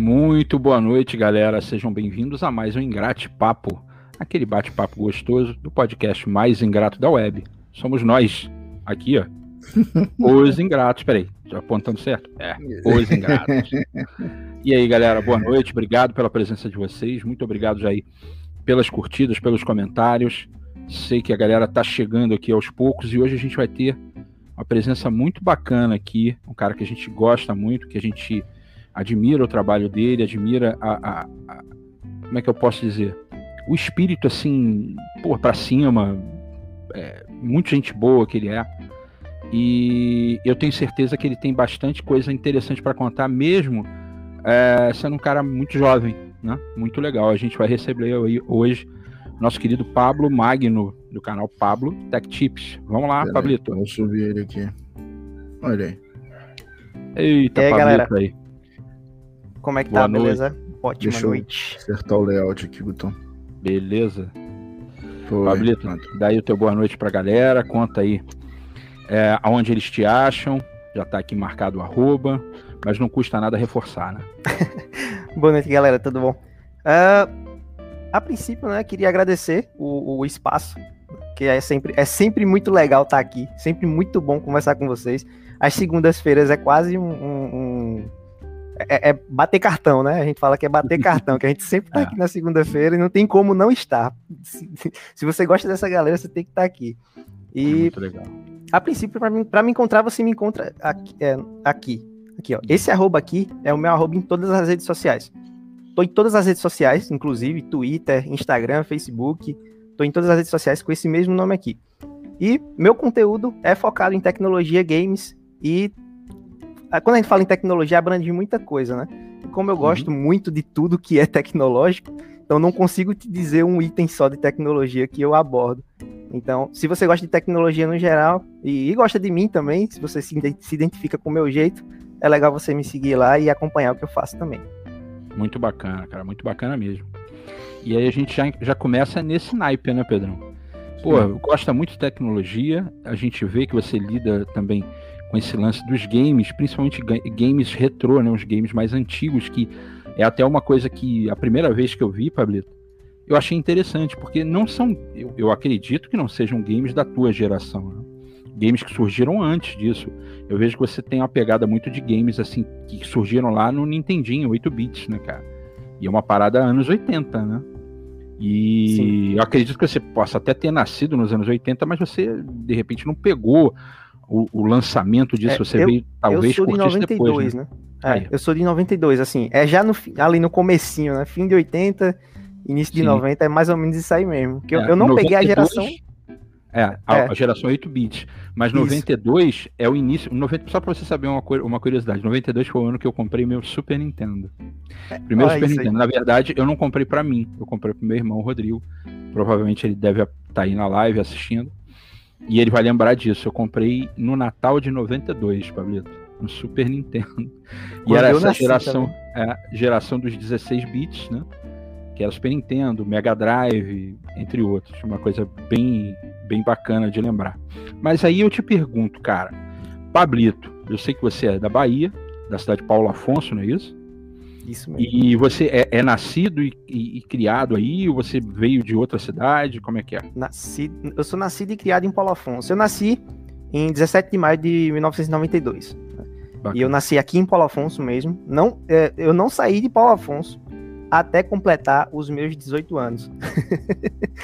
Muito boa noite, galera. Sejam bem-vindos a mais um Ingrate Papo, aquele bate-papo gostoso do podcast mais ingrato da web. Somos nós, aqui, ó. Os ingratos. Peraí, já apontando certo? É, os ingratos. E aí, galera, boa noite. Obrigado pela presença de vocês. Muito obrigado, Jair, pelas curtidas, pelos comentários. Sei que a galera tá chegando aqui aos poucos e hoje a gente vai ter uma presença muito bacana aqui, um cara que a gente gosta muito, que a gente admira o trabalho dele, admira a, a, a como é que eu posso dizer, o espírito assim, pô, para cima, é, muito gente boa que ele é. E eu tenho certeza que ele tem bastante coisa interessante para contar, mesmo é, sendo um cara muito jovem, né? Muito legal. A gente vai receber hoje nosso querido Pablo Magno, do canal Pablo Tech Tips. Vamos lá, Peraí, Pablito. Vou subir ele aqui. Olha aí. Eita, e aí, galera? Aí. Como é que Boa tá, noite. beleza? Ótima Deixa noite. Eu acertar o layout aqui, Gutão. Beleza. Foi, Pablito, daí o teu boa noite pra galera, conta aí é, aonde eles te acham, já tá aqui marcado o arroba, mas não custa nada reforçar, né? boa noite, galera, tudo bom? Uh, a princípio, né, queria agradecer o, o espaço, que é sempre, é sempre muito legal estar tá aqui, sempre muito bom conversar com vocês. As segundas-feiras é quase um, um, um é, é, bater cartão, né? A gente fala que é bater cartão, que a gente sempre tá é. aqui na segunda-feira e não tem como não estar. Se, se, você gosta dessa galera, você tem que estar tá aqui. E é muito legal. a princípio, para mim, para me encontrar, você me encontra aqui, é, aqui. Aqui, ó. Esse arroba aqui é o meu arroba em todas as redes sociais. Tô em todas as redes sociais, inclusive Twitter, Instagram, Facebook. Tô em todas as redes sociais com esse mesmo nome aqui. E meu conteúdo é focado em tecnologia, games e quando a gente fala em tecnologia, abrange muita coisa, né? E como eu uhum. gosto muito de tudo que é tecnológico, então não consigo te dizer um item só de tecnologia que eu abordo. Então, se você gosta de tecnologia no geral e, e gosta de mim também, se você se, se identifica com o meu jeito, é legal você me seguir lá e acompanhar o que eu faço também. Muito bacana, cara, muito bacana mesmo. E aí a gente já, já começa nesse naipe, né, Pedrão? Pô, gosta muito de tecnologia, a gente vê que você lida também com esse lance dos games, principalmente games retrô, né, os games mais antigos, que é até uma coisa que a primeira vez que eu vi, Pablito, eu achei interessante, porque não são, eu, eu acredito que não sejam games da tua geração, né? games que surgiram antes disso. Eu vejo que você tem uma pegada muito de games assim que surgiram lá no Nintendinho, 8 bits, né, cara? E é uma parada anos 80, né? E Sim. eu acredito que você possa até ter nascido nos anos 80, mas você de repente não pegou o, o lançamento disso, é, você eu, veio talvez eu sou de 92, depois, né? né? É, eu sou de 92, assim, é já no, ali no comecinho, né? Fim de 80, início de Sim. 90, é mais ou menos isso aí mesmo. Que eu, é, eu não 92, peguei a geração... É, a, é. geração 8 bits. Mas 92 Isso. é o início. 90, só pra você saber uma, uma curiosidade: 92 foi o ano que eu comprei meu Super Nintendo. É, Primeiro Super Nintendo. Na verdade, eu não comprei para mim, eu comprei pro meu irmão Rodrigo. Provavelmente ele deve estar tá aí na live assistindo. E ele vai lembrar disso. Eu comprei no Natal de 92, Pablito. No Super Nintendo. E era essa geração, é, geração dos 16 bits, né? Que era Super Nintendo, Mega Drive, entre outros. Uma coisa bem, bem bacana de lembrar. Mas aí eu te pergunto, cara, Pablito, eu sei que você é da Bahia, da cidade de Paulo Afonso, não é isso? Isso mesmo. E você é, é nascido e, e, e, criado aí, ou você veio de outra cidade? Como é que é? Nasci, eu sou nascido e criado em Paulo Afonso. Eu nasci em 17 de maio de 1992. Bacana. E eu nasci aqui em Paulo Afonso mesmo. Não, é, eu não saí de Paulo Afonso até completar os meus 18 anos.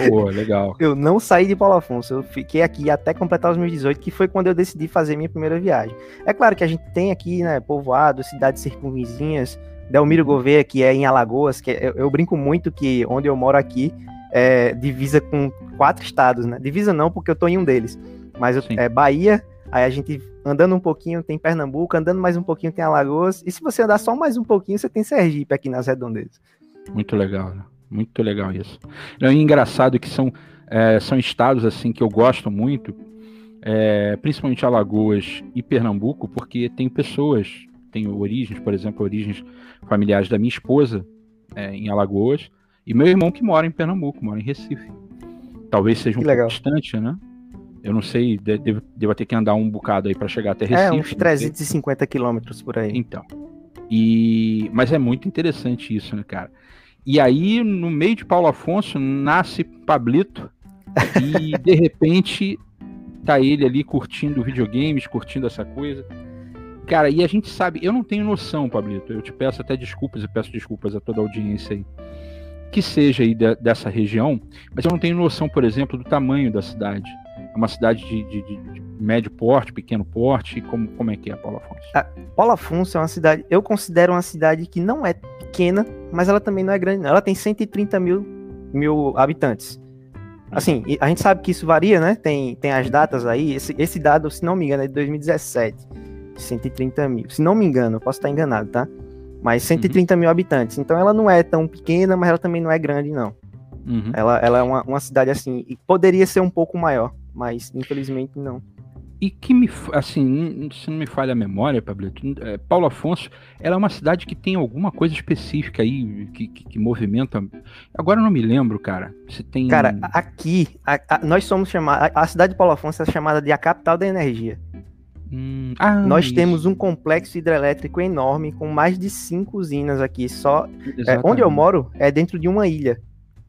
Pô, legal. eu não saí de Paulo Afonso, eu fiquei aqui até completar os meus 18, que foi quando eu decidi fazer minha primeira viagem. É claro que a gente tem aqui, né, povoado, cidades circunvizinhas, Delmiro Gouveia, que é em Alagoas, que é, eu, eu, brinco muito que onde eu moro aqui é divisa com quatro estados, né? Divisa não, porque eu tô em um deles. Mas eu, é Bahia, aí a gente andando um pouquinho tem Pernambuco, andando mais um pouquinho tem Alagoas, e se você andar só mais um pouquinho, você tem Sergipe aqui nas redondezas. Muito legal, né? Muito legal isso. É engraçado que são, é, são estados assim que eu gosto muito, é, principalmente Alagoas e Pernambuco, porque tem pessoas tenho origens, por exemplo, origens familiares da minha esposa é, em Alagoas, e meu irmão que mora em Pernambuco, mora em Recife. Talvez seja um que pouco distante, né? Eu não sei, devo, devo ter que andar um bocado aí para chegar até Recife. É, uns 350 quilômetros por aí. Então. E, mas é muito interessante isso, né, cara? E aí, no meio de Paulo Afonso, nasce Pablito, e de repente tá ele ali curtindo videogames, curtindo essa coisa. Cara, e a gente sabe, eu não tenho noção, Pablito, eu te peço até desculpas e peço desculpas a toda a audiência aí, que seja aí de, dessa região, mas eu não tenho noção, por exemplo, do tamanho da cidade. É uma cidade de, de, de médio porte, pequeno porte, como, como é que é Paulo Afonso? A Paulo Afonso é uma cidade, eu considero uma cidade que não é pequena, mas ela também não é grande, ela tem 130 mil, mil habitantes. Assim, a gente sabe que isso varia, né? Tem, tem as datas aí. Esse, esse dado, se não me engano, é de 2017. 130 mil. Se não me engano, posso estar enganado, tá? Mas 130 uhum. mil habitantes. Então ela não é tão pequena, mas ela também não é grande, não. Uhum. Ela, ela é uma, uma cidade assim. E poderia ser um pouco maior, mas infelizmente não. E que me, assim, se não me falha a memória, Pablito, é, Paulo Afonso, ela é uma cidade que tem alguma coisa específica aí, que, que, que movimenta. Agora eu não me lembro, cara. Se tem. Cara, aqui, a, a, nós somos chamados. A, a, cidade de Paulo Afonso é chamada de a capital da energia. Hum, ah, nós isso. temos um complexo hidrelétrico enorme com mais de cinco usinas aqui. Só é, onde eu moro é dentro de uma ilha.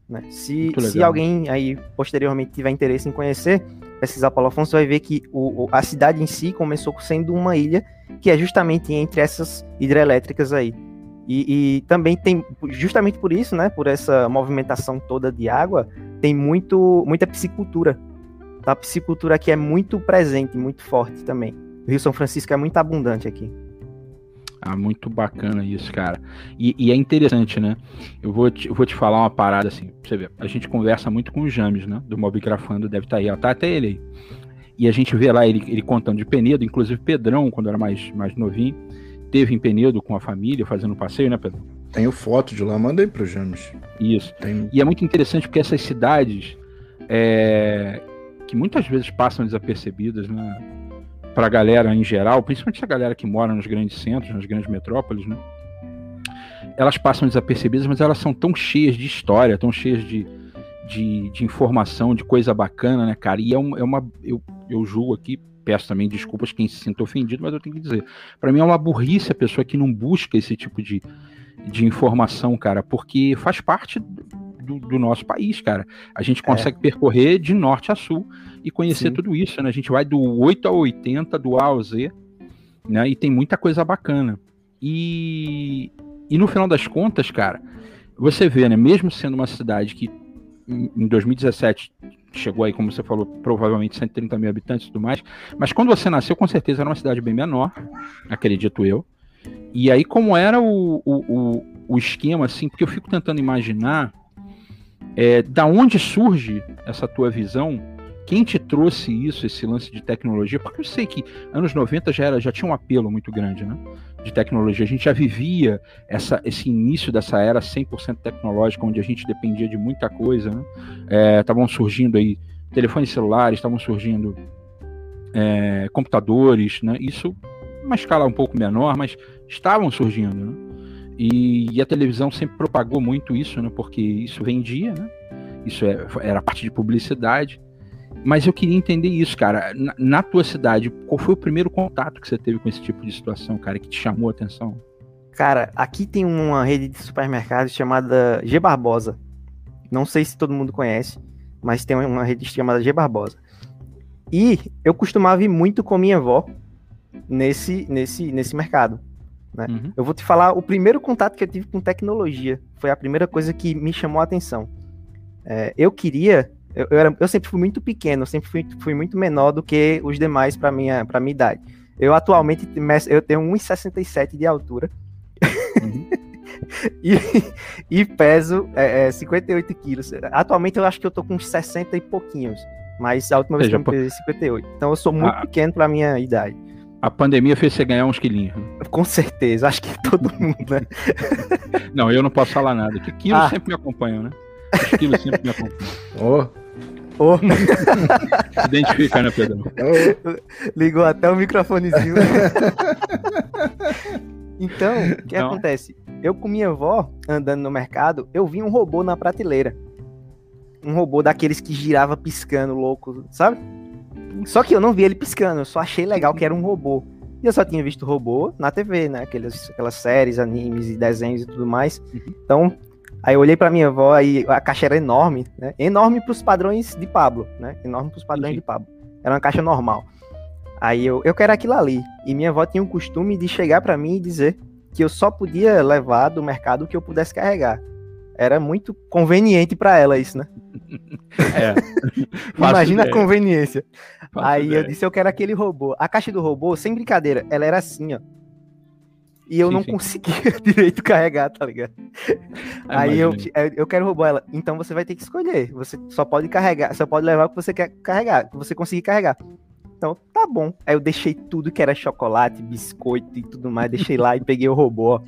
Né? Se, se alguém aí posteriormente tiver interesse em conhecer, pesquisar Paulo Afonso, vai ver que o, a cidade em si começou sendo uma ilha que é justamente entre essas hidrelétricas aí. E, e, também tem, justamente por isso, né, por essa movimentação toda de água, tem muito, muita piscicultura. A piscicultura aqui é muito presente, muito forte também. O Rio São Francisco é muito abundante aqui. Ah, muito bacana isso, cara. E, e, é interessante, né? Eu vou, te, eu vou te falar uma parada assim, pra você ver. A gente conversa muito com o James, né? Do Mobigrafando, deve estar tá aí. Ó, tá até ele aí. E a gente vê lá ele, ele contando de Penedo, inclusive Pedrão, quando era mais, mais novinho, teve em Penedo com a família, fazendo um passeio, né, Pedro? Tenho foto de lá, mandei pro James. Isso. Tem... E é muito interessante porque essas cidades é, que muitas vezes passam desapercebidas, né? Para a galera em geral, principalmente a galera que mora nos grandes centros, nas grandes metrópoles, né? Elas passam desapercebidas, mas elas são tão cheias de história, tão cheias de, de, de informação, de coisa bacana, né, cara? E é, um, é uma. Eu, eu julgo aqui, peço também desculpas quem se sinta ofendido, mas eu tenho que dizer. Para mim é uma burrice a pessoa que não busca esse tipo de, de informação, cara, porque faz parte do, do nosso país, cara. A gente é. consegue é. percorrer de norte a sul e conhecer Sim. tudo isso, né? A gente vai do 8 a 80, do A ao Z, né? E tem muita coisa bacana. E, e no final das contas, cara, você vê, né? Mesmo sendo uma cidade que em 2017 chegou aí, como você falou, provavelmente 130 mil habitantes e tudo mais, mas quando você nasceu, com certeza era uma cidade bem menor, acredito eu. E aí, como era o, o, o, o esquema, assim, porque eu fico tentando imaginar é, da onde surge essa tua visão? Quem te trouxe isso, esse lance de tecnologia? Porque eu sei que anos 90 já, era, já tinha um apelo muito grande, né? De tecnologia. A gente já vivia essa, esse início dessa era 100% tecnológica, onde a gente dependia de muita coisa, né? Estavam é, surgindo aí telefones celulares, estavam surgindo é, computadores, né? Isso uma escala um pouco menor, mas estavam surgindo, né? E, e, a televisão sempre propagou muito isso, né? Porque isso vendia, né? Isso é, era parte de publicidade. Mas eu queria entender isso, cara. Na, na, tua cidade, qual foi o primeiro contato que você teve com esse tipo de situação, cara, que te chamou a atenção? Cara, aqui tem uma rede de supermercados chamada G Barbosa. Não sei se todo mundo conhece, mas tem uma rede chamada G Barbosa. E eu costumava ir muito com minha avó nesse, nesse, nesse mercado. Né? Uhum. Eu vou te falar, o primeiro contato que eu tive com tecnologia foi a primeira coisa que me chamou a atenção. É, eu queria, eu, eu, era, eu, sempre fui muito pequeno, sempre fui, fui muito menor do que os demais para minha, para minha idade. Eu atualmente eu tenho 1,67 de altura uhum. e, e, peso é, é, 58 quilos. Atualmente eu acho que eu tô com uns 60 e pouquinhos, mas a última vez que eu me pesei 58. Então eu sou muito ah. pequeno para minha idade. A pandemia fez você ganhar uns quilinhos. Com certeza, acho que todo mundo, né? não, eu não posso falar nada. Que quilos ah. sempre me acompanham, né? Os quilos sempre me acompanham. Oh. Oh. Identifica, né, Pedro? Oh. Ligou até o microfonezinho. então, o que então... acontece? Eu com minha avó, andando no mercado, eu vi um robô na prateleira. Um robô daqueles que girava piscando, louco, sabe? Só que eu não vi ele piscando, eu só achei legal que era um robô. E eu só tinha visto robô na TV, né? Aquelas, aquelas séries, animes e desenhos e tudo mais. Uhum. Então, aí eu olhei pra minha avó e a caixa era enorme, né? Enorme pros padrões de Pablo, né? Enorme pros padrões de Pablo. Era uma caixa normal. Aí eu, eu quero aquilo ali. E minha avó tinha o costume de chegar pra mim e dizer que eu só podia levar do mercado o que eu pudesse carregar. Era muito conveniente pra ela isso, né? É. Imagina a ideia, conveniência. faço Aí eu ideia. disse, eu quero aquele robô. A caixa do robô, sem brincadeira, ela era assim, ó. E eu Sim, não sim. conseguia direito carregar, tá ligado? Ah, Aí eu, eu eu quero robô ela. Então você vai ter que escolher. Você só pode carregar, só pode levar o que você quer carregar, que você conseguir carregar. Então, tá bom. Aí eu deixei tudo que era chocolate, biscoito e tudo mais, deixei lá e peguei o robô. ó.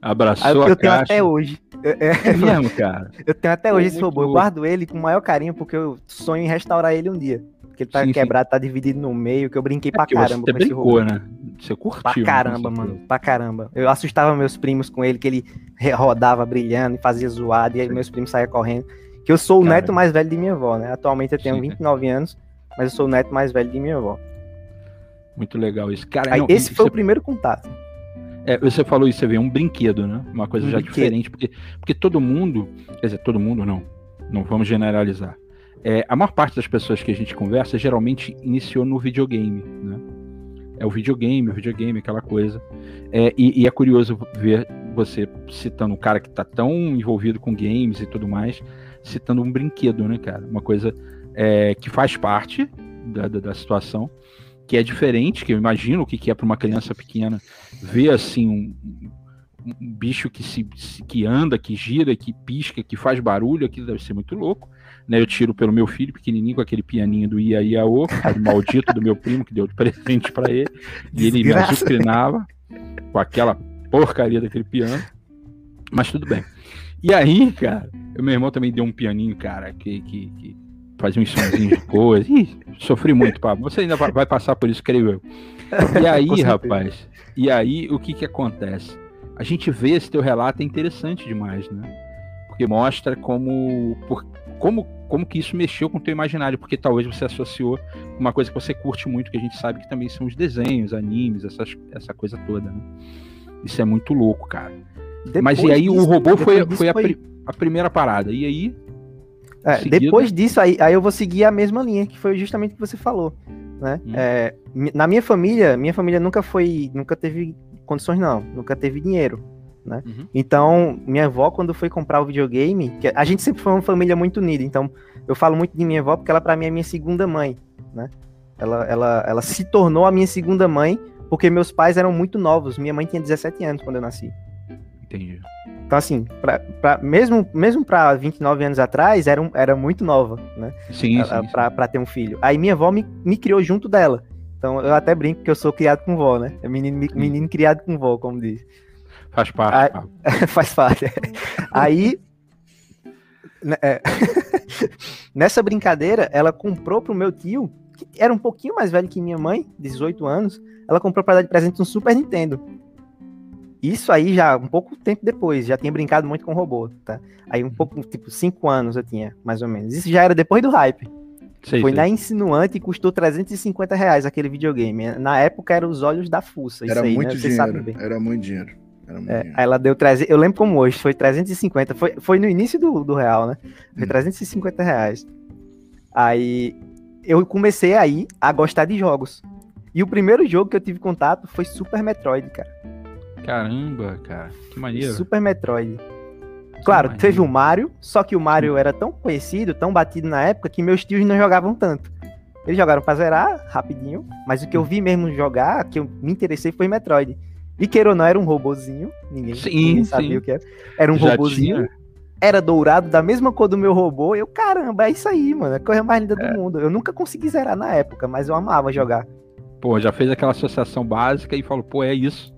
Abraçou eu, a eu tenho caixa. até hoje. Eu, é, É mesmo, cara. eu tenho até hoje esse robô. Eu guardo ele com o maior carinho, porque eu sonho em restaurar ele um dia. Porque ele tá Sim, sim. quebrado, tá dividido no meio, que eu brinquei pra Porque caramba você com esse robô. brincou, né? Você curtiu. Pra né, caramba, mano. Pra caramba. Eu assustava meus primos com ele, que ele rodava brilhando e fazia zoada, e aí meus primos saíam correndo. Que eu sou o neto mais velho de minha avó, né? Atualmente eu tenho Sim, né? 29 anos, mas eu sou o neto mais velho de minha avó. Muito legal isso. Cara, Aí não, esse foi você, o primeiro contato. É, você falou isso, você vê, um brinquedo, né? Uma coisa Um já brinquedo. diferente. Porque, porque todo mundo, quer dizer, todo mundo não, não vamos generalizar. É, a maior parte das pessoas que a gente conversa geralmente iniciou no videogame, né? É o videogame, o videogame, aquela coisa. É, e, e é curioso ver você citando um cara que tá tão envolvido com games e tudo mais, citando um brinquedo, né, cara? Uma coisa é, que faz parte da, da, da situação, que é diferente, que eu imagino o que, que é para uma criança pequena ver assim um, um- bicho que se, que anda, que gira, que pisca, que faz barulho, aquilo deve ser muito louco. Né, eu tiro pelo meu filho pequenininho com aquele pianinho do Ia Iaô, maldito do meu primo que deu de presente para ele, e ele me azucrinava com aquela porcaria daquele piano. Mas tudo bem. E aí, cara, meu irmão também deu um pianinho, cara, que, que, que fazia uns sonzinhos de coisa. Ih, sofri muito, Pablo. Você ainda vai, passar por isso, creio eu. E aí, rapaz, e aí o que que acontece? A gente vê esse teu relato é interessante demais, né? Porque mostra como, por, como, como que isso mexeu com o teu imaginário, porque talvez você associou uma coisa que você curte muito, que a gente sabe que também são os desenhos, animes, essas, essa coisa toda, né? Isso é muito louco, cara. Mas e Depois aí o disso- robô foi, depois foi, a, pri- a primeira parada. E aí, É, depois disso, aí, aí eu vou seguir a mesma linha, que foi justamente o que você falou, né? Hum. É, na minha família, minha família nunca foi, nunca teve condições não, nunca teve dinheiro, né? Uhum. Então, minha avó quando foi comprar o videogame, que a gente sempre foi uma família muito unida, então eu falo muito de minha avó porque ela pra mim é minha segunda mãe, né? Ela, ela, ela se tornou a minha segunda mãe porque meus pais eram muito novos, minha mãe tinha 17 anos quando eu nasci. Entendi. Então, assim, pra, pra- mesmo, mesmo para 29 anos atrás, era, um- era muito nova, né? Sim, a- sim, sim. pra, pra ter um filho. Aí minha avó me, me criou junto dela. Então eu até brinco que eu sou criado com vó, né? É menino, menino criado com vó, como diz. Faz parte. Pablo. Faz parte. Aí. né, é, Nessa brincadeira, ela comprou pro meu tio, que era um pouquinho mais velho que minha mãe, 18 anos. Ela comprou pra dar de presente um Super Nintendo. Isso aí já um pouco tempo depois, já tinha brincado muito com robô, tá? Aí um pouco, tipo, 5 anos eu tinha, mais ou menos. Isso já era depois do hype. Sei, Foi sei. na Insinuante e custou 350 reais aquele videogame. Na época era os olhos da fuça. Isso Era aí, muito né? Vocês sabem dinheiro. bem. Era muito dinheiro. Era muito É, dinheiro. aí ela deu 300. Eu lembro como hoje, foi 350. Foi, foi no início do, do real, né? Foi Hum. 350 reais. Aí eu comecei aí a gostar de jogos. E o primeiro jogo que eu tive contato foi Super Metroid, cara. Caramba, cara. Que maneiro. Super Metroid. Claro, maneiro. teve o Mario, só que o Mario era tão conhecido, tão batido na época, que meus tios não jogavam tanto. Eles jogaram pra zerar rapidinho, mas o que eu vi mesmo jogar, que eu me interessei foi Metroid. E queira ou não, era um robozinho, ninguém, Sim, ninguém sim. sabia o que era. Era um Já robozinho, tinha? era dourado, da mesma cor do meu robô. Eu, caramba, é isso aí, mano, é a coisa mais linda do mundo. Eu nunca consegui zerar na época, mas eu amava jogar. Pô, já fez aquela associação básica e falou, pô, é isso.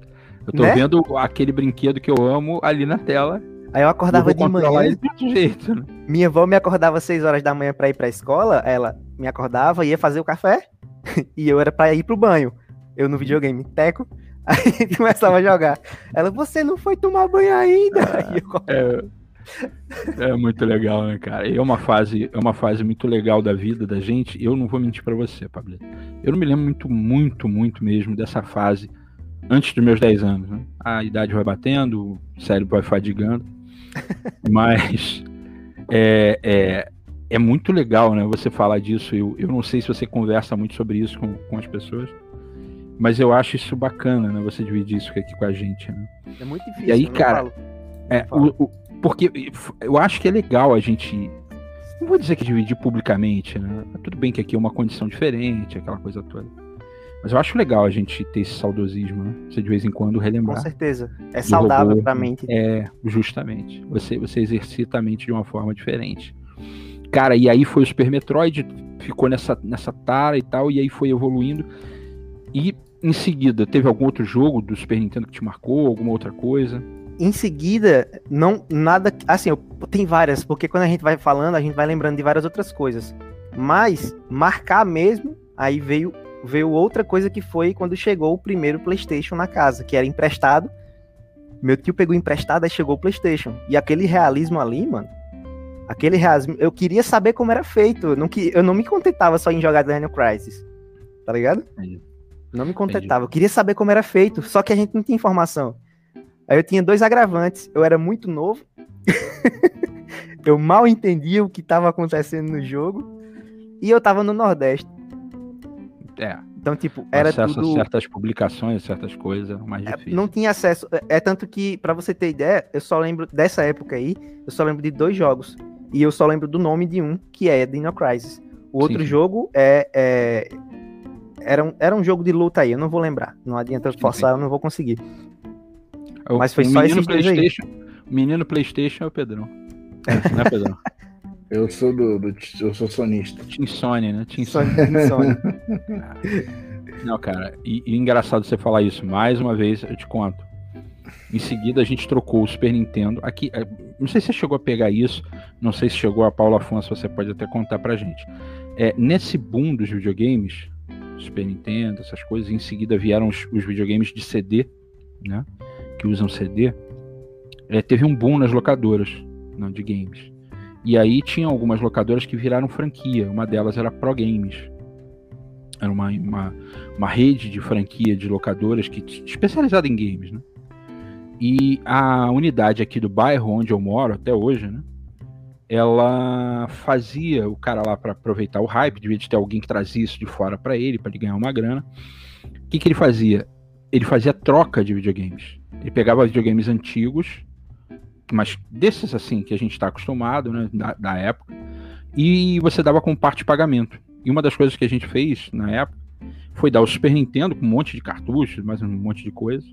Eu tô Né? vendo aquele brinquedo que eu amo ali na tela. Aí eu e acordava eu de manhã, de jeito. né? Minha avó me acordava às 6 horas da manhã pra ir pra escola, ela me acordava, ia fazer o café, e eu era pra ir pro banho. Eu no videogame, teco, aí começava a jogar. Ela, você não foi tomar banho ainda? Aí eu, É, É muito legal, né, cara? E é uma fase, é uma fase muito legal da vida da gente. Eu não vou mentir para você, Pablo. Eu não me lembro muito, muito, muito mesmo dessa fase antes dos meus 10 anos. Né? A idade vai batendo, o cérebro vai fadigando. Mas é, é, é, muito legal, né? Você falar disso. Eu, eu não sei se você conversa muito sobre isso com, com as pessoas. Mas eu acho isso bacana, né? Você dividir isso aqui com a gente. Né? É muito difícil. E aí, cara, é, o, o, porque eu acho que é legal a gente. Não vou dizer que dividir publicamente, né? Tudo bem que aqui é uma condição diferente, aquela coisa toda. Mas eu acho legal a gente ter esse saudosismo, né? Você de vez em quando relembrar. Com certeza. É saudável robô, pra mente. É, justamente. Você, você exercita a mente de uma forma diferente. Cara, e aí foi o Super Metroid, ficou nessa, nessa tara e tal, e aí foi evoluindo. E em seguida, teve algum outro jogo do Super Nintendo que te marcou, alguma outra coisa? em seguida, não nada. Assim, eu, tem várias, porque quando a gente vai falando, a gente vai lembrando de várias outras coisas. Mas marcar mesmo, aí veio veio outra coisa que foi quando chegou o primeiro PlayStation na casa, que era emprestado. Meu tio pegou emprestado, aí chegou o PlayStation. E aquele realismo ali, mano. Aquele realismo. Eu queria saber como era feito. Eu não, eu não me contentava só em jogar Daniel Crisis. Tá ligado? Entendi. Não me contentava. Eu queria saber como era feito. Só que a gente não tinha informação. Aí eu tinha dois agravantes. Eu era muito novo. eu mal entendia o que estava acontecendo no jogo. E eu tava no Nordeste. É. Então, tipo, era acesso tudo... a certas publicações, certas coisas, mais é, difícil. Não tinha acesso. É, é tanto que, para você ter ideia, eu só lembro dessa época aí, eu só lembro de dois jogos. E eu só lembro do nome de um, que é Dino Crisis. O outro sim, jogo é, é, era, um, era um jogo de luta aí, eu não vou lembrar. Não adianta forçar, eu não vou conseguir. Mas foi só esse PlayStation. O menino PlayStation é o Pedrão. É, não é Pedrão? Eu sou do, do, eu sou sonista. Team Sony, né? Team Sony. Team Sony. não, cara, e, e, engraçado você falar isso. Mais uma vez, eu te conto. Em seguida, a gente trocou o Super Nintendo. Aqui, é, não sei se você chegou a pegar isso. Não sei se chegou a Paula Afonso, você pode até contar pra gente. É, nesse boom dos videogames, Super Nintendo, essas coisas, em seguida vieram os, os videogames de CD, né? que usam CD, é, teve um boom nas locadoras não, né, de games. E aí tinha algumas locadoras que viraram franquia. Uma delas era Pro Games. Era uma, uma, uma rede de franquia de locadoras que especializada em games, né? E a unidade aqui do bairro onde eu moro até hoje, né? Ela fazia o cara lá para aproveitar o hype, devia de ter alguém que trazia isso de fora para ele, para ele ganhar uma grana. O que, que ele fazia? Ele fazia troca de videogames. Ele pegava videogames antigos, mas desses assim que a gente está acostumado, né, da, da, época, e você dava como parte de pagamento. E uma das coisas que a gente fez na época foi dar o Super Nintendo com um monte de cartuchos, mais um monte de coisa,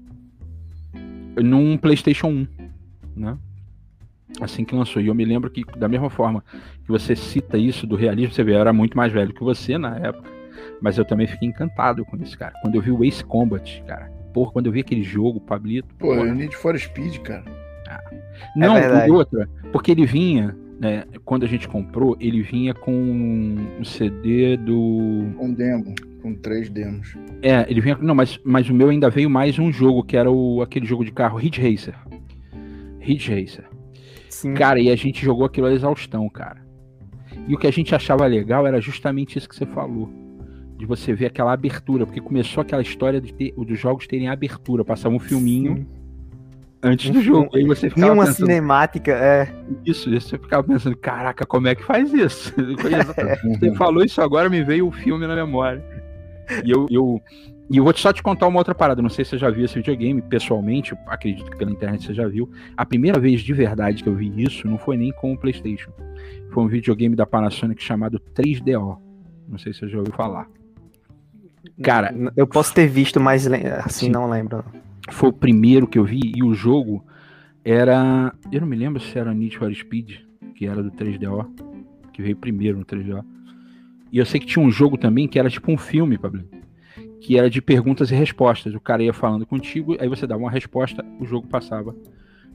num PlayStation 1, né? Assim que lançou. E eu me lembro que, da mesma forma que você cita isso do realismo, você vê, eu era muito mais velho que você na época, mas eu também fiquei encantado com isso, cara. Quando eu vi o Ace Combat, cara, porra, quando eu vi aquele jogo, Pablito. Pô, porra. Need for Speed, cara. Ah. Não, é outra, porque ele vinha, né, quando a gente comprou, ele vinha com um CD do. Um demo, com três demos. É, ele vinha. Não, mas, mas o meu ainda veio mais um jogo, que era o, aquele jogo de carro, Ridge Racer. Ridge Racer. Sim. Cara, e a gente jogou aquilo a exaustão, cara. E o que a gente achava legal era justamente isso que você falou de você ver aquela abertura, porque começou aquela história de ter, dos jogos terem abertura, passar um filminho Sim. Antes do jogo. Aí você ficava uma pensando, cinemática, é. Isso, você ficava pensando, caraca, como é que faz isso? você falou isso agora, me veio o filme na memória. E eu, eu, e eu vou só te contar uma outra parada. Não sei se você já viu esse videogame pessoalmente, acredito que pela internet você já viu. A primeira vez de verdade que eu vi isso não foi nem com o PlayStation. Foi um videogame da Panasonic chamado 3DO. Não sei se você já ouviu falar. Cara, eu posso ter visto, mas assim sim. não lembro. Foi o primeiro que eu vi e o jogo era, eu não me lembro se era Need for Speed, que era do 3DO, que veio primeiro no 3DO. E eu sei que tinha um jogo também que era tipo um filme, Pablo, que era de perguntas e respostas. O cara ia falando contigo, aí você dava uma resposta, o jogo passava.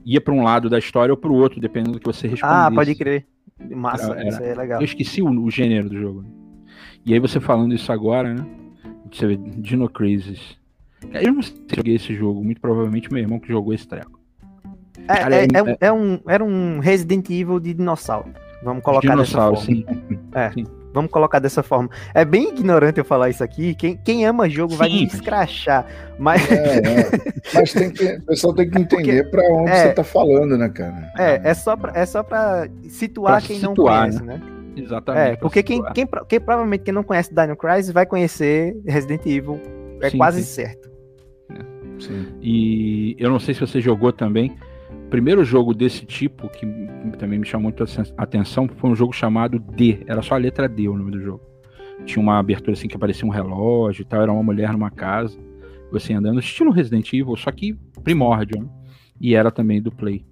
Ia para um lado da história ou para o outro, dependendo do que você respondesse. Ah, pode crer. Massa, era, isso aí é legal. Eu esqueci o, o gênero do jogo. E aí você falando isso agora, né? Você vê, Dino Crisis. Eu não sei se joguei esse jogo, muito provavelmente meu irmão que jogou esse treco. É, Cara, é- é- é um- é um, era um Resident Evil de dinossauro. Vamos colocar Dinossauro, dessa forma. sim. Vamos colocar dessa forma. É bem ignorante eu falar isso aqui. Quem, quem ama jogo vai me Sim. escrachar. Mas É, é. Mas tem que, o pessoal tem que entender pra onde é. você tá falando, né, cara? é, é só pra, é só pra situar Pra quem não situar, conhece, né? Exatamente. É, pra porque quem, quem, quem provavelmente quem não conhece Dino Crisis vai conhecer Resident Evil. É Sim, quase sim. certo. Sim. E eu não sei se você jogou também. O primeiro jogo desse tipo, que também me chamou muito a atenção, foi um jogo chamado D. Era só a letra D o nome do jogo. Tinha uma abertura assim que aparecia um relógio e tal, era uma mulher numa casa. Você andando, estilo Resident Evil, só que primórdio, né? E era também do Play.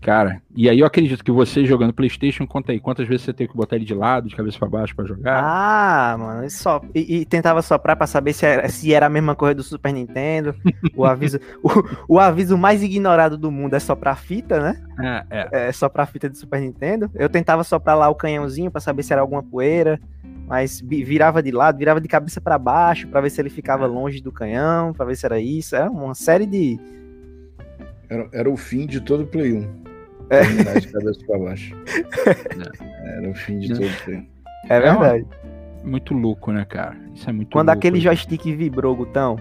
Cara, e aí eu acredito que você jogando PlayStation, conta aí, quantas vezes você teve que botar ele de lado, de cabeça pra baixo pra jogar? Ah, mano, isso só. E, e tentava soprar pra saber se era, se era a mesma coisa do Super Nintendo. O aviso, o, o aviso mais ignorado do mundo é soprar fita, né? É, é. É soprar fita do Super Nintendo. Eu tentava soprar lá o canhãozinho pra saber se era alguma poeira, mas vi- virava de lado, virava de cabeça pra baixo pra ver se ele ficava longe do canhão, pra ver se era isso. Era uma série de. Era, era o fim de todo Play 1. É. Terminar de cabeça pra baixo. Era o fim de É. todo 1. É É uma- verdade. Muito louco, né, cara? Isso é muito Quando louco. aquele joystick vibrou, Gutão.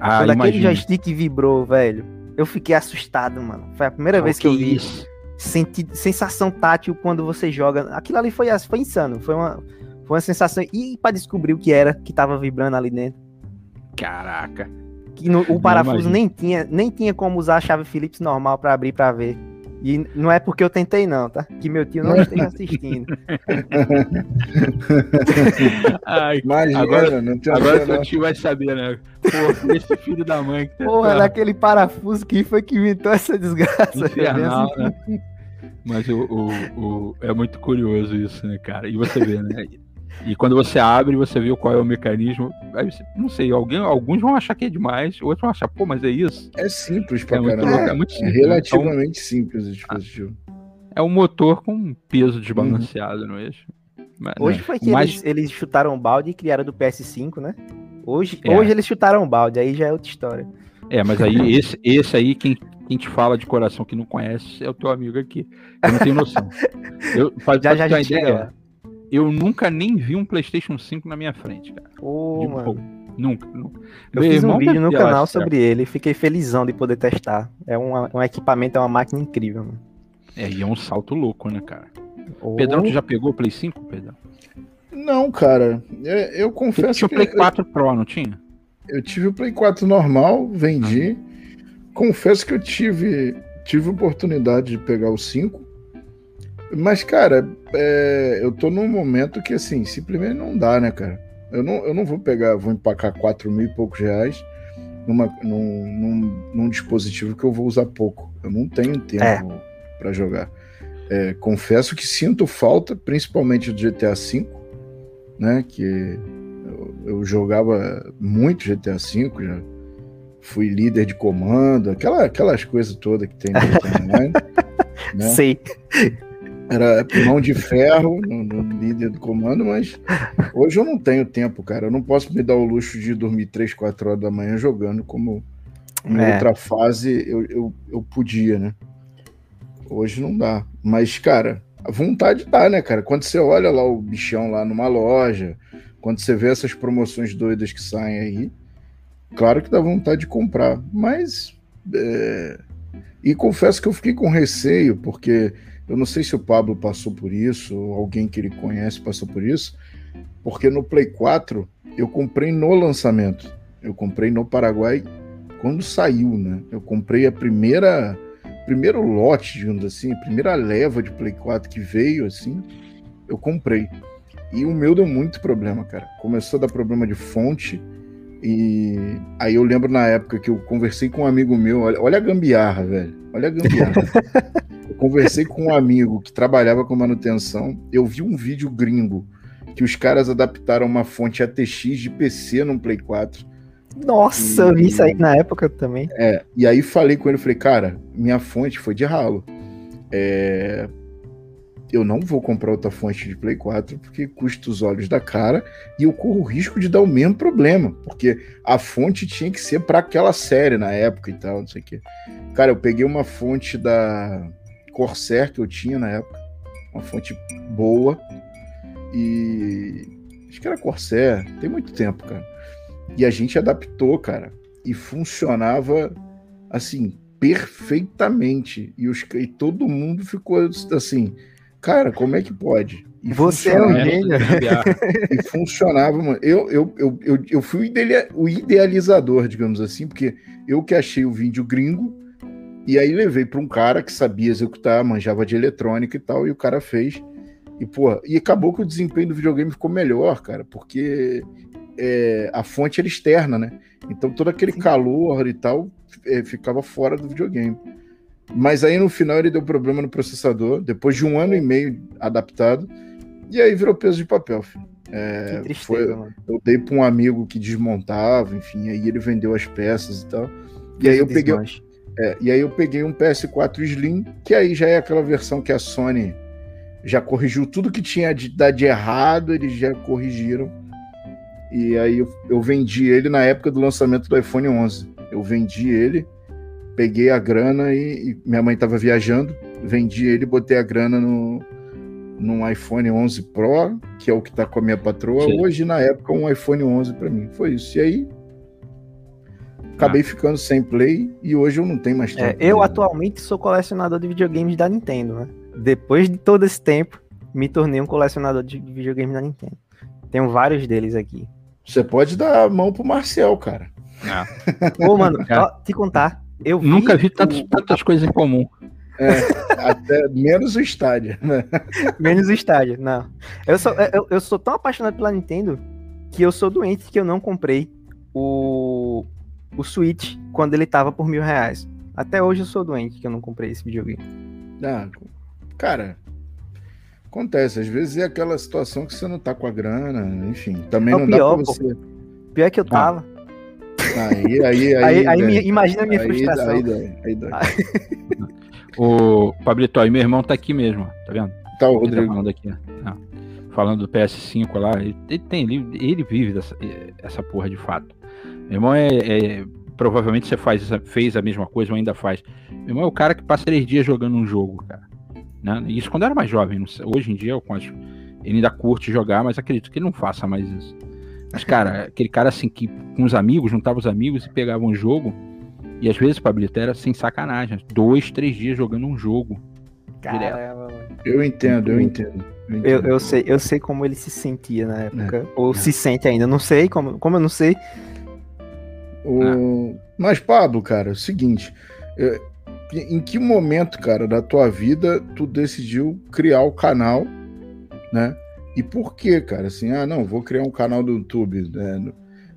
ah, quando aquele joystick vibrou, velho. Eu fiquei assustado, mano. Foi a primeira vez que eu vi. isso? senti sensação tátil quando você joga. Aquilo ali foi, foi insano. Foi uma, foi uma sensação. E pra descobrir o que era que tava vibrando ali dentro. Caraca. Que no- o parafuso nem tinha, nem tinha como usar a chave Phillips normal pra abrir pra ver. E não é porque eu tentei, não, tá? Que meu tio não esteja assistindo. Ai, Imagina, Agora- não tem agora não. seu tio vai saber, né? Pô, esse filho da mãe que tá Porra, daquele parafuso que foi que inventou essa desgraça. infernal, velho. né? Mas o, o, o- é muito curioso isso, né, cara? E você vê, né? E quando você abre, você vê qual é o mecanismo. Aí você, não sei, alguém, alguns vão achar que é demais, outros vão achar, pô, mas é isso. É simples pra É muito caramba. louco, é muito É simples. né? relativamente simples o dispositivo. É um motor com um peso desbalanceado no eixo. Mas, Hoje né, foi que mas- eles, eles chutaram o balde e criaram do PS5, né? Hoje, É. hoje eles chutaram o balde, aí já é outra história. É, mas aí esse, esse aí, quem, quem te fala de coração que não conhece, é o teu amigo aqui. Eu não tenho noção. Eu, pra, Já pra já ideia, lá. Eu nunca nem vi um PlayStation 5 na minha frente, cara. Ô, De mano. boa. Nunca, nunca. Eu Meu fiz um vídeo no canal certo? sobre ele, fiquei felizão de poder testar. É uma- um equipamento, é uma máquina incrível, mano. É, e é um salto louco, né, cara? Ô, Pedrão, tu já pegou o Play 5, Pedrão? Não, cara. Eu, eu Tu confesso tinha o que Play eu- 4 Pro, não tinha? Eu tive o Play 4 normal, vendi. Confesso que eu tive, tive oportunidade de pegar o 5. Mas, cara, é, eu tô num momento que, assim, simplesmente não dá, né, cara? Eu não, eu não vou pegar, vou empacar 4 mil e poucos reais numa, num, num, num dispositivo que eu vou usar pouco. Eu não tenho tempo É. pra jogar. É, confesso que sinto falta, principalmente do GTA V, né? Que eu, eu jogava muito GTA V, já fui líder de comando, aquela, aquelas coisas todas que tem no GTA Online. né? Sei. Era mão de ferro no, no líder do comando, mas hoje eu não tenho tempo, cara. Eu não posso me dar o luxo de dormir 3, 4 horas da manhã jogando como em É. outra fase eu, eu, eu podia, né? Hoje não dá. Mas, cara, a vontade dá, né, cara? Quando você olha lá o bichão lá numa loja, quando você vê essas promoções doidas que saem aí, claro que dá vontade de comprar. Mas. é, E confesso que eu fiquei com receio, porque eu não sei se o Pablo passou por isso, ou alguém que ele conhece passou por isso, porque no Play 4 eu comprei no lançamento. Eu comprei no Paraguai quando saiu, né? Eu comprei a primeira primeiro lote, digamos assim, a primeira leva de Play 4 que veio assim, eu comprei. E o meu deu muito problema, cara. Começou a dar problema de fonte. E aí eu lembro na época que eu conversei com um amigo meu, olha, olha a gambiarra, velho. Olha a gambiarra. conversei com um amigo que trabalhava com manutenção. Eu vi um vídeo gringo que os caras adaptaram uma fonte ATX de PC no Play 4. Nossa, eu vi isso aí na época também. É, e aí falei com ele, falei, cara, minha fonte foi de ralo. É, eu não vou comprar outra fonte de Play 4 porque custa os olhos da cara e eu corro o risco de dar o mesmo problema, porque a fonte tinha que ser para aquela série na época e tal, não sei o quê. Cara, eu peguei uma fonte da Corsair que eu tinha na época, uma fonte boa e acho que era Corsair, tem muito tempo, cara. E a gente adaptou, cara, e funcionava assim perfeitamente e, os, e todo mundo ficou assim Cara, como é que pode? E Você é um gênio. E funcionava, mano. Eu, eu, eu, eu, eu fui o idealizador, digamos assim, porque eu que achei o vídeo gringo, e aí levei para um cara que sabia executar, manjava de eletrônica e tal, e o cara fez. E, pô, e acabou que o desempenho do videogame ficou melhor, cara, porque é, a fonte era externa, né? Então todo aquele calor e tal é, ficava fora do videogame. Mas aí no final ele deu problema no processador, depois de um ano e meio adaptado, e aí virou peso de papel, filho. É, tristeza, foi, eu dei para um amigo que desmontava, enfim, aí ele vendeu as peças e tal. E aí eu peguei, é, e aí eu peguei um PS4 Slim, que aí já é aquela versão que a Sony já corrigiu tudo que tinha de, de errado, eles já corrigiram. E aí eu, eu vendi ele na época do lançamento do iPhone 11. Eu vendi ele peguei a grana e, e minha mãe estava viajando, vendi ele, botei a grana no num iPhone 11 Pro, que é o que está com a minha patroa. Sim. Hoje, na época, um iPhone 11 para mim. Foi isso. E aí, acabei ah. ficando sem Play e hoje eu não tenho mais é, tempo. É, eu atualmente sou colecionador de videogames da Nintendo, né? Depois de todo esse tempo, me tornei um colecionador de videogames da Nintendo. Tenho vários deles aqui. Você pode dar a mão pro Marcel, cara. Ah. Ô, mano, ó, te contar. Eu vi Nunca vi tantas, o... tantas coisas em comum. É, até menos o estádio, né? Menos o estádio, não. Eu sou, eu, eu sou tão apaixonado pela Nintendo que eu sou doente que eu não comprei o, o Switch quando ele tava por mil reais. Até hoje eu sou doente que eu não comprei esse videogame. Ah, cara, acontece. Às vezes é aquela situação que você não tá com a grana, enfim. Também é não pior, dá pra você. Pô. Pior que eu ah. tava. Ah. Aí, aí, aí. aí, aí imagina a minha aí, frustração. Aí, dói, aí dói. o Pablito, aí meu irmão tá aqui mesmo, tá vendo? Tá o Rodrigo. Tá falando aqui, ah, falando do PS5 lá, ele, ele tem, ele, ele vive dessa, essa porra de fato. Meu irmão é, é provavelmente você faz, fez a mesma coisa ou ainda faz. Meu irmão é o cara que passa três dias jogando um jogo, cara. Né? Isso quando eu era mais jovem. Hoje em dia eu acho, ele ainda curte jogar, mas acredito que ele não faça mais isso. Mas, cara, aquele cara assim que com os amigos, juntava os amigos e pegava um jogo. E às vezes, Pablito, era sem sacanagem. Dois, três dias jogando um jogo. Caramba, eu entendo, eu entendo. Eu, eu, eu, sei, eu sei como ele se sentia na época. É, ou é. se sente ainda. Não sei, como, como eu não sei. O... Ah. Mas, Pablo, cara, é o seguinte. Eu, em que momento, cara, da tua vida tu decidiu criar o canal, né? E por que, cara? Assim, ah, não, vou criar um canal do YouTube. Né?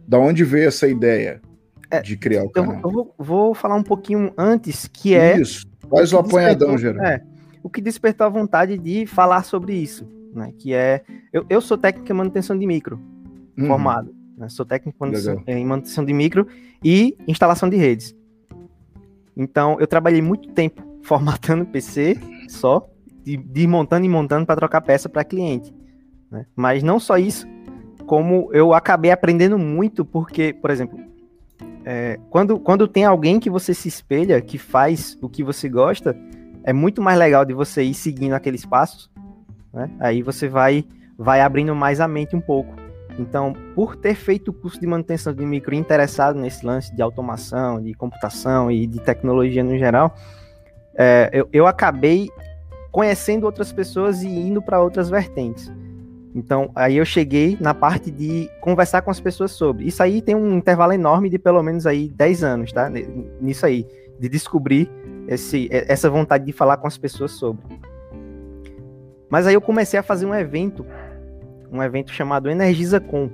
Da onde veio essa ideia é, de criar o canal? Eu vou, vou, falar um pouquinho antes, que é. Isso, faz o, o apanhadão, geral. É, o que despertou a vontade de falar sobre isso, né? Que é. Eu, eu sou técnico em manutenção de micro, uhum. formado. Né? Sou técnico em manutenção de micro e instalação de redes. Então, eu trabalhei muito tempo formatando PC só, de, de montando e montando para trocar peça para cliente. Né? Mas não só isso, como eu acabei aprendendo muito, porque, por exemplo, é, quando, quando tem alguém que você se espelha, que faz o que você gosta, é muito mais legal de você ir seguindo aqueles passos, né? Aí você vai, vai abrindo mais a mente um pouco. Então, por ter feito o curso de manutenção de micro interessado nesse lance de automação, de computação e de tecnologia no geral, é, eu, eu acabei conhecendo outras pessoas e indo para outras vertentes. Então, aí eu cheguei na parte de conversar com as pessoas sobre. Isso aí tem um intervalo enorme de pelo menos aí 10 anos, tá? Nisso aí, de descobrir esse, essa vontade de falar com as pessoas sobre. Mas aí eu comecei a fazer um evento, um evento chamado Energiza Com.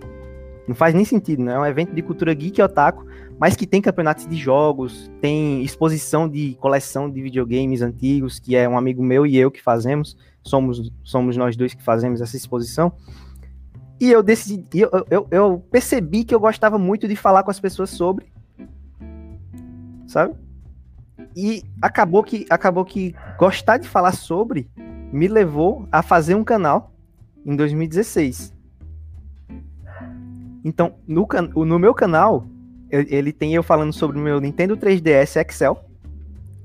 Não faz nem sentido, né? É um evento de cultura geek e otaku, mas que tem campeonatos de jogos, tem exposição de coleção de videogames antigos, que é um amigo meu e eu que fazemos somos, somos nós dois que fazemos essa exposição. E eu decidi, eu, eu, eu percebi que eu gostava muito de falar com as pessoas sobre, sabe? E acabou que acabou que gostar de falar sobre me levou a fazer um canal em 2016. Então, no, no meu canal, ele tem eu falando sobre o meu Nintendo 3DS Excel,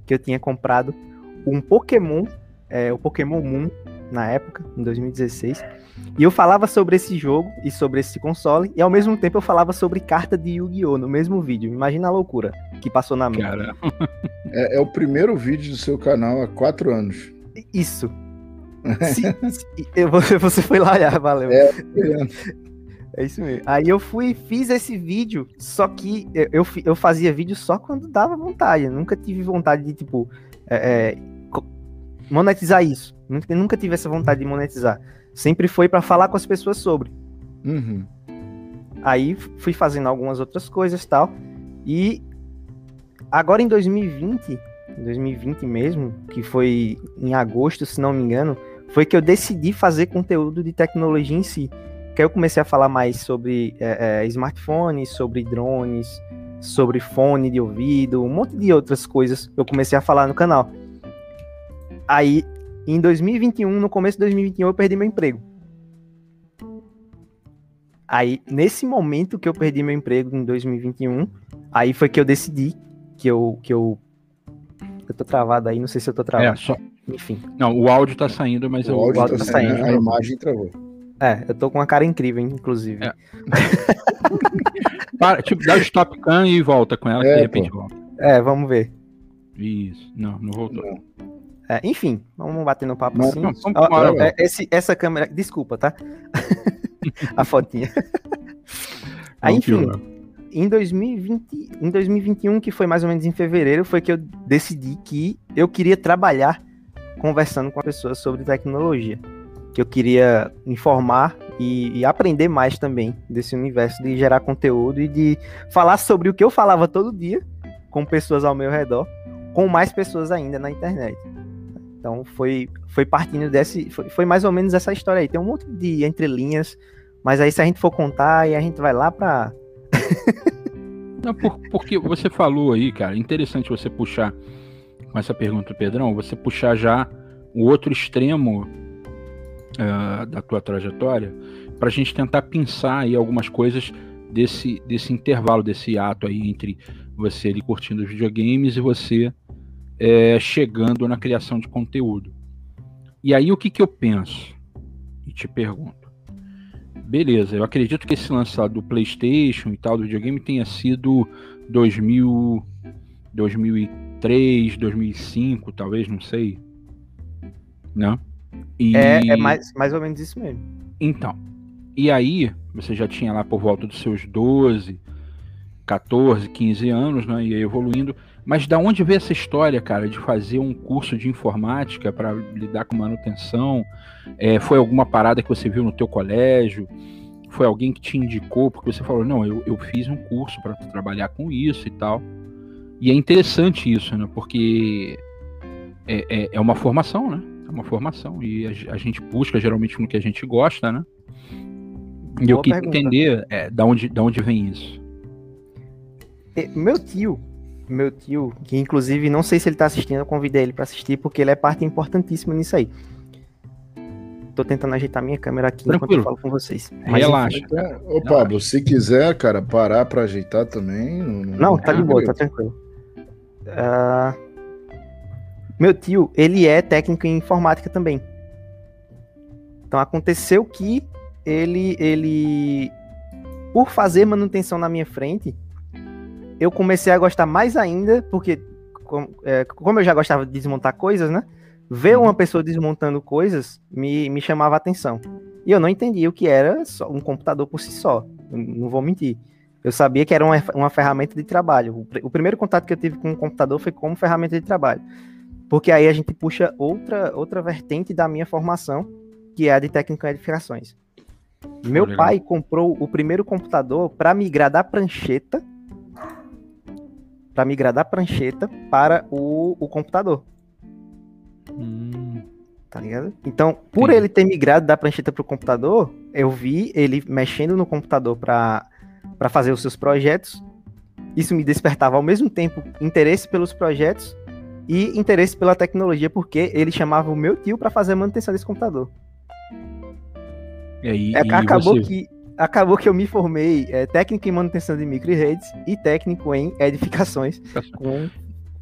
que eu tinha comprado, um Pokémon, é, o Pokémon Moon, na época, em 2016. E eu falava sobre esse jogo e sobre esse console, e ao mesmo tempo eu falava sobre carta de Yu-Gi-Oh! no mesmo vídeo. Imagina a loucura que passou na minha. Cara. É, é, o primeiro vídeo do seu canal há quatro anos. Isso. se, se, você, você foi lá olhar, valeu. É, é isso mesmo. Aí eu fui fiz esse vídeo, só que eu, eu, eu fazia vídeo só quando dava vontade. Eu nunca tive vontade de, tipo, é, é, monetizar isso. Nunca, nunca tive essa vontade de monetizar. Sempre foi para falar com as pessoas sobre. Uhum. Aí fui fazendo algumas outras coisas tal. E agora em 2020, 2020 mesmo, que foi em agosto, se não me engano, foi que eu decidi fazer conteúdo de tecnologia em si. Que aí eu comecei a falar mais sobre é, é, smartphones, sobre drones, sobre fone de ouvido, um monte de outras coisas eu comecei a falar no canal. Aí em 2021, no começo de 2021, eu perdi meu emprego. Aí, nesse momento que eu perdi meu emprego em 2021, aí foi que eu decidi que eu. Que eu, eu tô travado aí, não sei se eu tô travado. É, só... Enfim. Não, o áudio tá saindo, mas o, o áudio, áudio tá, tá saindo, a imagem travou. É, eu tô com uma cara incrível, inclusive. É. Para, tipo, dá o stop can e volta com ela, é, que de repente pô. volta. É, vamos ver. Isso. Não, não voltou. Não. É, enfim, vamos bater no papo assim. Não, vamos, é, esse, essa câmera. Desculpa, tá? a fotinha. Aí, enfim, em 2020, em 2021, que foi mais ou menos em fevereiro, foi que eu decidi que eu queria trabalhar conversando com pessoas sobre tecnologia. Que eu queria informar e, e, aprender mais também desse universo de gerar conteúdo e de falar sobre o que eu falava todo dia com pessoas ao meu redor, com mais pessoas ainda na internet. Então foi, foi partindo desse. Foi, foi, mais ou menos essa história aí. Tem um monte de entrelinhas, mas aí se a gente for contar, aí a gente vai lá pra. Não, por, porque você falou aí, cara, interessante você puxar com essa pergunta Pedrão, você puxar já o outro extremo uh, da tua trajetória, para a gente tentar pensar aí algumas coisas desse, desse intervalo, desse ato aí entre você ali curtindo os videogames e você é, chegando na criação de conteúdo. E aí o que, que eu penso? E te pergunto. Beleza, eu acredito que esse lançado do PlayStation e tal, do videogame, tenha sido 2000, 2003, 2005, talvez, não sei. Né? E... É, é mais, mais ou menos isso mesmo. Então, e aí, você já tinha lá por volta dos seus 12, 14, 15 anos, né? E evoluindo. Mas da onde veio essa história, cara, de fazer um curso de informática para lidar com manutenção? É, foi alguma parada que você viu no teu colégio? Foi alguém que te indicou porque você falou, não, eu, eu fiz um curso para trabalhar com isso e tal. E é interessante isso, né? Porque é, é, é uma formação, né? É uma formação. E a, a, gente busca geralmente no que a gente gosta, né? E Boa eu queria pergunta. entender é, da, onde, da onde vem isso. É, meu tio, meu tio, que inclusive não sei se ele tá assistindo, eu convidei ele para assistir porque ele é parte importantíssima nisso aí. Tô tentando ajeitar minha câmera aqui Tranquilo. enquanto eu falo com vocês. Mas, Relaxa. Enfim, Ô, Pablo, se quiser, cara, parar para ajeitar também. Não, não tá de boa, tá tranquilo. Uh, meu tio, ele é técnico em informática também. Então aconteceu que ele, ele, por fazer manutenção na minha frente, eu comecei a gostar mais ainda, porque é, como eu já gostava de desmontar coisas, né? Ver uma pessoa desmontando coisas me, me chamava atenção. E eu não entendia o que era um computador por si só. Não vou mentir. Eu sabia que era uma, uma ferramenta de trabalho. O, o, primeiro contato que eu tive com o computador foi como ferramenta de trabalho. Porque aí a gente puxa outra, outra vertente da minha formação, que é a de técnico em edificações. Meu pai comprou o primeiro computador para migrar da prancheta para migrar da prancheta para o, o computador. Hum. Tá ligado? Então, por Sim. ele ter migrado da prancheta para o computador, eu vi ele mexendo no computador para fazer os seus projetos. Isso me despertava ao mesmo tempo interesse pelos projetos e interesse pela tecnologia, porque ele chamava o meu tio para fazer a manutenção desse computador. E aí, É, e acabou, você- que, acabou que eu me formei é, técnico em manutenção de micro e redes e técnico em edificações, com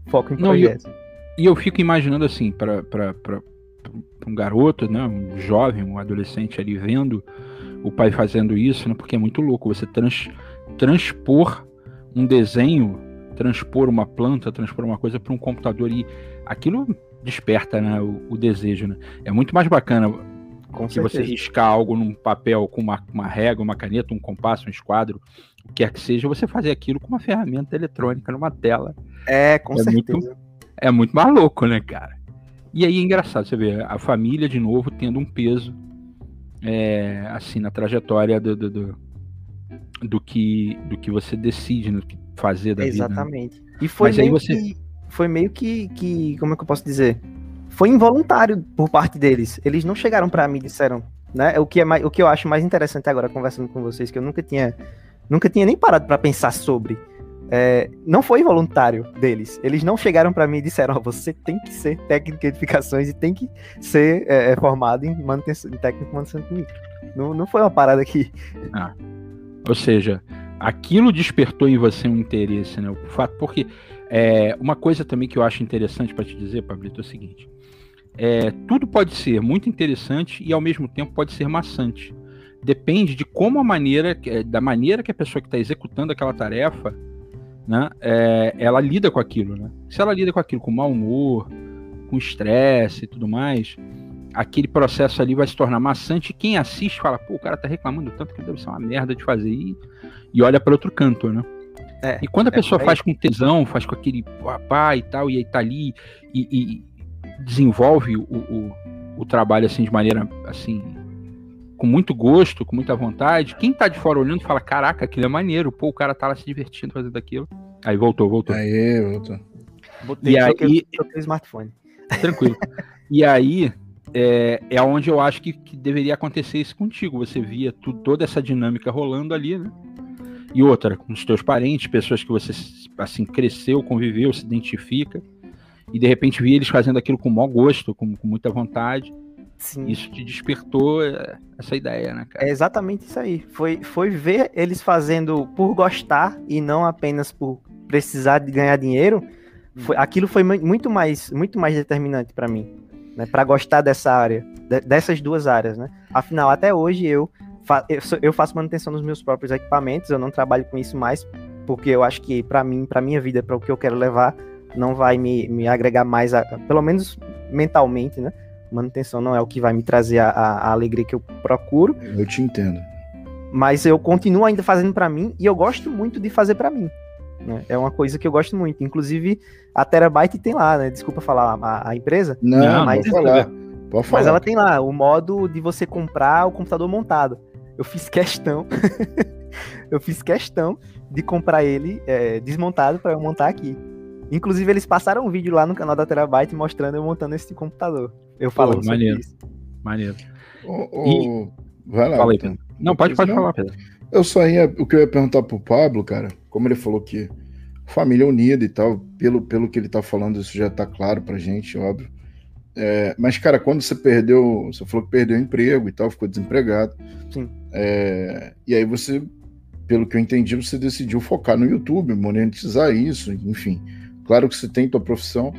foco em Não, e eu- projetos. E eu fico imaginando assim, para um garoto, né, um jovem, um adolescente ali vendo o pai fazendo isso, né, porque é muito louco você trans, transpor um desenho, transpor uma planta, transpor uma coisa para um computador e aquilo desperta né, o, o desejo. Né? É muito mais bacana Com que você certeza. riscar algo num papel com uma, uma régua, uma caneta, um compasso, um esquadro, o que quer que seja, você fazer aquilo com uma ferramenta eletrônica numa tela. É, com É muito- certeza. É muito mais louco, né, cara? E aí é engraçado, você vê a família de novo tendo um peso é, assim na trajetória do, do, do, do que, do que você decide no que fazer da vida. né? Exatamente. E foi Mas aí meio você- que. Foi meio que, que. Como é que eu posso dizer? Foi involuntário por parte deles. Eles não chegaram pra mim e disseram. Né? O, que é mais, o que eu acho mais interessante agora, conversando com vocês, que eu nunca tinha. Nunca tinha nem parado pra pensar sobre. É, não foi voluntário deles. Eles não chegaram pra mim e disseram: "Ó, você tem que ser técnico de edificações e tem que ser é, é, formado em, manutenção, em técnico de manutenção de micro. Não, não foi uma parada que. Ou seja, aquilo despertou em você um interesse, né? O fato, porque é, uma coisa também que eu acho interessante para te dizer, Pablito, é o seguinte: é, tudo pode ser muito interessante e ao mesmo tempo pode ser maçante. Depende de como a maneira, que- da maneira que a pessoa que está executando aquela tarefa, né, é, ela lida com aquilo, né? Se ela lida com aquilo com mau humor, com estresse e tudo mais, aquele processo ali vai se tornar maçante. E quem assiste fala, pô, o cara tá reclamando tanto que deve ser uma merda de fazer e, e olha para outro canto, né? É, E quando a é pessoa faz com tesão, faz com aquele papá e tal, e aí tá ali e, e desenvolve o, o, o trabalho assim de maneira assim com muito gosto, com muita vontade, quem tá de fora olhando fala, caraca, aquilo é maneiro, pô, o cara tá lá se divertindo fazendo aquilo. Aí voltou, voltou. Aí, voltou. Botei, E aí- troquei o smartphone. Tranquilo. E aí é, é onde eu acho que, que deveria acontecer isso contigo. Você via tu- toda essa dinâmica rolando ali, né? E outra, com os teus parentes, pessoas que você assim cresceu, conviveu, se identifica, e de repente via eles fazendo aquilo com mau gosto, com, com muita vontade. Sim. Isso te despertou é, essa ideia, né, cara? É exatamente isso aí. Foi, foi ver eles fazendo por gostar e não apenas por precisar de ganhar dinheiro. Foi, aquilo foi mu- muito mais, muito mais determinante para mim, né? Para gostar dessa área, de- dessas duas áreas, né? Afinal, até hoje eu, fa- eu, faço manutenção dos meus próprios equipamentos. Eu não trabalho com isso mais porque eu acho que para mim, para minha vida, para o que eu quero levar, não vai me, me agregar mais, a- pelo menos mentalmente, né? Manutenção não é o que vai me trazer a- a- alegria que eu procuro Eu te entendo. mas eu continuo ainda fazendo pra mim e eu gosto muito de fazer pra mim. Né? É uma coisa que eu gosto muito. Inclusive, a Terabyte tem lá, né? Desculpa falar a, a empresa, Não, Não, mas- pode falar. Pode falar. mas ela tem lá o modo de você comprar o computador montado. Eu fiz questão, eu fiz questão de comprar ele é, desmontado pra eu montar aqui. Inclusive, eles passaram um vídeo lá no canal da Terabyte mostrando eu montando esse computador. Eu falo sobre maneiro. isso. Maneiro. Ô, ô, Vai lá. Fala aí, Vitor. Pedro. Não, pode, pode Não. falar, Pedro. Eu só ia. O que eu ia perguntar pro Pablo, cara, como ele falou que família unida e tal, pelo, pelo que ele tá falando, isso já tá claro pra gente, óbvio. É, mas, cara, quando você perdeu. Você falou que perdeu o emprego e tal, ficou desempregado. Sim. É, e aí você, pelo que eu entendi, você decidiu focar no YouTube, monetizar isso, enfim. Claro que você tem tua profissão.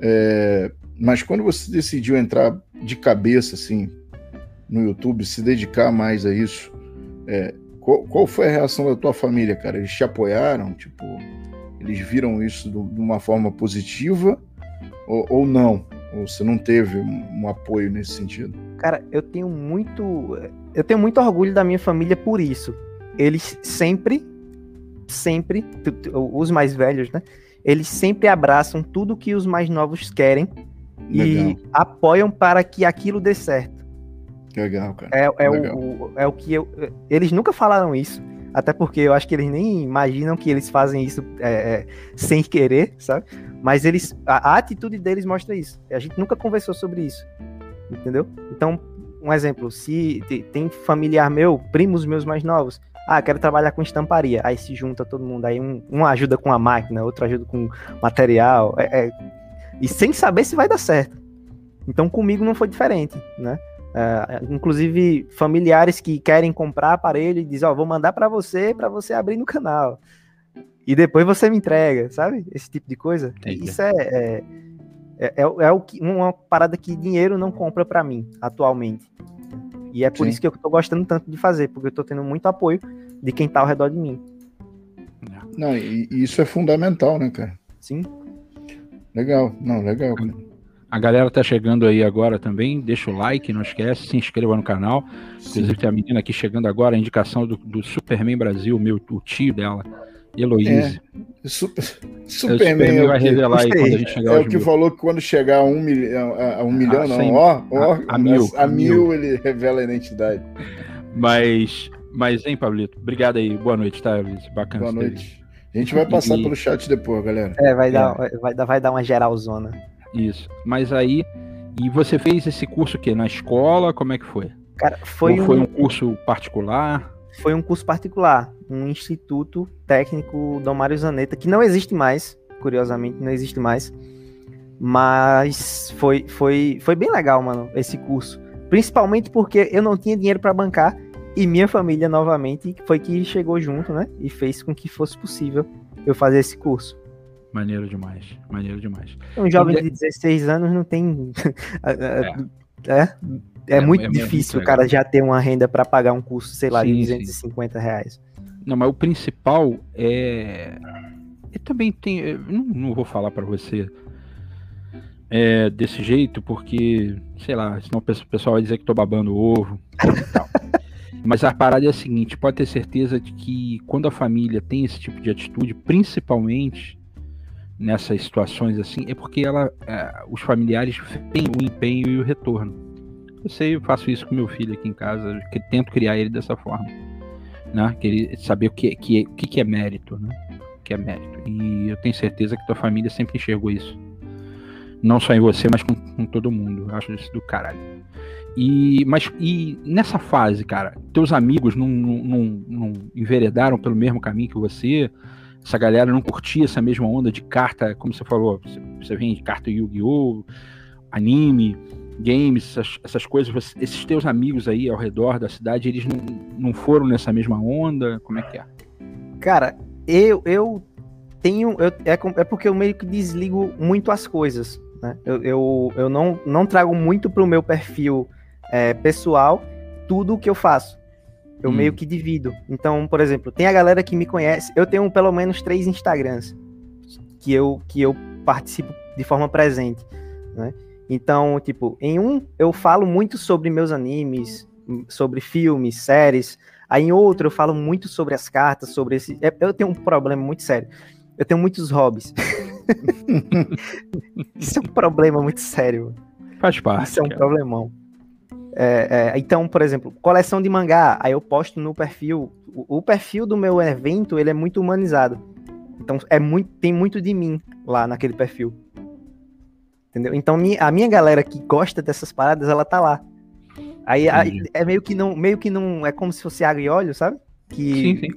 é, mas quando você decidiu entrar de cabeça, assim, no YouTube, se dedicar mais a isso, é, qual, qual foi a reação da tua família, cara? Eles te apoiaram? Tipo, eles viram isso do- de uma forma positiva ou, ou não? Ou você não teve um, um apoio nesse sentido? Cara, eu tenho muito. Eu tenho muito orgulho da minha família por isso. Eles sempre, sempre, os mais velhos, né? Eles sempre abraçam tudo que os mais novos querem Legal. e apoiam para que aquilo dê certo. Legal, cara. É, é, Legal. o, é o que eu. Eles nunca falaram isso. Até porque eu acho que eles nem imaginam que eles fazem isso é, é, sem querer, sabe? Mas eles. A, a atitude deles mostra isso. A gente nunca conversou sobre isso. Entendeu? Então, um exemplo, se te- tem familiar meu, primos meus mais novos, ah, quero trabalhar com estamparia. Aí se junta todo mundo, aí um, um ajuda com a máquina, outro ajuda com material. É, é- E sem saber se vai dar certo. Então comigo não foi diferente, né? Uh, inclusive familiares que querem comprar aparelho e dizem, ó, oh, vou mandar para você para você abrir no canal e depois você me entrega, sabe? Esse tipo de coisa. Entendi. Isso é, é, é, é, é o que, uma parada que dinheiro não compra para mim atualmente. E é por Sim. isso que eu tô gostando tanto de fazer, porque eu tô tendo muito apoio de quem tá ao redor de mim. Não, e isso é fundamental, né, cara? Sim. Legal, não, legal. A galera tá chegando aí agora também, deixa o like, não esquece, se inscreva no canal. Sim. Inclusive tem a menina aqui chegando agora, a indicação do, do Superman Brasil, meu, o tio dela, Heloíse. É, super, Superman é vai revelar aí quando a gente chegar É o que mil. falou que quando chegar a um, milhão, a, a um milhão, ah, não, ó, ó, a, a mil, a, a mil, mil ele revela a identidade. Mas, mas, hein, Pablito? Obrigado aí. Boa noite, tá, Heloíse? Bacana. Boa noite. A gente vai passar e... pelo chat depois, galera. É, vai, é. Dar, vai, dar, vai dar uma geralzona. Isso. Mas aí. E você fez esse curso o quê? Na escola? Como é que foi? Cara, foi, Ou foi um... um curso particular? Foi um curso particular, um instituto técnico do Mário Zaneta, que não existe mais, curiosamente, não existe mais. Mas foi, foi, foi bem legal, mano, esse curso. Principalmente porque eu não tinha dinheiro para bancar e minha família, novamente, foi que chegou junto, né? E fez com que fosse possível eu fazer esse curso. Maneiro demais, maneiro demais. Um jovem de 16 anos não tem. é. é, é, é muito é difícil o cara já ter uma renda para pagar um curso, sei lá, sim, de 250 sim. reais. Não, mas o principal é. Eu também tem. Não, não vou falar para você é, desse jeito, porque, sei lá, senão o pessoal vai dizer que tô babando ovo e tal. Mas a parada é a seguinte: pode ter certeza de que quando a família tem esse tipo de atitude, principalmente nessas situações assim, é porque ela, é, os familiares têm o empenho e o retorno. Eu sei, eu faço isso com meu filho aqui em casa, que tento criar ele dessa forma, né? Que ele saber o que, que, que é mérito, né? Que é mérito. E eu tenho certeza que tua família sempre enxergou isso. Não só em você, mas com, com todo mundo. Eu acho isso do caralho. E, mas e nessa fase, cara, teus amigos não, não, não, enveredaram pelo mesmo caminho que você? Essa galera não curtia essa mesma onda de carta, como você falou, você, você vem de carta Yu-Gi-Oh!, anime, games, essas, essas coisas, você, esses teus amigos aí ao redor da cidade, eles não, não foram nessa mesma onda? Como é que é? Cara, eu, eu tenho. Eu, é, é porque eu meio que desligo muito as coisas. Né? Eu, eu, eu não, não trago muito pro meu perfil é, pessoal tudo o que eu faço. Eu hum. meio que divido. Então, por exemplo, tem a galera que me conhece. Eu tenho pelo menos três Instagrams que eu, que eu participo de forma presente. Né? Então, tipo, em um eu falo muito sobre meus animes, sobre filmes, séries. Aí em outro eu falo muito sobre as cartas, sobre esse. É, eu tenho um problema muito sério. Eu tenho muitos hobbies. Isso é um problema muito sério. Faz parte. Isso é um cara. problemão. É, é, então, por exemplo, coleção de mangá, aí eu posto no perfil. O, o, perfil do meu evento ele é muito humanizado. Então é muito, tem muito de mim lá naquele perfil. Entendeu? Então a minha galera que gosta dessas paradas, ela tá lá. Aí, aí é meio que não, meio que não é como se fosse água e óleo, sabe? Que sim, sim.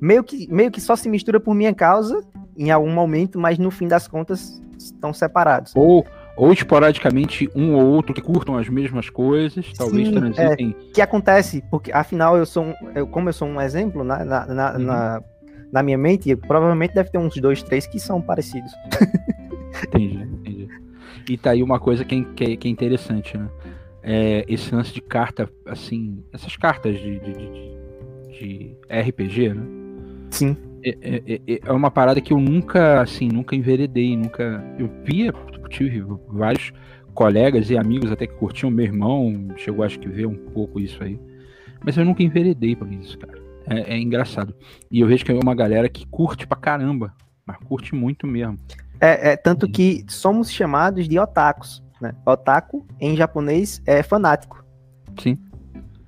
meio que meio que só se mistura por minha causa em algum momento, mas no fim das contas estão separados. Ou ou esporadicamente um ou outro que curtam as mesmas coisas, talvez Sim, transitem. É, que acontece, porque afinal eu sou um, eu, como eu sou um exemplo na, na, na, uhum. na, na, minha mente, provavelmente deve ter uns dois, três que são parecidos. entendi, entendi. E tá aí uma coisa que é, que é, que é interessante, né? É esse lance de carta, assim, essas cartas de, de, de, de RPG, né? Sim. É, é, é, é, uma parada que eu nunca, assim, nunca enveredei, nunca. Eu via tive vários colegas e amigos até que curtiam. Meu irmão chegou, acho que, ver um pouco isso aí. Mas eu nunca enveredei por isso, cara. É, é, engraçado. E eu vejo que é uma galera que curte pra caramba. Mas curte muito mesmo. É, é tanto que somos chamados de otakus. Né? Otaku, em japonês, é fanático. Sim.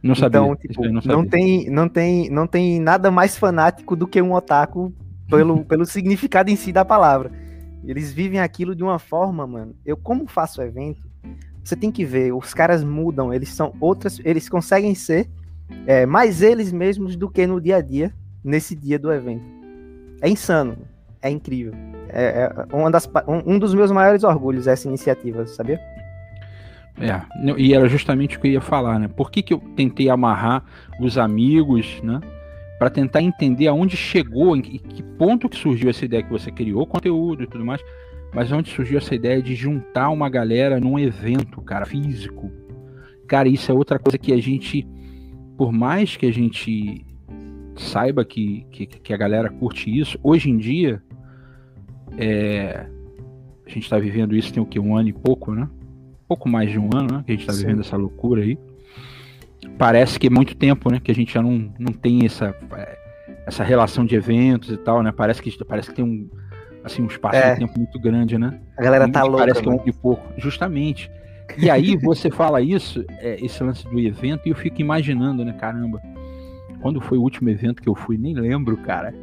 Não sabia. Então, tipo, não, sabia. não, tem, não, tem, não tem nada mais fanático do que um otaku pelo, pelo significado em si da palavra. Eles vivem aquilo de uma forma, mano. Eu, como faço evento, você tem que ver, os caras mudam, eles são outras, eles conseguem ser é, mais eles mesmos do que no dia a dia, nesse dia do evento. É insano. É é incrível. É, é uma das, um, um dos meus maiores orgulhos essa iniciativa, sabia? É, e era justamente o que eu ia falar, né? Por que, que eu tentei amarrar os amigos, né? Para tentar entender aonde chegou, em que ponto que surgiu essa ideia que você criou, conteúdo e tudo mais, mas onde surgiu essa ideia de juntar uma galera num evento, cara, físico. Cara, isso é outra coisa que a gente, por mais que a gente saiba que, que, que a galera curte isso, hoje em dia, é, a gente está vivendo isso tem o que? Um ano e pouco, né? Pouco mais de um ano, né? Que a gente está vivendo essa loucura aí. Parece que é muito tempo, né? Que a gente já não, não tem essa, é, essa relação de eventos e tal, né? Parece que, parece que tem um, assim, um espaço é. de tempo muito grande, né? A galera tá louca. Parece que é um e pouco. Justamente. E aí você fala isso, é, esse lance do evento, e eu fico imaginando, né? Caramba, quando foi o último evento que eu fui, nem lembro, cara.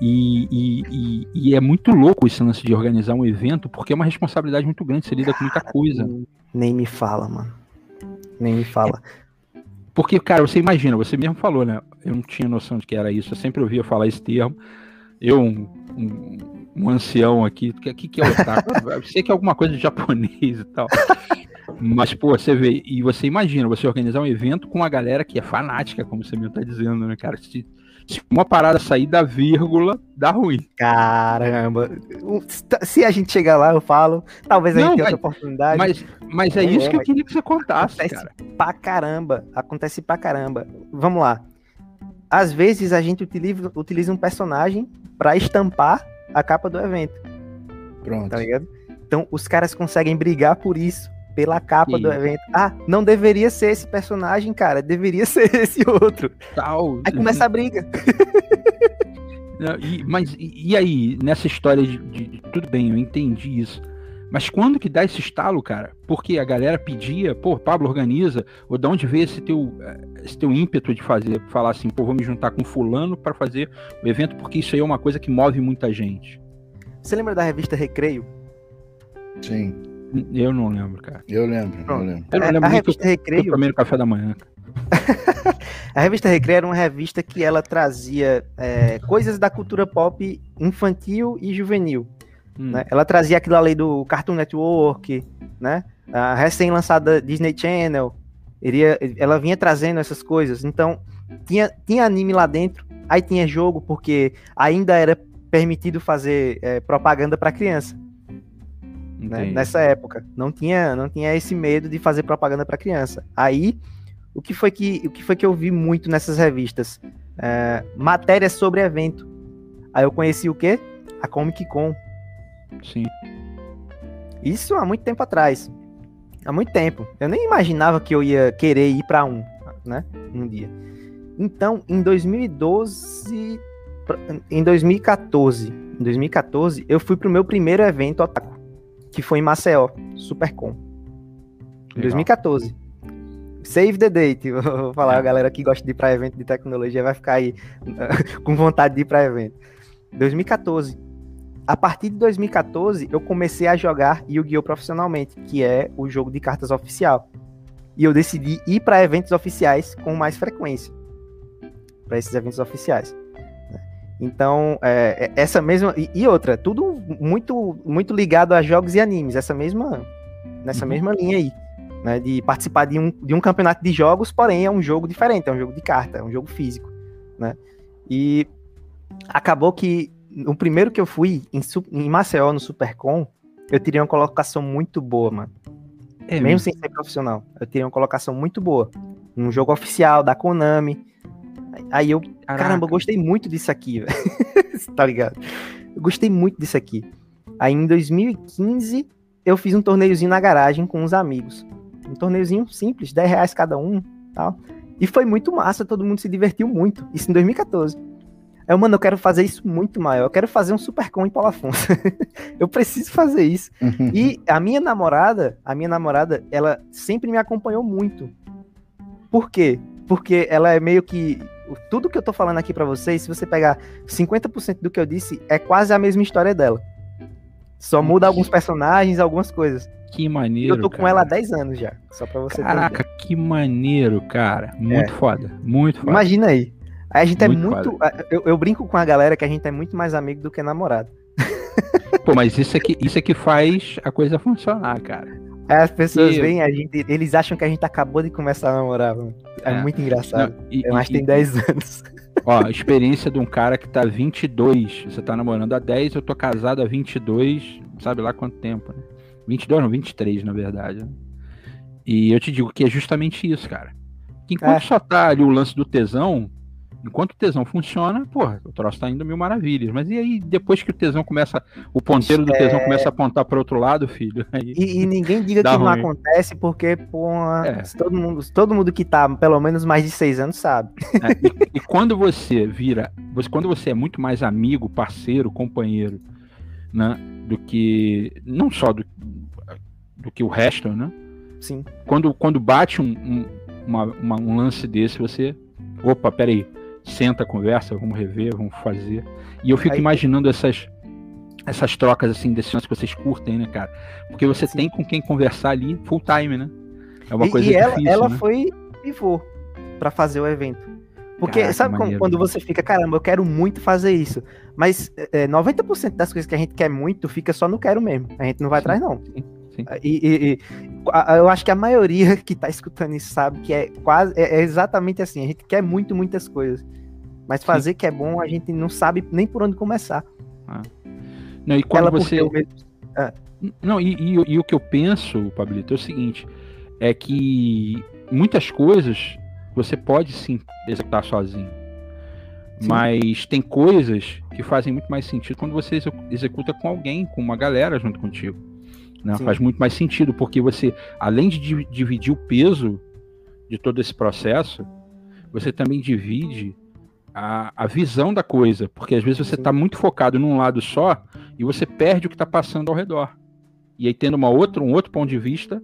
E, e, e, e, é muito louco esse lance de organizar um evento, porque é uma responsabilidade muito grande, você lida com muita coisa. Nem me fala, mano. Nem me fala. É, porque, cara, você imagina, você mesmo falou, né? Eu não tinha noção de que era isso, eu sempre ouvia falar esse termo. Eu, um, um, um ancião aqui, o que, que é otaku? eu sei que é alguma coisa de japonês e tal. Mas, pô, você vê, e você imagina, você organizar um evento com uma galera que é fanática, como você mesmo tá dizendo, né, cara? Se, se uma parada sair da vírgula, dá ruim. Caramba. Se a gente chegar lá, eu falo. Talvez a gente tenha outra oportunidade. Mas, mas é, é isso que eu queria que você contasse, acontece cara. Pra caramba. Acontece pra caramba. Vamos lá. Às vezes a gente utiliza, utiliza um personagem para estampar a capa do evento. Pronto. Tá ligado? Então os caras conseguem brigar por isso pela capa do evento. Ah, não deveria ser esse personagem, cara, deveria ser esse outro. Tal. Aí começa a briga. e, mas e, e, aí, nessa história de, de, de, Tudo bem, eu entendi isso. Mas quando que dá esse estalo, cara? Porque a galera pedia, pô, Pablo organiza, ou de onde veio esse teu, esse teu ímpeto de fazer, falar assim, pô, vou me juntar com fulano para fazer o evento, porque isso aí é uma coisa que move muita gente. Você lembra da revista Recreio? Sim. Eu não lembro, cara. Eu lembro, eu lembro. Eu não lembro a revista Recreio. primeiro café da manhã. a revista Recreio era uma revista que ela trazia é, coisas da cultura pop infantil e juvenil. Hum. Né? Ela trazia aquilo ali do Cartoon Network, né? A recém-lançada Disney Channel. Iria, ela vinha trazendo essas coisas. Então, tinha, tinha anime lá dentro, aí tinha jogo, porque ainda era permitido fazer é, propaganda para criança né? nessa época. Não tinha, não tinha esse medo de fazer propaganda para criança. Aí, o que foi que, o que foi que eu vi muito nessas revistas? É, matérias sobre evento. Aí eu conheci o quê? A Comic Con. Sim. Isso há muito tempo atrás. Há muito tempo. Eu nem imaginava que eu ia querer ir para um, né? Um dia. Então, em 2012, em 2014, em 2014, eu fui pro meu primeiro evento otaku que foi em Maceió, Supercom. Em 2014. Save the date. Vou falar, a galera que gosta de ir para evento de tecnologia vai ficar aí com vontade de ir para evento. 2014. A partir de 2014, eu comecei a jogar Yu-Gi-Oh! profissionalmente, que é o jogo de cartas oficial. E eu decidi ir para eventos oficiais com mais frequência. Para esses eventos oficiais. Então, é, é, essa mesma. E, e, outra, tudo muito, muito ligado a jogos e animes, essa mesma. Nessa uhum. mesma linha aí. Né, de participar de um, de um campeonato de jogos, porém é um jogo diferente, é um jogo de carta, é um jogo físico. Né? E acabou que o primeiro que eu fui em, em Maceió, no Supercom, eu teria uma colocação muito boa, mano. É mesmo, mesmo sem ser profissional. Eu teria uma colocação muito boa. Um jogo oficial da Konami Aí eu, Caraca. caramba, eu gostei muito disso aqui, velho. tá ligado? Eu gostei muito disso aqui. Aí em 2015 eu fiz um torneiozinho na garagem com uns amigos. Um torneiozinho simples, 10 reais cada um, tal. E foi muito massa, todo mundo se divertiu muito. Isso em 2014. Aí, mano, eu quero fazer isso muito maior. Eu quero fazer um supercom em Paulo Afonso. eu preciso fazer isso. Uhum. e a minha namorada, a minha namorada, ela sempre me acompanhou muito. Por quê? Porque ela é meio que tudo que eu tô falando aqui para vocês, se você pegar 50% do que eu disse, é quase a mesma história dela. Só muda alguns personagens, algumas coisas. Que maneiro. Eu tô com cara. ela há 10 anos já, só pra você Caraca, que maneiro, cara. Muito é. foda. Muito foda. Imagina aí. Aí a gente é muito é muito. Eu, eu, brinco com a galera que a gente é muito mais amigo do que namorado. Pô, mas isso é que, isso é que faz a coisa funcionar, cara. As pessoas E- veem a gente, eles acham que a gente acabou de começar a namorar, mano. É, É. muito engraçado. Não, e- Mas e- tem 10 anos. Ó, a experiência de um cara que tá 22, você tá namorando há 10, eu tô casado há 22, sabe lá quanto tempo, né? 22 não, 23 na verdade. né? E eu te digo que é justamente isso, cara. Que enquanto É. só tá ali o lance do tesão, enquanto o tesão funciona, porra, o troço tá indo mil maravilhas. Mas e aí, depois que o tesão começa, o ponteiro do tesão começa a apontar para outro lado, filho. E, e ninguém diga que não ruim. acontece, porque, pô, É. todo, mundo, todo mundo que tá pelo menos mais de 6 anos sabe. É, e, e quando você vira, você, quando você é muito mais amigo, parceiro, companheiro, né, do que não só do, do que o resto, né? Sim. Quando, quando bate um, um, uma- uma- um lance desse, você, opa, peraí, senta, conversa, vamos rever, vamos fazer. E eu fico Aí- imaginando essas essas trocas assim desses lances que vocês curtem, né, cara? Porque você Sim. tem com quem conversar ali full time, né? É uma e coisa e ela, difícil, ela né? foi pivô pra fazer o evento. Porque, Caraca, sabe quando, maneiro. quando você fica, caramba, eu quero muito fazer isso. Mas é, 90% das coisas que a gente quer muito fica só no quero mesmo. A gente não vai Sim, atrás, não. sim. E, e- e- a- eu acho que a maioria que tá escutando isso sabe que é quase é, é exatamente assim. A gente quer muito, muitas coisas. Mas fazer que é bom, a gente não sabe nem por onde começar. Não, e quando ela você mesmo- Não, e, e- e o que eu penso, Pablito, é o seguinte: é que muitas coisas você pode sim executar sozinho. Sim. Mas tem coisas que fazem muito mais sentido quando você execu- executa com alguém, com uma galera junto contigo. Né? Faz muito mais sentido, porque você, além de di- dividir o peso de todo esse processo, você também divide a, a visão da coisa. Porque às vezes você está muito focado num lado só e você perde o que está passando ao redor. E aí, tendo uma outra, um outro ponto de vista,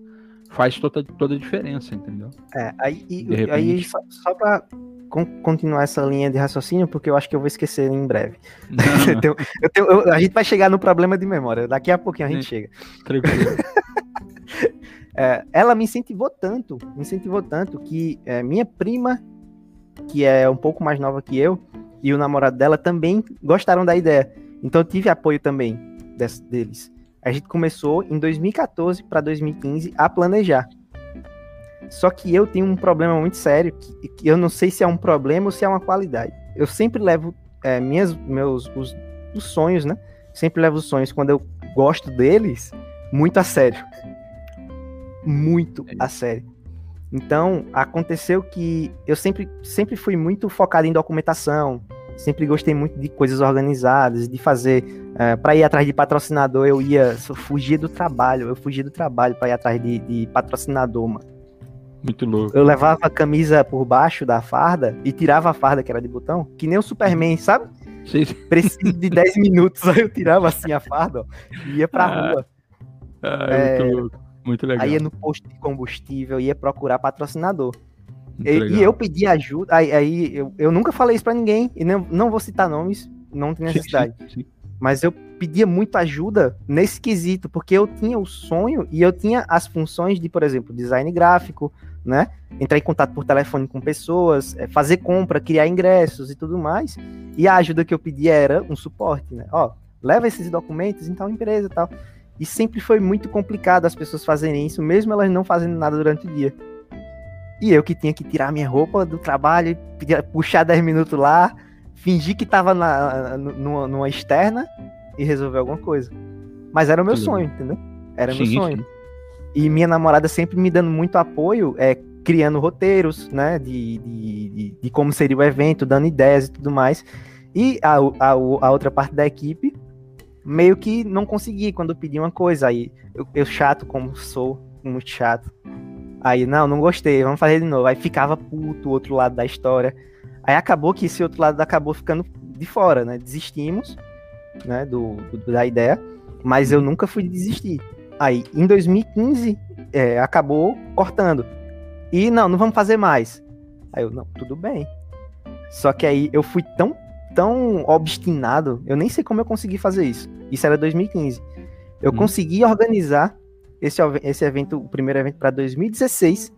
faz toda, toda a diferença, entendeu? É, aí, e- repente. aí só, só pra con- continuar essa linha de raciocínio, porque eu acho que eu vou esquecer em breve. Eu tenho- eu tenho- eu- a gente vai chegar no problema de memória. Daqui a pouquinho a gente Sim. chega. Tranquilo. É, ela me incentivou tanto, me incentivou tanto que é, minha prima, que é um pouco mais nova que eu, e o namorado dela também gostaram da ideia. Então eu tive apoio também deles. A gente começou em 2014 para 2015 a planejar. Só que eu tenho um problema muito sério, que, que eu não sei se é um problema ou se é uma qualidade. Eu sempre levo é, minhas, meus os, os sonhos, né? Sempre levo os sonhos quando eu gosto deles muito a sério. Muito a sério. Então, aconteceu que eu sempre, sempre fui muito focado em documentação, sempre gostei muito de coisas organizadas, de fazer. para ir atrás de patrocinador, eu ia. Eu fugia do trabalho, eu fugia do trabalho para ir atrás de, de patrocinador, mano. Muito louco. Eu levava a camisa por baixo da farda e tirava a farda, que era de botão, que nem o Superman, sabe? Vocês- Preciso de 10 minutos, aí eu tirava assim a farda ó, e ia pra Ah, rua. Ah, é É, muito louco. Muito legal. Aí ia no posto de combustível, ia procurar patrocinador. E, e eu pedi ajuda, aí, aí eu, eu nunca falei isso pra ninguém, e não, não vou citar nomes, não tem necessidade. sim, sim. Mas eu pedia muito ajuda nesse quesito, porque eu tinha o sonho e eu tinha as funções de, por exemplo, design gráfico, né? Entrar em contato por telefone com pessoas, eh, fazer compra, criar ingressos e tudo mais. E a ajuda que eu pedia era um suporte, né? Ó, leva esses documentos em tal empresa e tal. E sempre foi muito complicado as pessoas fazerem isso, mesmo elas não fazendo nada durante o dia. E eu que tinha que tirar minha roupa do trabalho, puxar 10 minutos lá, fingir que tava na, numa, numa externa e resolver alguma coisa. Mas era o meu sonho, entendeu? Era o meu sonho. sim. E minha namorada sempre me dando muito apoio, é, criando roteiros, né? De, de, de, de como seria o evento, dando ideias e tudo mais. E a, a, a outra parte da equipe meio que não consegui quando eu pedi uma coisa. Aí eu, eu chato como sou, muito chato. Aí, não, não gostei, vamos fazer de novo. Aí ficava puto o outro lado da história. Aí acabou que esse outro lado acabou ficando de fora, né? Desistimos, né, do, do- da ideia, mas eu nunca fui desistir. Aí, em 2015, é, acabou cortando. E não, não vamos fazer mais. Aí eu, não, tudo bem. Só que aí eu fui tão, tão obstinado, eu nem sei como eu consegui fazer isso. Isso era 2015. Eu Hum. consegui organizar esse, esse evento, o primeiro evento para 2016.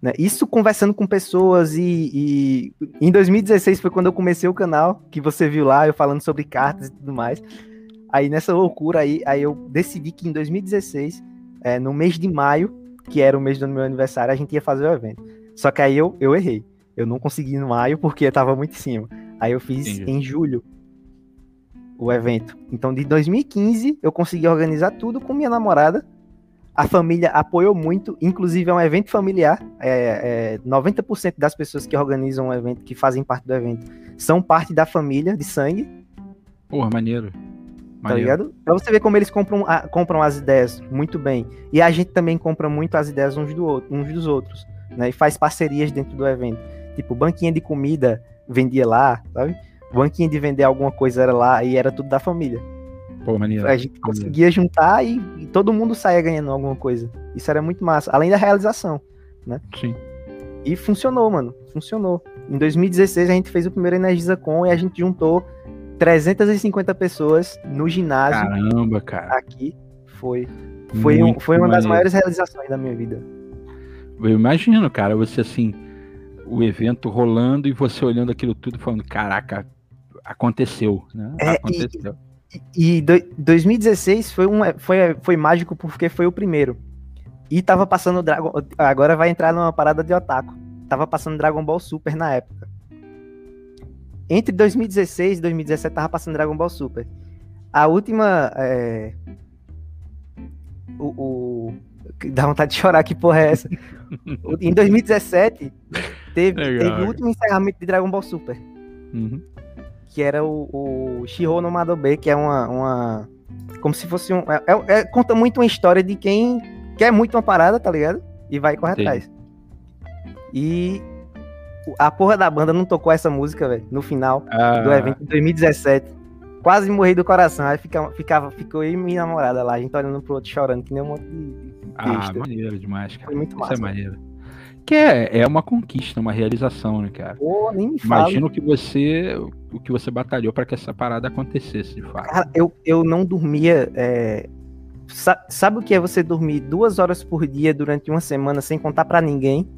né? Isso conversando com pessoas e, e em 2016 foi quando eu comecei o canal, que você viu lá, eu falando sobre cartas e tudo mais. Aí nessa loucura aí, aí eu decidi que em 2016, é, no mês de maio, que era o mês do meu aniversário, a gente ia fazer o evento. Só que aí eu, eu errei. Eu não consegui no maio porque tava muito em cima. Aí eu fiz Entendi. em julho o evento. Então de 2015 eu consegui organizar tudo com minha namorada. A família apoiou muito, inclusive é um evento familiar. É, é, 90% das pessoas que organizam o evento, que fazem parte do evento, são parte da família de sangue. Porra, maneiro. Tá Maneiro. ligado? Pra você ver como eles compram, a- compram as ideias muito bem. E a gente também compra muito as ideias uns, do outro, uns dos outros, né? E faz parcerias dentro do evento. Tipo, banquinha de comida vendia lá, sabe? Banquinha de vender alguma coisa era lá e era tudo da família. Pô, maneiro. A gente conseguia juntar e, e todo mundo saía ganhando alguma coisa. Isso era muito massa. Além da realização. Sim. E funcionou, mano. Funcionou. Em 2016 a gente fez o primeiro Energiza Com e a gente juntou 350 pessoas no ginásio Caramba, cara. aqui. Foi, foi, um- foi uma das maiores realizações da minha vida. Eu imagino, cara, você assim, o evento rolando e você olhando aquilo tudo falando, caraca, aconteceu, né? É, e- aconteceu. E, e do- 2016 foi, um, foi, foi mágico porque foi o primeiro. E tava passando Dragon. Agora vai entrar numa parada de otaku. Tava passando Dragon Ball Super na época. Entre 2016 e 2017 tava passando Dragon Ball Super. A última. é, O, o- Dá vontade de chorar, que porra é essa? Em 2017, teve, Legal. teve o último encerramento de Dragon Ball Super Uhum. Que era o, o Shihou no Madobe, que é uma, uma. Como se fosse um. É, é- é- conta muito uma história de quem quer muito uma parada, tá ligado? E vai correr Entendi. atrás. E a porra da banda não tocou essa música, velho, no final Ah, do evento de 2017. Quase morri do coração. Aí fica, ficava, ficou eu e minha namorada lá, a gente olhando pro outro chorando, que nem um monte de, ah, maneiro demais, cara. Foi muito Isso massa. é maneiro. Que é, é uma conquista, uma realização, né, cara? Pô, nem. Imagino que você, o que você batalhou para que essa parada acontecesse, de fato. Cara, eu, eu não dormia. é, sa- Sabe o que é você dormir duas horas por dia durante uma semana sem contar pra ninguém?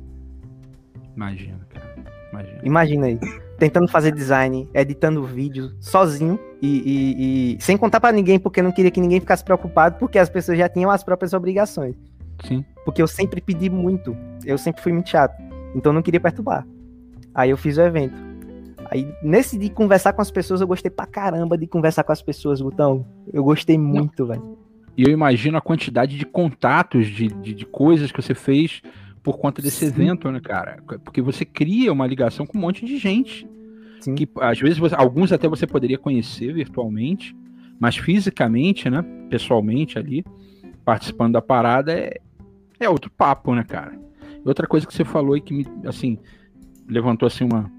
Imagino, cara. Imagino. Imagina aí. Tentando fazer design, editando vídeo sozinho e, e- e sem contar pra ninguém, porque não queria que ninguém ficasse preocupado, porque as pessoas já tinham as próprias obrigações. Sim. Porque eu sempre pedi muito. Eu sempre fui muito chato. Então eu não queria perturbar. Aí eu fiz o evento. Aí, nesse de conversar com as pessoas, eu gostei pra caramba de conversar com as pessoas, Botão. Eu gostei muito, velho. E eu imagino a quantidade de contatos, de, de, de coisas que você fez por conta desse Sim. evento, né, cara? Porque você cria uma ligação com um monte de gente. Sim. Que às vezes você- alguns até você poderia conhecer virtualmente, mas fisicamente, né? Pessoalmente ali, participando da parada, é, é outro papo, né, cara? Outra coisa que você falou e que me, assim, levantou assim uma,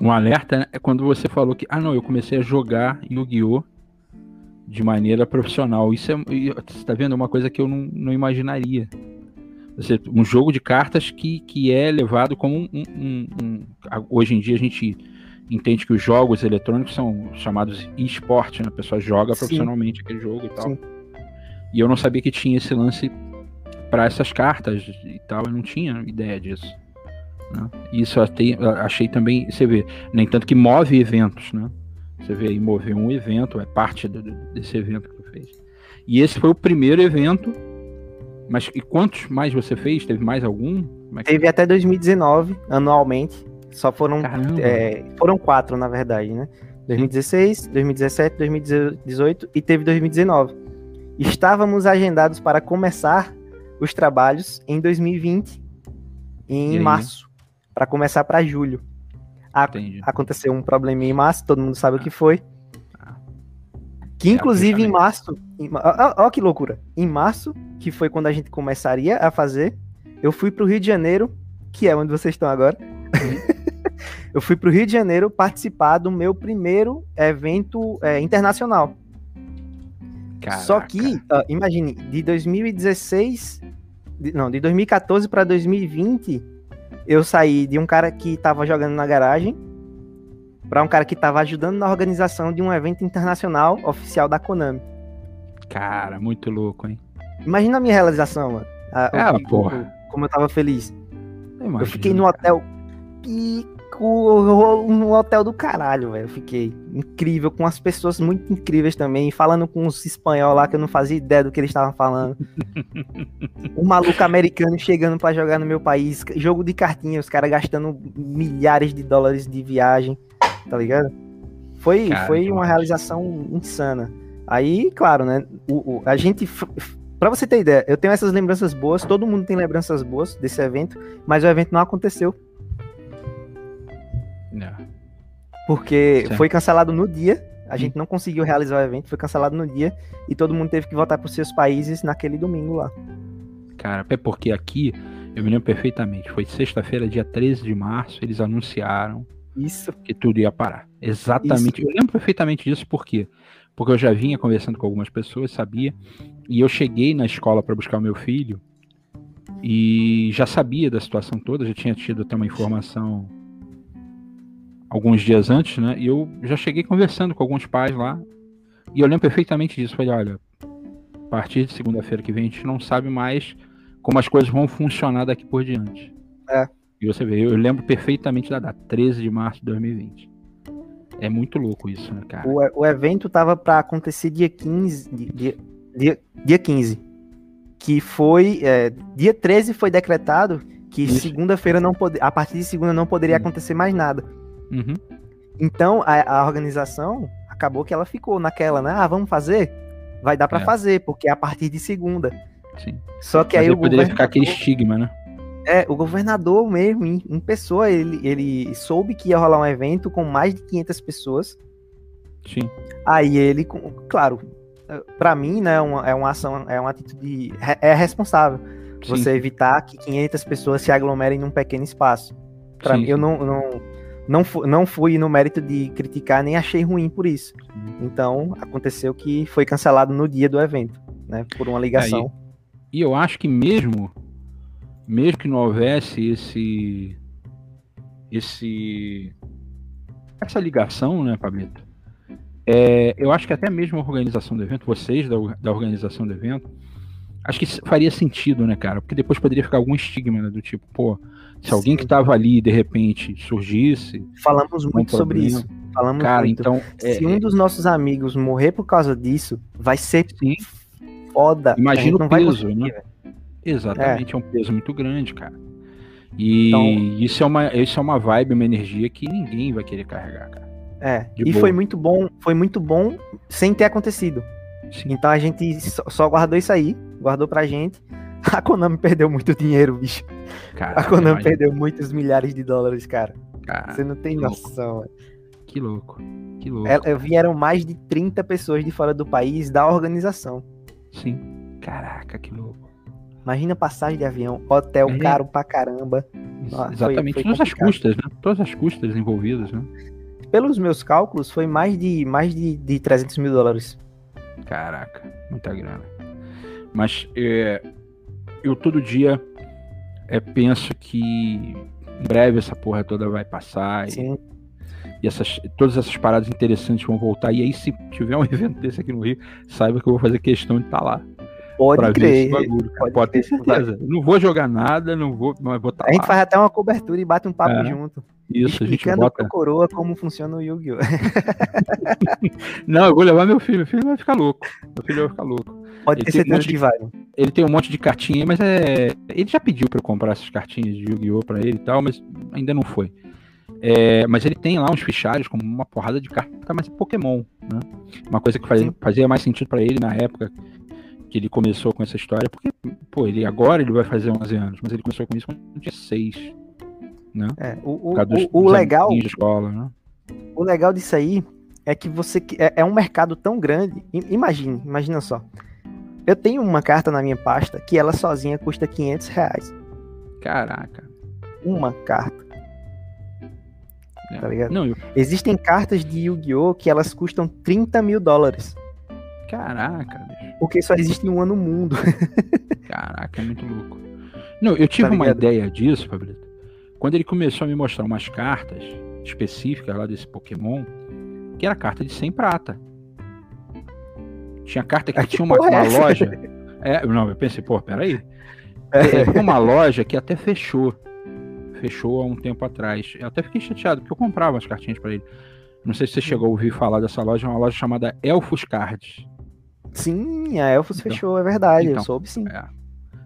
um alerta, né, é quando você falou que, ah, não, eu comecei a jogar Yu-Gi-Oh! de maneira profissional. Isso é, você tá vendo É uma coisa que eu não, não imaginaria. Você, um jogo de cartas que, que é levado como um, um- um- Hoje em dia a gente entende que os jogos eletrônicos são chamados e-sport, né? A pessoa joga Sim. profissionalmente aquele jogo e tal. Sim. E eu não sabia que tinha esse lance para essas cartas e tal, eu não tinha ideia disso. Né? Isso eu até- eu achei também, você vê, nem tanto que move eventos, né? Você vê aí mover um evento, é parte do- desse evento que tu fez. E esse foi o primeiro evento. Mas e quantos mais você fez? Teve mais algum? É que- Teve até 2019, anualmente. Só foram, é, foram quatro, na verdade, né? 2016, 2017, 2018 e teve 2019. Estávamos agendados para começar os trabalhos em 2020, E em março, para começar para julho. A- aconteceu um probleminha em março, todo mundo sabe o que foi. Ah. Que É, inclusive em março, em ma- ó, que loucura. Em março, que foi quando a gente começaria a fazer, eu fui pro Rio de Janeiro, que é onde vocês estão agora. eu fui pro Rio de Janeiro participar do meu primeiro evento é, internacional. Só Caraca. que, ó, imagine, de 2016, de- não, de 2014 para 2020, eu saí de um cara que tava jogando na garagem para um cara que tava ajudando na organização de um evento internacional oficial da Konami. Cara, muito louco, hein? Imagina a minha realização, mano. A- o Ah, porra. o- como eu tava feliz. Eu, eu fiquei no cara. hotel com um hotel do caralho, velho. Eu fiquei incrível, com as pessoas muito incríveis também, falando com os espanhol lá que eu não fazia ideia do que eles estavam falando. um maluco americano chegando para jogar no meu país, jogo de cartinha, os caras gastando milhares de dólares de viagem, tá ligado? Foi, Cara, foi uma realização insana. Aí, claro, né? O, o, a gente. Pra você ter ideia, eu tenho essas lembranças boas, todo mundo tem lembranças boas desse evento, mas o evento não aconteceu não. É. Porque certo. foi cancelado no dia, a hum. gente não conseguiu realizar o evento, foi cancelado no dia e todo mundo teve que voltar para os seus países naquele domingo lá. Cara, é porque aqui, eu me lembro perfeitamente, foi sexta-feira, dia 13 de março, eles anunciaram Isso. que tudo ia parar. Exatamente. Isso. Eu lembro perfeitamente disso, por quê? Porque eu já vinha conversando com algumas pessoas, sabia, e eu cheguei na escola para buscar o meu filho e já sabia da situação toda, já tinha tido até uma informação alguns dias antes, né? E eu já cheguei conversando com alguns pais lá. E eu lembro perfeitamente disso. Falei, olha, a partir de segunda-feira que vem a gente não sabe mais como as coisas vão funcionar daqui por diante. É. E você vê, eu lembro perfeitamente da data, 13 de março de 2020. É muito louco isso, né, cara? O, o evento tava para acontecer dia 15. Dia, dia, dia 15. Que foi. É, dia 13 foi decretado que segunda-feira não pode, a partir de segunda não poderia acontecer mais nada. Uhum. Então a, a, organização acabou que ela ficou naquela, né? Ah, vamos fazer? Vai dar para é. fazer, porque é a partir de segunda. Sim. Só que Mas aí o poderia ficar aquele estigma, né? É, o governador mesmo, em, pessoa, ele, ele soube que ia rolar um evento com mais de 500 pessoas. Sim. Aí ele, claro, para mim, né, uma, é uma ação, é uma atitude, é responsável. Sim. Você evitar que 500 pessoas se aglomerem num pequeno espaço. Para mim, eu não, não não, não fui no mérito de criticar, nem achei ruim por isso. Então, aconteceu que foi cancelado no dia do evento, né? Por uma ligação. e, e eu acho que mesmo, mesmo que não houvesse esse. esse essa ligação, né, Pablito? É, eu acho que até mesmo a organização do evento, vocês da, da organização do evento, acho que faria sentido, né, cara? Porque depois poderia ficar algum estigma, né, do tipo, pô, se Sim. alguém que estava ali de repente surgisse. Falamos muito sobre isso. Falamos cara, muito. então. Se é, um dos nossos amigos morrer por causa disso, vai ser Sim. foda. Imagina o peso, né? Exatamente, é. é. um peso muito grande, cara. E então, isso, é uma, isso é uma vibe, uma energia que ninguém vai querer carregar, cara. É, de e boa. foi muito bom, foi muito bom sem ter acontecido. Sim. Então a gente só guardou isso aí, guardou pra gente. A Konami perdeu muito dinheiro, bicho. Cara, a Konami perdeu muitos milhares de dólares, cara. cara Você não tem noção. Louco. Que louco. Que louco. É, vieram mais de 30 pessoas de fora do país da organização. Sim. Caraca, que louco. Imagina passagem de avião, hotel é. caro pra caramba. Nossa, Exatamente, foi, foi todas as custas, né? Todas as custas envolvidas, né? Pelos meus cálculos, foi mais de, mais de, de 300 mil dólares. Caraca, muita grana. Mas é, eu todo dia é, penso que em breve essa porra toda vai passar Sim. e, e essas, todas essas paradas interessantes vão voltar. E aí, se tiver um evento desse aqui no Rio, saiba que eu vou fazer questão de estar tá lá. Pode crer. Bagulho, pode, pode ter certeza. Não vou jogar nada, não vou, mas vou estar tá A gente faz até uma cobertura e bate um papo é. junto. Isso, a gente bota... pro coroa como funciona o Yu-Gi-Oh! não, eu vou levar meu filho, meu filho vai ficar louco. Meu filho vai ficar louco. Pode ter certeza um que vai. Ele tem um monte de cartinha, mas é. Ele já pediu para eu comprar essas cartinhas de Yu-Gi-Oh! pra ele e tal, mas ainda não foi. É, mas ele tem lá uns fichários com uma porrada de carta, mas é Pokémon, né? Uma coisa que fazia, fazia mais sentido para ele na época que ele começou com essa história, porque, pô, ele agora ele vai fazer 11 anos, mas ele começou com isso quando tinha 6, né? É, o, o, dos, o, o legal... De escola, né? O legal disso aí é que você... É, é um mercado tão grande, imagine, imagina só, eu tenho uma carta na minha pasta que ela sozinha custa 500 reais. Caraca. Uma carta. É. Tá ligado? Não, eu... Existem cartas de Yu-Gi-Oh! que elas custam 30 mil dólares. Caraca, bicho. Porque só existe uma no mundo. Caraca, é muito louco. Não, eu tive tá uma ideia disso, Fabrício. Quando ele começou a me mostrar umas cartas específicas lá desse Pokémon, que era carta de 100 prata. Tinha carta que, tinha uma, uma é loja. É, não, eu pensei, pô, peraí. É, uma loja que até fechou. fechou há um tempo atrás. Eu até fiquei chateado, porque eu comprava as cartinhas para ele. Não sei se você chegou a ouvir falar dessa loja, é uma loja chamada Elfos Cards. Sim, a Elfos então, fechou, é verdade, então, eu soube sim. É.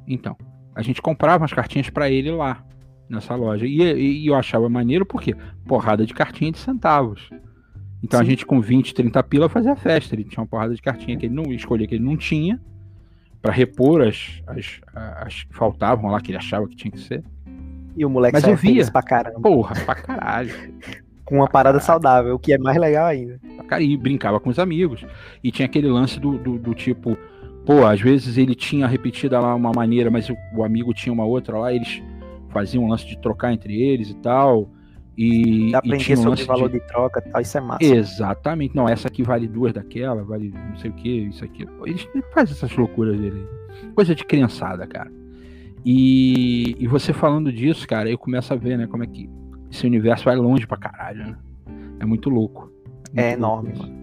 Então, a gente comprava as cartinhas para ele lá, nessa loja. E, e, e, eu achava maneiro porque porrada de cartinha de centavos. Então sim. a gente com 20, 30 pila fazia festa. Ele tinha uma porrada de cartinha que ele não escolhia, que ele não tinha, para repor as, as, as que faltavam lá, que ele achava que tinha que ser. E o moleque Mas eu via. pra caramba. Porra, pra caralho. com uma parada saudável, o que é mais legal ainda. E brincava com os amigos. E tinha aquele lance do, do, do tipo, pô, às vezes ele tinha repetida lá uma maneira, mas o, o, amigo tinha uma outra lá, eles faziam um lance de trocar entre eles e tal. E, aprender um sobre o valor de... de troca tal, isso é massa. Exatamente. Não, essa aqui vale duas daquela, vale não sei o que, isso aqui. Eles fazem essas loucuras dele. Coisa de criançada, cara. E, e você falando disso, cara, eu começo a ver, né, como é que esse universo vai longe pra caralho, né? É muito louco. É, muito é enorme, louco. mano.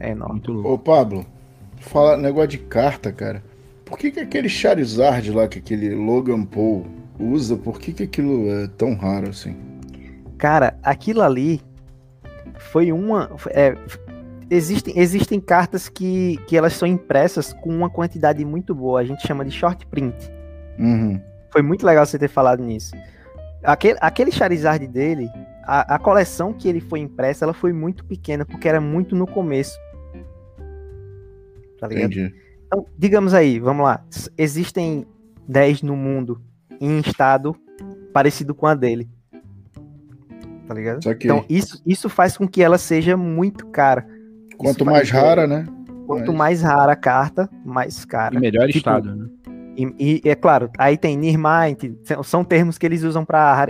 É enorme. Muito louco. Ô, Pablo, fala negócio de carta, cara. Por que, que aquele Charizard lá, que aquele Logan Paul usa, por que, que aquilo é tão raro assim? Cara, aquilo ali foi uma. É, existem, existem cartas que, que elas são impressas com uma quantidade muito boa. A gente chama de short print. Uhum. Foi muito legal você ter falado nisso. Aquele, aquele Charizard dele, a, a, coleção que ele foi impressa, ela foi muito pequena, porque era muito no começo. Tá ligado? Entendi. Então, digamos aí, vamos lá. Existem 10 no mundo em estado parecido com a dele. Tá ligado? Então, isso, isso faz com que ela seja muito cara. Quanto mais rara, né? Quanto mais... mais rara a carta, mais cara. Em melhor tipo, estado, né? E, e, é claro, aí tem Nirmite, são termos que eles usam para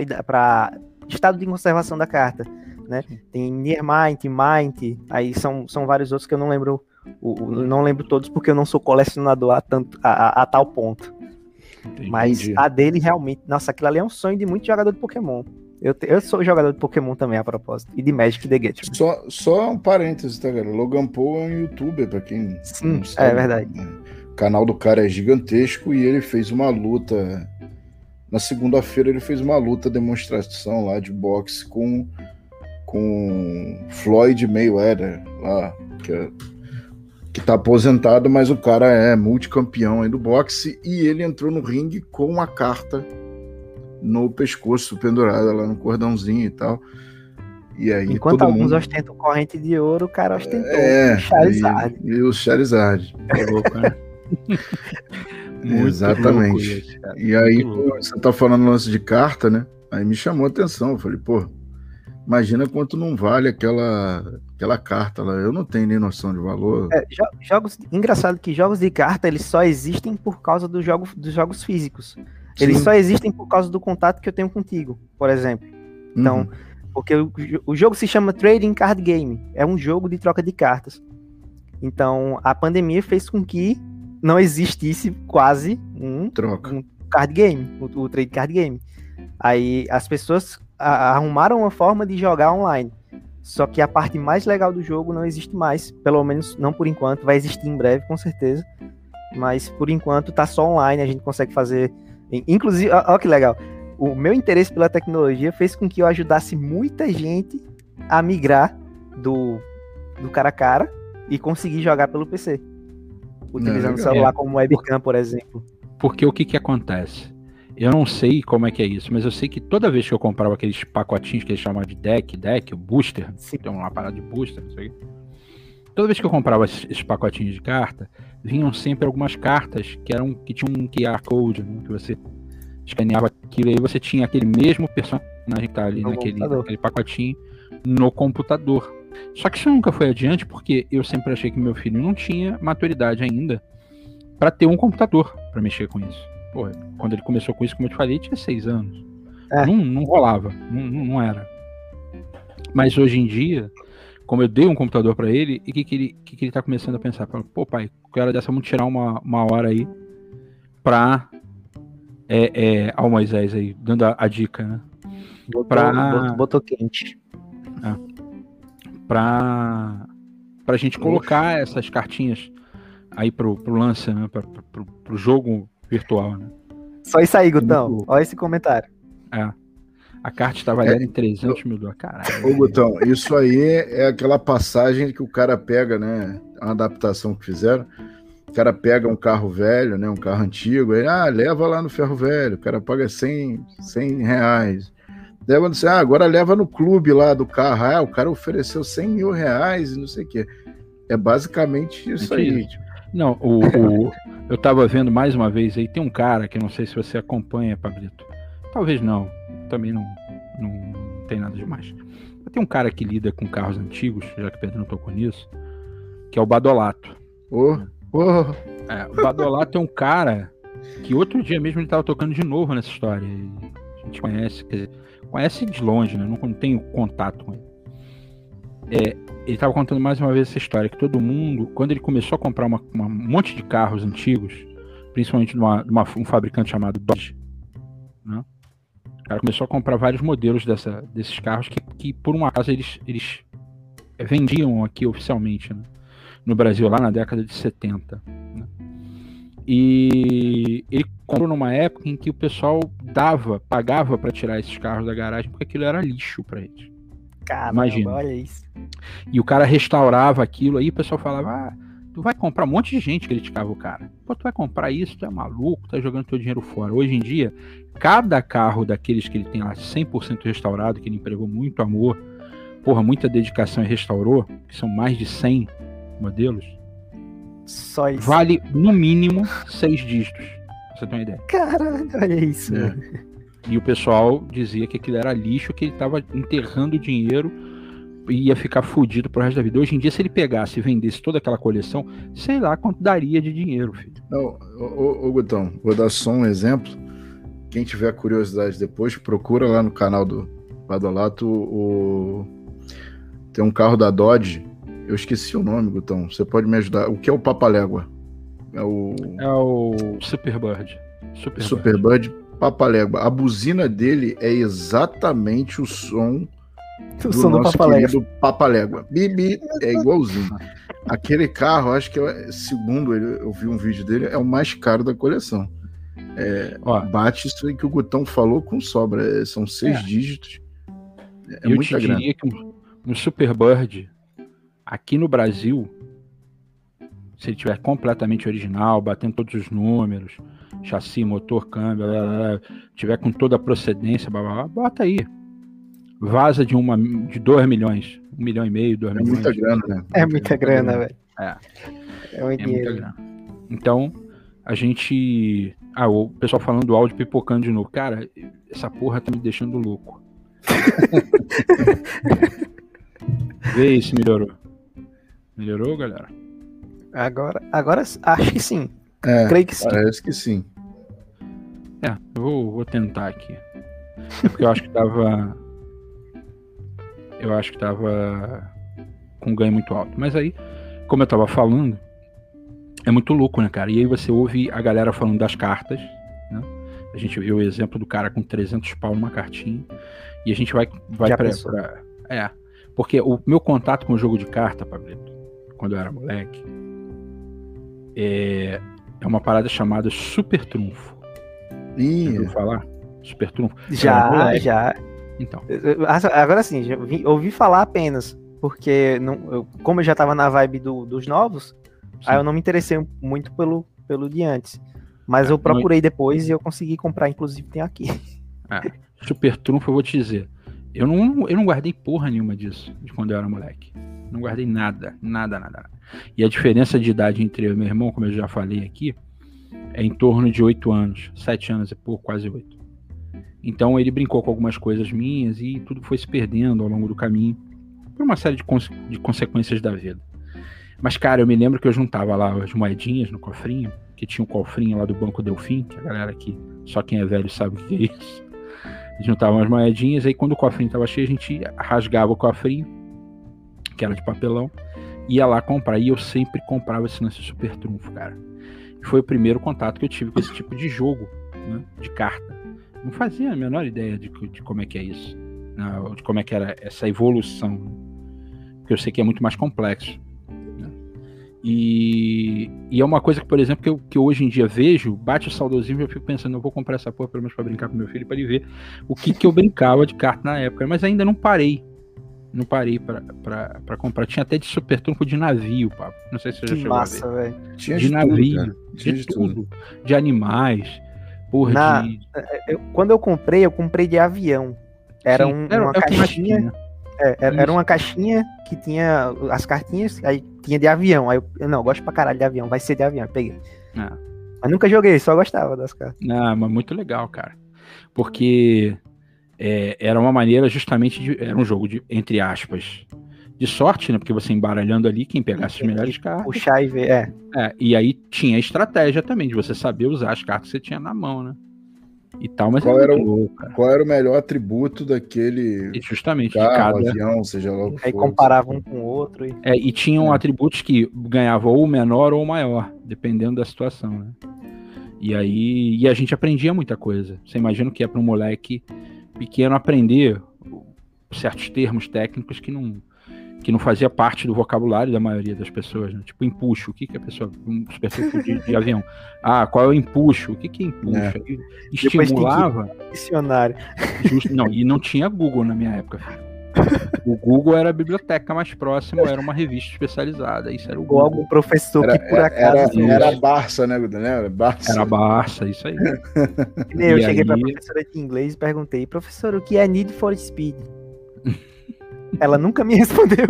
estado de conservação da carta. Né? Tem Nirmite, Mind, aí são, são vários outros que eu não lembro, o, o, não lembro todos porque eu não sou colecionador a, tanto, a, a, a tal ponto. Entendi. Mas a dele realmente, nossa, aquilo ali é um sonho de muito jogador de Pokémon. Eu, eu sou jogador de Pokémon também, a propósito. E de Magic The Gathering. Só, só um parênteses, tá, galera? Logan Paul é um youtuber, pra quem Sim, não sabe. É verdade. O canal do cara é gigantesco e ele fez uma luta. Na segunda-feira ele fez uma luta, demonstração lá de boxe com, com Floyd Mayweather, lá, que, é, que tá aposentado, mas o cara é multicampeão aí do boxe e ele entrou no ringue com uma carta no pescoço pendurada lá no cordãozinho e tal. E aí, Enquanto alguns mundo... ostentam corrente de ouro, o cara ostentou é, o Charizard. E, e o Charizard. É louco, né? Exatamente. e aí, você tá falando lance de carta, né? Aí me chamou a atenção. Eu falei, pô, imagina quanto não vale aquela, aquela carta lá. Eu não tenho nem noção de valor. É, jogos, engraçado que jogos de carta eles só existem por causa do jogo, dos jogos físicos. Eles Sim. só existem por causa do contato que eu tenho contigo, por exemplo. Então, uhum. porque o, o jogo se chama Trading Card Game. É um jogo de troca de cartas. Então, a pandemia fez com que não existisse quase um, Troca. um card game, o, o trade card game. Aí as pessoas arrumaram uma forma de jogar online. Só que a parte mais legal do jogo não existe mais, pelo menos não por enquanto, vai existir em breve, com certeza. Mas por enquanto tá só online, a gente consegue fazer. Inclusive, olha que legal. O meu interesse pela tecnologia fez com que eu ajudasse muita gente a migrar do, do cara a cara e conseguir jogar pelo PC utilizando o celular é. como webcam, por exemplo. Porque o que que acontece? Eu não sei como é que é isso, mas eu sei que toda vez que eu comprava aqueles pacotinhos que eles chamavam de deck, deck, o booster, Sim. tem uma parada de booster, não sei. Toda vez que eu comprava esses pacotinhos de carta, vinham sempre algumas cartas que eram que tinham um QR code, né, que você escaneava aquilo e você tinha aquele mesmo personagem que tá ali no naquele, naquele pacotinho no computador. Só que isso nunca foi adiante porque eu sempre achei que meu filho não tinha maturidade ainda para ter um computador para mexer com isso. Porra, quando ele começou com isso, como eu te falei, tinha seis anos. É. Não, não rolava, não, não era. Mas hoje em dia, como eu dei um computador para ele, e o que, que, ele, que, que ele tá começando a pensar? Pô, pai, quero dessa, vamos tirar uma, uma hora aí pra. É, é, ao Moisés aí, dando a, a dica, né? Botou, pra... botou, quente. É para a gente colocar essas cartinhas aí pro, pro lance, né? Pra, pro, pro jogo virtual, né? Só isso aí, Gutão. Olha esse comentário. É. A carta está valendo é, 300 mil dólares. Caralho. Ô, Gutão, isso aí é aquela passagem que o cara pega, né? A adaptação que fizeram. O cara pega um carro velho, né? Um carro antigo, aí, ah, leva lá no ferro velho. O cara paga 100, 100 reais. Leva, sei, ah, agora leva no clube lá do carro. Ah, o cara ofereceu 100 mil reais e não sei o quê. É basicamente isso aí. Tipo. Não, o, o, eu tava vendo mais uma vez aí, tem um cara que não sei se você acompanha, Pablito. Talvez não, também não, não, não tem nada demais. Mas tem um cara que lida com carros antigos, já que o Pedro não tocou nisso, que é o Badolato. Oh, oh. É, o Badolato é um cara que outro dia mesmo ele tava tocando de novo nessa história. a gente conhece, quer dizer, conhece de longe, né? Não, tenho contato com ele. É, ele estava contando mais uma vez essa história, que todo mundo, quando ele começou a comprar uma, uma, um monte de carros antigos, principalmente de, uma, uma, um fabricante chamado Dodge, né? O cara começou a comprar vários modelos dessa, desses carros que, que, por um acaso, eles, eles vendiam aqui oficialmente né? no Brasil, lá na década de 70. Né? E ele comprou numa época em que o pessoal dava, pagava para tirar esses carros da garagem, porque aquilo era lixo para eles. Caramba, Imagina. olha isso. E o cara restaurava aquilo aí, o pessoal falava, ah, tu vai comprar, um monte de gente criticava o cara. Pô, tu vai comprar isso, tu é maluco, tá jogando teu dinheiro fora. Hoje em dia, cada carro daqueles que ele tem lá 100% restaurado, que ele empregou muito amor, porra, muita dedicação e restaurou, que são mais de 100 modelos, só isso. Vale, no mínimo, seis dígitos. Pra você ter uma ideia. Caralho, olha isso. É. E o pessoal dizia que aquilo era lixo, que ele estava enterrando dinheiro ia ficar fudido pro resto da vida. Hoje em dia, se ele pegasse e vendesse toda aquela coleção, sei lá quanto daria de dinheiro, filho. Não, ô, ô, Gutão, vou dar só um exemplo. Quem tiver curiosidade depois, procura lá no canal do Badolato o... Tem um carro da Dodge. Eu esqueci o nome, Gutão. Você pode me ajudar? O que é o Papalégua? É o. É o Superbird. Superbird. Superbird Papalégua. A buzina dele é exatamente o som o do som nosso do querido Papalégua. Bibi é igualzinho. Aquele carro, acho que é, segundo ele, eu vi um vídeo dele, é o mais caro da coleção. É, Ó, bate isso aí que o Gutão falou com sobra. É, são seis é. dígitos. É eu muita te grana. diria que um, um Superbird aqui no Brasil, se ele tiver completamente original, batendo todos os números, chassi, motor, câmbio, blá, blá, blá, tiver com toda a procedência, blá, blá, bota aí. Vaza de uma de 2 milhões, um milhão e meio, 2 é milhões. Muita grana, né? É muita grana, velho. É. É, é muita grana. Então, a gente. Ah, o pessoal falando do áudio pipocando de novo. Cara, essa porra tá me deixando louco. Vê se melhorou. Melhorou, galera? Agora, agora acho que sim. É, Creio que sim. Parece que sim. É, eu vou, vou tentar aqui. É porque eu acho que tava. Eu acho que tava com um ganho muito alto. Mas aí, como eu tava falando, é muito louco, né, cara? E aí você ouve a galera falando das cartas, né? A gente viu o exemplo do cara com 300 pau numa cartinha. E a gente vai, vai pra, pra, É. Porque o meu contato com o jogo de carta, Pablito, quando eu era moleque, é, é uma parada chamada Super Trunfo. Ih. ouviu falar? Super Trunfo. Já, já. Então. Agora sim, ouvi, falar apenas. Porque, não, eu, como eu já tava na vibe do, dos novos, sim. aí eu não me interessei muito pelo, pelo de antes. Mas é, eu procurei não... depois e eu consegui comprar, inclusive tem aqui. É, super Trunfo, eu vou te dizer. Eu não, eu não guardei porra nenhuma disso, de quando eu era moleque. Não guardei nada, nada, nada, nada. E a diferença de idade entre eu e meu irmão, como eu já falei aqui, é em torno de oito anos, sete anos e pouco, quase oito. Então ele brincou com algumas coisas minhas e tudo foi se perdendo ao longo do caminho, por uma série de, cons de consequências da vida. Mas, cara, eu me lembro que eu juntava lá as moedinhas no cofrinho, que tinha um cofrinho lá do Banco Delfim, que a galera aqui, só quem é velho sabe o que é isso juntavam as moedinhas, aí quando o cofrinho estava cheio, a gente rasgava o cofrinho, que era de papelão, ia lá comprar. E eu sempre comprava esse lance super trunfo, cara. Foi o primeiro contato que eu tive com esse tipo de jogo, né, de carta. Não fazia a menor ideia de, de como é que é isso, né, de como é que era essa evolução, porque eu sei que é muito mais complexo. Né. E, e é uma coisa que, por exemplo, que eu, que eu hoje em dia vejo, bate o saudosismo e eu fico pensando, eu vou comprar essa porra pelo menos pra brincar com meu filho, para ele ver o que, que eu brincava de carta na época. Mas ainda não parei. Não parei para comprar. Tinha até de super trunfo de navio, papo. Não sei se você já Que chegou massa, a ver. Tinha De, de, navio, tudo, de, de tudo. De animais. Porra, Na- de. Eu- quando eu comprei, eu comprei de avião. Era Sim, um- era- uma é caixinha. É, era, era uma caixinha que tinha as cartinhas, aí tinha de avião. Aí eu, não, eu gosto pra caralho de avião, vai ser de avião, eu peguei. Ah. Mas nunca joguei, só gostava das cartas. Não, mas muito legal, cara. Porque é, era uma maneira justamente de. Era um jogo de, entre aspas, de sorte, né? Porque você embaralhando ali, quem pegasse as melhores cartas. Puxar e ver, é. É, e aí tinha a estratégia também, de você saber usar as cartas que você tinha na mão, né? E tal, mas Qual é era muito louco. Qual era o melhor atributo daquele E justamente de carro, cada. avião, seja lá o que Aí for. comparava um com o outro. E... É, e tinham É. atributos que ganhavam ou menor ou maior, dependendo da situação, né? E aí e a gente aprendia muita coisa. Você imagina o que é para um moleque pequeno aprender certos termos técnicos que não que não fazia parte do vocabulário da maioria das pessoas, né? Tipo empuxo, o que que a pessoa um super trunfo de, de avião? Ah, qual é o empuxo? O que que é empuxo? É. Estimulava Dicionário. Justo- não, e não tinha Google na minha época. filho. O Google era a biblioteca mais próxima, ou era uma revista especializada. Isso era o Ou Google. algum professor Era, que por acaso. era, assim, era a Barça, né, Gudan? Era Barça. Era a Barça, isso aí. eu e cheguei pra aí- professora de inglês e perguntei, professor, o que é Need for Speed? Ela nunca me respondeu.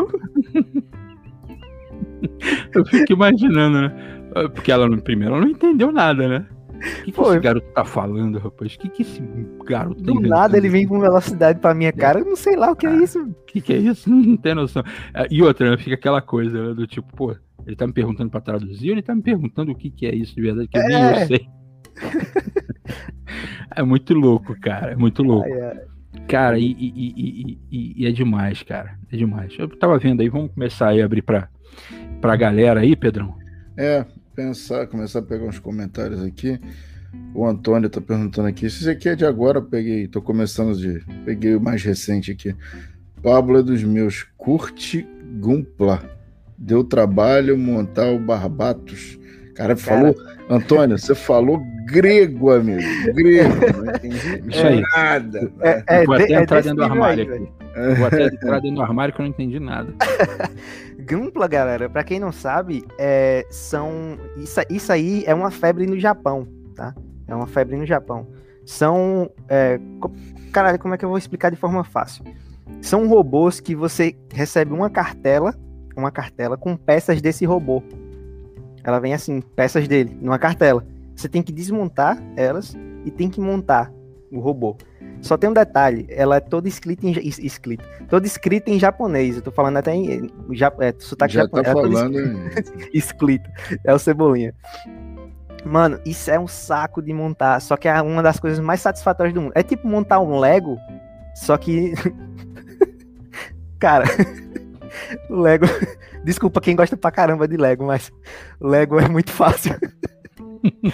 Eu fico imaginando, né? Porque ela, no primeiro, ela não entendeu nada, né? O que, que esse garoto tá falando, rapaz? O que, que esse garoto tá Do inventando? nada ele vem com velocidade pra minha cara, eu não sei lá o que é Ah. isso. O que, que é isso? Não tem noção. É, E outra, né? fica aquela coisa né, do tipo, pô, ele tá me perguntando pra traduzir, ou ele tá me perguntando o que, que é isso de verdade, que eu nem É. eu sei. é muito louco, cara. É muito louco. Ai, ai. Cara, e, e- e- e- é demais, cara. É demais. Eu tava vendo aí, vamos começar aí a abrir pra, pra galera aí, Pedrão. É, pensar, começar a pegar uns comentários aqui. O Antônio tá perguntando aqui. Se isso aqui é de agora, eu peguei. Tô começando de. Peguei o mais recente aqui. Pablo é dos meus. Curte Gumpla. Deu trabalho montar o Barbatos. Cara, falou. Antônio, você falou grego, amigo. Grego. Não entendi Isso aí. nada. É, é, Vou de- até é entrar desse dentro do aí, armário aqui. Vou até entrar dentro do armário que eu não entendi nada. Gumpla, galera, pra quem não sabe, é, são isso, isso aí é uma febre no Japão, tá? É uma febre no Japão. São, é, co- caralho, como é que eu vou explicar de forma fácil? São robôs que você recebe uma cartela, uma cartela com peças desse robô. Ela vem assim, peças dele, numa cartela. Você tem que desmontar elas e tem que montar o robô. Só tem um detalhe, ela é toda escrita em escrita, toda escrita em japonês. Eu tô falando até em ja, é, sotaque Já tá japonês. é toda falando. escrita. É o Cebolinha. Mano, isso é um saco de montar, só que é uma das coisas mais satisfatórias do mundo. É tipo montar um Lego, só que. Cara, o Lego. Desculpa quem gosta pra caramba de Lego, mas o Lego é muito fácil.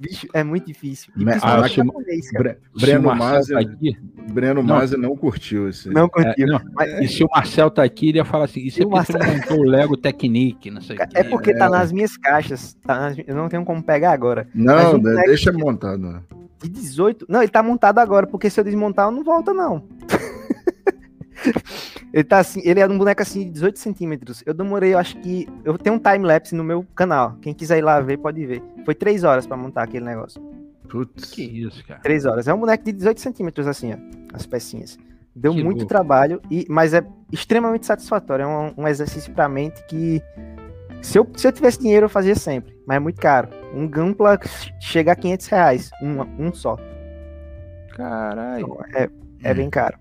Bicho, é muito difícil. E principalmente acho- japonês. Bre- Se Breno Marcel Mazzi, tá aqui, Breno Não. Mazzi não curtiu esse. Não é, curtiu. não, Mas- e se o Marcel tá aqui, ele ia falar assim: Isso E é o montou o Lego Technique, não sei o. É porque tá É. nas minhas caixas. Tá nas- Eu não tenho como pegar agora. Não, um deixa montado. né? De 18. Não, ele tá montado agora, porque se eu desmontar, eu não volta, não. ele tá assim, ele é um boneco assim de 18 centímetros. Eu demorei, eu acho que. Eu tenho um time-lapse no meu canal. Quem quiser ir lá ver, pode ver. Foi 3 horas pra montar aquele negócio. Putz. Que isso, cara. 3 horas. É um boneco de 18 centímetros, assim, ó. As pecinhas. Deu Que muito louco. trabalho, e, mas é extremamente satisfatório. É um, um exercício pra mente que. Se eu, se eu tivesse dinheiro, eu fazia sempre. Mas é muito caro. Um Gampla chega a 500 reais. Um, um só. Caralho. Então, é, é bem caro.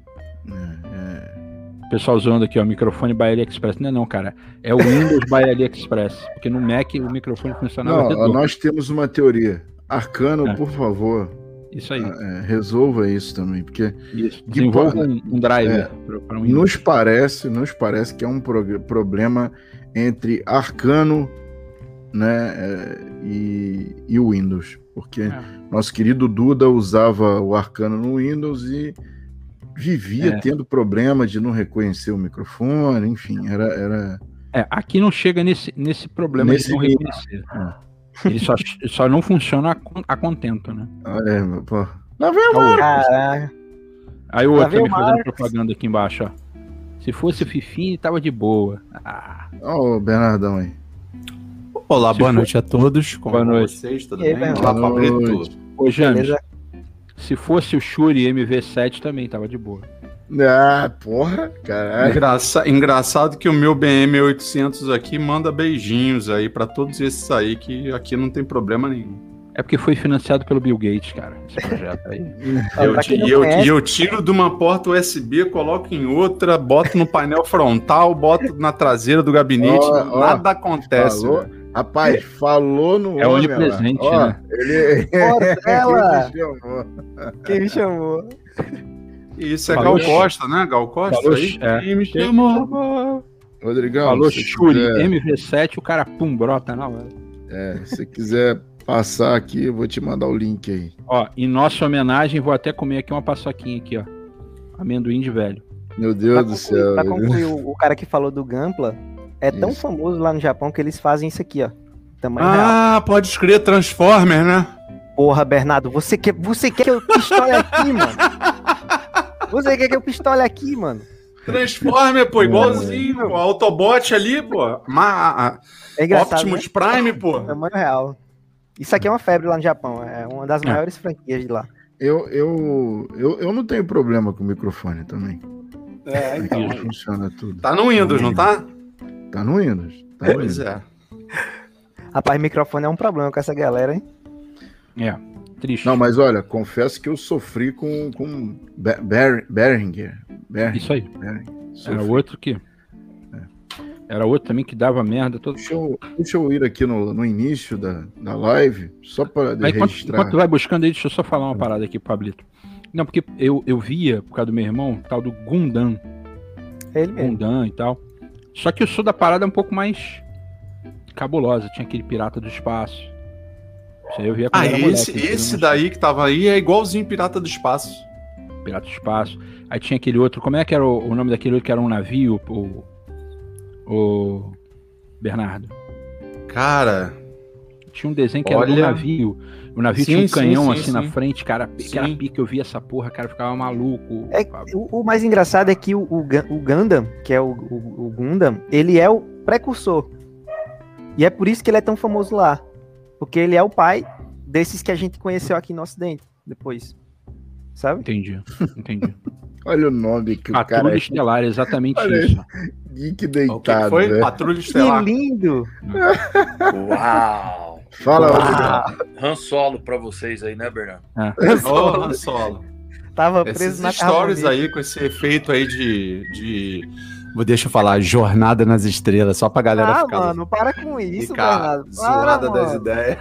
É, O pessoal zoando aqui, ó, microfone by AliExpress. Não é não, cara. É o Windows by AliExpress. Porque no Mac o microfone é. funcionava Não, nós temos uma teoria. Arcano, É. por favor, Isso aí. é, resolva isso também, porque Isso. Desenvolva um, um driver É. pra um nos parece, nos parece que é um problema entre Arcano, né, é, e, e o Windows, porque É. nosso querido Duda usava o Arcano no Windows e vivia É. tendo problema de não reconhecer o microfone, enfim, era, era É, aqui não chega nesse, nesse problema Nesse de não nível. reconhecer. Ele só, só não funciona a, a contento, né? Olha aí, pô. Lá vem o. Caraca. Aí o outro tá me fazendo Marcos. propaganda aqui embaixo, ó. Se fosse o Fifinho, tava de boa. Ah, Ó o Bernardão aí. Olá, Se boa for- noite a todos. Como Boa noite. vocês? Tudo E aí, bem? Olá, noite. Ô, James, Beleza? Se fosse o Shuri MV7 também tava de boa. Ah, porra, caralho. Engraça- engraçado que o meu BM 800 aqui manda beijinhos aí pra todos esses aí que aqui não tem problema nenhum. É porque foi financiado pelo Bill Gates, cara, esse projeto aí. E eu, e eu tiro de uma porta USB, coloco em outra, boto no painel frontal, boto na traseira do gabinete, ó, nada acontece. falou. Rapaz, falou no É homem, onipresente, ó. né? Ele Portela! Ele me chamou. Quem me chamou? Isso é Falou- Gal Costa, né? Gal Costa Falou- aí. é. Quem me chamou? Rodrigão, Falou Shuri quiser- MV7, o cara pum, brota na hora. É, se quiser passar aqui, eu vou te mandar o link aí. Ó, em nossa homenagem, vou até comer aqui uma paçoquinha aqui, ó. Amendoim de velho. Meu Pra Deus do concluir, céu. pra concluir, o cara que falou do Gampla é tão Isso. famoso lá no Japão que eles fazem isso aqui, ó. Tamanho real. Ah, pode escrever Transformer, né? Porra, Bernardo, você quer, você quer que eu pistole aqui, mano? Você quer que eu pistole aqui, mano? Transformer, pô, igualzinho, pô. Autobot ali, pô. Ma É Optimus Prime, pô. né? Tamanho real. Isso aqui é uma febre lá no Japão, é uma das É. maiores franquias de lá. Eu, eu, eu, eu não tenho problema com o microfone também. É, então. Funciona tudo. Tá no Windows, não tá? Tá no Windows. Tá no Pois Windows. é. Rapaz, microfone é um problema com essa galera, hein? É, triste. Não, mas olha, confesso que eu sofri com, com Be- Ber-. Behringer. Isso aí. Behringer. Era outro que. Era outro também que dava merda. Todo... Deixa eu, deixa eu ir aqui no, no início da, da live, só para Mas enquanto, registrar. enquanto tu vai buscando aí, deixa eu só falar uma parada aqui, Pablito. Não, porque eu, eu via, por causa do meu irmão, tal do Gundam. É ele mesmo. Gundam e tal. Só que eu sou da parada um pouco mais cabulosa. Tinha aquele pirata do espaço. Isso aí eu via Ah, era esse, moleque, esse daí que tava aí é igualzinho Pirata do Espaço. Pirata do Espaço. Aí tinha aquele outro. Como é que era o, o nome daquele outro que era um navio? O. O. Bernardo. Cara, Tinha um desenho que era de um Olha. navio. O navio Sim, tinha um sim, canhão sim, assim na sim. frente, cara. Que era pique, eu via essa porra, cara, ficava maluco. É, o, o mais engraçado é que o, o, o Gundam, que é o, o, o Gundam, ele é o precursor. E é por isso que ele é tão famoso lá. Porque ele é o pai desses que a gente conheceu aqui no Ocidente, depois. Sabe? Entendi, entendi. Olha o nome que o Patrulha cara é Estelar, exatamente Olha isso. geek o que, que deitado. foi? velho. Patrulha Que Estelar. lindo! Uau! Fala. Rodrigo. Han Solo pra vocês aí, né, Bernardo? Ô, Han Solo. Tava Esses preso na stories aí com esse efeito aí de. de... Vou deixa eu falar, jornada nas estrelas, só pra galera Ah, ficar. mano, para com isso, ficar Bernardo. Para, zoada das ideias.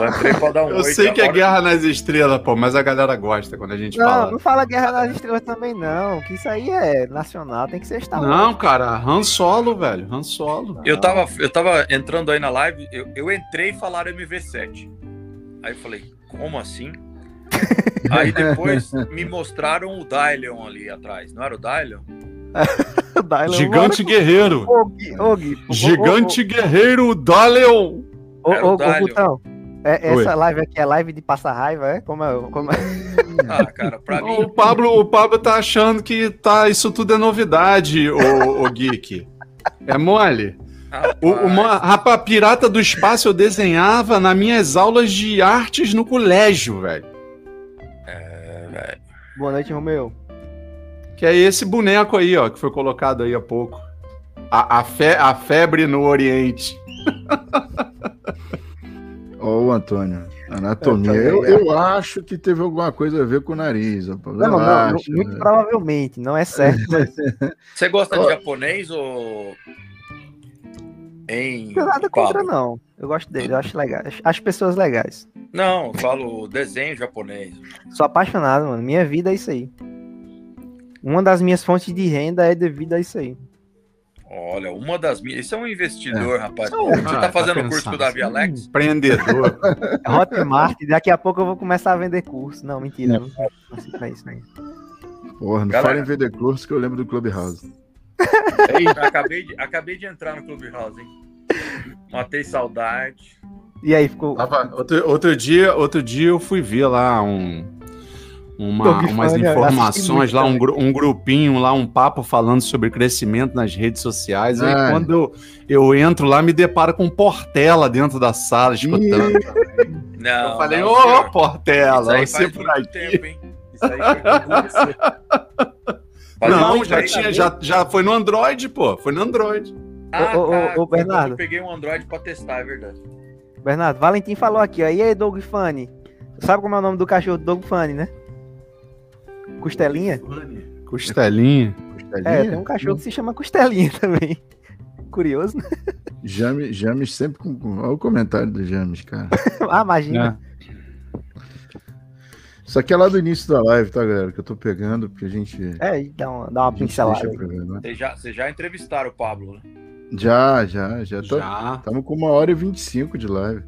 Eu entrei pra dar um Eu oi, sei que é guerra nas estrelas, pô, mas a galera gosta quando a gente Não, fala. não fala Guerra das Estrelas também, não. Que isso aí é nacional, tem que ser Star Wars. Não, cara, Han Solo, velho, Han Solo. Eu tava, eu tava entrando aí na live, eu, eu entrei e falaram MV7. Aí eu falei, como assim? aí depois me mostraram o Dylion ali atrás. Não era o Dylion? Dylan, Gigante guerreiro. Ô, Gui, ô, Gigante guerreiro Daleon. Ô, ô. Gutão, é, Oi. essa live aqui é live de passar raiva, é? Como é? Como é? Ah, cara, pra mim. O Pablo, o Pablo tá achando que tá, isso tudo é novidade, o, o Geek. É mole? O, rapaz, uma, rapaz, Pirata do Espaço eu desenhava nas minhas aulas de artes no colégio, velho. é, velho. Boa noite, Romeu. Que é esse boneco aí, ó, que foi colocado aí há pouco. A, a, fe- a febre no Oriente. Ó, o Antônio. Anatomia. Eu Eu, também, eu acho que teve alguma coisa a ver com o nariz. Não, Eu não, não, acho, muito né? provavelmente, não é certo. Você gosta Ó. de japonês ou. Em. Não nada contra, Pablo? não. Eu gosto dele, eu acho legal. Acho pessoas legais. Não, eu falo desenho japonês. Sou apaixonado, mano. Minha vida é isso aí. Uma das minhas fontes de renda é devido a isso aí. Olha, uma das minhas. Isso é um investidor, rapaz. Não, Você ah, tá fazendo tá curso com o. Davi Alex? Empreendedor. É Hotmart, daqui a pouco eu vou começar a vender curso. Não, mentira. Não, não pra isso, né? Porra, não Galera. fala em vender curso que eu lembro do Clubhouse. acabei, de, acabei de entrar no Clubhouse, hein? Matei saudade. E aí, ficou. Outro, outro dia, outro dia eu fui ver lá um, uma- umas informações lá, um, gru- um grupinho lá, um papo falando sobre crescimento nas redes sociais. Aí Ah. quando eu, eu entro lá, me deparo com Portela dentro da sala, escutando. Não, eu falei, ô. Isso Portela, aí você faz por aqui. tempo, hein? Isso aí foi Não, já, tinha, já, já foi no Android, pô. Foi no Android. Ah, Ô, ô, tá. ô, ô, Bernardo. Eu peguei um Android pra testar, é verdade. Bernardo, Valentim falou aqui, ó. E aí, Doug Funny? Sabe como é o nome do cachorro do Doug Funny, né? Costelinha? Costelinha. É, tem um cachorro que se chama Costelinha também. Curioso, né? James, James sempre com. Olha o comentário do James, cara. ah, imagina. É. Isso aqui é lá do início da live, tá, galera? Que eu tô pegando, porque a gente. É, e dá uma, dá uma pincelada. né? Vocês já, já entrevistaram o Pablo, né? Já, já, já. Tô, Já. Estamos com uma hora e 25 de live.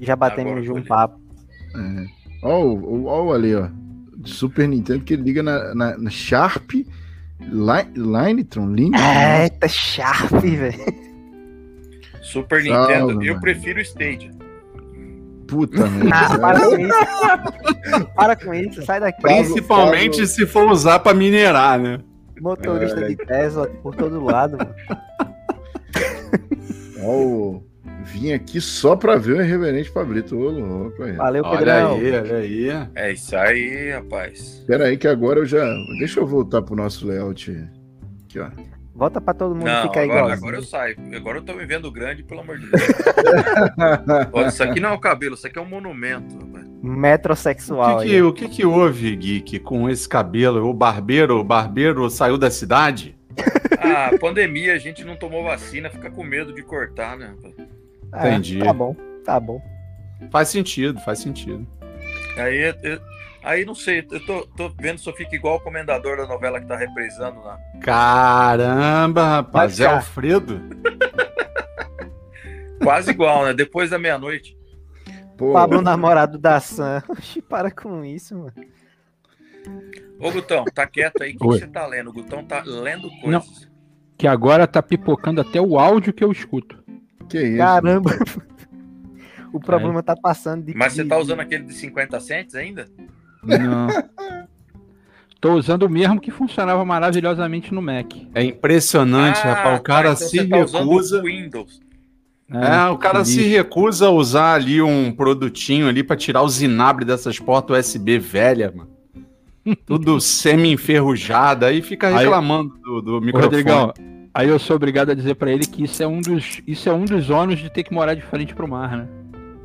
Já batemos um papo. É. Ó, o- ó, o ali, ó. De Super Nintendo, que ele liga na, na, na Sharp Line, Linetron. Linetron. Eita, Sharp, velho. Super Salve, Nintendo, eu mano. prefiro o Stadia. Puta Ah, para com isso. para com isso, sai daqui. Principalmente se for usar pra minerar, né? Motorista É. de Tesla por todo lado, mano. Ó, o- Vim aqui só pra ver o Irreverente Pablito. Ô, louco aí. Valeu, Olha Pedrão. aí, olha aí. É isso aí, rapaz. Pera aí que agora eu já... Deixa eu voltar pro nosso layout. Aqui, ó. Volta pra todo mundo Não, ficar agora, igual. agora eu saio. Agora eu tô me vendo grande, pelo amor de Deus. Ó, isso aqui não é o cabelo, isso aqui é um monumento. rapaz. O Metrosexual. que, aí. que, o que que houve, Geek, com esse cabelo? O barbeiro, o barbeiro saiu da cidade? Ah, pandemia, a gente não tomou vacina, fica com medo de cortar, né? É, Entendi. Tá bom, tá bom. Faz sentido, faz sentido. Aí, eu- aí não sei, eu tô, tô vendo se eu fico igual o comendador da novela que tá reprisando lá. Caramba, rapaz, é. Alfredo? Quase igual, né? Depois da meia-noite. Pablo, namorado da Sam. Oxi, para com isso, mano. Ô, Gutão, tá quieto aí. O que Oi. você tá lendo? O Gutão tá lendo coisas. Que agora tá pipocando até o áudio que eu escuto. Que isso? Caramba. o problema tá passando de. Mas você tá usando aquele de 50 cents ainda? Não. Tô usando o mesmo que funcionava maravilhosamente no Mac. É impressionante, Ah, rapaz. O tá, cara então se você tá recusa. o Windows. É, o cara se recusa a usar ali um produtinho ali pra tirar o zinabre dessas portas USB velha, mano. Tudo semi-enferrujado, aí fica Aí- reclamando do, do Ô, microfone. Rodrigão, aí eu sou obrigado a dizer pra ele que isso é um dos, isso é um dos ônus de ter que morar de frente pro mar, né?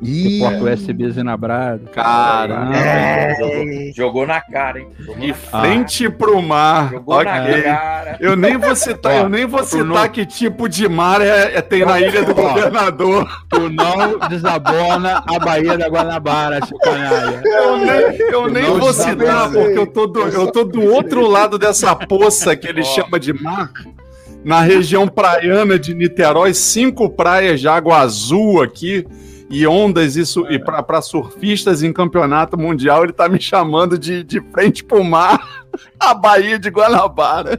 Ih, Porta USB zinabrado. Caramba. É. Jogou, jogou na cara, hein? Jogou De na, frente pro mar. jogou na Ok. cara. Eu nem vou citar, eu nem vou citar não- que tipo de mar é, é- tem na ilha do governador. Tu não desabona a Baía da Guanabara, seu canalha. Eu nem, eu nem vou citar, porque eu tô, do, eu tô do outro lado dessa poça que ele Ó. chama de mar. Na região praiana de Niterói, cinco praias de água azul aqui. E ondas, isso, e pra, pra surfistas em campeonato mundial, ele tá me chamando de, de frente pro mar, a Baía de Guanabara.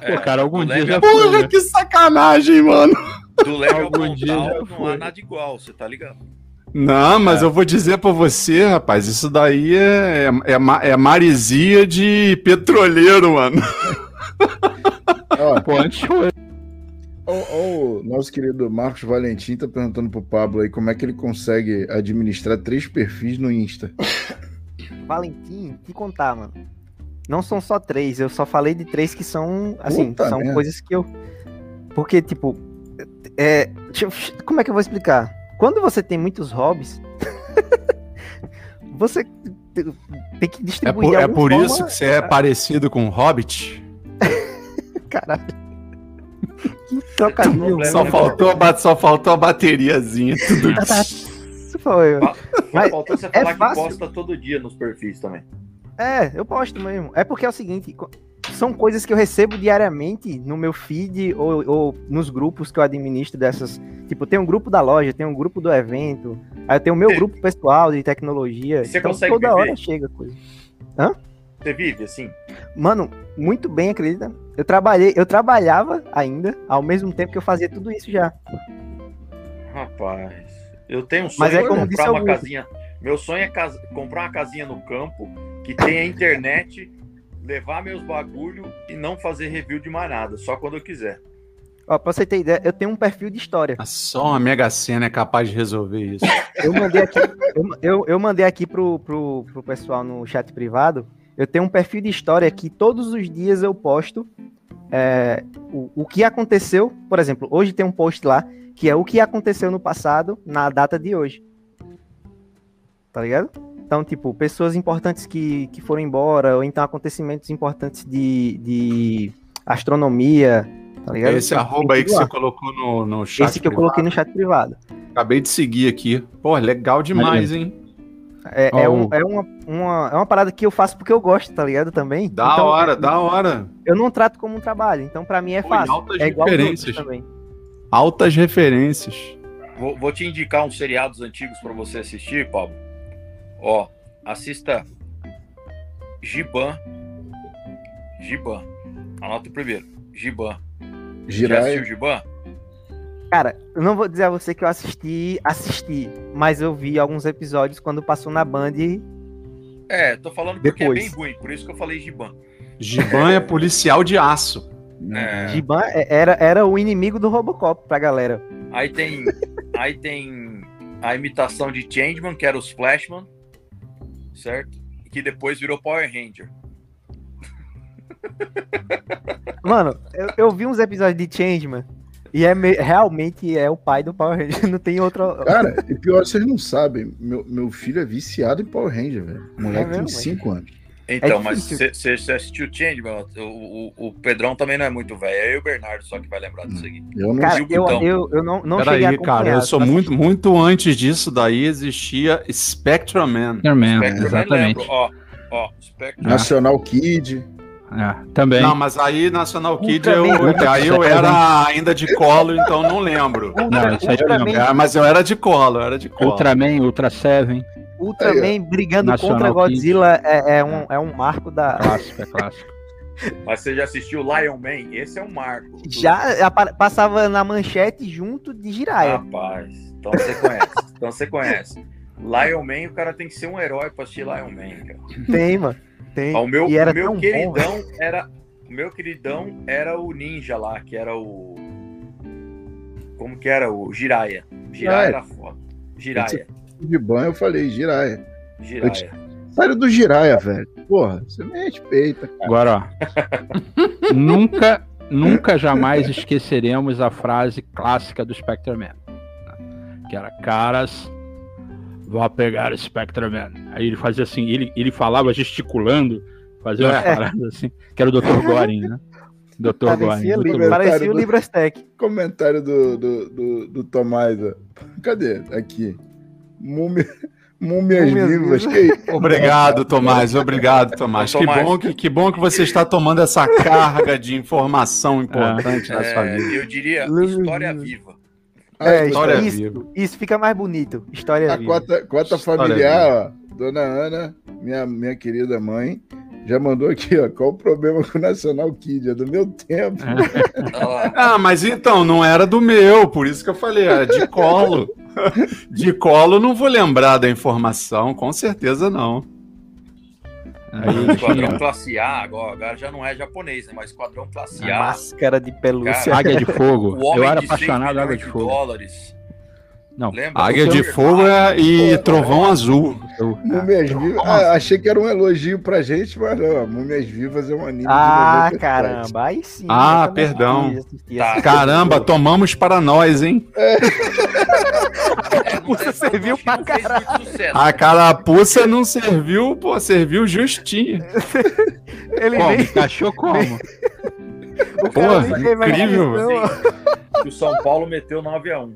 É, Pô, cara, algum dia já ao- foi, Porra, né? que sacanagem, mano. Do leve ao Algum dia não foi. há nada igual, você tá ligado? Não, mas eu vou dizer pra você, rapaz, isso daí é, é, é, é maresia de petroleiro, mano. ó, Pô, antes foi. ó, ó, o nosso querido Marcos Valentim tá perguntando pro Pablo aí como é que ele consegue administrar três perfis no Insta. Valentim, te contar, mano. Não são só três, eu só falei de três que são, assim, Puta são merda. coisas que eu. Porque, tipo. É... Como é que eu vou explicar? Quando você tem muitos hobbies, você tem que É distribuir por, de é por forma- isso que você é parecido com o Hobbit? Caralho. Que trocadilho. problema, Só né, faltou, a só faltou a bateriazinha. Tudo... Isso foi. Mas Faltou você é falar que fácil. posta todo dia nos perfis também. É, eu posto mesmo. É porque é o seguinte, são coisas que eu recebo diariamente no meu feed ou, ou nos grupos que eu administro dessas. Tipo, tem um grupo da loja, tem um grupo do evento, aí eu tenho o meu grupo pessoal de tecnologia. Você então consegue toda viver? hora chega coisa. Você vive assim? Mano, muito bem, acredita? Eu trabalhei, eu trabalhava ainda, ao mesmo tempo que eu fazia tudo isso já. Rapaz, eu tenho um Mas sonho é de como comprar uma Augusto. casinha. Meu sonho é casa- comprar uma casinha no campo que tenha internet, levar meus bagulho e não fazer review de mais nada, só quando eu quiser. Ó, pra você ter ideia, eu tenho um perfil de história. Só uma Mega Sena é capaz de resolver isso. Eu mandei aqui, eu, eu, eu mandei aqui pro, pro, pro pessoal no chat privado. Eu tenho um perfil de história que todos os dias eu posto é, o, o que aconteceu. Por exemplo, hoje tem um post lá que é o que aconteceu no passado na data de hoje. Tá ligado? Então, tipo, pessoas importantes que, que foram embora, ou então acontecimentos importantes de, de astronomia, tá ligado? Esse Tem arroba aí que você colocou no, no chat. Esse que eu privado. coloquei no chat privado. Acabei de seguir aqui. Pô, legal demais, hein? É, Ó, é, um- é uma, uma, é uma parada que eu faço porque eu gosto, tá ligado? Também. Da Então, hora, da hora. Eu não trato como um trabalho, então pra mim é Pô, fácil. altas É referências. também. Altas referências. Vou, vou te indicar uns seriados antigos pra você assistir, Pablo. Ó, assista Giban. Giban. Anota o primeiro. Giban. Já Girai. assistiu Giban? Cara, eu não vou dizer a você que eu assisti, assisti, mas eu vi alguns episódios quando passou na Band. É, tô falando porque Depois. é bem ruim, por isso que eu falei Giban. Giban é policial de aço. É. Giban é- era, era o inimigo do Robocop pra galera. Aí tem, aí tem a imitação de Changeman, que era os Flashman, certo? Que depois virou Power Ranger. Mano, eu, eu vi uns episódios de Changeman e é me- realmente é o pai do Power Ranger, não tem outro. Cara, e pior, vocês não sabem. Meu, meu filho é viciado em Power Ranger, velho. O moleque É tem mesmo, 5 anos. Então, É mas você assistiu Changeman? O, o, o Pedrão também não é muito velho, é eu e o Bernardo só que vai lembrar disso aqui. Eu não Cara, eu, eu, eu não, não cheguei a Peraí, cara, eu sou muito, muito antes disso daí existia Spectrum Man. Spectrum, nem exatamente. lembro. Ó, ó, Spectrum. Nacional Kid. É, também. Não, mas aí National Kid eu, aí eu era ainda de colo, então não lembro. Não, isso aí eu Ultraman, É, mas eu era de colo, eu era de colo. Ultraman, Ultra Seven, Ultraman brigando Nacional contra Kid. Godzilla é, é um, é um marco da. clássico, é clássico. Mas você já assistiu Lion Man? Esse é um marco. Já passava na manchete junto de Jiraiya. Rapaz, então você conhece. Então você conhece. Lion Man, o cara tem que ser um herói pra assistir Lion Man, cara. Tem, mano. Tem. Ó, O meu, e era o meu tão bom, queridão era. O meu queridão era o ninja lá, que era o. Como que era? O Jiraiya. Jiraiya Ah, é. era foda. Jiraiya. De banho eu falei, Jiraya. Jiraiya. Sério do Jiraya, velho. Porra, você me respeita, cara. Agora, ó. nunca, nunca jamais esqueceremos a frase clássica do Spectreman. né? Que era, caras, vou pegar o Spectreman. Aí ele fazia assim, ele, ele falava gesticulando, fazia umas É. paradas assim, que era o Dr. Goring, né? Dr. Parecia, parecia o Librastec. Comentário do, do, do, do Tomás. Cadê? Aqui. Múmia, múmias vivas. Que? Obrigado, Tomás. Obrigado, Tomás. Que, bom que, que bom que você está tomando essa carga de informação importante na sua É, vida. eu diria história viva. É, História isso, viva. isso fica mais bonito. História A viva. cota, cota História familiar, ó. Dona Ana, minha, minha querida mãe, já mandou aqui, ó. Qual o problema com o Nacional Kid? É do meu tempo. Lá. Ah, mas então, não era do meu, por isso que eu falei, era de colo. De colo não vou lembrar da informação, com certeza não. Aí Esquadrão Classe A, agora, agora já não é japonês, né? Mas Esquadrão Classe A. Máscara de pelúcia. Cara, Águia de Fogo. Eu era de 6 apaixonado por Águia milhões de de Fogo. dólares. Não, Lembra? Águia de Fogo é- e Trovão Azul. eu- Múmias Vivas. Ah, assim? achei que era um elogio pra gente, mas não. Múmias Vivas é um anime Ah, de 97. caramba. Aí sim. Ah, perdão. assisti, Tá. Caramba, tomamos para nós, hein? É, sei, serviu pra sucesso. A carapuça não serviu, pô, serviu justinho. Ele Como? nem. Encaixou como? O a incrível. Que o São Paulo meteu 9x1.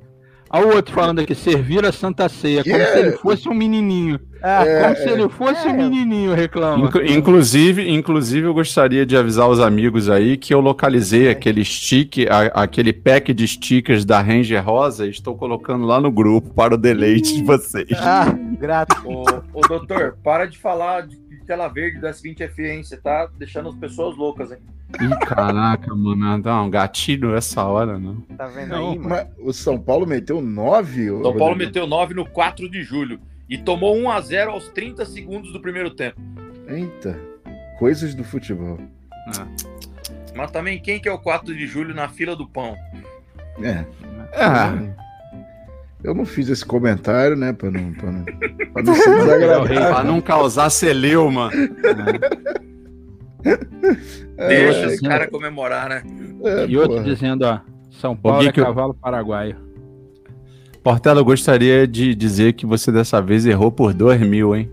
Olha o outro falando aqui, servir a Santa Ceia, como se ele fosse um menininho. Ah, É, Como se ele fosse um É. menininho, reclama. Inclu- inclusive, inclusive, eu gostaria de avisar os amigos aí que eu localizei aquele stick, a- aquele pack de stickers da Ranger Rosa e estou colocando lá no grupo para o deleite de vocês. ah, grato. Ô, ô doutor, para de falar de, tela verde do S20 FE, hein? Você tá deixando as pessoas loucas, hein? Ih, caraca, mano. Não, gatilho essa hora, não. Tá vendo Não, aí, mano? O São Paulo meteu 9? São Paulo meteu 9 no 4 de julho e tomou 1 a 0 aos 30 segundos do primeiro tempo. Eita, coisas do futebol. Mas também quem que é o 4 de julho na fila do pão? É, É, eu não fiz esse comentário, né, pra não, pra não, pra não ser desagradável. pra não causar celeuma. É, Deixa é, os caras comemorar, né? é, E outro porra. dizendo, ó, São Paulo é que eu- cavalo paraguaio. Portela, eu gostaria de dizer que você dessa vez errou por 2 mil, hein?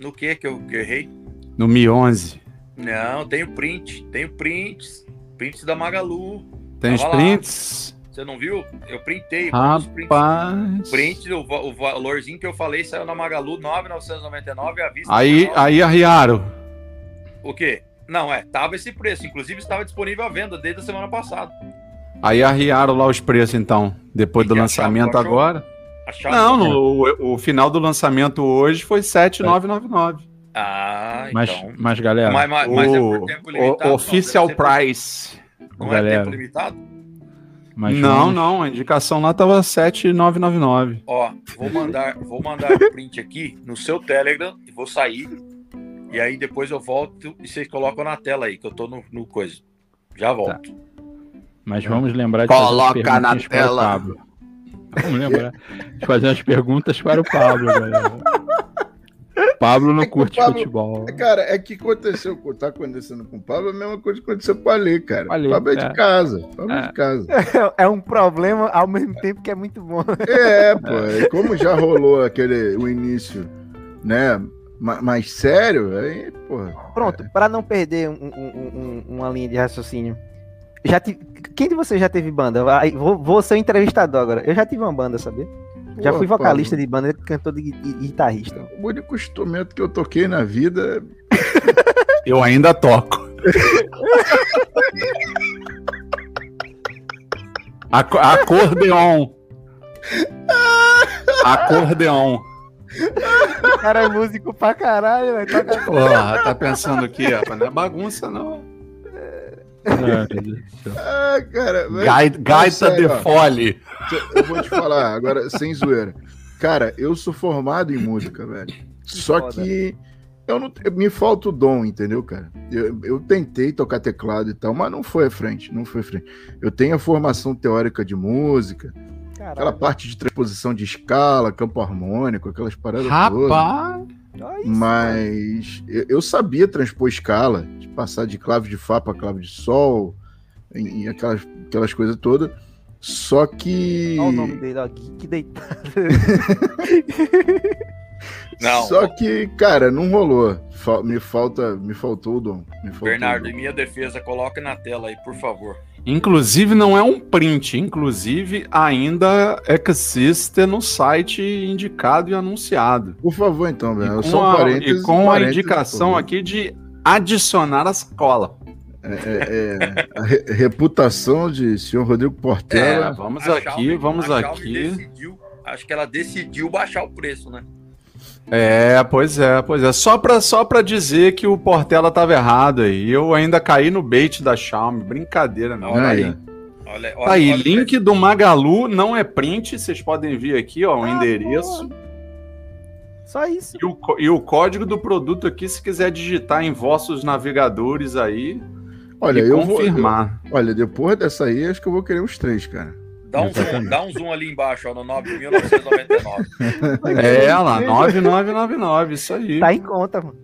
No que que eu, que eu errei? No Mi 11. Não, tenho print, tenho prints, prints da Magalu. Tem os Tava lá. Prints? Você não viu? Eu printei. prints. Rapaz. Print, o, o valorzinho que eu falei saiu na Magalu, 9,999 à vista. Aí, 19. aí arriaram. O quê? Não, é, tava esse preço. Inclusive estava disponível à venda desde a semana passada. Aí arriaram lá os preços, então. Depois E do lançamento agora. Achava Não, no- o, o final do lançamento hoje foi 7,999. Ah, Mas, então. mas galera, Mas, mas- mas é O, por tempo o limitado? official não, price. Não Galera. é tempo limitado? Mas não, vamos- não, a indicação lá tava 7,999. Ó, vou mandar, vou mandar o print aqui no seu Telegram e vou sair. E aí depois eu volto e vocês colocam na tela aí, que eu tô no, no coisa. Já volto. Mas vamos lembrar de Coloca fazer as na perguntinhas para o tela. Pablo. Vamos lembrar de fazer as perguntas para o Pablo, galera. Pablo não É curte Pablo- futebol. Cara, é que aconteceu, tá acontecendo com o Pablo, a mesma coisa que aconteceu com o Ale, cara. Ale, o Pablo é de é. casa. Pablo é. É. de casa. É um problema ao mesmo tempo que é muito bom. É, pô. e como já rolou aquele o início, né? ma- Mais sério, aí, porra. Pronto, para não perder um- um- um- uma linha de raciocínio. Já tive- Quem de vocês já teve banda? Vou, vou ser o entrevistador agora. Eu já tive uma banda, sabia? Já fui vocalista de banda, cantor de, gui- e guitarrista. O único instrumento que eu toquei na vida Eu ainda toco. Aco- acordeon. Acordeon. O cara é músico pra caralho, velho. Tá pensando aqui, rapaz? Não é bagunça, não. Ah, céu. Ah, cara. mas- Gai- Gaita sério, de fole. Eu vou te falar, agora, sem zoeira. Cara, eu sou formado em música, velho. Só foda. que eu não, me falta o dom, entendeu, cara? Eu, eu tentei tocar teclado e tal, mas não foi à frente, não foi à frente. Eu tenho a formação teórica de música, aquela Caralho. parte de transposição de escala, campo harmônico, aquelas paradas todas. Rapaz. Olha Mas eu, eu sabia transpor escala, de passar de clave de Fá para clave de Sol, e, e aquelas, aquelas coisas todas. Só que. Olha o nome dele, ó. Que, deitado. Não, Só que, cara, não rolou. Fa- me falta, me faltou o dom. Me faltou Bernardo, o em dom. minha defesa, coloque na tela aí, por favor. Inclusive, não é um print. Inclusive, ainda existe no site indicado e anunciado. Por favor, então, E Bernardo. com, Só um a, parênteses, e com a indicação aqui de adicionar a sacola. É, é, é, a re- reputação de senhor Rodrigo É, Portela. vamos A aqui, Xiaomi- vamos aqui. Decidiu, acho que ela decidiu baixar o preço, né? É, pois é, pois é. Só pra, só pra dizer que o Portela tava errado aí. Eu ainda caí no bait da Xiaomi. Brincadeira, não. Olha aí. aí. Olha, Tá aí, olha- link do Magalu não é print. Vocês podem ver aqui, ó, o Ah, endereço. Só isso. E o, e o código do produto aqui, se quiser digitar em vossos navegadores aí Olha, e eu vou. eu- confirmar. olha, depois dessa aí, acho que eu vou querer os três, cara. Dá um, zoom, dá um zoom ali embaixo, ó, no 9.999. É, lá, 9999, isso aí. Tá em conta, mano.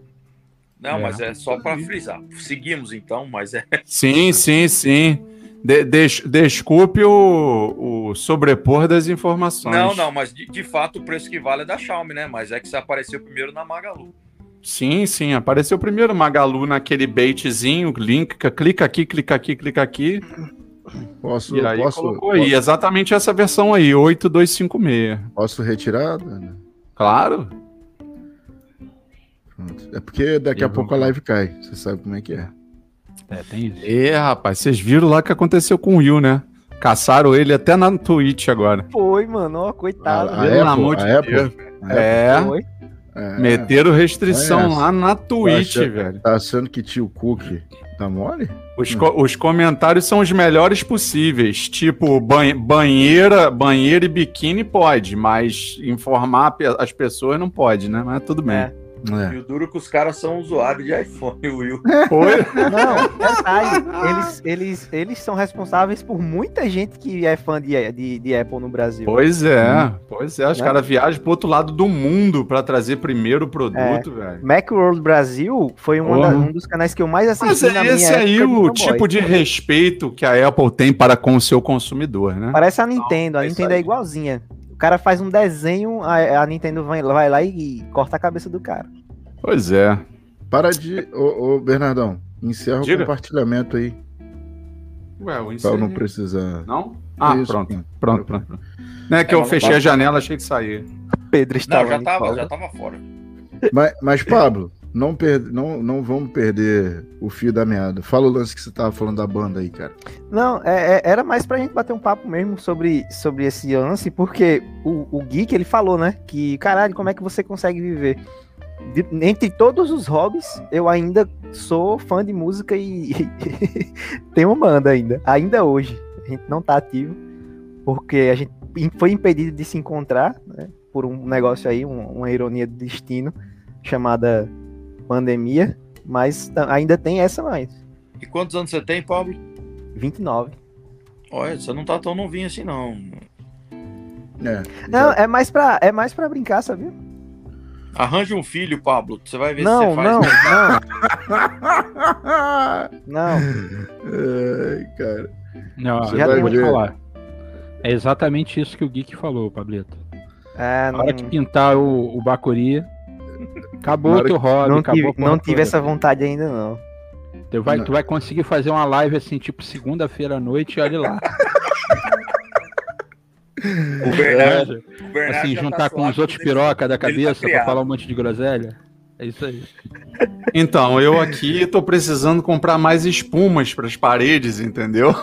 Não, É. mas é só pra frisar. Seguimos então, mas é. Sim, sim, sim. De- des- desculpe o, o sobrepor das informações. Não, não, mas de, de fato o preço que vale é da Xiaomi, né? Mas é que você apareceu primeiro na Magalu. Sim, sim. Apareceu primeiro Magalu naquele baitzinho, link, clica aqui, clica aqui, clica aqui. Posso, E aí posso, colocou aí. Exatamente essa versão aí, 8256. posso retirar? Dana? Claro. Pronto. É porque daqui a vou- pouco a live cai. Você sabe como é que é. É, tem isso. É, rapaz, vocês viram lá o que aconteceu com o Will, né? Caçaram ele até na Twitch agora. Foi, mano. Ó, coitado. A, a Pelo amor de Deus. É. Foi. É, Meteram restrição É. lá na Twitch, Acha- velho. Tá achando que tio Cook tá mole? Os, co- os comentários são os melhores possíveis. Tipo, ban- banheira, banheira e biquíni pode, mas informar pe- as pessoas não pode, né? Mas tudo bem. É. É. E o duro é que os caras são usuários de iPhone, Will. Foi? Não, detalhe, eles, eles, eles são responsáveis por muita gente que é fã de, de, de Apple no Brasil. Pois é, pois é. Os Né? caras viajam pro outro lado do mundo pra trazer primeiro o produto, velho. Macworld Brasil foi uma Porra. da- um dos canais que eu mais assisti Mas na é minha esse época aí o tipo de respeito que a Apple tem para com o seu consumidor, né? Parece a Nintendo, a é Nintendo é igualzinha. O cara faz um desenho, a, a Nintendo vai, vai lá e, corta a cabeça do cara. Pois é. Para de. Ô, ô, Bernardão, encerra Diga. o compartilhamento aí, Ué, o pra eu não precisar. Não? Ah, Isso, pronto, pronto. pronto, pronto. pronto. Não é que É, eu fechei a janela, achei de sair. Pedro está Não, já tava, já tava fora. Mas, mas Pablo, não, per... não, não vamos perder o fio da meada. Fala o lance que você tava falando da banda aí, cara. Não, é- é- era mais pra gente bater um papo mesmo sobre, sobre esse lance, porque o, o Geek, ele falou, né, que, caralho, como é que você consegue viver? De- entre todos os hobbies, eu ainda sou fã de música e tenho uma banda ainda, ainda hoje. A gente não tá ativo, porque a gente foi impedido de se encontrar, né, por um negócio aí, um- uma ironia do destino, chamada pandemia, mas ainda tem essa mais, E quantos anos você tem, Pablo? 29. Olha, você não tá tão novinho assim, não. É. Não, é mais pra, é mais pra brincar, sabia? Arranja um filho, Pablo. Você vai ver Não, se você faz. não, não. Ai, cara. Não, Você já vai vou te ver. falar. É exatamente isso que o Geek falou, Pablito. É, Na não, hora que pintar o, o Bacuri, acabou o teu hobby, não acabou tive, não tive essa vontade ainda, não. Tu vai, Não. tu vai conseguir fazer uma live assim, tipo segunda-feira à noite e olha lá. O Bernardo, o Bernardo assim, já juntar tá com os outros ele- piroca da tá cabeça pra criado. falar um monte de groselha. É isso aí. Então, eu aqui tô precisando comprar mais espumas para as paredes, entendeu?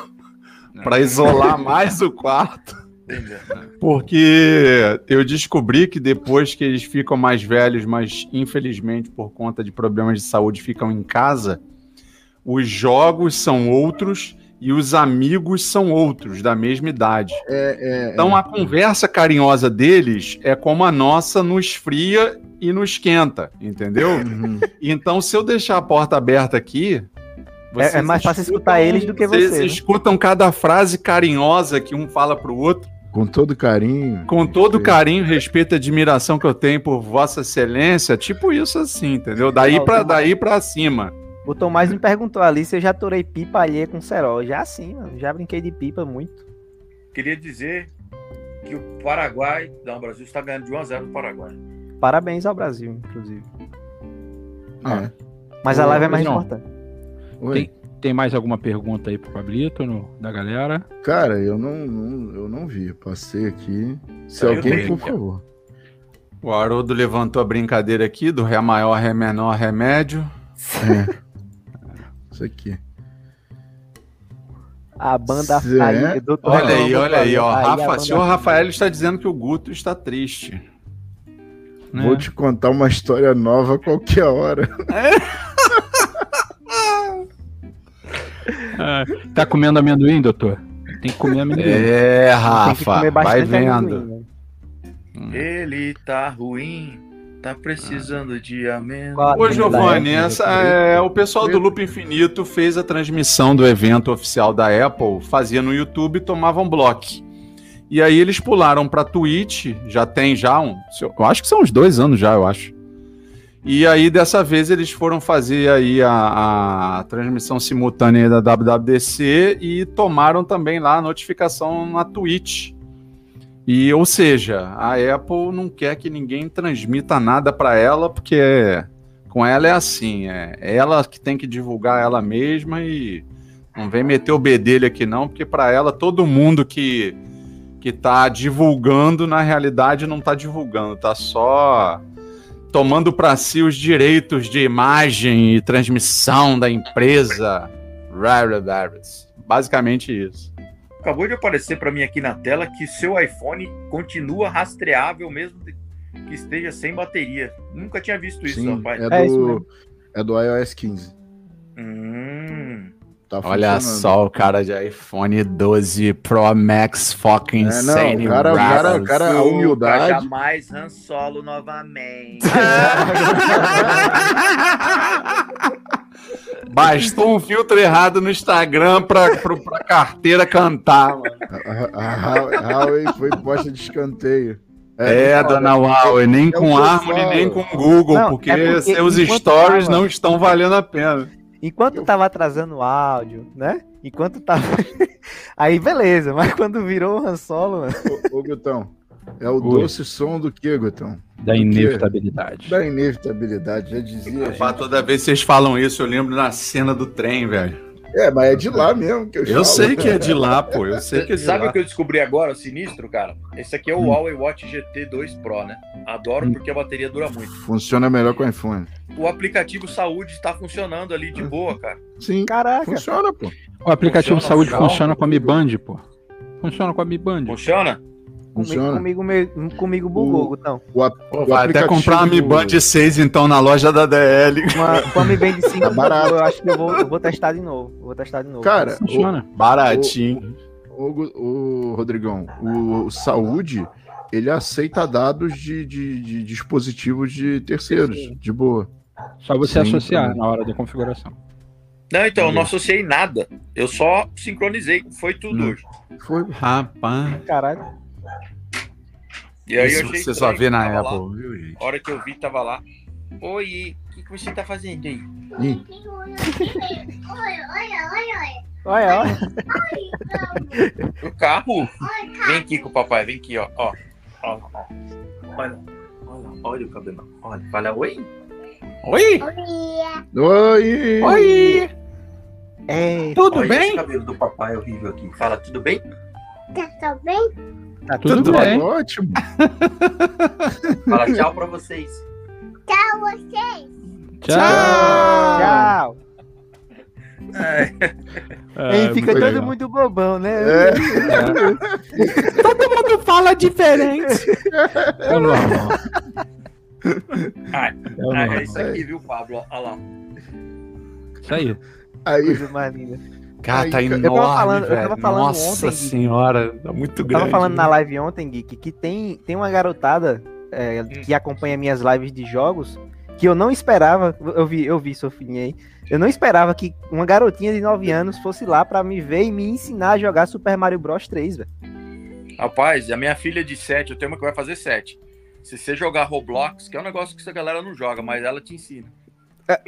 Para isolar mais o quarto. Entendeu? Porque eu descobri que depois que eles ficam mais velhos, mas infelizmente por conta de problemas de saúde ficam em casa, os jogos são outros e os amigos são outros da mesma idade. É, é, Então a conversa carinhosa deles é como a nossa no esfria e no esquenta, entendeu? Uhum. Então se eu deixar a porta aberta aqui, vocês é mais fácil escutar eles do que vocês você, né? escutam cada frase carinhosa que um fala pro outro. Com todo carinho. Com todo carinho, respeito e admiração que eu tenho por Vossa Excelência, tipo isso assim, entendeu? Daí Não, pra, daí pra cima. O Tomás me perguntou ali se eu já torei pipa alheia com cerol. Já sim, mano. Já brinquei de pipa muito. Queria dizer que o Paraguai, não, o Brasil está ganhando de 1 a 0 no Paraguai. Parabéns ao Brasil, inclusive. É. Mas a Ô, live é mais não. importante. Oi. Tem, tem mais alguma pergunta aí pro Pablito, no- da galera? Cara, eu não, não- eu não vi. Passei aqui. Se Eu alguém, por favor. O Haroldo levantou a brincadeira aqui do Ré maior, Ré menor, remédio. É. Isso aqui. A banda Cê aí, é? Olha aí, olha aí, ó. a Rafa, senhor Rafael está dizendo que o Guto está triste. Né? Vou te contar uma história nova a qualquer hora. Ah, tá comendo amendoim, doutor? Tem que comer amendoim. É, Tem que Rafa, comer vai vendo. amendoim, né? Ele tá ruim, tá precisando de ameno. Qual a Ô, Giovanni, essa, doutor? é, o pessoal do Loop Infinito fez a transmissão do evento oficial da Apple, fazia no YouTube e tomavam bloco. E aí eles pularam pra Twitch, já tem já um, eu acho que são uns dois anos já, eu acho. E aí dessa vez eles foram fazer aí a, a transmissão simultânea da WWDC e tomaram também lá a notificação na Twitch. E, ou seja, a Apple não quer que ninguém transmita nada para ela, porque com ela é assim, é ela que tem que divulgar ela mesma e não vem meter o bedelho aqui não, porque para ela todo mundo que que tá divulgando na realidade não tá divulgando, tá só tomando para si os direitos de imagem e transmissão da empresa. Basicamente isso. Acabou de aparecer pra mim aqui na tela que seu iPhone continua rastreável mesmo que esteja sem bateria. Nunca tinha visto isso, Sim, rapaz. é É isso do, mesmo. é do iOS 15. Hum. Tá Olha só o cara de iPhone 12 Pro Max fucking É, não, insane. o cara- o cara- cara- a Nunca, humildade. Jamais Han Solo novamente. Bastou um filtro errado no Instagram pra, pra, pra carteira cantar, mano. A, a, a Huawei foi posta de escanteio. É, não, dona Huawei, nem é o com eu Harmony, nem com Google, Não, porque, é porque seus enquanto stories não estão valendo a pena. Enquanto tava atrasando o áudio, né? Enquanto tava. Aí beleza, mas quando virou o Han Solo, mano. Ô, ô Gutão, é o Oi. doce som do que, Gutão? Da inevitabilidade. Da inevitabilidade, já dizia. Toda vez que vocês falam isso, eu lembro na cena do trem, velho. É, mas é de lá mesmo que eu Eu falo. sei que é de lá, pô. Eu sei que é de Sabe lá. o que eu descobri agora, sinistro, cara? Esse aqui é o Hum. Huawei Watch GT 2 Pro, né? Adoro Hum. porque a bateria dura muito. Funciona melhor com o iPhone. O aplicativo saúde está funcionando ali de boa, cara. Sim, Caraca. funciona, pô. O aplicativo Funciona saúde funciona com a Mi Band, pô. Funciona com a Mi Band. Funciona? Comigo, Funciona. comigo, comigo bugou, O- Gutão. O, ap- Pô, o vai até comprar uma Mi Band 6, então, na loja da DL. Uma, com a Mi Band 5, Tá barato. eu acho que eu vou, eu vou testar de novo. Vou testar de novo. Cara, Funciona. Baratinho. o, o, o Rodrigão, o, o saúde, ele aceita dados de, de, de dispositivos de terceiros, de boa. Só você Sim, associar também. na hora da configuração. Não, então, eu não associei nada. Eu só sincronizei. Foi tudo Hum. Foi. Rapaz. Caralho. E aí Isso eu você só vê na tava lá. Apple, viu, gente? A hora que eu vi, tava lá. Oi, o que, que você tá fazendo aí? Ih, Olha, olha. O carro? Vem aqui com o papai, vem aqui, ó. ó. ó, ó. Olha, olha, olha o cabelo. Olha, fala oi. Oi! Oi! Oi! É, Tudo olha bem? esse cabelo do papai horrível aqui. Fala, tudo bem? tá Tudo, Tudo bem. Ótimo. Fala tchau pra vocês. Tchau. Tchau. É, É, Aí fica muito todo legal. mundo bobão, né? É, Todo mundo fala diferente. É o normal. É ah, é normal. isso aqui, viu, Pablo? Olha lá. Isso aí. aí, Coisa mais linda. Cara, tá Aí, enorme, eu tava falando- eu velho. tava falando Nossa ontem, senhora, tá muito Eu grande. tava falando né? na live ontem, Geek, que tem, tem uma garotada é, que acompanha minhas lives de jogos que eu não esperava. Eu vi, eu vi Sofinha aí. Eu não esperava que uma garotinha de 9 anos fosse lá pra me ver e me ensinar a jogar Super Mario Bros 3, velho. Rapaz, a minha filha de 7, eu tenho uma que vai fazer 7. Se você jogar Roblox, que é um negócio que essa galera não joga, mas ela te ensina.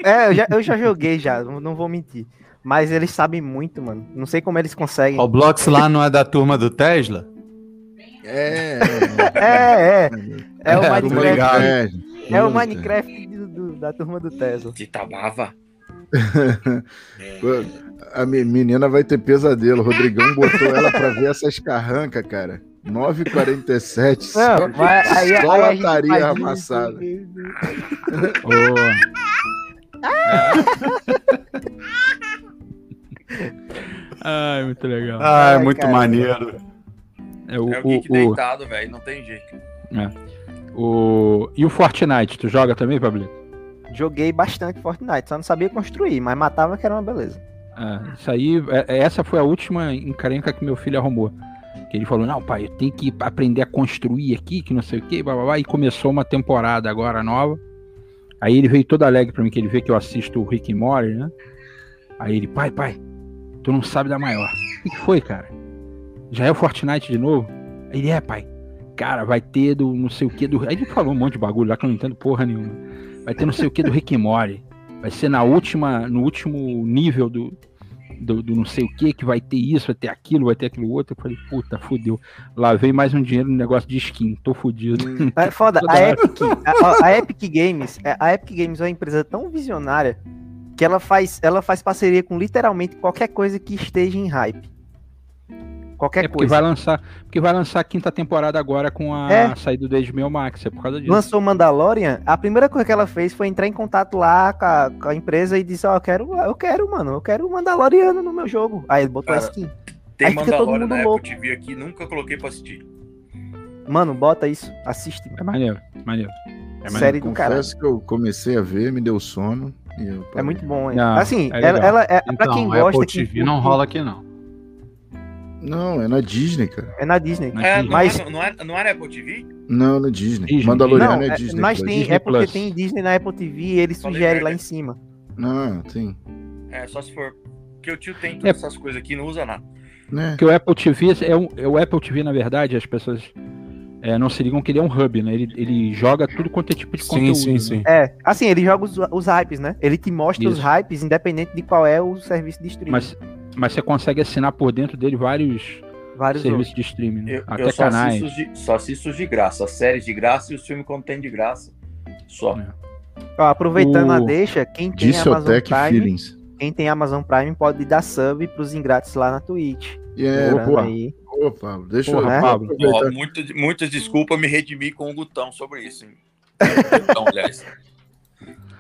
É, eu já, eu já joguei já, não vou mentir. Mas eles sabem muito, mano. Não sei como eles conseguem. Roblox lá não é da turma do Tesla? é, É, é. É o É, Minecraft. é, É o Minecraft do- do- da turma do Tesla. De Tabava. A me- menina vai ter pesadelo. O Rodrigão botou ela pra ver essas carrancas, cara. 9h47. Só, aí, aí a lataria amassada. isso. Ô. Ai, muito legal. Ah, é Ai, muito cara. maneiro. É o, É o o, Geek o, deitado, velho. Não tem jeito. o- E o Fortnite, tu joga também, Pablito? Joguei bastante Fortnite, só não sabia construir, mas matava que era uma beleza. É, isso aí, é- essa foi a última encrenca que meu filho arrumou. Que ele falou, não, pai, eu tenho que aprender a construir aqui, que não sei o que, blá, blá, blá. e começou uma temporada agora nova. Aí ele veio todo alegre pra mim, que ele vê que eu assisto o Rick and Morty, né? Aí ele, pai, pai, tu não sabe da maior. O que foi, cara? Já é o Fortnite de novo? Aí ele, é, pai. Cara, vai ter do não sei o que do... Aí ele falou um monte de bagulho lá que eu não entendo porra nenhuma. Vai ter não sei o que do Rick Morty. Vai ser na última, no último nível do, do, do não sei o que, que vai ter isso, vai ter aquilo, vai ter aquilo outro. Eu falei, puta, fudeu. Lavei mais um dinheiro no negócio de skin, tô fudido. É foda, a. Epic, a, a Epic Games, é- a Epic Games é uma empresa tão visionária que ela faz, ela faz parceria com literalmente qualquer coisa que esteja em hype. Qualquer É porque coisa. vai lançar, porque vai lançar a quinta temporada agora com a É. saída do HBO Max, é por causa disso. Lançou Mandalorian, a primeira coisa que ela fez foi entrar em contato lá com a, com a empresa e disse, ó, eu quero, eu quero, mano, eu quero o Mandaloriano no meu jogo. Aí ele botou a Cara, skin. Tem Aí Mandalorian mundo na louco. Apple TV aqui, nunca coloquei pra assistir. Mano, bota isso, assiste. É maneiro, maneiro. É maneiro. Série do. Confesso que eu comecei a ver, me deu sono. É muito bom, hein? Não, assim, é ela, ela é pra Então, quem gosta. Apple quem TV não curte, rola aqui, não. Não, é na Disney, cara. É na Disney. Na É, Disney. não, Mas- é, não, é, não é na Apple TV? Não, na Disney. Disney. Mandaloriano Não, é é- Disney. mas tem, Disney é porque Plus. tem Disney na Apple TV e ele Falei sugere lá em cima. Não, tem. É, só se for. Porque o tio tem todas É. essas coisas aqui, não usa nada. Né? Porque o Apple TV é, um, é o Apple TV, na verdade, as pessoas é, não se ligam que ele é um hub, né? Ele, ele joga tudo quanto é tipo de Sim, conteúdo. sim, né? sim. É, assim, ele joga os, os hypes, né? Ele te mostra os Isso. hypes, independente de qual é o serviço de streaming. Mas, mas você consegue assinar por dentro dele vários Vários serviços de streaming, né? Eu, até eu só, canais. assisto de, só assisto os de graça, as séries de graça e os filmes quando tem de graça. Só. É. outros. Ó, aproveitando O a deixa, quem tem Amazon Prime, Feelings. quem tem Amazon Prime pode dar sub pros ingratos lá na Twitch. Lembrando pô, aí. Pô, Pablo, deixa Porra, eu Pablo. Ó, muito- muitas desculpas, me redimi com o Gutão sobre isso. Hein? Gutão, aliás.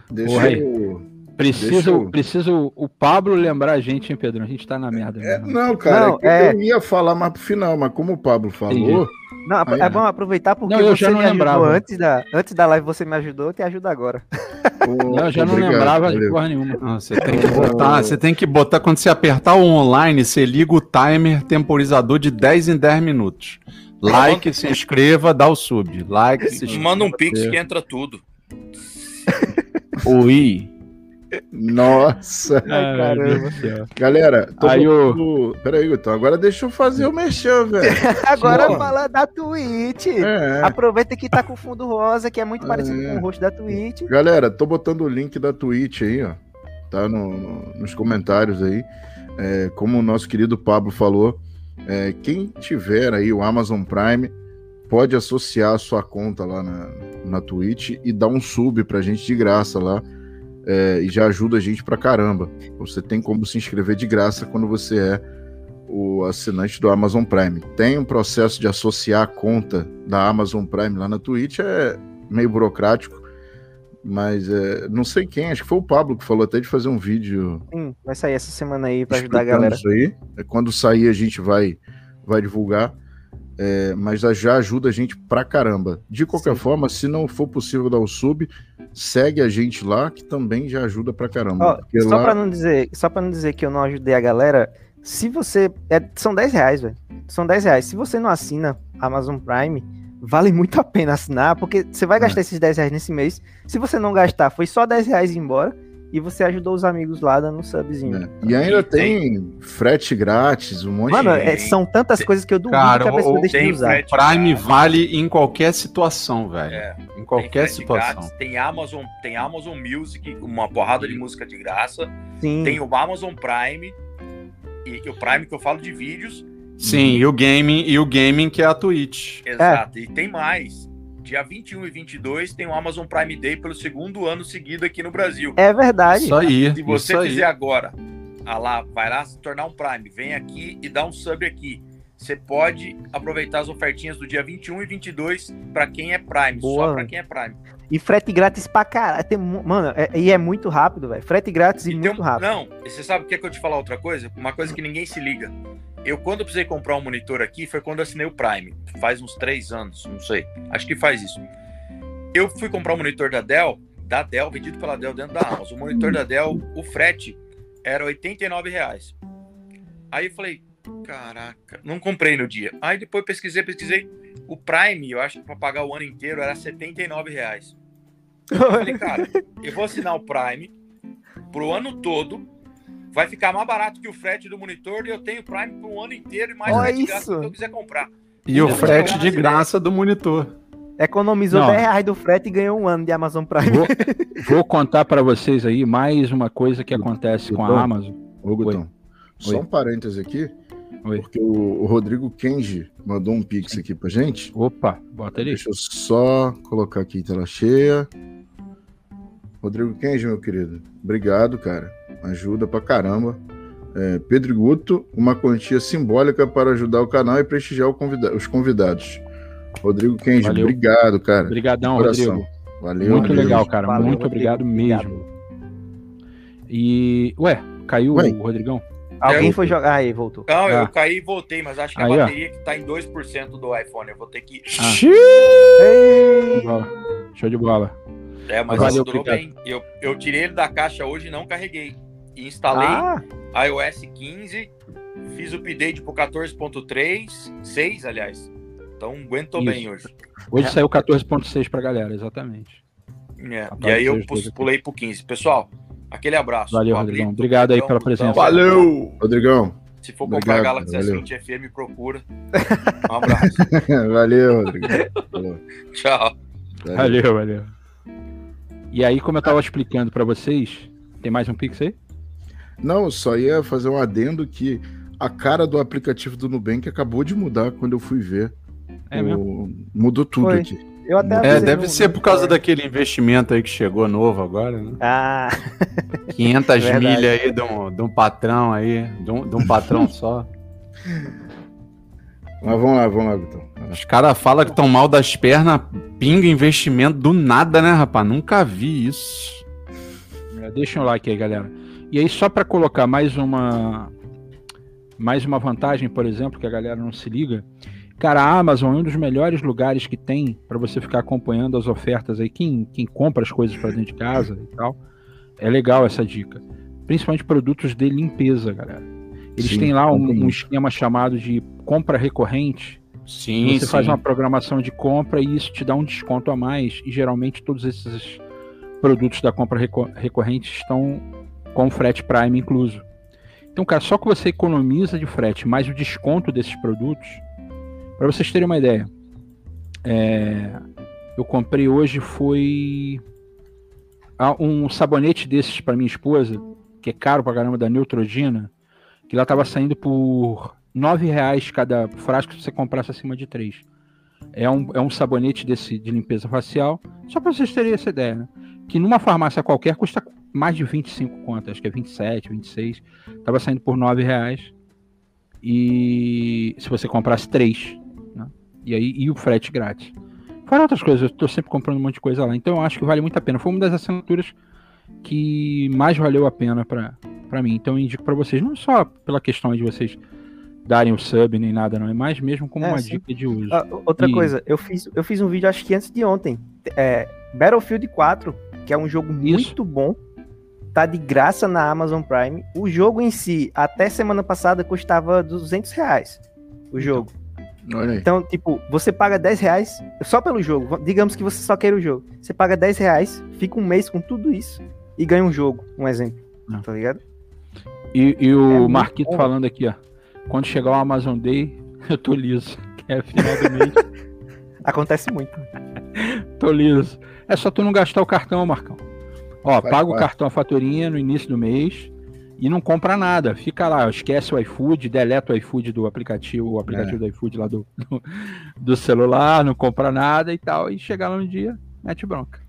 Deixa Porra, eu... Preciso, eu- preciso o Pablo lembrar a gente, hein, Pedro? A gente tá na merda. É, mesmo. não, cara, Não, é que é- eu ia falar mais pro final, mas como o Pablo falou, Não, Aí, é né? bom aproveitar porque Não, eu você já não me ajudou lembrava. antes da, antes da live, você me ajudou, eu te ajudo agora. Não, eu já não obrigado, lembrava de valeu. porra nenhuma. Não, você tem que botar, você tem que botar quando você apertar o online, você liga o timer temporizador de 10 em 10 minutos. Like, se inscreva, dá o sub. Like, se inscreva. Manda um pix que entra tudo. Oi. Nossa, Ai, caramba. galera, tô Aí o- Peraí, Gutão, agora deixa eu fazer o mexer, velho. Agora Porra. fala da Twitch. É, Aproveita que tá com fundo rosa, que é muito parecido É. com o rosto da Twitch. galera, tô botando o link da Twitch aí, ó. Tá no- no- nos comentários aí. É, como o nosso querido Pablo falou, é, quem tiver aí o Amazon Prime pode associar a sua conta lá na, na Twitch e dar um sub pra gente de graça lá. É, e já ajuda a gente pra caramba. Você tem como se inscrever de graça quando você é o assinante do Amazon Prime. Tem um processo de associar a conta da Amazon Prime lá na Twitch, é meio burocrático, mas é, não sei quem, acho que foi o Pablo que falou até de fazer um vídeo Sim, vai sair essa semana aí pra ajudar a galera. isso aí. É, Quando sair a gente vai, vai divulgar, é, mas já ajuda a gente pra caramba. De qualquer Sim. forma, se não for possível dar o sub, segue a gente lá, que também já ajuda pra caramba. Ó, só lá- pra não dizer, só para não dizer que eu não ajudei a galera, se você é- são 10 reais, velho. São 10 reais. Se você não assina Amazon Prime, vale muito a pena assinar, porque você vai gastar esses 10 reais nesse mês. Se você não gastar, foi só 10 reais e ir embora. E você ajudou os amigos lá dando um subzinho. né? E ainda E tem- tem frete grátis, um monte Mano, de. é- são tantas coisas que eu duvido Cara, que a pessoa deixe de Tem usar. frete Prime grátis, vale em qualquer situação, velho. é, Em tem qualquer situação. grátis, tem Amazon, tem Amazon Music, uma porrada de música de graça. Sim. Tem o Amazon Prime. E o Prime que eu falo de vídeos. Sim, e o gaming, e o gaming que é a Twitch. Exato. E tem mais. Dia 21 e 22 tem o Amazon Prime Day pelo segundo ano seguido aqui no Brasil. É verdade. Isso aí. Se você isso aí. fizer agora, ah lá, vai lá se tornar um Prime, vem aqui e dá um sub aqui. Você pode aproveitar as ofertinhas do dia 21 e 22 para quem é Prime, Boa. só para quem é Prime. E frete grátis pra caralho. Tem Mano, é- e é muito rápido, velho. Frete grátis e, E muito um- rápido. Não, e você sabe o que é que eu te falar outra coisa? Uma coisa que ninguém se liga. Eu, quando precisei comprar um monitor aqui, foi quando assinei o Prime. Faz uns três anos, não sei. Acho que faz isso. Eu fui comprar um monitor da Dell, da Dell, vendido pela Dell dentro da Amazon. O monitor da Dell, o frete era 89 reais. Aí eu falei, caraca, não comprei no dia. Aí depois pesquisei, pesquisei. O Prime, eu acho que para pagar o ano inteiro era 79 reais. Eu falei, cara, eu vou assinar o Prime pro ano todo. Vai ficar mais barato que o frete do monitor e eu tenho Prime pro ano inteiro e mais Olha frete isso. que eu quiser comprar. E o Então, frete de graça do monitor. Economizou Não. 10 reais do frete e ganhou um ano de Amazon Prime. Vou, vou contar pra vocês aí mais uma coisa que acontece com Gutão. a Amazon. Ô, Gutão, só Oi. um parêntese aqui, Oi. porque o, o Rodrigo Kenji mandou um pix aqui pra gente. Opa, bota ali. Deixa eu só colocar aqui em tela cheia. Rodrigo Kenji, meu querido, obrigado, cara. Ajuda pra caramba. É, Pedro Guto, uma quantia simbólica para ajudar o canal e prestigiar o convida- os convidados. Rodrigo Kenji, Valeu. obrigado, cara. Obrigadão. Rodrigo. Valeu. Muito valeu. legal, cara. Valeu, Muito Rodrigo. obrigado mesmo. Obrigado. E, ué, caiu Ué. o Rodrigão? Alguém Eu- foi jogar. Aí, voltou. Não, Ah. eu caí e voltei, mas acho que a Aí, ó. bateria que tá em 2% do iPhone. Eu vou ter que. Show Ei! de bola. Show de bola. É, mas Valeu, durou obrigado. bem. Eu, eu tirei ele da caixa hoje e não carreguei. E instalei Ah, iOS 15, fiz o update pro 14.3, 6, aliás. Então aguentou Isso. bem hoje. Hoje saiu 14.6 pra galera, exatamente. É, e aí eu pulei pro 15. Pessoal, aquele abraço. Valeu, Rodrigão. Obrigado aí pela presença. Gustavo. Valeu! Rodrigão, Se for comprar Obrigado, Galaxy valeu. S20 FE, me procura. Um abraço. valeu, Rodrigão. Tchau. Valeu, valeu. E aí, como eu tava explicando pra vocês, tem mais um Pix aí? Não, eu só ia fazer um adendo que a cara do aplicativo do Nubank acabou de mudar quando eu fui ver. É O- mesmo? Mudou tudo Foi. aqui. eu até É, deve ser por causa daquele investimento aí que chegou novo agora, né? Ah, 500 Verdade. milhas aí de um, de um patrão aí, de um, de um patrão só. Mas vamos lá, vamos lá, Gutão. Os caras falam que estão mal das pernas, pinga investimento do nada, né, rapaz? Nunca vi isso. Deixem o like aí, galera. E aí, só pra colocar mais uma mais uma vantagem, por exemplo, que a galera não se liga. Cara, a Amazon é um dos melhores lugares que tem pra você ficar acompanhando as ofertas aí. Quem, quem compra as coisas pra dentro de casa e tal. É legal essa dica. Principalmente produtos de limpeza, galera. Eles Sim, têm lá um, um esquema chamado de compra recorrente. Sim, você sim. faz uma programação de compra e isso te dá um desconto a mais. E geralmente todos esses produtos da compra reco- recorrente estão com frete Prime incluso. Então, cara, só que você economiza de frete mais o desconto desses produtos. Para vocês terem uma ideia, é, eu comprei hoje foi ah, um sabonete desses para minha esposa, que é caro pra caramba, da Neutrogena, que lá tava saindo por R$ reais cada frasco se você comprasse acima de três. É um, é um sabonete desse de limpeza facial, só para vocês terem essa ideia, né? Que numa farmácia qualquer custa mais de 25 contas, acho que é 27, 26. Tava saindo por R$ reais. E se você comprasse três, né? E aí e o frete grátis. Fora outras coisas, eu tô sempre comprando um monte de coisa lá. Então eu acho que vale muito a pena. Foi uma das assinaturas que mais valeu a pena para mim. Então eu indico para vocês, não só pela questão de vocês darem o sub nem nada, não, é mais mesmo como É, uma sim. dica de uso. Ah, outra E- coisa, eu fiz, eu fiz um vídeo acho que antes de ontem. É, Battlefield 4, que é um jogo muito bom. Tá de graça na Amazon Prime. O jogo em si, até semana passada, custava 200 reais. O jogo. Olha aí. Então, tipo, você paga 10 reais só pelo jogo. Digamos que você só queira o jogo. Você paga 10 reais, fica um mês com tudo isso e ganha um jogo, um exemplo. Ah. Tá ligado? E, e É o muito Marquito falando aqui, ó. Quando chegar o Amazon Day, eu tô liso. Que é final do mês. Acontece muito. tô liso. É só tu não gastar o cartão, Marcão. Ó, Faz paga o cartão a faturinha no início do mês e não compra nada. Fica lá, esquece o iFood, deleta o iFood do aplicativo, o aplicativo do iFood lá do, do, do celular, não compra nada e tal. E chegar lá no dia, mete bronca.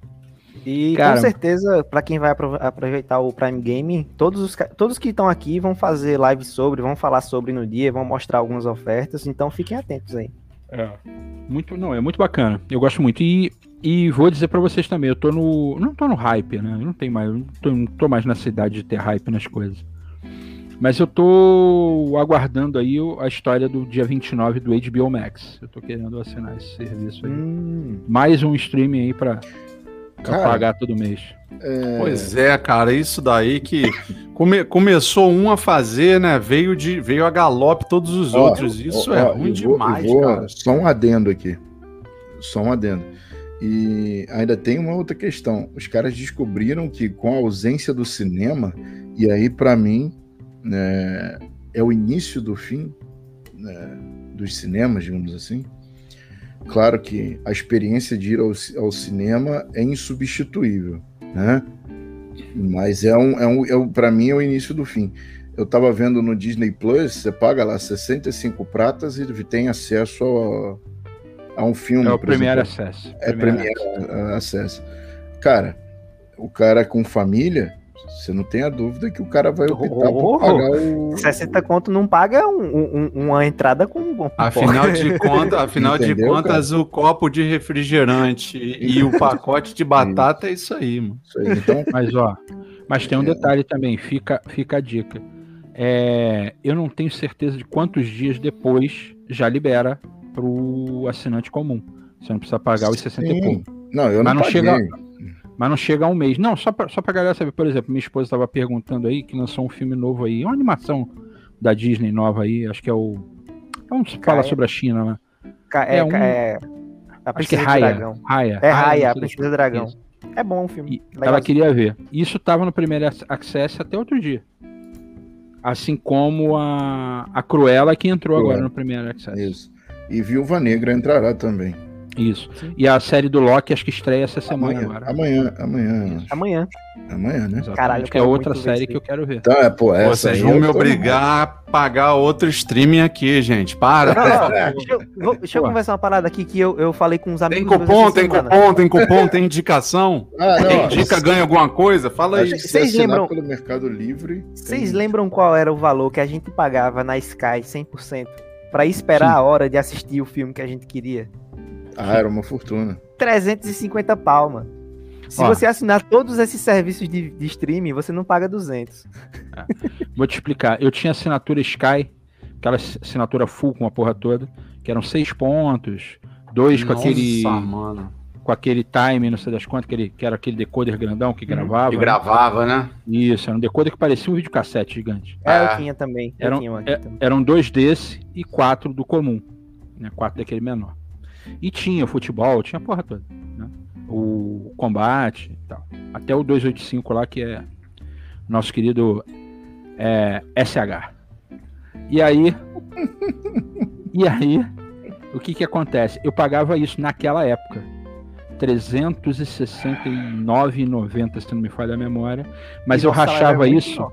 E Cara- com certeza, pra quem vai apro- aproveitar o Prime Game, todos os, todos que estão aqui vão fazer live sobre, vão falar sobre no dia, vão mostrar algumas ofertas, então fiquem atentos aí. Muito, não, é muito bacana. Eu gosto muito. E, e vou dizer pra vocês também, eu tô no. Não tô no hype, né? Eu não tenho mais. Não tô, não tô mais nessa idade de ter hype nas coisas. Mas eu tô aguardando aí a história do dia 29 do HBO Max. Eu tô querendo assinar esse serviço aí. Hum, Mais um streaming aí pra, pra Cara, pagar todo mês. É, Pois é, cara, isso daí que come- começou um a fazer, né? Veio de veio a galope todos os ó, outros. Isso ó, é ó, ruim vou- demais, vou- cara. Só um adendo aqui. Só um adendo. E ainda tem uma outra questão. Os caras descobriram que com a ausência do cinema, e aí pra mim né, é o início do fim né, dos cinemas, digamos assim. Claro que a experiência de ir ao, ao cinema é insubstituível, né? Mas é um, é um, é um para mim é o início do fim. Eu tava vendo no Disney Plus, você paga lá 65 pratas e tem acesso a, a um filme. É o exemplo. Access. É Premiere a- Access. Cara, o cara com família, você não tem a dúvida que o cara vai optar Oh! por pagar o. 60 conto não paga um- um- uma entrada com um. Afinal de contas, afinal de Entendeu, contas, o copo de refrigerante e o pacote de batata é isso aí, mano. Isso aí. Então, Mas ó, mas tem um É. detalhe também, fica, fica a dica. É, eu não tenho certeza de quantos dias depois já libera pro assinante comum. Você não precisa pagar os 60 e pouco. Não, eu Mas não, não paguei. chega- Mas não chega a um mês. Não, só pra, só pra galera saber. Por exemplo, minha esposa estava perguntando aí que lançou um filme novo aí, uma animação da Disney nova aí, acho que é o. Vamos falar Caia. sobre a China lá. Ca- É, É um- é a Acho que é Princesa do Raya. Dragão. Raya. É Raya, a Princesa do Dragão. Isso. É bom o filme. E ela queria ver. Isso estava no primeiro ac- Access até outro dia. Assim como a, a Cruella que entrou Cruella. agora no primeiro Access. Isso. E Viúva Negra entrará também. Isso. Sim. E a série do Loki acho que estreia essa semana Amanhã, agora. amanhã, amanhã. Amanhã. Amanhã, né? Exatamente, Caralho, que é outra ver série que eu quero ver. Então, é, pô, essa Vocês vão me obrigar a pagar outro streaming aqui, gente. Para. Não, não, favor. deixa eu, vou- deixa eu conversar uma parada aqui que eu, eu falei com uns Tem amigos. meus cupom, tem semana. cupom, tem cupom, tem indicação. Ah, não. Tem dica, ganha alguma coisa? Fala aí. Vocês lembram- pelo Mercado Livre. Vocês tem- lembram qual era o valor que a gente pagava na Sky 100% pra esperar Sim. a hora de assistir o filme que a gente queria? Ah, era uma fortuna. 350 pau, mano. Se Ó. você assinar todos esses serviços de, de streaming, você não paga 200. Vou te explicar. Eu tinha assinatura Sky, aquela ass- assinatura full com a porra toda, que eram seis pontos, dois com aquele mano. com aquele time, não sei das quantas, aquele, que era aquele decoder grandão que gravava. Que gravava, né? Isso, era um decoder que parecia um videocassete gigante. É, Ah. eu tinha também. Eu Era um- tinha um aqui é- também. Eram dois desse e quatro do comum. Né? Quatro daquele menor. E tinha futebol, tinha a porra toda. né? O combate e tal. Até o 285 lá, que é nosso querido é, SH. E aí. e aí, o que que acontece? Eu pagava isso naquela época. R$ 369,90, se não me falha a memória. Mas E eu rachava isso.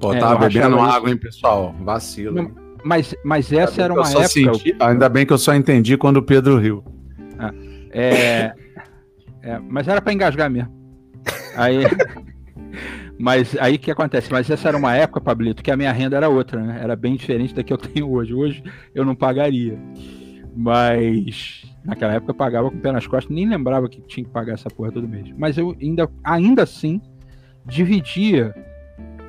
Pô, É, tava eu bebendo água, hein, pessoal? Vacilo. Não, hein? Mas, mas essa era uma época. senti- ainda bem que eu só entendi quando o Pedro riu. É, é, mas era para engasgar mesmo. Aí, mas aí o que acontece? Mas essa era uma época, Pablito, que a minha renda era outra, né? Era bem diferente da que eu tenho hoje. Hoje eu não pagaria. Mas naquela época eu pagava com o pé nas costas, nem lembrava que tinha que pagar essa porra todo mês. Mas eu ainda, ainda assim dividia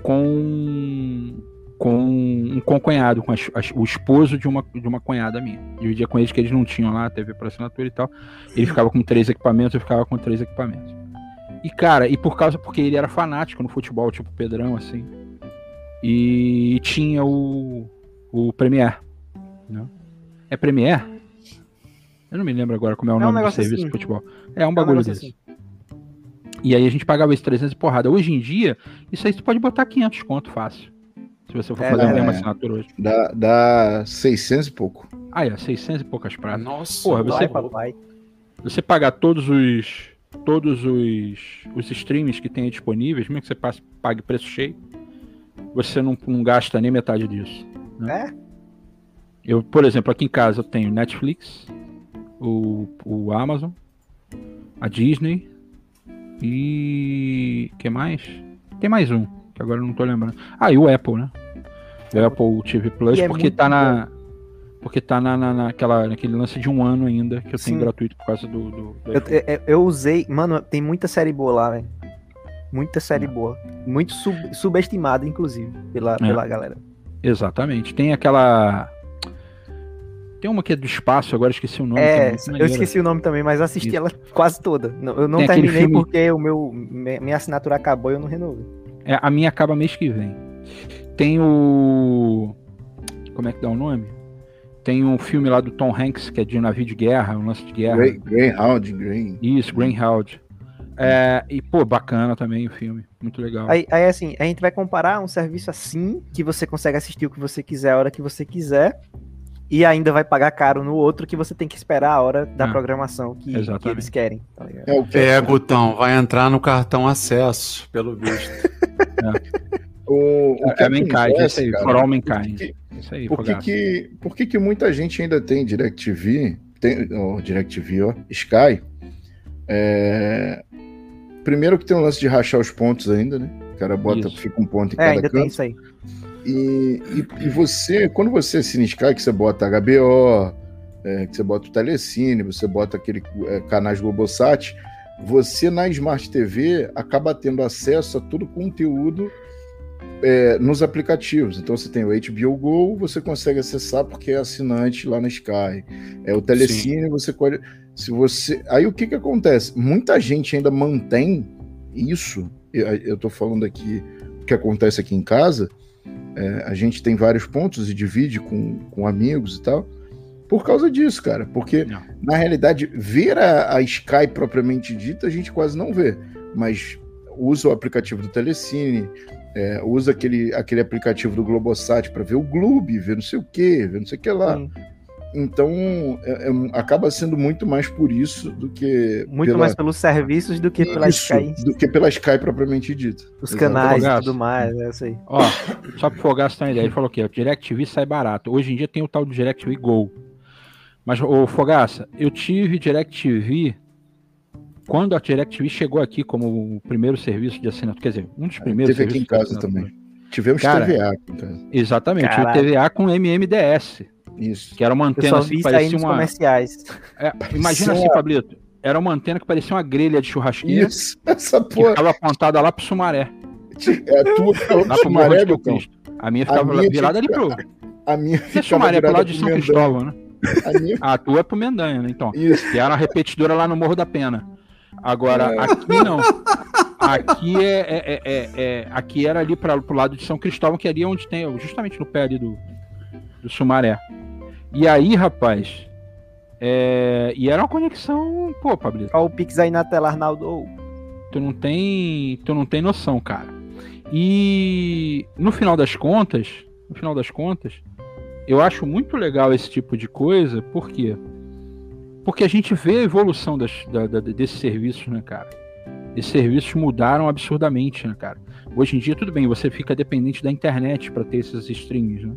com com um concunhado, com as- as- o esposo de uma, de uma cunhada minha. Dividia com eles que eles não tinham lá, TV para assinatura e tal. Ele ficava com três equipamentos, eu ficava com três equipamentos. E, cara, e por causa, porque ele era fanático no futebol, tipo Pedrão, assim. E tinha o, o Premiere. Né? É Premiere? Eu não me lembro agora como é o É um nome do negócio serviço assim. de futebol. É um É um bagulho desse. E aí a gente pagava esses 300 e porrada. Hoje em dia, isso aí você pode botar 500 conto fácil. Se você for É, fazer a é. mesma assinatura hoje. Dá, dá 600 e pouco. Ah, é, 600 e poucas pratas. Nossa, Porra, Vai, você- papai. Você pagar todos os todos os, os streams que tem disponíveis, mesmo que você passe, pague preço cheio, você não, não gasta nem metade disso. É? Eu, por exemplo, aqui em casa eu tenho Netflix, o, o Amazon, a Disney e. que mais? Tem mais um, que agora eu não tô lembrando. Ah, e o Apple, né? O Apple TV Plus, E é porque muito tá na. Porque tá na, na, naquela, naquele lance de um ano ainda, que eu tenho Sim. gratuito por causa do. do, do Eu, eu- eu usei. Mano, tem muita série boa lá, velho. Muita série boa. Muito sub- subestimada, inclusive, pela, pela galera. Exatamente. Tem aquela. Tem uma que é do espaço, agora esqueci o nome. É, eu esqueci o nome também, mas assisti Isso. ela quase toda. Eu não Tem terminei filme- porque o meu, me- minha assinatura acabou e eu não renovei. É, a minha acaba mês que vem. Tem o. Como é que dá o nome? Tem um filme lá do Tom Hanks, que é de navio de guerra, um lance de guerra. Grey, Greyhound, Grey. Isso, Greenhound. É, e, pô, bacana também o filme. Muito legal. Aí, aí, assim, a gente vai comparar um serviço assim, que você consegue assistir o que você quiser, a hora que você quiser, e ainda vai pagar caro no outro, que você tem que esperar a hora da Ah, programação que, que eles querem. tá? É o que É, Gutão, vai entrar no cartão acesso, pelo visto. o, o que é Mankind, isso aí, cara, For All por Mankind. que- Isso aí, Por que, que, por que, que muita gente ainda tem DirecTV, tem, ó, DirecTV, ó, Sky? É, Primeiro que tem um lance de rachar os pontos ainda, né? O cara bota, Isso. fica um ponto em É, cada ainda tem isso aí. E, e, e você, quando você assina Sky, que você bota HBO, é, que você bota o Telecine, você bota aquele é, canais Globosat, você na Smart TV acaba tendo acesso a todo o conteúdo é, nos aplicativos. Então você tem o HBO Go, você consegue acessar porque é assinante lá na Sky. É o Telecine, Sim. você pode. Se você. Aí o que, que acontece? Muita gente ainda mantém isso. Eu, eu tô falando aqui o que acontece aqui em casa. É, a gente tem vários pontos e divide com, com amigos e tal. Por causa disso, cara. Porque, não. na realidade, ver a, a Sky propriamente dita, a gente quase não vê. Mas usa o aplicativo do Telecine, é, usa aquele, aquele aplicativo do Globosat para ver o Globo, ver não sei o que, ver não sei o que lá. Sim. Então, é, é, acaba sendo muito mais por isso do que. Muito pela... mais pelos serviços do que pela isso, Sky. Do que pela Sky propriamente dita. Os canais e tudo mais, é isso aí. Ó, só para o Fogaço ter uma ideia, ele falou que o DirecTV sai barato. Hoje em dia tem o tal do DirecTV Go. Mas, ô Fogaça, eu tive DirecTV quando a DirecTV chegou aqui como o primeiro serviço de assinatura, quer dizer, um dos primeiros Teve aqui em casa também. Tivemos Cara, TVA aqui em casa. Exatamente, Caraca. o TVA com MMDS. Isso. Que era uma antena assim, que parecia uma. comerciais. É, imagina assim, Pablito. Era uma antena que parecia uma grelha de churrasqueira. Isso, essa porra. Que ficava apontada lá pro Sumaré. É a tua ficava pro Sumaré, Betão? A minha ficava a minha virada ali pro. A minha ficava Sumaré pro lado de São Cristóvão, né? A, minha... a tua é pro Mendanha, né? Então. Isso. Que era uma repetidora lá no Morro da Pena. Agora, é. aqui não. Aqui é, é, é, é, aqui era ali para o lado de São Cristóvão, que é ali onde tem, justamente no pé ali do, do Sumaré. E aí, rapaz, é... e era uma conexão, pô, Pablo. Olha o Pix aí na tela, Arnaldo. Tu não tem, tu não tem noção, cara. E no final das contas, no final das contas, eu acho muito legal esse tipo de coisa, por quê? Porque a gente vê a evolução das, da, da, desses serviços, né, cara? Esses serviços mudaram absurdamente, né, cara? Hoje em dia, tudo bem, você fica dependente da internet para ter esses streams, né?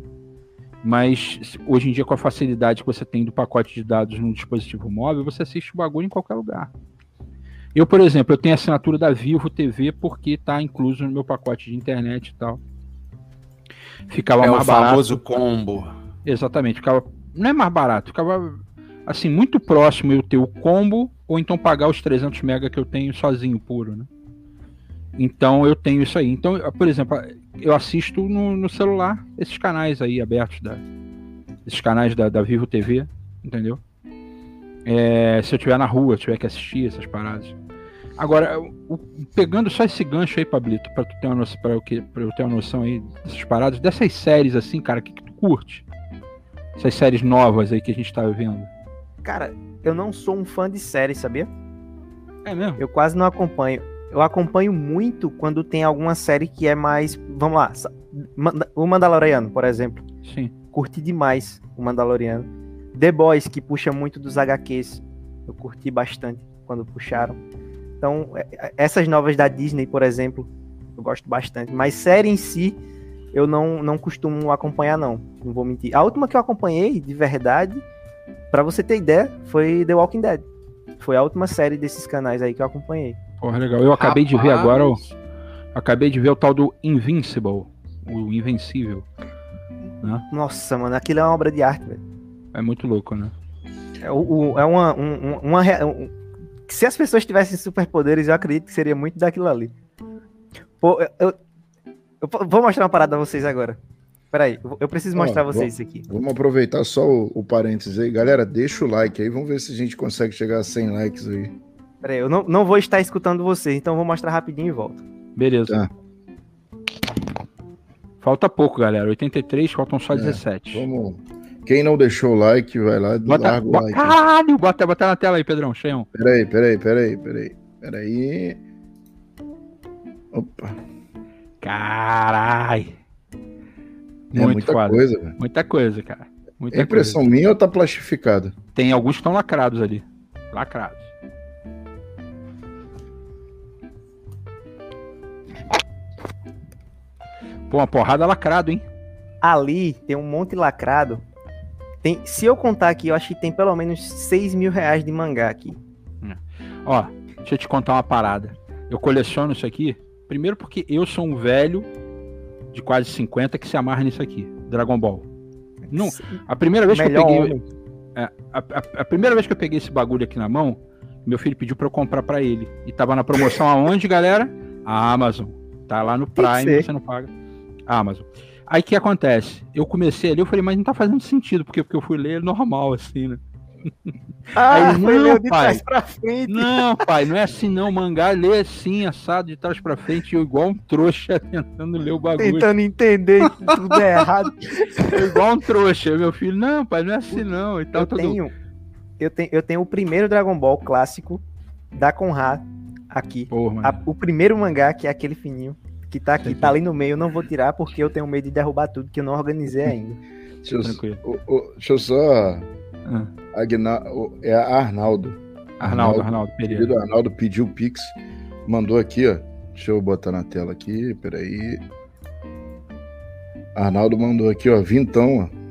Mas hoje em dia, com a facilidade que você tem do pacote de dados no dispositivo móvel, você assiste o bagulho em qualquer lugar. Eu, por exemplo, eu tenho assinatura da Vivo TV porque está incluso no meu pacote de internet e tal. Ficava é mais o famoso combo. Exatamente, ficava não é mais barato, ficava assim muito próximo eu ter o combo ou então pagar os 300 mega que eu tenho sozinho puro, né? Então eu tenho isso aí. Então, por exemplo, eu assisto no, no celular esses canais aí abertos da esses canais da, da Vivo TV, entendeu? É, se eu estiver na rua, tiver que assistir essas paradas. Agora, o, pegando só esse gancho aí, Pablito, para tu ter uma noção, para eu, pra eu ter uma noção aí dessas paradas, dessas séries assim, cara, que, que tu curte? Essas séries novas aí que a gente tá vendo. Cara, eu não sou um fã de séries, sabia? É mesmo? Eu quase não acompanho eu acompanho muito quando tem alguma série que é mais. Vamos lá. O Mandaloriano, por exemplo. Sim. Curti demais o Mandaloriano. The Boys, que puxa muito dos HQs. Eu curti bastante quando puxaram. Então, é, é, essas novas da Disney, por exemplo, eu gosto bastante. Mas série em si, eu não, não costumo acompanhar, não. Não vou mentir. A última que eu acompanhei, de verdade, para você ter ideia, foi The Walking Dead. Foi a última série desses canais aí que eu acompanhei. Porra, legal. Eu acabei Rapaz. de ver agora o. Acabei de ver o tal do Invincible. O Invencível. Né? Nossa, mano, aquilo é uma obra de arte, velho. É muito louco, né? É, o, é uma. Um, uma um, se as pessoas tivessem superpoderes, eu acredito que seria muito daquilo ali. Pô, eu, eu, eu vou mostrar uma parada a vocês agora. Peraí, eu preciso mostrar a vocês isso aqui. Vamos aproveitar só o, o parênteses aí. Galera, deixa o like aí. Vamos ver se a gente consegue chegar a 100 likes aí. Peraí, eu não, não vou estar escutando vocês, então vou mostrar rapidinho e volto. Beleza. Tá. Falta pouco, galera. 83, faltam só é, 17. Vamos. Quem não deixou o like, vai lá e larga o like. Caralho, bota, bota na tela aí, Pedrão, cheião. Peraí, peraí, peraí, peraí. Peraí. Opa. É Muito muita foda. coisa, velho. Muita coisa, cara. Muita é impressão coisa. minha ou tá plastificado? Tem alguns que estão lacrados ali. Lacrados. Pô, uma porrada lacrado, hein? Ali tem um monte lacrado. Tem, se eu contar aqui, eu acho que tem pelo menos 6 mil reais de mangá aqui. É. Ó, deixa eu te contar uma parada. Eu coleciono isso aqui, primeiro porque eu sou um velho de quase 50 que se amarra nisso aqui. Dragon Ball. Não, a primeira vez Melhor que eu peguei. É, a, a, a, primeira vez que eu peguei esse bagulho aqui na mão, meu filho pediu para eu comprar para ele. E tava na promoção aonde, galera? A Amazon. Tá lá no Prime, você não paga. Amazon. Aí o que acontece? Eu comecei ali, eu falei, mas não tá fazendo sentido, porque, porque eu fui ler normal, assim, né? Ah, Aí, não, leu de pai. trás pra frente. Não, pai, não é assim não. Mangá lê assim, assado de trás pra frente, eu igual um trouxa tentando ler o bagulho. Tentando entender que tudo é errado. Eu igual um trouxa. Meu filho, não, pai, não é assim não. E tal, eu, todo... tenho, eu, tenho, eu tenho o primeiro Dragon Ball clássico da Conrad aqui. Porra. A- o primeiro mangá, que é aquele fininho, que tá aqui, Sim. tá ali no meio, eu não vou tirar porque eu tenho medo de derrubar tudo, que eu não organizei ainda. Deixa eu, Tranquilo. o- o- deixa eu só. Ah, Agna, é Arnaldo. Arnaldo, Arnaldo Pereira. Querido Arnaldo pediu o Pix. Mandou aqui, ó. Deixa eu botar na tela aqui, peraí. Arnaldo mandou aqui, ó. Vintão, ó.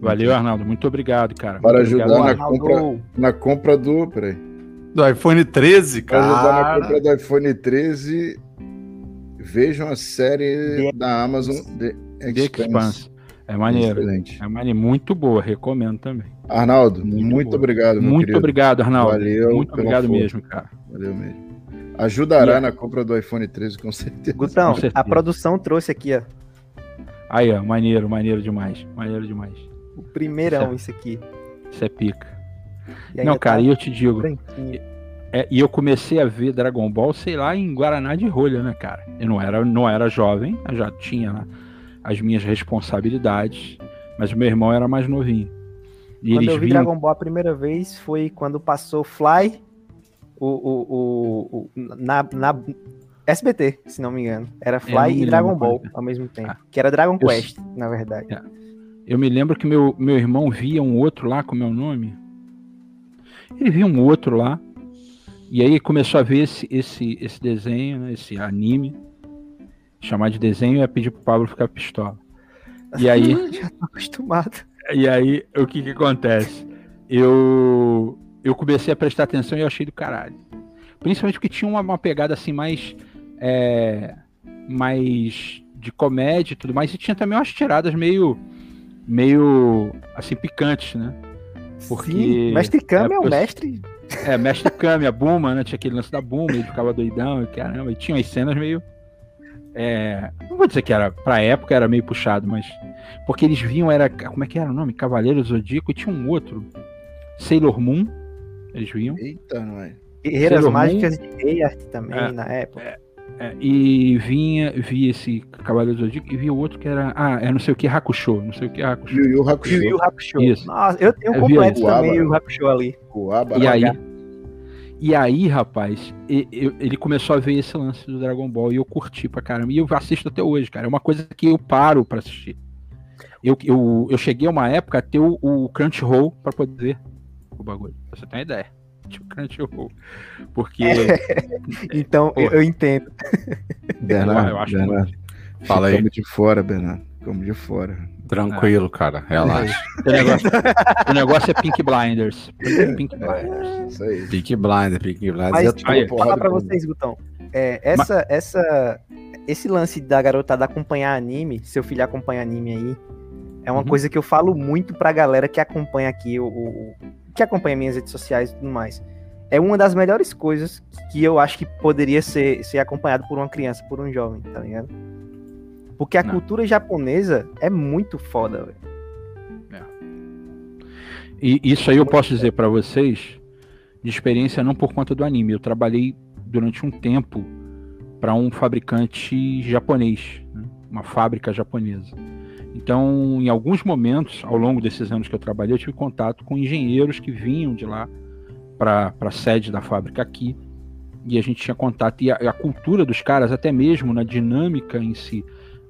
Valeu, Arnaldo. Muito obrigado, cara. Para Muito ajudar obrigado. na compra, na compra do. Peraí. Do iPhone 13, Para ajudar na cara. compra do iPhone 13. Vejam a série The- da Amazon The The Expanse. É maneiro. Excelente. É maneiro. Muito boa, recomendo também. Arnaldo, Muito muito, obrigado, meu Muito querido. obrigado, Arnaldo. Valeu Muito obrigado força. mesmo, cara. Valeu mesmo. Ajudará E na compra do iPhone 13, com certeza. Gutão, Com certeza. a produção trouxe aqui, ó. Aí, ó, maneiro, maneiro demais. Maneiro demais. O primeirão, isso aqui. Isso é pica. E Não, cara, tá e eu te digo, branquinho. é, e eu comecei a ver Dragon Ball, sei lá, em Guaraná de rolha, né, cara? Eu não era, não era jovem, eu já tinha né, as minhas responsabilidades, mas o meu irmão era mais novinho. E Quando eu vi viam Dragon Ball a primeira vez foi quando passou Fly o, o, o, o- na, na SBT, se não me engano. Era É, Fly e Dragon Ball é. ao mesmo tempo. Ah. Que era Dragon Eu Quest, na verdade. É. Eu me lembro que meu, meu irmão via um outro lá com meu nome. Ele via um outro lá. E aí começou a ver esse, esse, esse desenho, né, esse anime. Chamar de desenho ia pedir pro Pablo ficar pistola. E aí, Já tô acostumado. e aí o que que acontece? Eu, eu comecei a prestar atenção e eu achei do caralho. Principalmente porque tinha uma, uma pegada assim mais. é, mais de comédia e tudo mais. E tinha também umas tiradas meio. meio. assim, picantes, né? Porque- Sim, Mestre Kami é, é, o mestre. É, Mestre Kami, a Buma, né? Tinha aquele lance da Buma, ele ficava doidão e caramba. E tinha umas cenas meio. É, não vou dizer que era, pra época era meio puxado, mas. Porque eles viam, era. Como é que era o nome? Cavaleiro Zodíaco e tinha um outro. Sailor Moon. Eles viam. Eita, não é? Guerreiras Sailor Moon. Mágicas de Earth também, É, na época. É, e vinha, via esse Cavaleiro Zodíaco e via o outro que era. Ah, é não sei o que Hakusho. Não sei o que Hakusho. Yu Yu Hakusho. Yu Yu Hakusho. Isso. Nossa, eu tenho um completo também, o Hakusho ali. E aí. E aí, rapaz, e- eu- ele começou a ver esse lance do Dragon Ball e eu curti pra caramba. E eu assisto até hoje, cara. É uma coisa que eu paro pra assistir. Eu, eu, eu cheguei a uma época a ter o, o Crunchyroll pra poder ver o bagulho. Pra você ter uma ideia. Tinha o Crunchyroll. Porque. Então, eu, eu entendo. Bernardo, eu acho Bernardo. Fala aí. Ficamos de fora, Bernardo. Ficamos de fora. Tranquilo, cara. Relaxa. o, negócio, o negócio é Pink Blinders. Pink Blinders. Isso aí. Peak Blind, Peak Blind. Mas, é tipo, falar pra vocês, Gutão. É, essa, essa, esse lance da garotada acompanhar anime, seu filho acompanha anime aí, é uma Uhum. coisa que eu falo muito pra galera que acompanha aqui, o, o- o- que acompanha minhas redes sociais e tudo mais. É uma das melhores coisas que eu acho que poderia ser, ser acompanhado por uma criança, por um jovem, tá ligado? Porque a Não. cultura japonesa é muito foda, velho. E isso aí eu posso dizer pra vocês de experiência não por conta do anime. Eu trabalhei durante um tempo para um fabricante japonês, né? uma fábrica japonesa. Então, em alguns momentos, ao longo desses anos que eu trabalhei, eu tive contato com engenheiros que vinham de lá para a sede da fábrica aqui. E a gente tinha contato. E a, a cultura dos caras, até mesmo na dinâmica em si,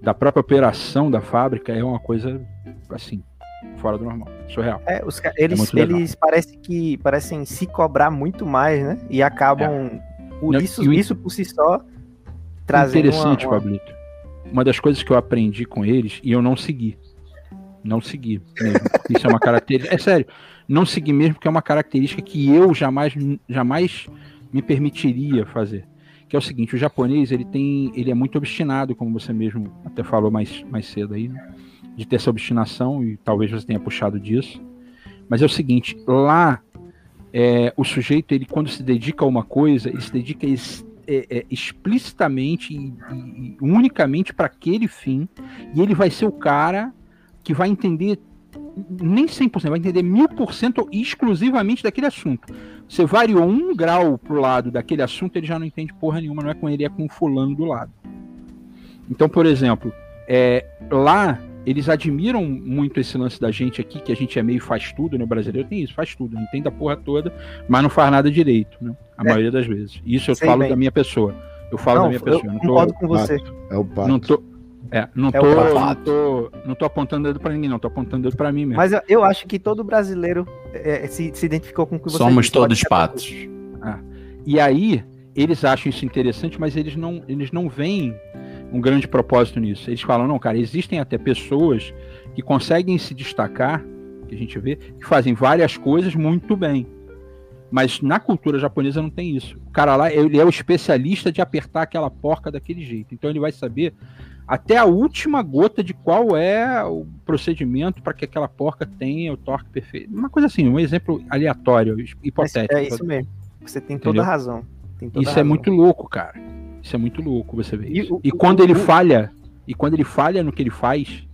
da própria operação da fábrica, é uma coisa assim, fora do normal, surreal. É, os, eles, legal. eles parecem que parecem se cobrar muito mais, né? E acabam. Por Não, isso, e o isso por si só trazendo Interessante, uma, uma... Pablito. Uma das coisas que eu aprendi com eles e eu não segui. Não segui mesmo. Isso é uma característica. É sério, não segui mesmo, porque é uma característica que eu jamais, jamais me permitiria fazer. Que é o seguinte, o japonês ele tem, ele é muito obstinado, como você mesmo até falou mais, mais cedo aí, né? de ter essa obstinação e talvez você tenha puxado disso. Mas é o seguinte, lá é, o sujeito ele quando se dedica a uma coisa, ele se dedica é, é, explicitamente e, e unicamente para aquele fim, e ele vai ser o cara que vai entender nem 100%, vai entender 1000% exclusivamente daquele assunto. Você variou um grau pro lado daquele assunto, ele já não entende porra nenhuma, não é com ele, é com o fulano do lado. Então, por exemplo, é, lá eles admiram muito esse lance da gente aqui, que a gente é meio faz tudo, né? O brasileiro tem isso, faz tudo, entende a porra toda, mas não faz nada direito, né? A é. maioria das vezes. Isso eu Sei falo bem. da minha pessoa. Eu falo não, da minha pessoa. Eu não tô, concordo com você. É o pato. Não tô, é, não, é tô, não, tô, não tô apontando dedo pra ninguém, não. Tô apontando dedo pra mim mesmo. Mas eu, eu acho que todo brasileiro é, é se, se identificou com o que você Somos disse, todos patos. É. E aí, eles acham isso interessante, mas eles não, eles não veem um grande propósito nisso. Eles falam, não, cara, existem até pessoas que conseguem se destacar, que a gente vê, que fazem várias coisas muito bem. Mas na cultura japonesa não tem isso. O cara lá, ele é o especialista de apertar aquela porca daquele jeito. Então ele vai saber até a última gota de qual é o procedimento para que aquela porca tenha o torque perfeito. Uma coisa assim, um exemplo aleatório, hipotético. É isso mesmo. Você tem toda a razão. Toda isso razão. é muito louco, cara. Isso é muito louco você ver isso. E, e quando ele falha, e quando ele falha no que ele faz,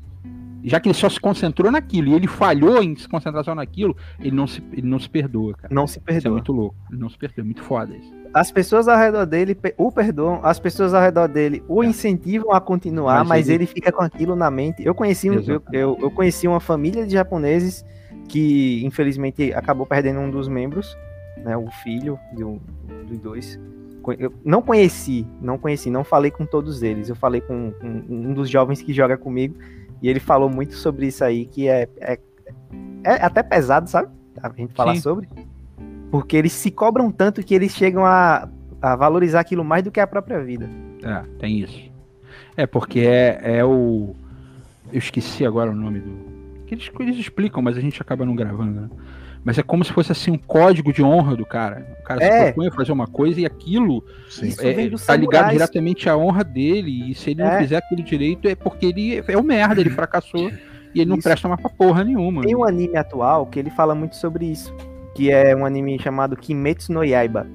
já que ele só se concentrou naquilo e ele falhou em se concentrar só naquilo, ele não se, ele não se perdoa, cara. Não se perdoa. Isso é muito louco. Ele não se perdoa. É muito foda isso. As pessoas ao redor dele o perdoam, as pessoas ao redor dele o é. incentivam a continuar, mas, mas ele... ele... fica com aquilo na mente. Eu conheci, um, eu, eu, eu conheci uma família de japoneses que infelizmente acabou perdendo um dos membros, né, o filho de um, dos dois eu não conheci, não conheci, não falei com todos eles. Eu falei com, com, um dos jovens que joga comigo e ele falou muito sobre isso aí, que é, é, é até pesado, sabe? A gente falar Sim. sobre. Porque eles se cobram tanto que eles chegam a, a valorizar aquilo mais do que a própria vida. É, tem isso. É, porque é, é o. Eu esqueci agora o nome do. Que eles, eles explicam, mas a gente acaba não gravando, né? mas é como se fosse assim um código de honra do cara. O cara é. se propõe a fazer uma coisa e aquilo é, tá ligado diretamente à honra dele. E se ele é. não fizer aquilo direito, é porque ele é o merda, ele fracassou e ele não isso. presta mais pra porra nenhuma. Tem um anime atual que ele fala muito sobre isso. Que é um anime chamado Kimetsu no Yaiba.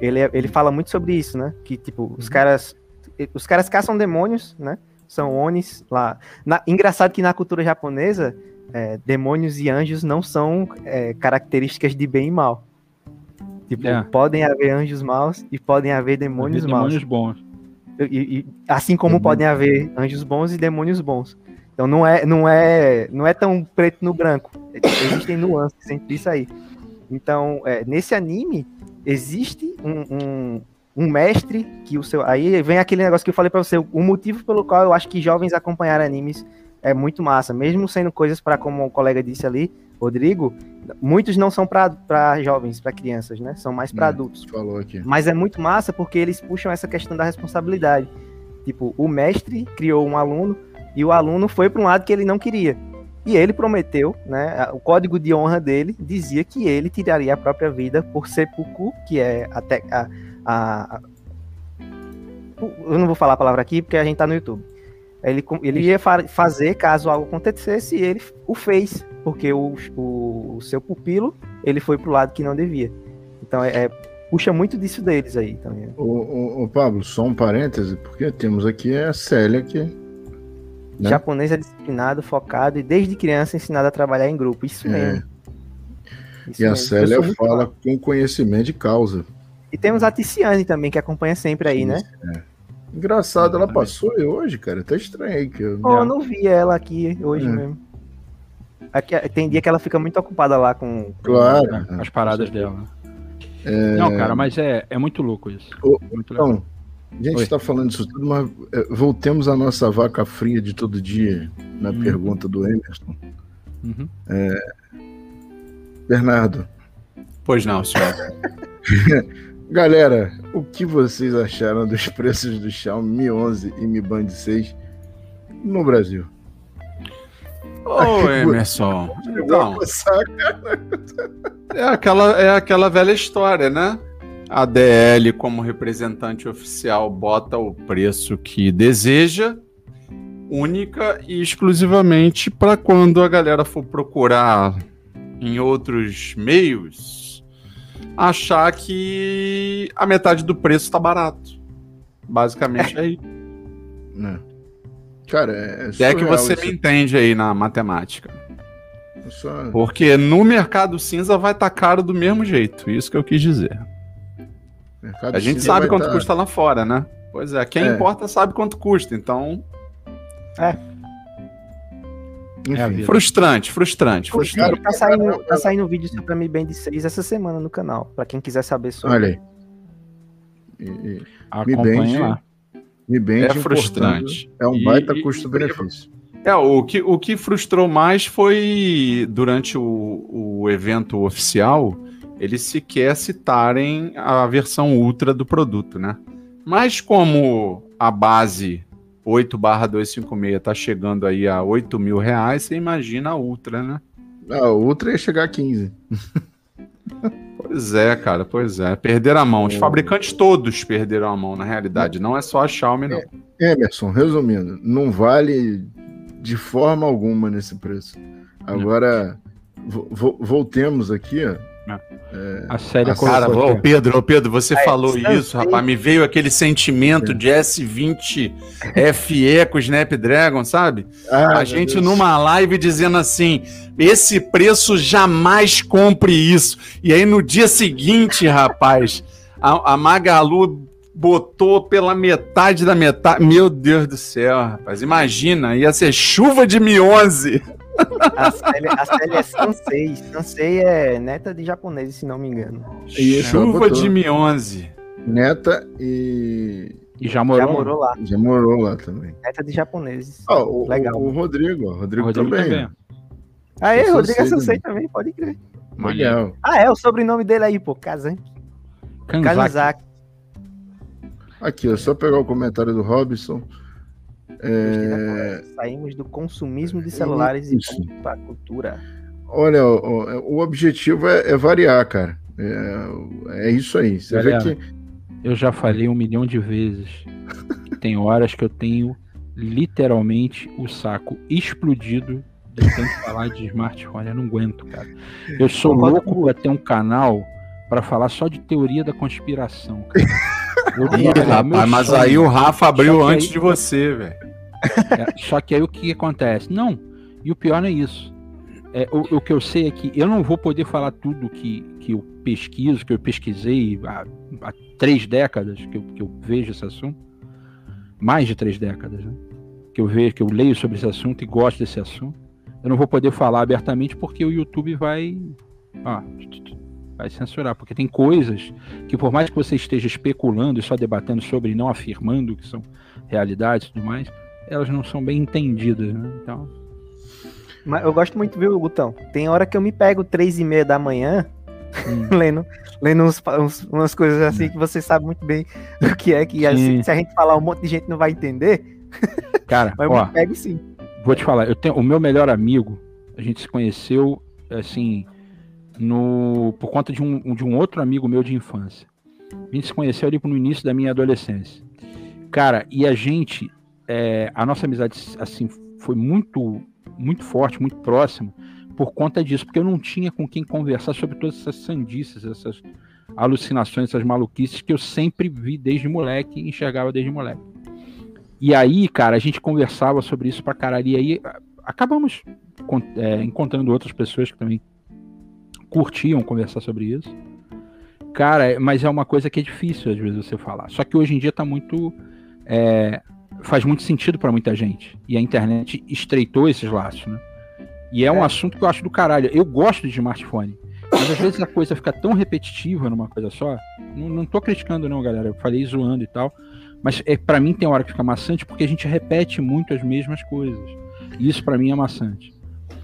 Ele, é, ele fala muito sobre isso, né? Que, tipo, os uhum. caras. Os caras caçam demônios, né? São onis lá. Na, engraçado que na cultura japonesa é, demônios e anjos não são é, características de bem e mal. Tipo, é. podem haver anjos maus e podem haver demônios, maus. Demônios bons. E, e, assim como uhum. podem haver anjos bons e demônios bons. Então não é, não é, não é tão preto no branco. Existem nuances entre isso aí. Então, é, nesse anime existe um, um, um, mestre que o seu. Aí vem aquele negócio que eu falei para você. O motivo pelo qual eu acho que jovens acompanhar animes é muito massa. Mesmo sendo coisas para, como o colega disse ali, Rodrigo, muitos não são para jovens, para crianças, né? São mais para hum, adultos. Falou aqui. Mas é muito massa porque eles puxam essa questão da responsabilidade. Tipo, o mestre criou um aluno e o aluno foi para um lado que ele não queria. E ele prometeu, né? O código de honra dele dizia que ele tiraria a própria vida por seppuku, que é até a, a, a, eu não vou falar a palavra aqui porque a gente tá no YouTube. Ele, ele ia fa fazer caso algo acontecesse e ele o fez, porque o, o, o, seu pupilo ele foi pro lado que não devia. Então é, é puxa muito disso deles aí também. O, o, o, Pablo, só um parêntese, porque temos aqui a Célia que. Né? Japonês é disciplinado, focado e desde criança ensinado a trabalhar em grupo. Isso é. mesmo. Isso e mesmo. a Célia fala com conhecimento de causa. E temos a Ticiane também, que acompanha sempre aí, Sim, né? É. Engraçado, ela passou hoje, cara. Tá estranho aí. Que eu... Oh, eu não vi ela aqui hoje é. mesmo. Aqui, tem dia que ela fica muito ocupada lá com, claro, com as paradas dela. É... Não, cara, mas é, é muito louco isso. muito então, a gente está falando isso tudo, mas é, voltemos à nossa vaca fria de todo dia, na uhum. pergunta do Emerson. Uhum. É... Bernardo. Pois não, senhor. Galera, o que vocês acharam dos preços do Xiaomi Mi 11 e Mi Band 6 no Brasil? Ô, Emerson, então, é aquela, é aquela velha história, né? A DL, como representante oficial, bota o preço que deseja, única e exclusivamente para quando a galera for procurar em outros meios achar que a metade do preço tá barato. Basicamente é isso. né? Cara, é, Se é que você esse- me entende aí na matemática. Porque no mercado cinza vai estar caro do mesmo jeito. Isso que eu quis dizer. Mercado A gente sabe quanto tá- custa lá fora, né? Pois é, quem É. importa sabe quanto custa. Então, Enfim, É a vida. frustrante, frustrante, frustrante. Tá saindo, tá saindo vídeo sobre a Mi Band 6 essa semana no canal, pra quem quiser saber sobre. olha aí. E- e- Acompanhe Band- lá. Mi Band É frustrante. É um baita custo-benefício. É, o que, o que frustrou mais foi durante o, o evento oficial eles sequer citarem a versão ultra do produto, né? Mas como a base 8/256 tá chegando aí a 8 mil reais, você imagina a ultra, né? Ah, o Ultra ia chegar a 15. Pois é, cara, pois é. Perderam a mão. Os fabricantes todos perderam a mão, na realidade. Não é só a Xiaomi, não. Emerson, resumindo, não vale de forma alguma nesse preço. Agora, vo- vo- voltemos aqui, ó. A série A colocou Cara, ô, Pedro, ô, Pedro, você É, falou isso, rapaz. Me veio aquele sentimento de S20 FE com o Snapdragon, sabe? Ah, a gente Deus. numa live dizendo assim: esse preço jamais compre isso. E aí no dia seguinte, rapaz, a, a Magalu botou pela metade da metade. Meu Deus do céu, rapaz. Imagina, ia ser chuva de Mi 11. A série, a série é Sansei. Sansei é neta de japonês, se não me engano. E chuva de Mi 11. Neta e E já morou. Já morou lá. já morou lá também. Neta de japoneses. O, Legal. o, o Rodrigo, o Rodrigo, Rodrigo também. também. Aí, Rodrigo é também. Sansei também, pode crer. Legal. Ah, é o sobrenome dele aí, pô. Kazan. Kanzaki. Kanzaki. Aqui, ó, só pegar o comentário do Robson. É, Saímos do consumismo de celulares Isso. e vamos pra cultura. olha, ó, ó, o objetivo é, é variar, cara. É, é isso aí. Você Galera. vê que Eu já falei um milhão de vezes que tem horas que eu tenho literalmente o saco explodido de tanto falar de smartphone. Eu não aguento, cara. Eu sou Concordo louco pra ter um canal pra falar só de teoria da conspiração. Cara. Eu- Ih, é meu rapaz, mas sonho. aí o Rafa abriu antes aí- de você, velho. É, só que aí o que acontece? Não, e o pior não é isso. É, o, o que eu sei é que eu não vou poder falar tudo que, que eu pesquiso, que eu pesquisei há, há três décadas que eu, que eu vejo esse assunto. Mais de três décadas, né? Que eu vejo, que eu leio sobre esse assunto e gosto desse assunto. Eu não vou poder falar abertamente porque o YouTube vai. ó, vai censurar. Porque tem coisas que, por mais que você esteja especulando e só debatendo sobre e não afirmando que são realidades e tudo mais, elas não são bem entendidas, né? Então, Mas eu gosto muito, viu, Gutão? Tem hora que eu me pego três e meia da manhã hum, lendo, lendo uns, uns- umas coisas assim que você sabe muito bem o que é, que assim, Sim. se a gente falar um monte de gente não vai entender, cara, mas eu ó, me pego sim. vou te falar, eu tenho o meu melhor amigo, a gente se conheceu assim no por conta de um, de um outro amigo meu de infância. A gente se conheceu ali no início da minha adolescência. Cara, e a gente, é, a nossa amizade assim foi muito muito forte, muito próxima por conta disso, porque eu não tinha com quem conversar sobre todas essas sandices, essas alucinações, essas maluquices que eu sempre vi desde moleque enxergava desde moleque. E aí, cara, a gente conversava sobre isso pra caralho. E aí acabamos é, encontrando outras pessoas que também curtiam conversar sobre isso. Cara, mas é uma coisa que é difícil às vezes você falar. Só que hoje em dia tá muito. é, faz muito sentido pra muita gente. E a internet estreitou esses laços, né? E é um É. assunto que eu acho do caralho. Eu gosto de smartphone. Mas às vezes a coisa fica tão repetitiva numa coisa só. Não, não tô criticando, não, galera. Eu falei zoando e tal. Mas é, para mim tem hora que fica maçante porque a gente repete muito as mesmas coisas. E isso pra mim é maçante.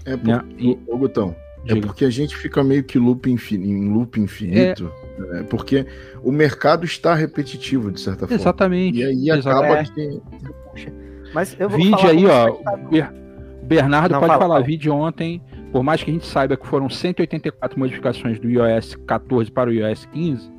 é por, Né? E- Ô, Gutão, é porque a gente fica meio que loop infin- em loop infinito, né? porque o mercado está repetitivo, de certa forma. Exatamente. E aí exatamente. acaba que. Mas eu vou Vídeo falar aí, ó. Ber- Bernardo Não, pode fala, falar. fala. Vídeo ontem, por mais que a gente saiba que foram 184 modificações do iOS 14 para o iOS 15,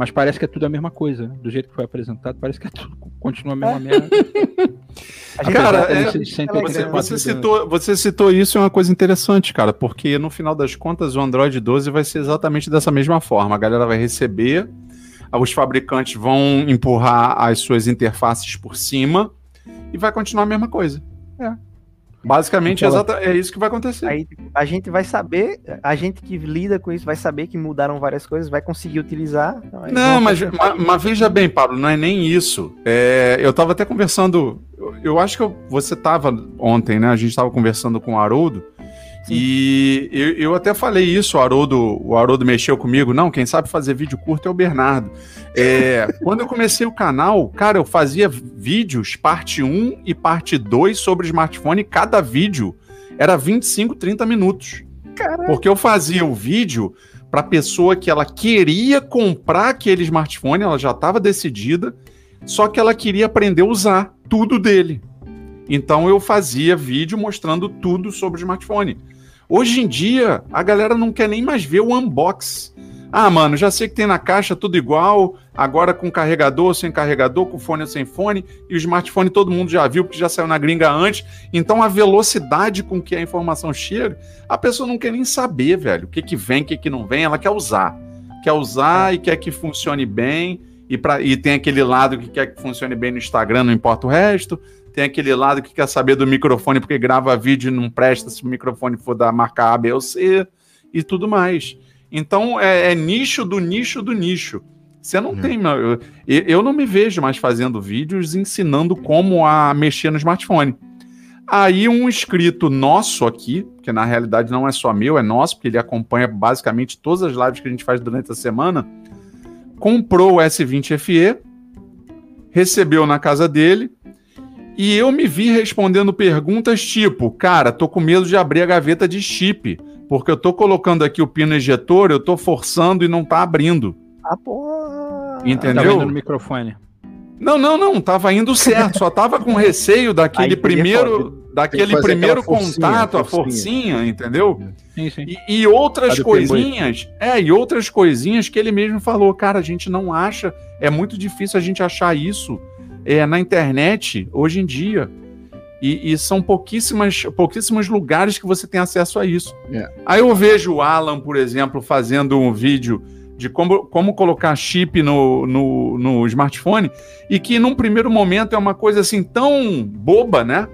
Mas parece que é tudo a mesma coisa, né? Do jeito que foi apresentado, parece que é tudo, continua a mesma merda. Cara, Apesar é, dele ser 184 Você, você citou, você citou isso é uma coisa interessante, cara, porque no final das contas o Android 12 vai ser exatamente dessa mesma forma. A galera vai receber, os fabricantes vão empurrar as suas interfaces por cima e vai continuar a mesma coisa. É. Basicamente, Aquela- exata, é isso que vai acontecer. Aí a gente vai saber, a gente que lida com isso vai saber que mudaram várias coisas, vai conseguir utilizar. então Não, mas, mas, mas veja bem, Pablo, não é nem isso. É, eu tava até conversando. Eu, eu acho que eu- você tava ontem, né? A gente tava conversando com o Haroldo. E eu, eu até falei isso, o Haroldo, o Haroldo mexeu comigo. Não, quem sabe fazer vídeo curto é o Bernardo. É, quando eu comecei o canal, cara, eu fazia vídeos, parte 1 e parte 2 sobre smartphone. Cada vídeo era 25, 30 minutos. Porque eu fazia o vídeo para pessoa que ela queria comprar aquele smartphone, ela já estava decidida, só que ela queria aprender a usar tudo dele. Então eu fazia vídeo mostrando tudo sobre o smartphone. Hoje em dia, a galera não quer nem mais ver o unbox. Ah, mano, já sei que tem na caixa tudo igual, agora com carregador, sem carregador, com fone ou sem fone, e o smartphone todo mundo já viu, porque já saiu na gringa antes. Então a velocidade com que a informação chega, a pessoa não quer nem saber, velho, o que que vem, o que que não vem, ela quer usar. Quer usar e quer que funcione bem, e, pra, e tem aquele lado que quer que funcione bem no Instagram, não importa o resto. Tem aquele lado que quer saber do microfone porque grava vídeo e não presta se o microfone for da marca A, B ou C e tudo mais. Então é, é nicho do nicho do nicho. Você não Uhum. tem. Eu, eu não me vejo mais fazendo vídeos ensinando como a mexer no smartphone. Aí um inscrito nosso aqui, que na realidade não é só meu, é nosso, porque ele acompanha basicamente todas as lives que a gente faz durante a semana, comprou o S20 FE, recebeu na casa dele, e eu me vi respondendo perguntas tipo, cara, tô com medo de abrir a gaveta de chip, porque eu tô colocando aqui o pino ejetor, eu tô forçando e não tá abrindo. Ah, porra! Entendeu? Tá vendo no microfone. Não, não, não, tava indo certo, só tava com receio daquele primeiro, daquele primeiro forcinha, contato, a forcinha. forcinha, entendeu? Sim, sim. E, e outras coisinhas, é, e outras coisinhas que ele mesmo falou, cara, a gente não acha, é muito difícil a gente achar isso é, na internet hoje em dia. E, e são pouquíssimas, pouquíssimos lugares que você tem acesso a isso. É. Aí eu vejo o Alan, por exemplo, fazendo um vídeo de como, como colocar chip no, no, no smartphone, e que num primeiro momento é uma coisa assim tão boba, né?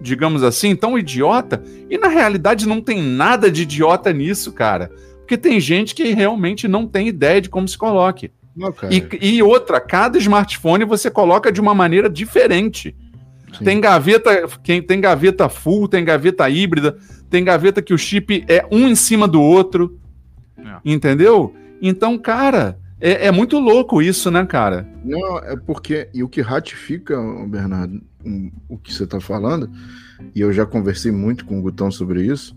Digamos assim, tão idiota, e na realidade não tem nada de idiota nisso, cara. Porque tem gente que realmente não tem ideia de como se coloque. Não. E, e outra, cada smartphone você coloca de uma maneira diferente. Sim. Tem gaveta, quem tem gaveta full, tem gaveta híbrida, tem gaveta que o chip é um em cima do outro. É. Entendeu? Então, cara, é, é muito louco isso, né, cara? Não, é porque. E o que ratifica, Bernardo, um, o que você tá falando, e eu já conversei muito com o Gutão sobre isso,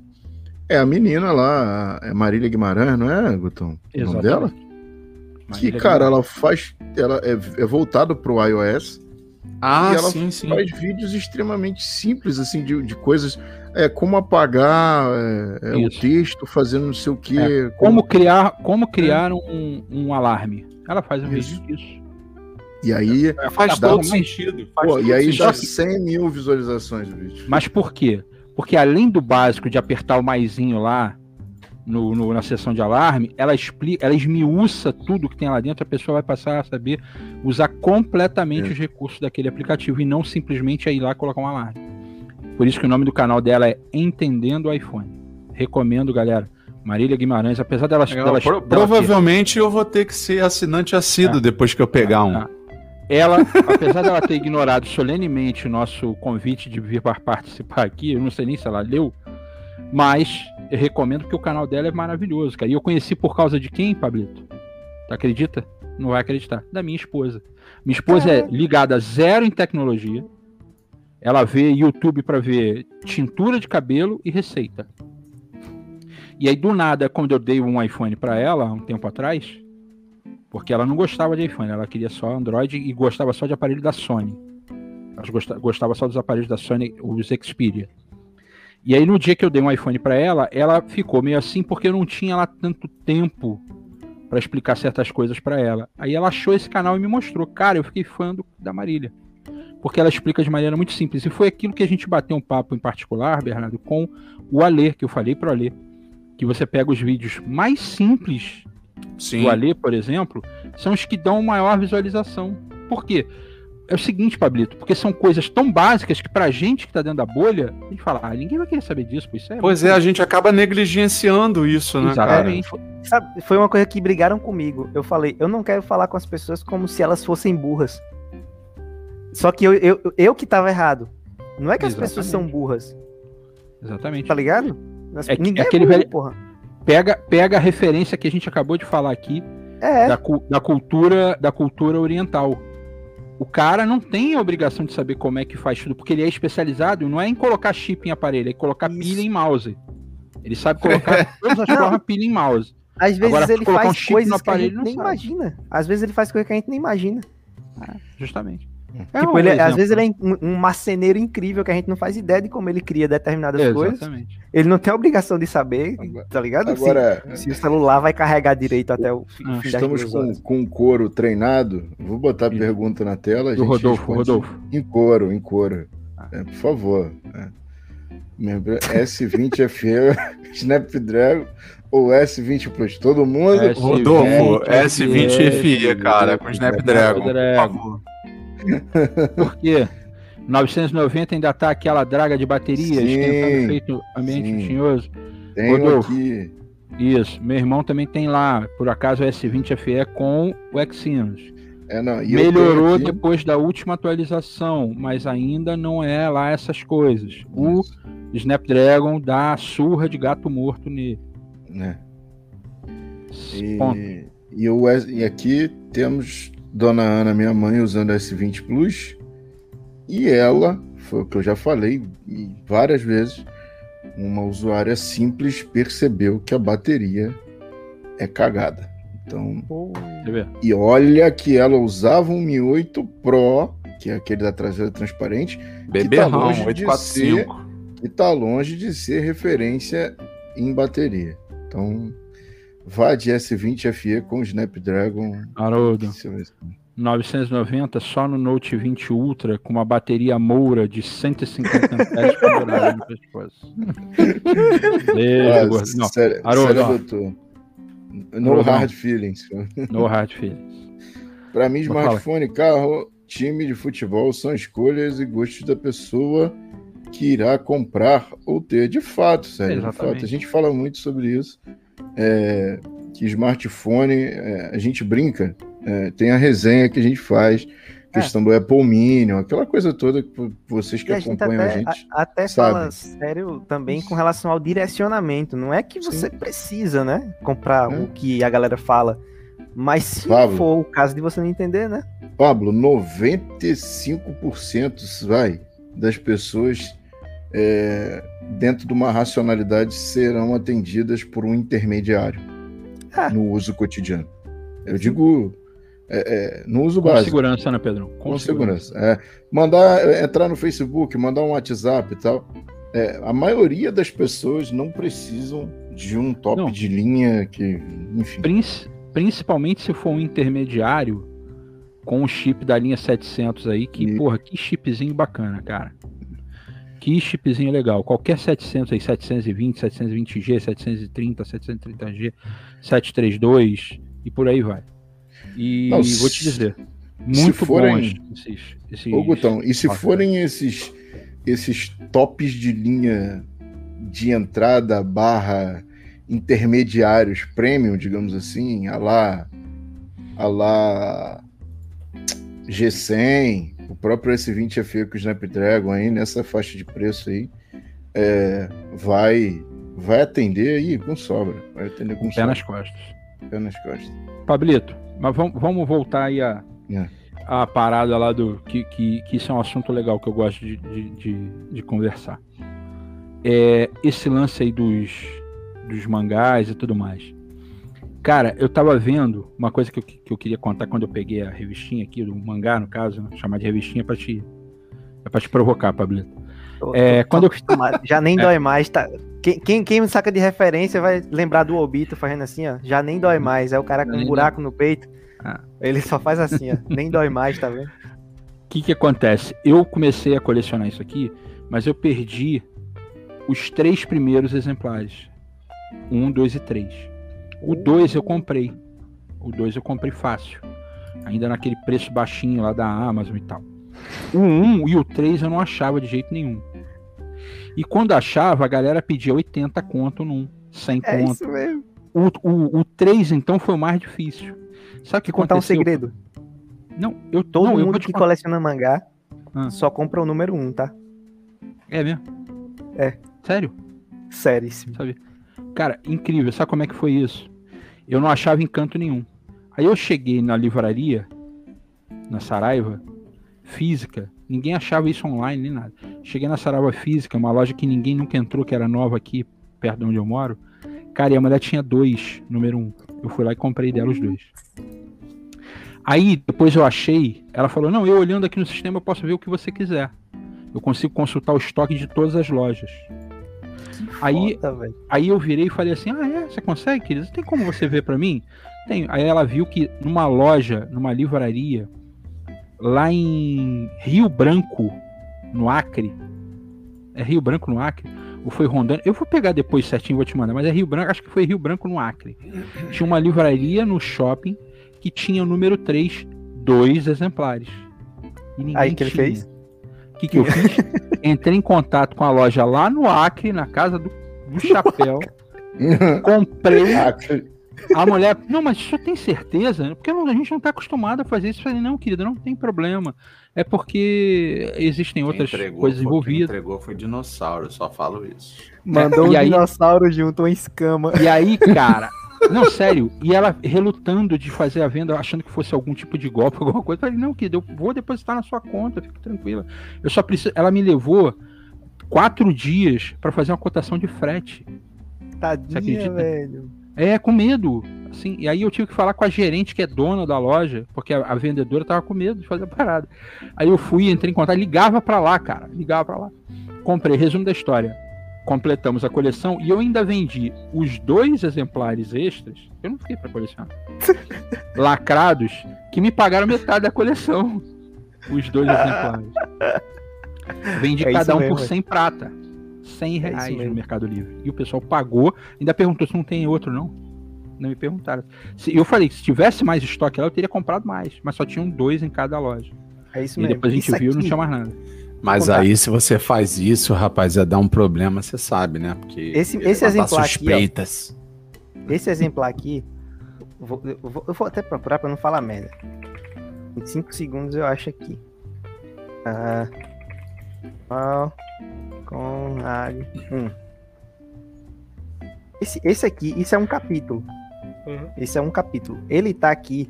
é a menina lá, é Marília Guimarães, não é, Gutão? O nome dela? Que, Marília cara, ela faz. Ela é, é voltado pro iOS. Ah, E ela sim, sim. Faz vídeos extremamente simples, assim, de, de coisas. É, como apagar é, é, o texto, fazendo não sei o quê. É, Como criar, como criar um, um alarme. Ela faz um Isso. vídeo disso. E aí. Faz dá todo uma- sentido. faz Pô, todo e aí sentido. dá 100 mil visualizações do vídeo. Mas por quê? Porque além do básico de apertar o maisinho lá no, no- na seção de alarme, ela explica, ela esmiuça tudo que tem lá dentro, a pessoa vai passar a saber usar completamente É. os recursos daquele aplicativo e não simplesmente ir lá colocar um alarme. Por isso que o nome do canal dela é Entendendo o iPhone. Recomendo, galera. Marília Guimarães, apesar dela, Legal. dela, Pro- dela ter- provavelmente eu vou ter que ser assinante assíduo É. depois que eu pegar um. Ah, Ela, apesar dela ter ignorado solenemente o nosso convite de vir para participar aqui, eu não sei nem se ela leu, mas eu recomendo porque o canal dela é maravilhoso, cara. E eu conheci por causa de quem, Pablito? Tu acredita? Não vai acreditar. Da minha esposa. Minha esposa é ligada zero em tecnologia. Ela vê YouTube para ver tintura de cabelo e receita. E aí, do nada, quando eu dei um iPhone para ela, um tempo atrás, porque ela não gostava de iPhone, ela queria só Android e gostava só de aparelho da Sony. Ela gosta- gostava só dos aparelhos da Sony, os Xperia. E aí no dia que eu dei um iPhone para ela, ela ficou meio assim porque eu não tinha lá tanto tempo pra explicar certas coisas pra ela. Aí ela achou esse canal e me mostrou. Cara, eu fiquei fã do, da Marília. Porque ela explica de maneira muito simples. E foi aquilo que a gente bateu um papo em particular, Bernardo, com o Alê, que eu falei pro Alê. Que você pega os vídeos mais simples Sim. do Alê, por exemplo, são os que dão maior visualização. Por quê? É o seguinte, Pablito, porque são coisas tão básicas que pra gente que tá dentro da bolha, a gente fala, ah, ninguém vai querer saber disso, pois isso é. Pois é, a gente acaba negligenciando isso, né, cara? Exatamente. Sabe, foi uma coisa que brigaram comigo. Eu falei, eu não quero falar com as pessoas como se elas fossem burras. Só que eu, eu, eu que tava errado. Não é que as pessoas são Exatamente. burras, Exatamente. tá ligado? As- É que- Ninguém é aquele burro, velho- porra. Pega, pega a referência que a gente acabou de falar aqui É, da, da cultura da cultura oriental. O cara não tem a obrigação de saber como é que faz tudo, porque ele é especializado, não é em colocar chip em aparelho, é em colocar Isso. pilha em mouse. Ele sabe colocar todas as formas pilha em mouse. às vezes agora, ele faz um coisas no que a aparelho, gente não nem sabe. imagina. Às vezes ele faz coisas que a gente nem imagina. Justamente. É tipo, um ele, às exemplo. vezes ele é um, um marceneiro incrível que a gente não faz ideia de como ele cria determinadas coisas. Ele não tem a obrigação de saber, Agora- tá ligado? Se- Agora, se, o celular vai carregar direito até o fi- Ah, fim das estamos com, com o couro treinado. Vou botar a pergunta na tela. Do gente Rodolfo, Rodolfo. Em couro, em couro. Ah. É, por favor. é. Lembra, S20 FE, Snapdragon ou S20 Plus? Todo mundo? S20 Rodolfo, S20 S20 FE, cara, com Snapdragon, por favor. Por quê? 990 ainda tá aquela draga de bateria, Sim, esquentando feito ambiente sim. tinhoso. Tenho Rodolfo. aqui. Isso, meu irmão também tem lá, por acaso o S20 FE com o Exynos. É, não, Melhorou aqui- depois da última atualização, mas ainda não é lá essas coisas. O Snapdragon dá surra de gato morto nele. né? E, e, e aqui temos Dona Ana, minha mãe, usando S20 Plus. E ela, foi o que eu já falei várias vezes, uma usuária simples percebeu que a bateria é cagada. Então, Quer ver? e olha que ela usava um Mi 8 Pro, que é aquele da traseira transparente, Beberrão, tá longe de 845. e tá longe de ser referência em bateria. Então, vá de S20 FE com Snapdragon. Haroldo, Você vai- 990 só no Note 20 Ultra com uma bateria Moura de 150 amperes pendurada no pescoço. Beijo, Ah. Não, sério, Haroldo, sério, doutor. No Haroldo, hard feelings. no hard feelings. Para mim, Fala. smartphone, carro, time de futebol são escolhas e gostos da pessoa que irá comprar ou ter. De fato, sério, de fato. A gente fala muito sobre isso. É, que smartphone, é, a gente brinca, é, tem a resenha que a gente faz, questão do Apple Mini, aquela coisa toda que vocês que a gente acompanham até, a gente. a- até sabe. fala sério também com relação ao direcionamento. Não é que você precisa, né? Comprar É. o que a galera fala. Mas se Pablo. for o caso de você não entender, né? Pablo, 95% vai das pessoas é, dentro de uma racionalidade serão atendidas por um intermediário Ah. no uso cotidiano. Eu digo é, é, no uso Com básico, segurança, né, Pedro? com, segurança. É, mandar é, entrar no Facebook, mandar um WhatsApp e tal. É, a maioria das pessoas não precisam de um top Não. de linha que, enfim. Princi- principalmente se for um intermediário com o chip da linha 700 aí, que, E- porra, que chipzinho bacana, cara. Que chipzinho legal. Qualquer 700 aí, 720, 720G, 730, 730G, 732 e por aí vai. E Não, vou te dizer, muito forem- bons esses, esses Ô, Gutão, e se forem esses, esses tops de linha de entrada barra intermediários premium, digamos assim, a lá, a lá G100, o próprio S20 FE com o Snapdragon aí, nessa faixa de preço aí, é, vai, vai atender aí com sobra. Vai atender com pé sobra. nas costas. Pé nas costas. Pablito, mas vamos, vamos voltar aí a, É. a parada lá do. Que, que, que isso é um assunto legal que eu gosto de, de, de, de conversar. É, esse lance aí dos, dos mangás e tudo mais. Cara, eu tava vendo uma coisa que eu, que eu queria contar quando eu peguei a revistinha aqui, do mangá, no caso, né? chamar de revistinha pra te. É pra te provocar, Pablito. É, tô- quando tô eu-. Já nem É. dói mais, tá, Quem, quem, quem saca de referência vai lembrar do Obito fazendo assim, ó. Já nem dói mais. É o cara com um buraco no peito. Ah. Ele só faz assim, ó. Nem dói mais, tá vendo? O que que acontece? Eu comecei a colecionar isso aqui, mas eu perdi os três primeiros exemplares. Um, dois e três. O dois eu comprei. O dois eu comprei fácil. Ainda naquele preço baixinho lá da Amazon e tal. O um e o três eu não achava de jeito nenhum. E quando achava, a galera pedia 80 conto num, 100 É conto. isso mesmo. O, o, o 3, então, foi o mais difícil. Sabe o que Vou contar um segredo. Não, eu Todo não, eu mundo te que contar. coleciona mangá Ah. só compra o número um, tá? É mesmo? É. Sério? Séríssimo. Sabe? Cara, incrível. Sabe como é que foi isso? Eu não achava encanto nenhum. Aí eu cheguei na livraria, na Saraiva, física. Ninguém achava isso online nem nada. Cheguei na Saraiva Física, uma loja que ninguém nunca entrou, que era nova aqui, perto de onde eu moro. Cara, e a mulher tinha dois, número um. Eu fui lá e comprei dela os dois. Aí, depois eu achei, ela falou: Não, eu olhando aqui no sistema, eu posso ver o que você quiser. Eu consigo consultar o estoque de todas as lojas. Aí, Foda. Aí eu virei e falei assim: Ah, é? Você consegue, querida? Tem como você ver pra mim? Tem. Aí ela viu que numa loja, numa livraria, lá em Rio Branco, no Acre. É Rio Branco no Acre? Ou foi Rondônia? Eu vou pegar depois certinho e vou te mandar, mas é Rio Branco, acho que foi Rio Branco no Acre. Tinha uma livraria no shopping que tinha o número 3, dois exemplares. E ninguém Aí que ele tinha. fez? Que, que eu fiz? Entrei em contato com a loja lá no Acre, na casa do, do Chapéu. Comprei. A mulher, não, mas isso tem certeza? Porque a gente não está acostumado a fazer isso. Eu falei, não, querida, não tem problema. É porque existem Quem outras entregou coisas foi- Quem envolvidas. entregou foi dinossauro, eu só falo isso. Mandou E um aí- dinossauro junto, uma escama. E aí, cara, não, sério, e ela relutando de fazer a venda, achando que fosse algum tipo de golpe, alguma coisa. Eu falei, não, querida, eu vou depositar na sua conta, fique tranquila. Eu só preciso. Ela me levou quatro dias para fazer uma cotação de frete. Tadinha, velho. É, com medo. Assim, e aí eu tive que falar com a gerente, que é dona da loja, porque a, a vendedora tava com medo de fazer a parada. Aí eu fui, entrei em contato, ligava pra lá, cara. Ligava pra lá. Comprei, resumo da história. Completamos a coleção e eu ainda vendi os dois exemplares extras. Eu não fiquei pra colecionar. lacrados, que me pagaram metade da coleção. Os dois exemplares. Vendi É cada um mesmo, por é. 100 prata. 100 É reais no mesmo. Mercado Livre. E o pessoal pagou. Ainda perguntou se não tem outro, não. Não me perguntaram. Se, eu falei que se tivesse mais estoque lá, eu teria comprado mais. Mas só tinham dois em cada loja. É isso E mesmo. depois a gente Isso viu e não tinha mais nada. Mas aí, se você faz isso, rapaz, ia dar um problema, você sabe, né? Porque Esse- ia esse exemplar aqui, ó. suspeitas. Esse exemplar aqui, eu vou, eu vou- eu vou até procurar pra não falar merda. Em 5 segundos eu acho aqui. Ah, Mal com um. Esse, esse aqui, isso é um capítulo. Esse é um capítulo. Ele tá aqui,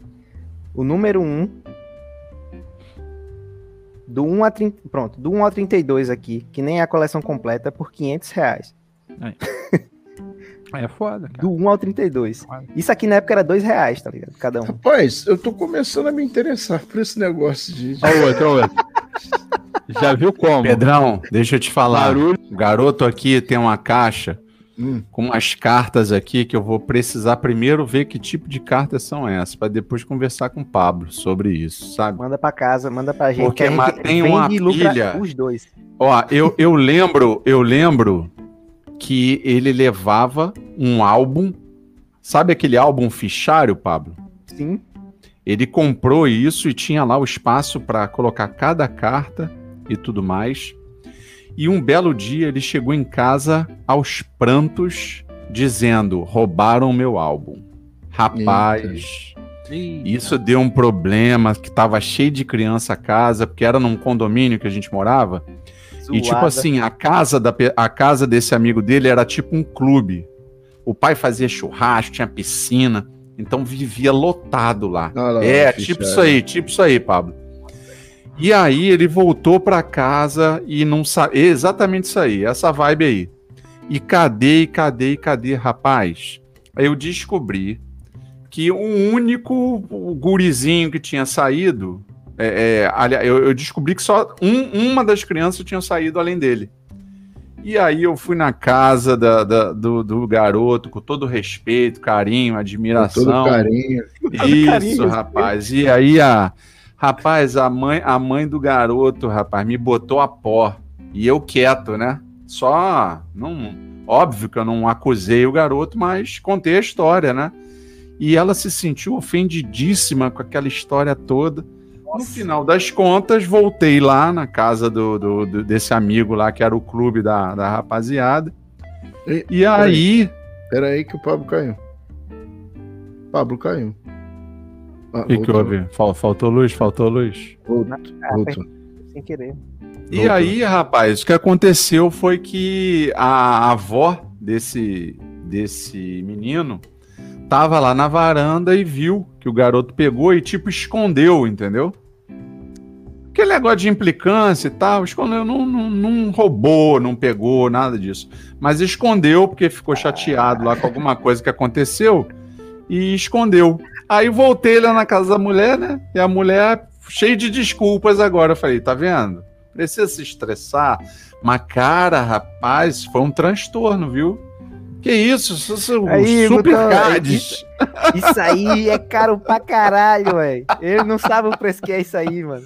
o número 1. Do 1 a 30, pronto, do 1 ao 32 aqui, que nem é a coleção completa, por 500 reais. Aí é foda, cara. Do 1 ao 32. Foda. Isso aqui na época era 2 reais, tá ligado? Cada um. Rapaz, eu tô começando a me interessar por esse negócio de. de- Olha o outro, olha o outro. Já viu como? Pedrão, deixa eu te falar. Barulho. O garoto aqui tem uma caixa Hum. com umas cartas aqui que eu vou precisar primeiro ver que tipo de cartas são essas, para depois conversar com o Pablo sobre isso, sabe? Manda pra casa, manda pra gente. Porque que a gente tem uma pilha. Os dois. Ó, eu, eu lembro, eu lembro que ele levava um álbum, sabe aquele álbum fichário, Pablo? Sim. Ele comprou isso e tinha lá o espaço para colocar cada carta e tudo mais. E um belo dia ele chegou em casa aos prantos, dizendo: roubaram meu álbum. Rapaz, Ih, isso deu um problema, que tava cheio de criança a casa, porque era num condomínio que a gente morava. E tipo Zoada. assim, a casa, da, a casa desse amigo dele era tipo um clube. O pai fazia churrasco, tinha piscina, então vivia lotado lá. Olha lá, É, ficha. tipo isso aí, tipo isso aí, Pablo. E aí ele voltou pra casa e não sabe. Exatamente isso aí, essa vibe aí. E cadê, e cadê, e cadê, rapaz? Aí eu descobri que o único gurizinho que tinha saído. É, é, ali- eu, eu descobri que só um- uma das crianças tinha saído além dele. E aí eu fui na casa da, da- do, do garoto com todo respeito, carinho, admiração. Todo carinho. Isso, carinho, rapaz. E aí a rapaz, a mãe, a mãe do garoto, rapaz, me botou a pó. E eu quieto, né? Só não, óbvio que eu não acusei o garoto, mas contei a história, né? E ela se sentiu ofendidíssima com aquela história toda. No final das contas, voltei lá na casa do, do- do- desse amigo lá, que era o clube da, da rapaziada. E- E aí, Pera aí que o Pablo caiu. Pablo caiu. Ah, o que, que voltou, houve? Fal- Faltou luz? Faltou luz? Voltou, Ah, voltou. Sem querer. E Voltou. aí, rapaz, o que aconteceu foi que a avó desse, desse menino tava lá na varanda e viu que o garoto pegou e, tipo, escondeu, entendeu? Aquele negócio de implicância e tal, escondeu, não, não, não roubou, não pegou, nada disso. Mas escondeu porque ficou chateado lá com alguma coisa que aconteceu e escondeu. Aí voltei lá na casa da mulher, né? E a mulher cheia de desculpas agora. Eu falei, tá vendo? Precisa se estressar. Mas, cara, rapaz, foi um transtorno, viu? Que isso? Isso Aí, super Gutão, cards. Isso aí é caro pra caralho, velho. Ele não sabe o preço que é isso aí, mano.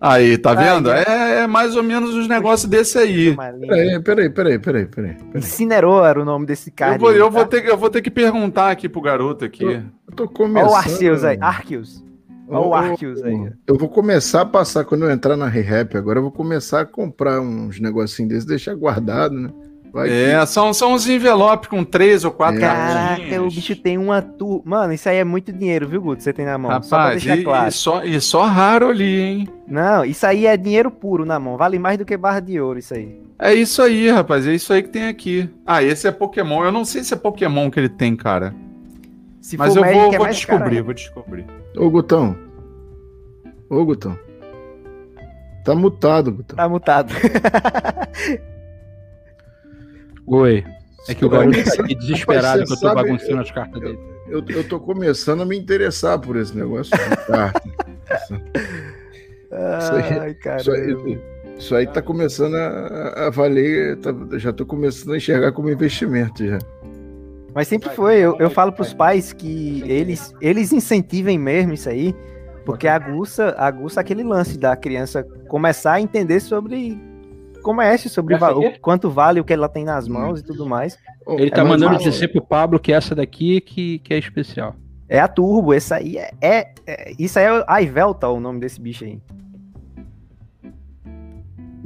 Aí, tá vendo? Aí, É, é mais ou menos os negócios desse aí. Peraí, peraí, peraí, peraí, peraí. Incinerou era o nome desse cara. Eu vou, eu, aí, vou tá? ter, que- eu vou ter que perguntar aqui pro garoto aqui. Eu tô começando. Olha o Arceus aí. Arceus. Olha o Arceus aí. Eu vou começar a passar, quando eu entrar na ReHap agora, eu vou começar a comprar uns negocinhos desses, deixar guardado, né? Vai É, são, são uns envelopes com três ou quatro É. Caraca, o bicho tem uma tu. Mano, isso aí é muito dinheiro, viu, Guto? Você tem na mão. Só pra Rapaz, deixar e, claro. e só, e só raro ali, hein? Não, isso aí é dinheiro puro na mão. Vale mais do que barra de ouro, isso aí. É isso aí, rapaz. É isso aí que tem aqui. Ah, esse é Pokémon. Eu não sei se é Pokémon que ele tem, cara. Se Mas for eu Magic, vou, é vou descobrir, caro, né? vou descobrir. Ô, Gutão. Ô, Gutão. Tá mutado, Gutão. Tá mutado. Oi. É que o começar- tá aqui desesperado Rapaz, que eu você tô sabe- bagunçando as cartas dele. Eu, eu tô começando a me interessar por esse negócio de carta. aí- Ai, cara. Isso aí, isso aí tá começando a, a valer, tá- já tô começando a enxergar como investimento já. Mas sempre foi. Eu, eu falo pros pais que eles, eles incentivem mesmo isso aí, porque aguça, aguça aquele lance da criança começar a entender sobre comércio, sobre o quanto vale o que ela tem nas mãos e tudo mais. Ele É tá mandando massa. dizer pro Pablo que essa daqui que, que é especial. É a Turbo, essa aí é. é- é- isso aí é a Ivelta, o nome desse bicho aí.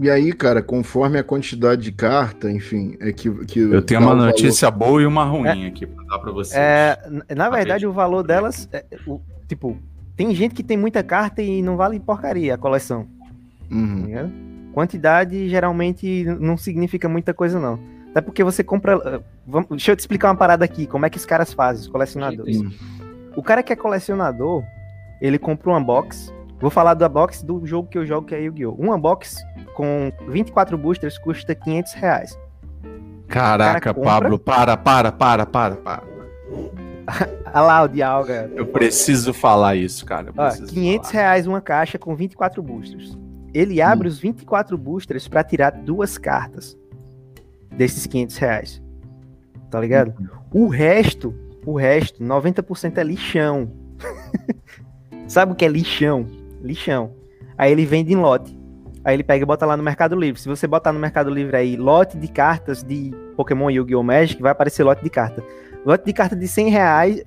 E aí, cara, conforme a quantidade de carta, enfim, é que. que Eu tenho uma o valor. notícia boa e uma ruim aqui pra dar pra vocês. É, na verdade, o valor delas, é, o- tipo, tem gente que tem muita carta e não vale porcaria a coleção. tá Uhum. ligado? Quantidade geralmente não significa muita coisa, não. Até porque você compra. uh, vamos- deixa eu te explicar uma parada aqui, como é que os caras fazem, os colecionadores. O cara que é colecionador, ele compra uma box. Vou falar da box do jogo que eu jogo, que é Yu-Gi-Oh! Uma box com 24 boosters custa 500 reais. Caraca, cara compra- Pablo, para, para, para, para, para. Olha lá o Dialga. Eu preciso falar isso, cara. Ó, preciso 500 falar. reais uma caixa com 24 boosters. Ele abre os 24 boosters pra tirar duas cartas desses 500 reais. Tá ligado? O resto, o resto, 90% é lixão. Sabe o que é lixão? Lixão. Aí ele vende em lote. Aí ele pega e bota lá no Mercado Livre. Se você botar no Mercado Livre aí lote de cartas de Pokémon Yu-Gi-Oh! Magic, vai aparecer lote de carta. Lote de carta de 100 reais,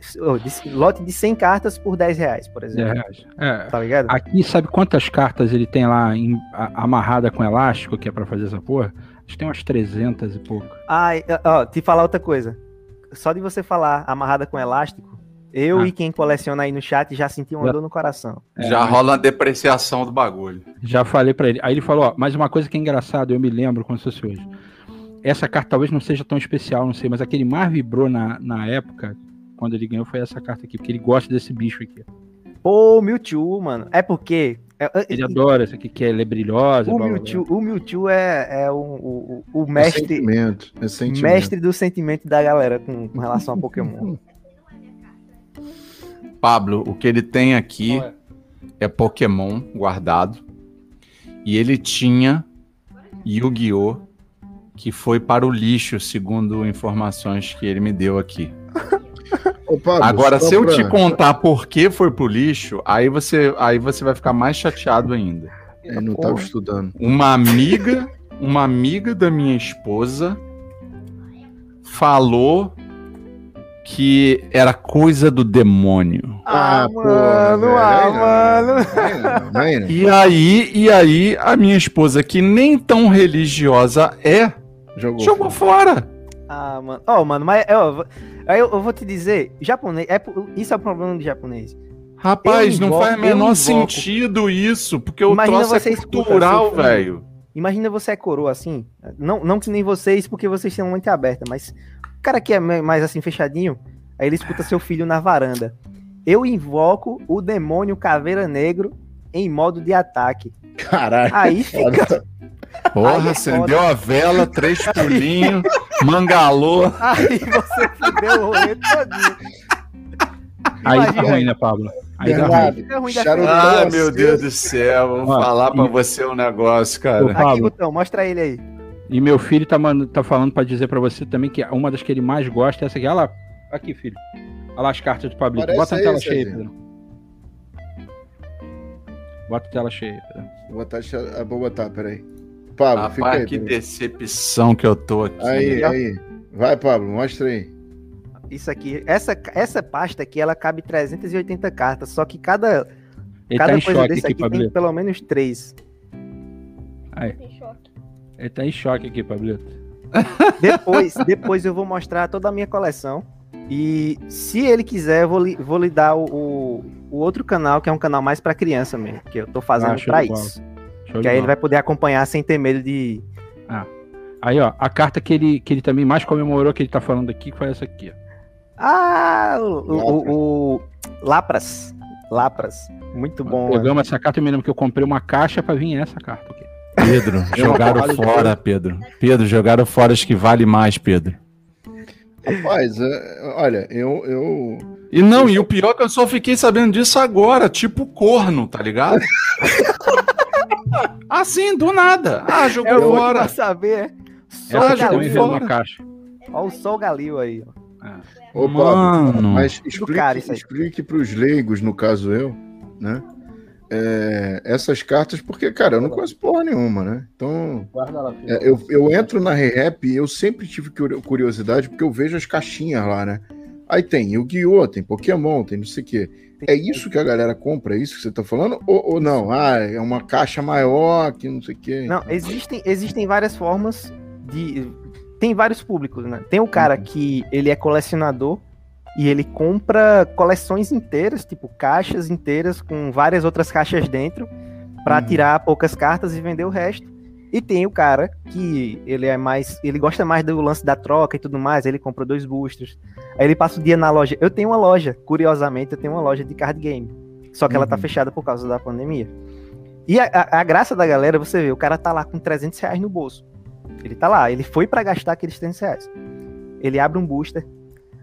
de- lote de 100 cartas por 10 reais, por 10 exemplo. reais. É. Tá ligado? Aqui, sabe quantas cartas ele tem lá em- a- amarrada com elástico, que é pra fazer essa porra? Acho que tem umas 300 e pouco. Ai, ó, te falar outra coisa. Só de você falar amarrada com elástico, eu Ah. e quem coleciona aí no chat já senti uma Já- dor no coração. É, Já rola a depreciação do bagulho. Já falei pra ele. Aí ele falou, ó, mas uma coisa que é engraçado, eu me lembro como se fosse hoje. Essa carta talvez não seja tão especial, não sei, mas aquele mais vibrou na, na época, quando ele ganhou, foi essa carta aqui, porque ele gosta desse bicho aqui. Pô, o Mewtwo, mano. É porque. é- é- Ele adora essa aqui, que ela é brilhosa. o blá, blá, blá. Mewtwo, o Mewtwo é, é o, o, o- o É mestre, sentimento, é sentimento. mestre do sentimento da galera com, com relação a Pokémon. Pablo, o que ele tem aqui é Pokémon guardado. E ele tinha Yu-Gi-Oh! Que foi para o lixo, segundo informações que ele me deu aqui. Ô, Pablo, Agora, se eu pra- te contar por que foi pro lixo, aí você, aí você vai ficar mais chateado ainda. É, não tava estudando. Uma amiga, uma amiga da minha esposa falou que era coisa do demônio. Ah, mano, ah, aí não, mano. não, aí não. E aí, e aí, a minha esposa, que nem tão religiosa é, Jogou. jogou fora. Ah, mano. Ó, mano, mas ó, eu, aí eu, eu vou te dizer, japonês, é, isso é o problema do japonês. Rapaz, Eu não invoco- faz o menor invoco. sentido isso, porque o Imagina troço você é cultural, velho. Imagina você é coroa assim, não, não que nem vocês, porque vocês têm uma mente aberta, mas o cara que é mais assim fechadinho, aí ele escuta seu filho na varanda. Eu invoco o demônio caveira negro em modo de ataque. Caralho. Aí fica, Porra, Aí é acendeu a vela, três pulinhos, mangalou. aí você fudeu o rolê todinho. Aí Imagina. dá ruim, né, Pablo? Aí dá ruim. Ah, meu Deus do céu, vou Ó, falar pra e- você um negócio, cara. Aqui, Pablo. Gutão, mostra ele aí. E meu filho tá, tá falando pra dizer pra você também que uma das que ele mais gosta é essa aqui. Olha lá. Aqui, filho. Olha lá as cartas do Pablito. Parece Bota a tela cheia. Pedro. Bota a tela cheia, Pedro. Vou botar, vou botar, peraí. Pablo, fica Rapaz, aí. que decepção que eu tô aqui. Aí, aí. Vai, Pablo, mostra aí. Isso aqui, essa, essa pasta aqui, ela cabe 380 cartas, só que cada, Ele cada tá em coisa choque desse aqui, aqui tem pelo menos três. Choque. Ele tá em choque aqui, Pablito. Depois, depois eu vou mostrar toda a minha coleção. E se ele quiser, eu vou lhe, vou lhe dar o, o, o outro canal, que é um canal mais pra criança mesmo, que eu tô fazendo Ah, bola. isso. Show Que aí ele vai poder acompanhar sem ter medo de. Aí, ó, a carta que ele, que ele também mais comemorou, que ele tá falando aqui, foi essa aqui, ó. Ah, o, o, o- o Lapras. Lapras. Muito bom. mano. Pegamos essa carta, eu me lembro que eu comprei uma caixa pra vir essa carta aqui. Pedro, jogaram fora, Pedro. Pedro, jogaram fora as que vale mais, Pedro. Rapaz, é, olha, eu, eu. E não, e o pior é que eu só fiquei sabendo disso agora, tipo corno, tá ligado? assim, do nada. Ah, jogou É o último fora. a saber. Só Essa Ah, aqui jogou numa caixa. Olha o Sol Galil aí. ó. Ô, Mano. mas explique, cara explique pros leigos, no caso eu, né? é, essas cartas, porque, cara, eu não conheço porra nenhuma, né? Então, é, eu, eu entro na Rehap e eu sempre tive curio- curiosidade porque eu vejo as caixinhas lá, né? Aí tem Yu-Gi-Oh!, tem Pokémon, tem não sei o quê. É isso que a galera compra? É isso que você tá falando? Ou, ou não? Ah, é uma caixa maior que não sei o quê. Não, existem, existem várias formas de. Tem vários públicos, né? Tem o cara Uhum. que ele é colecionador e ele compra coleções inteiras, tipo caixas inteiras com várias outras caixas dentro, pra Uhum. tirar poucas cartas e vender o resto. E tem o cara que ele é mais. Ele gosta mais do lance da troca e tudo mais. Ele compra dois boosters. Aí ele passa o dia na loja. Eu tenho uma loja, curiosamente, eu tenho uma loja de card game. Só que ela tá Uhum. fechada por causa da pandemia. E a, a- a graça da galera, você vê, o cara tá lá com 300 reais no bolso. Ele tá lá, ele foi pra gastar aqueles 300 reais. Ele abre um booster,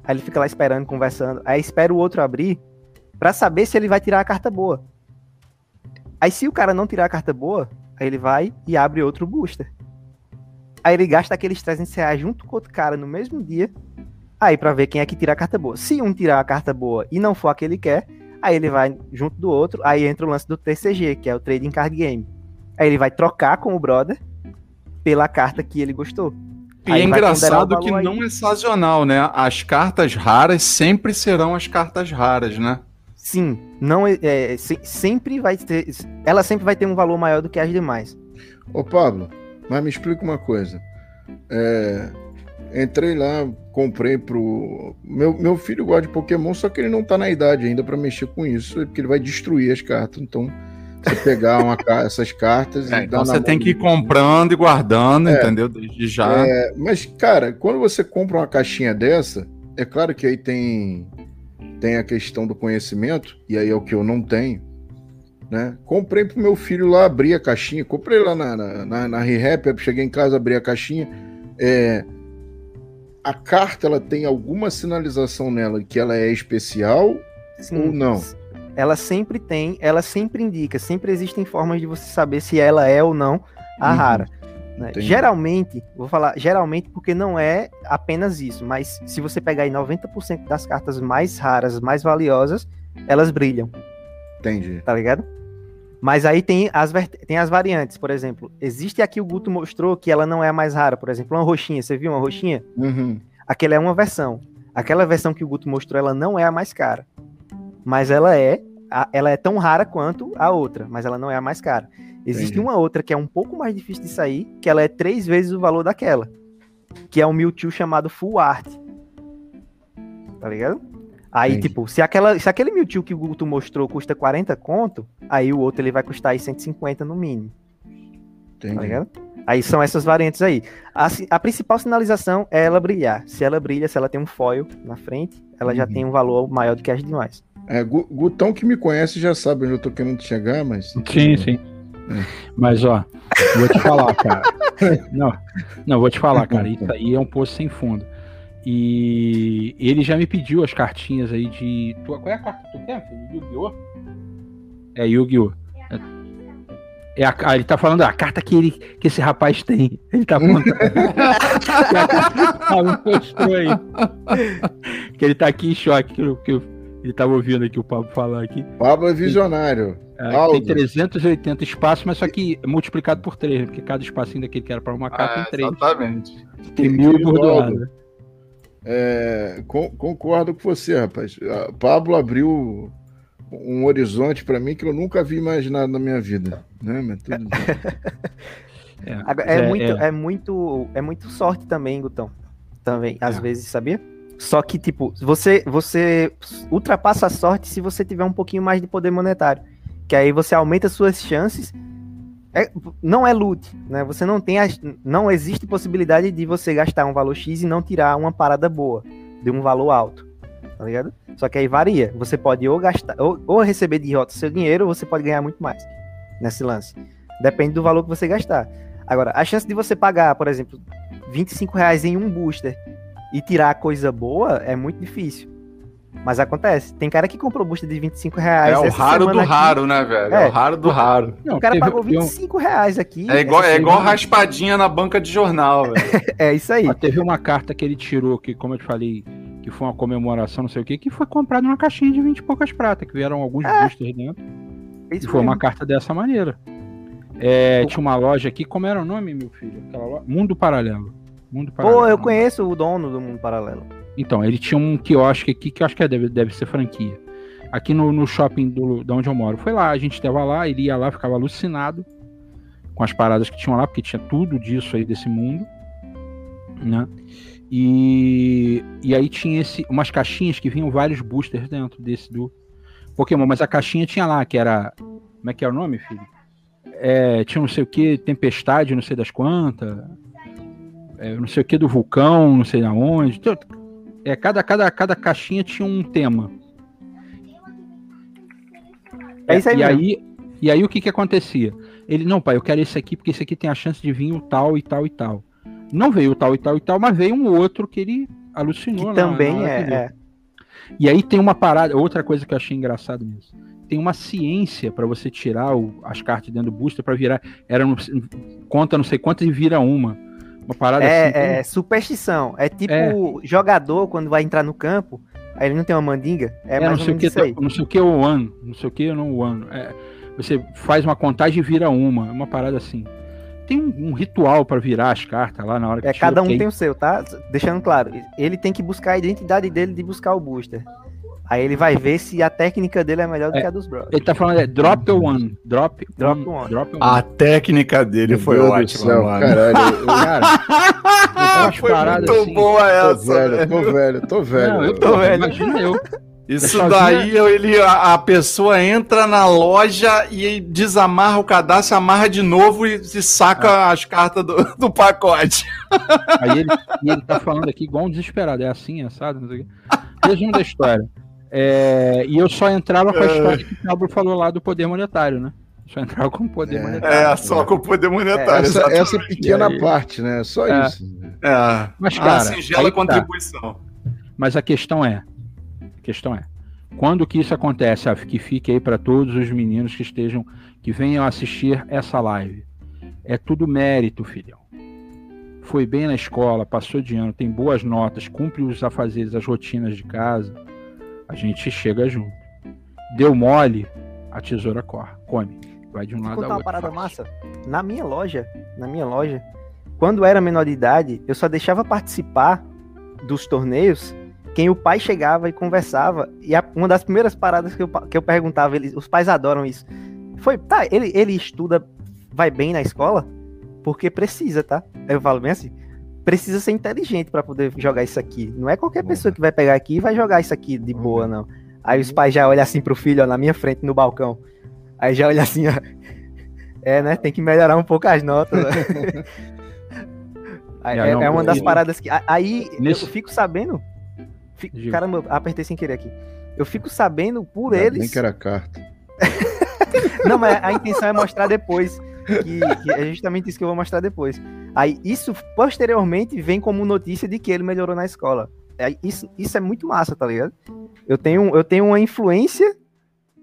aí ele fica lá esperando, conversando. Aí espera o outro abrir pra saber se ele vai tirar a carta boa. Aí se o cara não tirar a carta boa, aí ele vai e abre outro booster. Aí ele gasta aqueles 300 reais junto com outro cara no mesmo dia, aí pra ver quem é que tira a carta boa. Se um tirar a carta boa e não for a que ele quer, aí ele vai junto do outro, aí entra o lance do TCG, que é o Trading Card Game. Aí ele vai trocar com o brother pela carta que ele gostou. E Aí é engraçado que valor não é sazonal, né? As cartas raras sempre serão as cartas raras, né? Sim, não é, é, se- sempre vai ter, ela sempre vai ter um valor maior do que as demais. Ô, Pablo, mas me explica uma coisa. É, entrei lá, comprei pro. Meu, meu filho gosta de Pokémon, só que ele não tá na idade ainda pra mexer com isso, porque ele vai destruir as cartas. Então, você pegar uma, essas cartas É, e então dar na você mão tem que ir do- comprando e guardando, É. entendeu? Desde já. É, mas, cara, quando você compra uma caixinha dessa, é claro que aí tem, tem a questão do conhecimento, e aí é o que eu não tenho. Né? Comprei pro meu filho lá abrir a caixinha, comprei lá na, na, na, na ReHap, cheguei em casa, abri a caixinha. É, a carta ela tem alguma sinalização nela que ela é especial Sim, ou não? Ela sempre tem, ela sempre indica, sempre existem formas de você saber se ela é ou não a Uhum. rara. Né? Geralmente, vou falar geralmente porque não é apenas isso, mas se você pegar aí 90% das cartas mais raras, mais valiosas, elas brilham, Entendi. tá ligado? Mas aí tem as, tem as variantes, por exemplo, existe aqui o Guto mostrou que ela não é a mais rara, por exemplo, uma roxinha, você viu uma roxinha? Uhum. Aquela é uma versão. Aquela versão que o Guto mostrou, ela não é a mais cara. Mas ela é, a- ela é tão rara quanto a outra, mas ela não é a mais cara. Existe Entendi. uma outra que é um pouco mais difícil de sair, que ela é três vezes o valor daquela. Que é um Mewtwo chamado Full Art. Tá ligado? Aí, Entendi. tipo, se, aquela, se aquele Mewtwo que o Guto mostrou custa 40 conto, aí o outro ele vai custar aí 150 no mínimo tá Entendi. ligado? Aí são essas variantes aí. A, a principal sinalização é ela brilhar. Se ela brilha, se ela tem um foil na frente, ela já Uhum. tem um valor maior do que as demais. É, Gu- Gutão que me conhece já sabe onde eu tô querendo chegar, mas. Sim, sim. Mas, ó, vou te falar, cara. Não, não, vou te falar, cara. Isso aí é um poço sem fundo. E ele já me pediu as cartinhas aí de. Qual é a carta que tu quer, filho? Yu-Gi-Oh? É Yu-Gi-Oh! É- É a, ah, ele tá falando a carta que, ele, que esse rapaz tem. Ele tá postou aí. Que ele tá aqui em choque. Que, que eu- ele tava ouvindo aqui o Pablo falar aqui. Pablo é visionário. É, tem 380 espaços, mas só que multiplicado por 3, porque cada espacinho daquele que era para uma carta Ah, tem 3. exatamente. Tem mil por Aldo, doado. É, con- concordo com você, rapaz. A Pablo abriu um horizonte pra mim que eu nunca vi imaginado na minha vida. Né? Mas tudo bem. É, é, é, muito, é. é. muito, é muito sorte também, Gutão. Também, às É. vezes, sabia? Só que, tipo, você, você ultrapassa a sorte se você tiver um pouquinho mais de poder monetário. Que aí você aumenta suas chances. É- não é loot, né? Você não tem. as- não existe possibilidade de você gastar um valor X e não tirar uma parada boa, de um valor alto. Tá ligado? Só que aí varia. Você pode ou gastar, ou, ou receber de volta seu dinheiro, ou você pode ganhar muito mais nesse lance. Depende do valor que você gastar. Agora, a chance de você pagar, por exemplo, 25 reais em um booster e tirar coisa boa é muito difícil. Mas acontece. Tem cara que comprou booster de 25 reais. É o raro do aqui. raro, né, velho? É, É. o raro do raro. Não, O cara teve- pagou teve um- 25 reais aqui. É igual, é igual raspadinha na banca de jornal, velho. É isso aí. Ó, teve uma carta que ele tirou, que, como eu te falei, que foi uma comemoração, não sei o que, que foi comprado numa caixinha de 20 e poucas pratas, que vieram alguns boosters dentro. É E isso foi uma mesmo. carta dessa maneira. É, tinha uma loja aqui, como era o nome, meu filho? Aquela loja? Mundo Paralelo. Mundo Paralelo. Pô, eu conheço o dono do Mundo Paralelo. Então, ele tinha um quiosque aqui que eu acho que é- deve, deve ser franquia. Aqui no, no shopping do, da onde eu moro. Foi lá, a gente estava lá, ele ia lá, ficava alucinado com as paradas que tinham lá, porque tinha tudo disso aí desse mundo. Né? E, e aí tinha esse, umas caixinhas que vinham vários boosters dentro desse do Pokémon, mas a caixinha tinha lá, que era. Como é que é o nome, filho? É, tinha não sei o que, Tempestade, não sei das quantas. É, não sei o que do vulcão, não sei da onde. É, cada, cada, cada caixinha tinha um tema. É isso aí e mesmo. aí E aí o que que acontecia? Ele, não, pai, eu quero esse aqui porque esse aqui tem a chance de vir o tal e tal e tal. Não veio o tal e tal e tal, mas veio um outro que ele alucinou. Que na- também na é, é. E aí tem uma parada, outra coisa que eu achei engraçado nisso. Tem uma ciência pra você tirar o- as cartas dentro do booster pra virar. Era conta não sei quantas e vira uma. Uma parada assim. É, é superstição. É tipo É. jogador quando vai entrar no campo, aí ele não tem uma mandinga. É, É, mais não sei o que, aí. não sei o que o ano, não sei o que não o ano. É, você faz uma contagem e vira uma, é uma parada assim. Tem um, um ritual pra virar as cartas lá na hora que É, cada um tem o seu, tá? Deixando claro, ele tem que buscar a identidade dele de buscar o booster. Aí ele vai ver se a técnica dele é melhor do É. que a dos brothers. Ele tá falando é drop one, drop, Drop one, one. drop one. A técnica dele Meu foi Deus ótima, céu, mano. Caralho, eu, Cara, foi muito assim. boa eu tô essa, velho, velho. tô velho, tô velho. não, eu tô tô, velho. Imagina eu. Isso Eu daí, ele, a, a pessoa entra na loja e desamarra o cadastro, amarra de novo e, e saca as cartas do, do pacote. Aí ele, ele tá falando aqui igual um desesperado. É assim, assado, não sei o quê. Resumo da história. É, e eu só entrava com a história que o Pablo falou lá do poder monetário, né? Só entrava com o poder É. monetário. É, só com o poder monetário. Essa, exatamente. essa pequena aí? parte, né? Só É. isso. É, Mas, a cara, singela aí que tá. contribuição. Mas a questão é, a questão é, quando que isso acontece, Af, que fique aí para todos os meninos que estejam, que venham assistir essa live. É tudo mérito, filhão. foi bem na escola, passou de ano, tem boas notas, cumpre os afazeres, as rotinas de casa, a gente chega junto. Deu mole, a tesoura corre, come. Vai de um lado ao uma outro. parada fácil. massa. Na minha loja, na minha loja, quando era menor de idade, eu só deixava participar dos torneios quem o pai chegava e conversava. E a- uma das primeiras paradas que eu, que eu perguntava, eles, os pais adoram isso. Foi, tá, ele, ele estuda, vai bem na escola? Porque precisa, tá? Eu falo bem assim. Precisa ser inteligente para poder jogar isso aqui. Não é qualquer pessoa que vai pegar aqui e vai jogar isso aqui de Uhum. boa, não. Aí os pais já olham assim pro filho, ó, na minha frente, no balcão. Aí já olha assim, ó. É, né? Tem que melhorar um pouco as notas. né? Aí, É, é, uma das paradas que. Aí Nesse- eu fico sabendo. fi- Diga. caramba, apertei sem querer aqui. Eu fico sabendo por eles. que era carta. Não, mas a intenção é mostrar depois. Que, que é justamente isso que eu vou mostrar depois. Aí, isso posteriormente vem como notícia de que ele melhorou na escola. Aí, isso, isso é muito massa, tá ligado? Eu tenho, eu tenho uma influência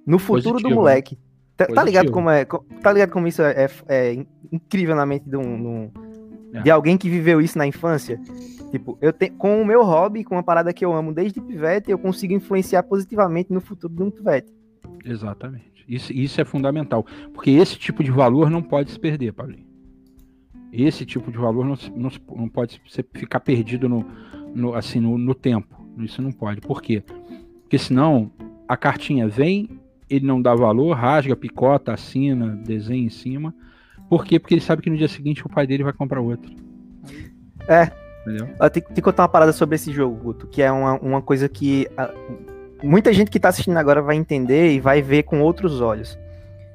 no futuro Positivo, do moleque. Tá, tá ligado como é? Tá ligado como isso é, é- é in- incrível na mente de, um, de um- É. de alguém que viveu isso na infância? Tipo, eu tenho com o meu hobby, com uma parada que eu amo desde pivete, eu consigo influenciar positivamente no futuro de um pivete. Exatamente. Isso, isso é fundamental. Porque esse tipo de valor não pode se perder, Paulinho. Esse tipo de valor não, não, não pode ficar perdido no, no- assim, no, no tempo. Isso não pode. Por quê? Porque senão a cartinha vem, ele não dá valor, rasga, picota, assina, desenha em cima. Por quê? Porque ele sabe que no dia seguinte o pai dele vai comprar outro. É. Entendeu? Eu tenho, tenho que contar uma parada sobre esse jogo, Guto, que é uma, uma coisa que ah, muita gente que tá assistindo agora vai entender e vai ver com outros olhos.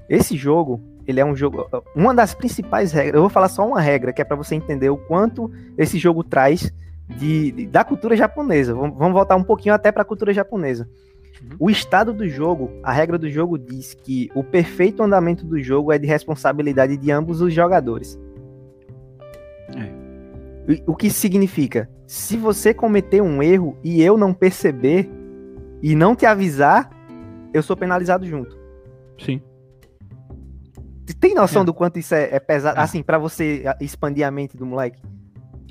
Esse jogo, ele é um jogo. Uma das principais regras, eu vou falar só uma regra, que é pra você entender o quanto esse jogo traz de, de- da cultura japonesa. Vamos, vamos voltar um pouquinho até pra cultura japonesa. O estado do jogo, a regra do jogo diz que o perfeito andamento do jogo é de responsabilidade de ambos os jogadores. E- O que significa? Se você cometer um erro e eu não perceber e não te avisar, eu sou penalizado junto. Sim. Tem noção É. do quanto isso é, é pesado? É. Assim, pra você expandir a mente do moleque?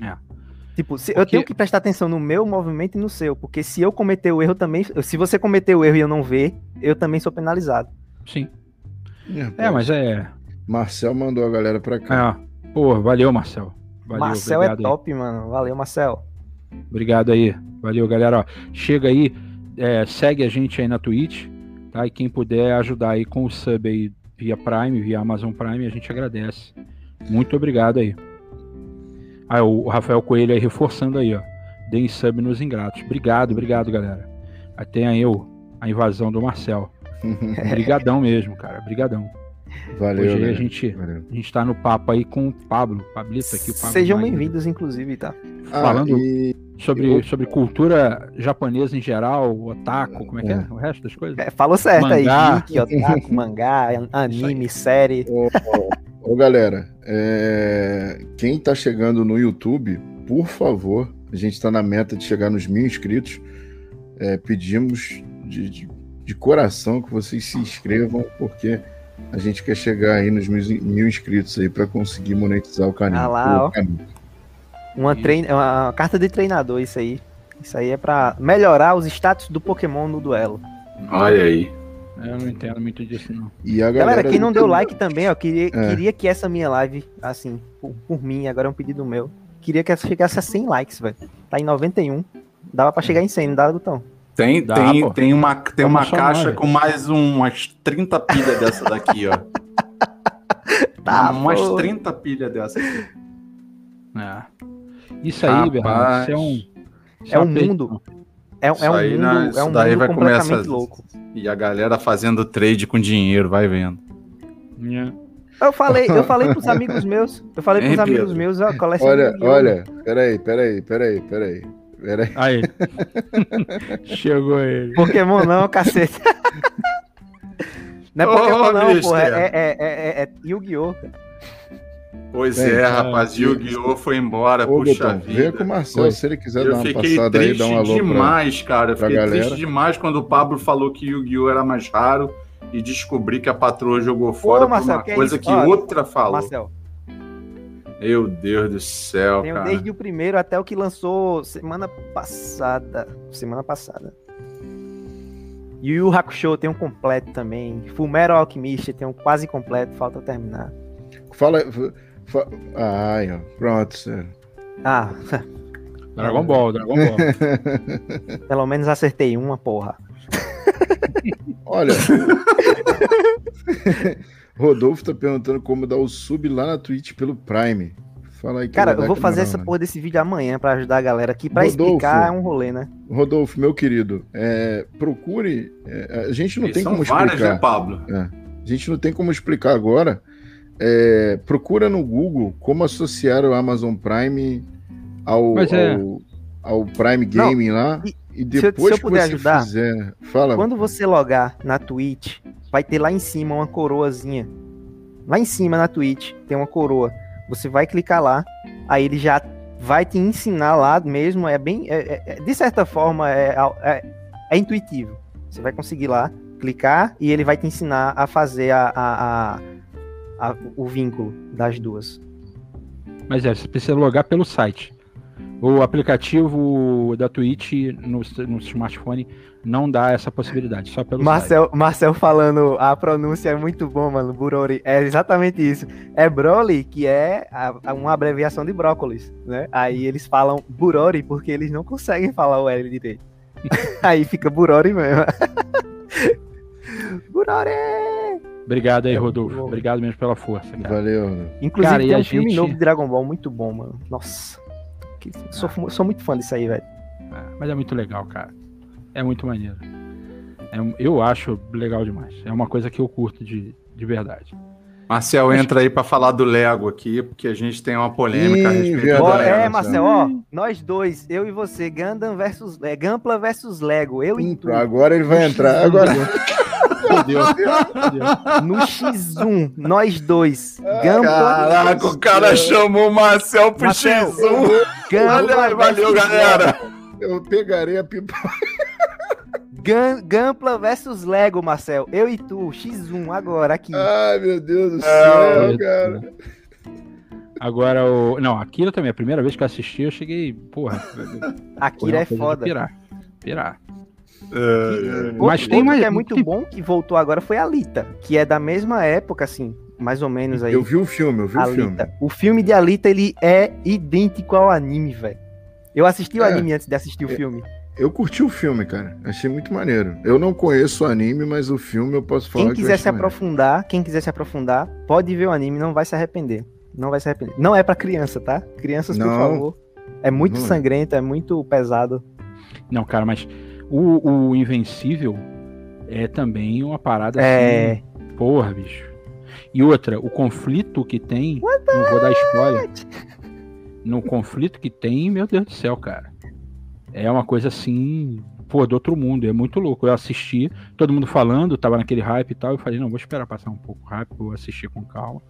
É. Tipo, se- eu Porque- tenho que prestar atenção no meu movimento e no seu, porque se eu cometer o erro também, se você cometer o erro e eu não ver, eu também sou penalizado. Sim. É, É, mas é. Marcel mandou a galera pra cá. é pô, valeu, Marcel. Valeu, Marcel é aí. top, mano. Valeu, Marcel. Obrigado aí. Valeu, galera. Ó, chega aí, é, segue a gente aí na Twitch, tá? E quem puder ajudar aí com o sub aí via Prime, via Amazon Prime, a gente agradece. Muito obrigado aí. Ah, o Rafael Coelho aí reforçando aí, ó. Deem sub nos ingratos. Obrigado, obrigado, galera. Até aí o, a invasão do Marcel. Brigadão mesmo, cara. Brigadão. Valeu, Hoje aí a galera. gente, Valeu. a gente tá no papo aí com o Pablo, Pablito aqui, o Pablo Sejam bem-vindos, inclusive, tá? Ah, Falando e sobre, eu- sobre cultura japonesa em geral, otaku, como é que é? É. O resto das coisas? É, falou certo Mangá. aí, geek, otaku, mangá, anime, série. Ô, galera, é, quem tá chegando no YouTube, por favor, a gente tá na meta de chegar nos mil inscritos. É, pedimos de, de, de coração que vocês se inscrevam, porque a gente quer chegar aí nos mil, mil inscritos aí para conseguir monetizar o canal. Ah lá, ó. canal. Uma, trein... uma carta de treinador, isso aí. Isso aí é pra melhorar os status do Pokémon no duelo. Olha aí. Eu não entendo muito disso, não. E a galera, Galera, quem não deu like também, ó, queria, É. queria que essa minha live, assim, por, por mim, agora é um pedido meu, queria que essa chegasse a 100 likes, velho. Tá em 91. Dava pra chegar em 100, não dava, Gutão? Tem, Dá, tem, pô. tem uma, tem uma Vamos somar, caixa com mais um- umas 30 pilhas dessa daqui, ó. Tá, umas pô. 30 pilhas dessa aqui. É. Isso aí, Bernardo, isso é um. isso É um uma mundo. É, é Isso um aí, mundo, né, é isso um daí mundo vai completamente começar- louco. E a galera fazendo trade com dinheiro, vai vendo. É. Eu falei, eu falei pros amigos meus, eu falei pros amigos Pedro? meus, ó, Olha, olha, peraí, peraí, peraí, peraí. Peraí. Aí. Chegou ele. Pokémon não, cacete. Não é Ô, Pokémon não, mister. porra, é, é, é, é, é Yu-Gi-Oh! Pois Bem, é, rapaz, Yu-Gi-Oh! foi embora, Ô, puxa Gutão, vê com o vida. Marcel, se ele quiser dar Eu uma fiquei passada aí, triste dar um alô pra... demais, cara. Eu pra fiquei galera. triste demais quando o Pablo falou que Yu-Gi-Oh! era mais raro e descobri que a patroa jogou fora por Marcelo, uma que é coisa que Ó, outra falou. Marcel. Meu Deus do céu, Tenho cara. desde o primeiro até o que lançou semana passada. Semana passada. Yu Yu Hakusho tem um completo também. Fullmetal Alchemist tem um quase completo, falta terminar. Fala. fa- Ai, ó. Pronto, sério. Ah, Dragon Ball, Dragon Ball. pelo menos acertei uma, porra. Olha. Rodolfo tá perguntando como dar o sub lá na Twitch pelo Prime. Fala aí que Cara, eu vou fazer essa hora. porra desse vídeo amanhã pra ajudar a galera aqui. Pra Rodolfo. explicar é um rolê, né? Rodolfo, meu querido, é, procure. é, a gente não E tem são como várias, explicar. né, Pablo? A gente não tem como explicar agora. É, procura no Google como associar o Amazon Prime ao, é- ao, ao Prime Não, Gaming lá. e E se eu- depois se eu que puder você ajudar, fizer. Fala. Quando você logar na Twitch, vai ter lá em cima uma coroazinha. Lá em cima na Twitch tem uma coroa. Você vai clicar lá, aí ele já vai te ensinar lá mesmo. É bem. é- é- é- de certa forma, é, é, é intuitivo. Você vai conseguir lá, clicar e ele vai te ensinar a fazer a, a- a- a- o vínculo das duas. Mas é, você precisa logar pelo site. O aplicativo da Twitch no, no smartphone não dá essa possibilidade, só pelo site. Marcel, Marcel falando, a pronúncia é muito bom, mano. Burori. É exatamente isso. É Broly, que é a- a- uma abreviação de brócolis, né? Aí eles falam Burori porque eles não conseguem falar o L direito. Aí fica Burori mesmo. Burori! Obrigado aí, É Rodolfo. Obrigado mesmo pela força, cara. Valeu. Inclusive Cara, e tem a um filme gente- novo de Dragon Ball muito bom, mano. Nossa. Que- sou, fu- sou muito fã disso aí, velho. É, mas é muito legal, cara. É muito maneiro. É eu acho legal demais. É uma coisa que eu curto de, de verdade. Marcel, entra aí pra falar do Lego aqui, porque a gente tem uma polêmica a Ih, respeito verdade. do Lego. é, Marcel, ó, nós dois, eu e você, Gundam versus é, Gampla versus Lego, eu e tu, Agora ele vai entrar. Agora. No X1, nós dois, Gampla, Caraca, o cara chamou o Marcel pro Marcel, X1. Gampla Valeu, galera. Eu pegarei a pipa. Gan- Gampla versus Lego, Marcel, eu e tu, X1, agora, aqui. Ai, meu Deus do É, céu, Eita. cara. Agora, o. Não, Akira também, a primeira vez que eu assisti, eu cheguei. Porra. Akira é foda. Pirar. Pirar. Mas tem mais- que é muito tem- bom, que voltou agora, foi a Alita, que é da mesma época, assim, mais ou menos aí. Eu vi o filme, eu vi o filme. Alita. O filme de Alita, ele é idêntico ao anime, velho. Eu assisti o É. anime antes de assistir o É. filme. Eu curti o filme, cara. Achei muito maneiro. Eu não conheço o anime, mas o filme eu posso falar Quem que eu quiser achei se maneiro. aprofundar, quem quiser se aprofundar, pode ver o anime, não vai se arrepender. Não vai se arrepender. Não é pra criança, tá? Crianças, por Não. favor. É muito Não é. sangrento, é muito pesado. Não, cara, mas o, o Invencível é também uma parada É. assim. Porra, bicho. E outra, o conflito que tem. Não vou dar spoiler. No conflito que tem, meu Deus do céu, cara. É uma coisa assim. Pô, do outro mundo. É muito louco. Eu assisti, todo mundo falando, tava naquele hype e tal. Eu falei, não, vou esperar passar um pouco rápido, vou assistir com calma.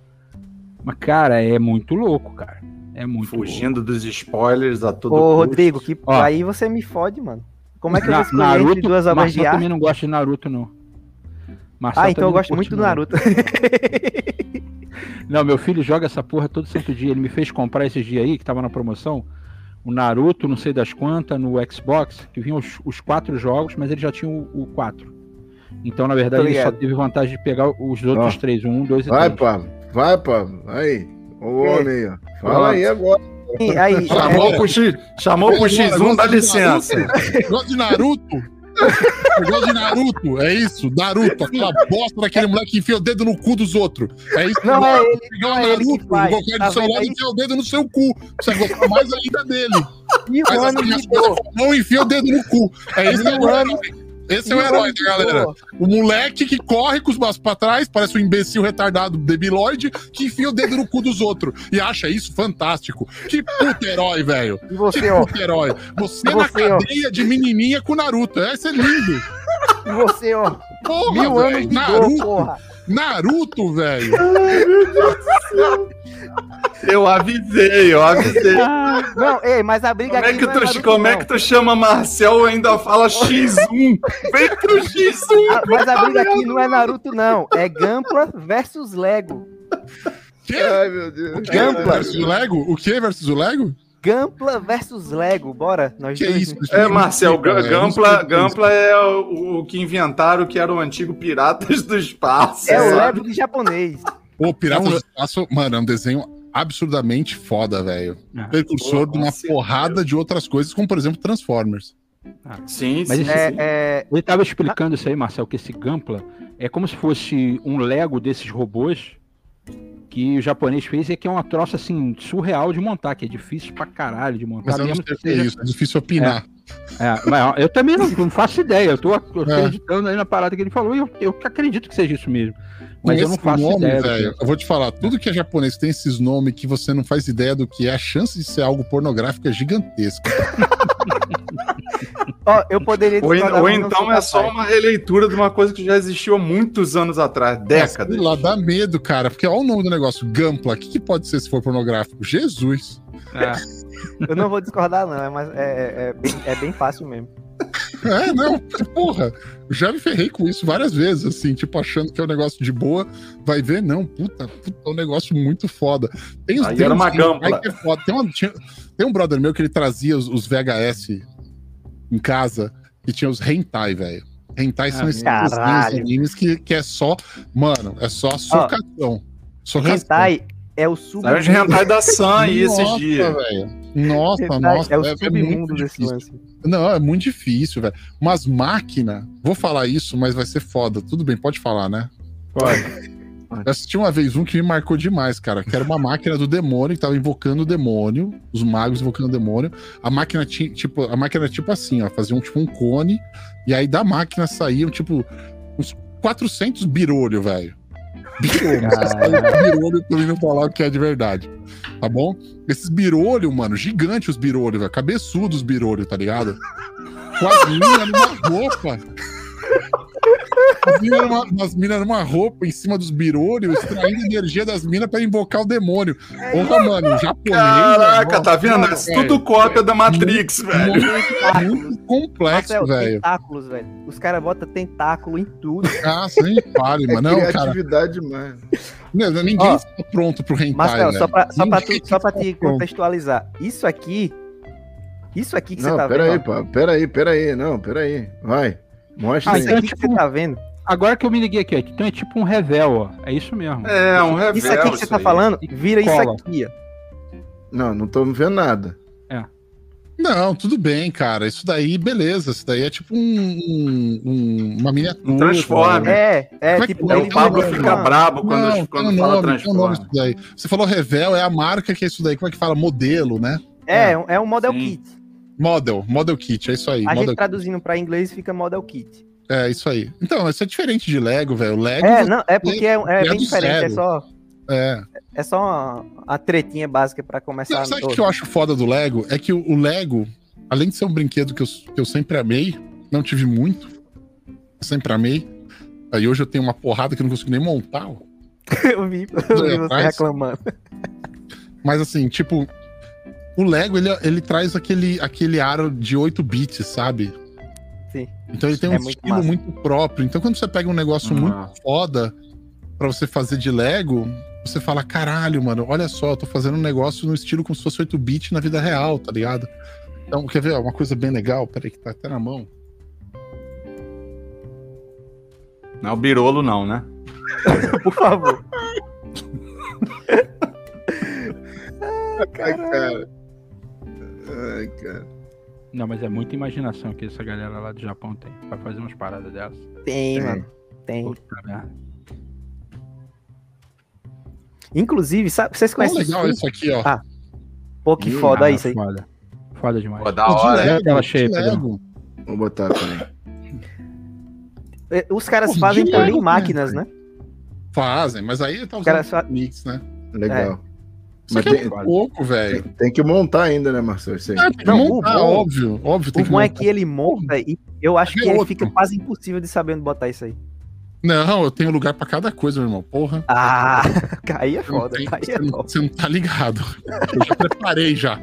Mas, cara, é muito louco, cara. É muito Fugindo dos spoilers a todo Ô, custo. Rodrigo, que Ó. aí você me fode, mano. Como é que eu vou escolher entre Naruto, duas obras de arte? também não gosta de Naruto, não. Marcel Ah, então eu gosto muito do Naruto. Não, meu filho joga essa porra todo santo dia. Ele me fez comprar esses dias aí, que tava na promoção, o Naruto, não sei das quantas, no Xbox, que vinham os, os quatro jogos, mas ele já tinha o, o quatro. Então, na verdade, ele só teve vantagem de pegar os outros Ó. três, um, dois e Vai, três. Pablo. Vai, Pablo. Aí. O homem aí, ó. Fala aí agora. Aí, Chamou pro, X, chamou pro X1, dá licença. Gosto de Naruto? Gosto de Naruto, é isso, Naruto, aquela bosta daquele moleque que enfia o dedo no cu dos outros. É isso Não é ele, pegar não o é Naruto, colocar tá do seu lado e enfiar o dedo no seu cu. Você gostar mais ainda dele. mil Faz anos assim, as de dor. e enfia o dedo no cu. É isso que é o Mil herói. Esse é o herói da galera. O moleque que corre com os braços pra trás, parece um imbecil retardado debilóide, que enfia o dedo no cu dos outros. E acha isso fantástico. Que puta herói, velho. E Que você, ó. puta herói. Você, E na você, ó. cadeia de menininha com Naruto. Esse é lindo. E você, ó. Porra, Mil velho. anos de dor, Naruto. porra. Naruto, velho. Eu avisei, eu avisei. Não, ei, mas a briga Como é aqui que não tu, Naruto, como é não. que tu chama Marcel e ainda fala X1? Vem pro X1. Ah, mas a briga aqui não é Naruto, não. É Gampla versus Lego. Que? Ai, meu Deus. Gampla. Versus o Lego? O que versus o Lego? Gampla versus Lego, bora. Nós Que dois. isso? É, Marcel, Ga- Gampla, Gampla é o, o que inventaram que era o antigo Piratas do Espaço. É o? Lego de japonês. O Pirata É um- do Espaço, mano, é um desenho absurdamente foda, velho. Ah. Precursor Pô, de uma porrada de outras coisas, como por exemplo Transformers. Sim, Mas sim. É, sim. é, Ele estava explicando isso aí, Marcel, que esse Gampla é como se fosse um Lego desses robôs que o japonês fez e que é uma troça assim surreal de montar, que é difícil pra caralho de montar. Mas eu não sei que é seja- isso, é difícil opinar. É, mas eu também não, não faço ideia, eu tô É. acreditando aí na parada que ele falou e eu, eu acredito que seja isso mesmo. Mas eu não faço nome, ideia. velho, é. eu vou te falar, tudo que é japonês tem esses nomes que você não faz ideia do que é, a chance de ser algo pornográfico é gigantesca. ó, eu poderia Ou, ou mas então é só uma releitura de uma coisa que já existiu há muitos anos atrás, décadas. Sei lá, dá medo, cara, porque olha o nome do negócio, Gampla, o que, que pode ser se for pornográfico? Jesus! É. Eu não vou discordar, não. É, mais, é, é, é bem, é bem fácil mesmo. É, não, porra, eu já me ferrei com isso várias vezes, assim, tipo, achando que é um negócio de boa, vai ver, não, puta, puta é um negócio muito foda. Tem os Aí tem era uns uma que é foda. Tem, uma- tinha- tem um brother meu que ele trazia os, os VHS em casa e tinha os hentai, velho. Hentai são Ah, esses animes que, que é só, mano, é só socação. Socação. Hentai é o sub. Saiu de hentai da Sun aí esses Nossa, dias. velho. Nossa, Hentai nossa, é o é, é submundo desse difícil. lance. Não, é muito difícil, velho. Umas máquinas, vou falar isso, mas vai ser foda. Tudo bem, pode falar, né? Pode. Eu assisti uma vez um que me marcou demais, cara. Que era uma máquina do demônio que tava invocando o demônio, os magos invocando o demônio. A máquina tinha, tipo, a máquina era tipo assim, ó, fazia um tipo um cone, e aí da máquina saíam, tipo, uns 400 birolho, velho. Birolho, birolho pra mim não falar o que é de verdade. Tá bom? Esses birolho, mano, gigante os birolho, velho. Cabeçudo os birolho, tá ligado? Com as minas numa roupa. As minas minas numa roupa em cima dos birolhos, extraindo energia das minas pra invocar o demônio. Porra, mano, japonês. Caraca, mano, tá vendo? mano, Isso tudo cópia da Matrix, velho. Muito, muito complexo, Marcel, velho. tentáculos, velho. Os caras botam tentáculo em tudo. Ah, sem pare, É mano. Não, cara. criatividade demais. Não, Ninguém Ó, está pronto pro hentai, Marcel, só pra, só pra, tu, só pra te pronto. contextualizar. Isso aqui. Isso aqui que Não, você tá peraí, vendo. pá. Peraí, peraí. Não, peraí. Vai. Mostra Ah, aí. Isso então- aqui que tipo- você tá vendo. Agora que eu me liguei aqui, ó, então é tipo um revel, ó. É isso mesmo. É, um revel. Isso aqui que você tá aí. falando, vira isso Cola. aqui, ó. Não, não tô vendo nada. Não, tudo bem, cara. Isso daí, beleza. Isso daí é tipo um, um- um- uma miniatura. Um transforme. É, é, Como é tipo, não? É, o Pablo fica brabo quando, Não, quando um fala nome, transforme. isso daí. Você falou Revel, é a marca que é isso daí. Como é que fala? Modelo, né? É, é um model Sim. kit. Model, Model Kit, é isso aí. A gente traduzindo pra inglês fica model kit. É isso aí. Então, isso é diferente de Lego, velho. Lego É, não, é porque é, é é bem diferente, é zero. só, é. é só uma, uma tretinha básica pra começar. Sabe, sabe o que eu acho foda do Lego? É que o, o Lego, além de ser um brinquedo que eu, que eu sempre amei, não tive muito, sempre amei. Aí hoje eu tenho uma porrada que eu não consigo nem montar. ó. eu vi, eu vi você reclamando. Mas assim, tipo, o Lego ele, ele traz aquele, aquele aro de 8 bits, sabe? Sim. Então ele tem um É muito estilo massa. muito próprio. Então quando você pega um negócio Ah. muito foda pra você fazer de Lego, você fala, caralho, mano, olha só, eu tô fazendo um negócio no estilo como se fosse 8 bits na vida real, tá ligado? Então, quer ver uma coisa bem legal? Peraí, que tá até na mão. Não é o Birolo, não, né? Por favor. Ai, cara. Ai, cara. Não, mas é muita imaginação que essa galera lá do Japão tem pra fazer umas paradas dessas. Tem, Tem. mano. Tem. Puta merda. Inclusive, sabe, vocês conhecem legal os isso aqui, ó. Ah, Pô, que Ih, foda Ah, isso aí. Foda. Foda demais. Pô, da hora. Lego. Vou botar, peraí. É, Os caras Pô, fazem também Lego, máquinas, né? Fazem, mas aí tá Os usando caras fa- mix, né? Legal. Isso Mas é tem, muito pouco, velho. tem que montar ainda, né, Marcelo? Isso aí. Ah, tem que Não, montar, bom- óbvio, óbvio. Tem O que bom é que ele monta e eu acho que É ele outro. fica quase impossível de saber onde botar isso aí. Não, eu tenho lugar pra cada coisa, meu irmão. Porra. Ah, aí é Você não foda. tem- Aí você, é não, foda. você não tá ligado. Eu já preparei já.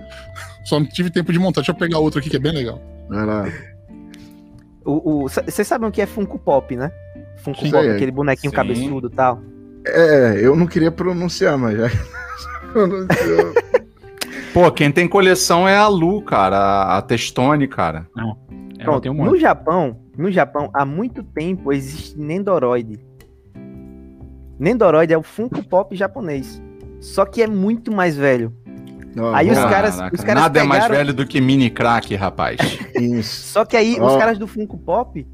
Só não tive tempo de montar. Deixa eu pegar outro aqui que é bem legal. Vai lá. Vocês sabem o que é Funko Pop, né? Funko Sei. Pop, aquele bonequinho Sim. cabeçudo e tal. É, eu não queria pronunciar, mas já Pô, quem tem coleção é a Lu, cara, a- a Testone, cara. Ela Pronto, tem um no. Japão, no Japão, há muito tempo existe Nendoroid. Nendoroid é o Funko Pop japonês. Só que é muito mais velho. Ó, Aí os caras- os caras Nada é mais pegaram- velho do que mini crack, rapaz. Isso. Só que aí Ó. os caras do Funko Pop.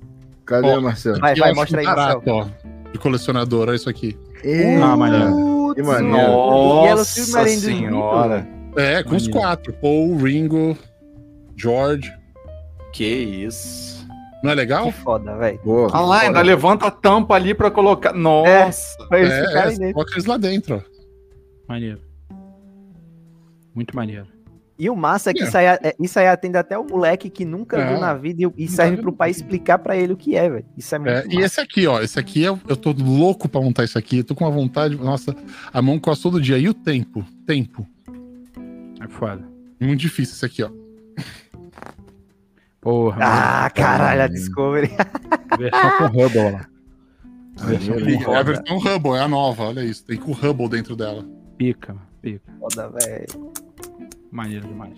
Cadê, Ó, Marcelo? Vai, vai, eu mostra aí, acho Marcel. barato, ó. De colecionador, olha isso aqui. Ih, Ah, maneiro. Que maneiro. Nossa do senhora. É, com os quatro. Paul, Ringo, George. Que isso. Não é legal? Que foda, velho. Olha lá, ainda levanta a tampa ali pra colocar. Nossa. É, é, dentro. coloca eles lá dentro, ó. Maneiro. Muito maneiro. E o massa é que É. isso aí, é- isso aí atende até o moleque que nunca É. viu na vida e, e serve pro pai explicar pra ele o que é, velho. Isso é muito É, e esse aqui, ó. Esse aqui eu, eu tô louco pra montar isso aqui. Eu tô com uma vontade. Nossa, a mão costa todo dia. E o tempo? Tempo. É foda. Muito difícil esse aqui, ó. Porra. Ah, caralho, a Maneiro. Discovery. mano. Versão com Hubble lá. Versão É a versão Hubble, é a nova, olha isso. Tem com o Hubble dentro dela. Pica, mano, pica. Foda, velho. Maneiro demais.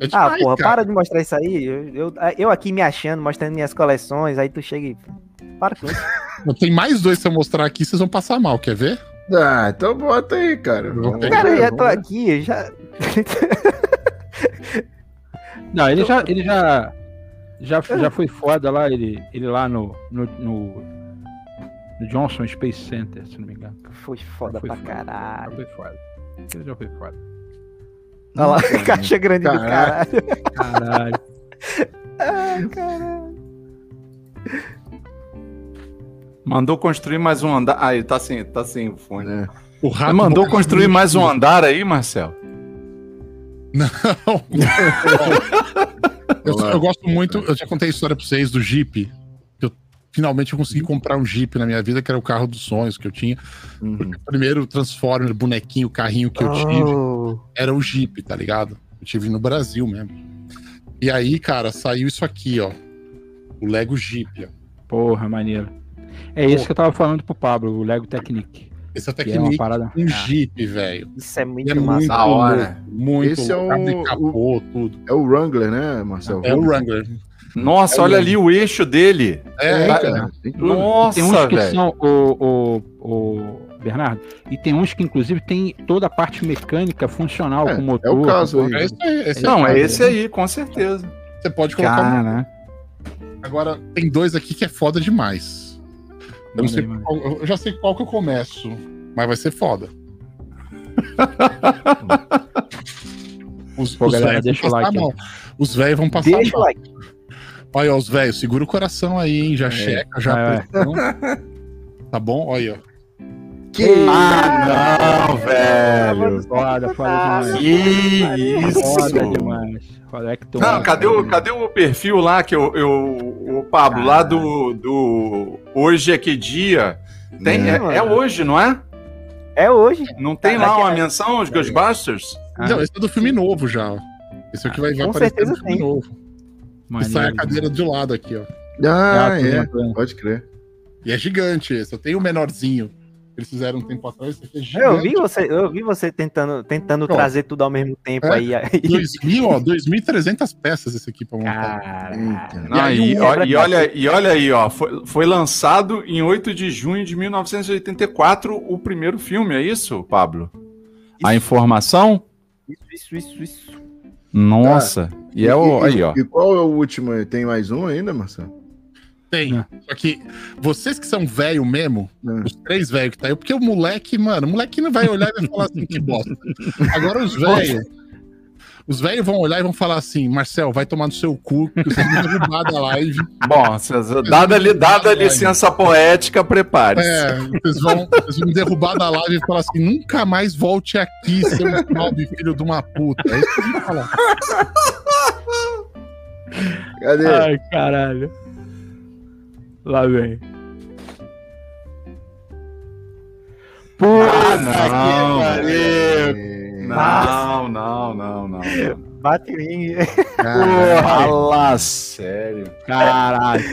É Ah, demais, porra, cara. para de mostrar isso aí. Eu, eu, eu aqui me achando, mostrando minhas coleções, aí tu chega e. Para com isso. Tem mais dois se eu mostrar aqui, vocês vão passar mal, quer ver? Ah, então bota aí, cara. Ver, Cara, eu já tô aqui, eu já. Não, ele já. Ele já. Já, já foi foda lá, ele, ele lá no, no, no, no Johnson Space Center, se não me engano. Foi foda Foi pra foda. Já caralho. foi foda. Ele já foi foda. Olha lá, Hum, caixa grande do Caraca. caralho. Caralho. Ai, caralho. Mandou construir mais um andar. Ah, ele tá sem, tá sem o fone. É. O rato mandou construir mais um andar aí, Marcel? Eu, Olá. eu gosto muito, eu já contei a história pra vocês do Jeep. Eu, finalmente eu consegui comprar um Jeep na minha vida, que era o carro dos sonhos que eu tinha. Uhum. O primeiro Transformer, bonequinho, carrinho que eu tive, Oh. Era o Jeep, tá ligado? Eu tive no Brasil mesmo. E aí, cara, saiu isso aqui, ó. O Lego Jeep, ó. Porra, maneiro. É esse que eu tava falando pro Pablo, o Lego Technic. Esse é é uma parada. um Ah, Jeep, velho. Isso é muito é massa. muito Da hora. muito Esse é o- capô, tudo. É o Wrangler, né, Marcelo? É o Wrangler. Nossa, olha ali o eixo dele. É, É, cara. cara. Tem tudo. Nossa, tem uns que velho. são o, o, o Bernardo, e tem uns que inclusive tem toda a parte mecânica funcional É, com é motor. o caso aí. É isso aí. Esse Não, é cara. esse aí, com certeza. Você pode colocar. um- Cara, Agora, tem dois aqui que é foda demais. Eu, sei aí, qual- eu já sei qual que eu começo, mas vai ser foda. Os, Pô, os galera, velhos deixa o vão like passar aí. mal. Os velhos vão passar Deixa o like. Olha, ó, os velhos, segura o coração aí, hein? Já checa, já pressão. Tá bom? Olha, ó. Que Ah, não, velho. foda, foda demais. Que Foda isso. demais. Foda, é que tu- Não, cadê o, cadê o perfil lá que eu, eu o Pablo, lá do, do Hoje é que dia? Tem, É, é, é hoje, não é? É hoje. Não tem Caraca, lá uma é. menção aos Ghostbusters? Ah, Não, esse é do filme novo já. ó. Esse aqui vai, vai Com aparecer certeza no filme novo. E maneiro, sai a cadeira de lado aqui, ó. Ah, Ah, é. vendo. Pode crer. E é gigante esse. Eu tenho o menorzinho. Eles fizeram um tempo atrás. É gigante. Eu vi você, eu vi você tentando, tentando Ó. trazer tudo ao mesmo tempo É. aí. aí. 2000, ó, 2.300 peças esse aqui pra montar. Aí e, o ó- e olha, e olha aí, ó, foi, foi lançado em 8 de junho de 1984 o primeiro filme, é isso, Pablo? A informação? Isso, isso, isso. Nossa. E é o. Aí, ó. E qual é o último? Tem mais um ainda, Marcelo? Tem. É. Só que vocês que são velho mesmo, Não. os três velhos que tá aí, porque o moleque, mano, o moleque não vai olhar e vai falar assim, que bosta. Agora os velhos. Os velhos vão olhar e vão falar assim, Marcel, vai tomar no seu cu, que vocês vão derrubar da live. Bom, cês- dada, li- dada a licença poética, prepare-se. É, vocês vão, vocês vão derrubar da live e falar assim, nunca mais volte aqui, seu mal de filho de uma puta. É isso que eu vou falar. Cadê? Ai, caralho. Lá vem. Porra! Ah, não. É, Não, não, não, não. Bate ring. Porra, lá, sério. Caralho.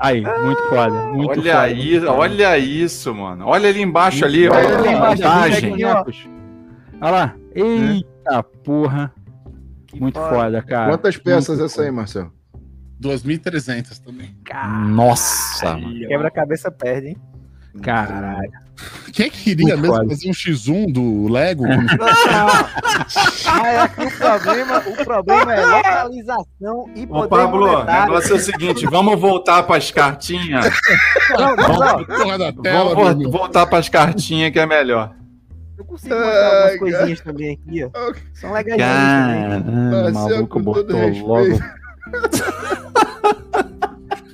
Aí, muito foda. Muito Olha foda, aí, muito foda. olha isso, mano. Olha ali embaixo ali, Olha olha ali a embaixo, bonecos. Olha lá. Eita porra. Que Muito foda. foda, cara. Quantas peças Muito essa aí, Marcelo? 2.300 também. Nossa, mano. Quebra-cabeça perde, hein? Caralho. Quem queria Muito mesmo foda. fazer um X1 do Lego? Mas é que o problema, o problema é localização e Ô, poder Pablo, o negócio é o seguinte, vamos voltar para as cartinhas. Não, da tela, Vamos voltar para as cartinhas que é melhor. eu consigo mostrar algumas Ai, coisinhas também aqui, ó. São legais também. Caramba, o Marcelo, maluco botou respeito. logo.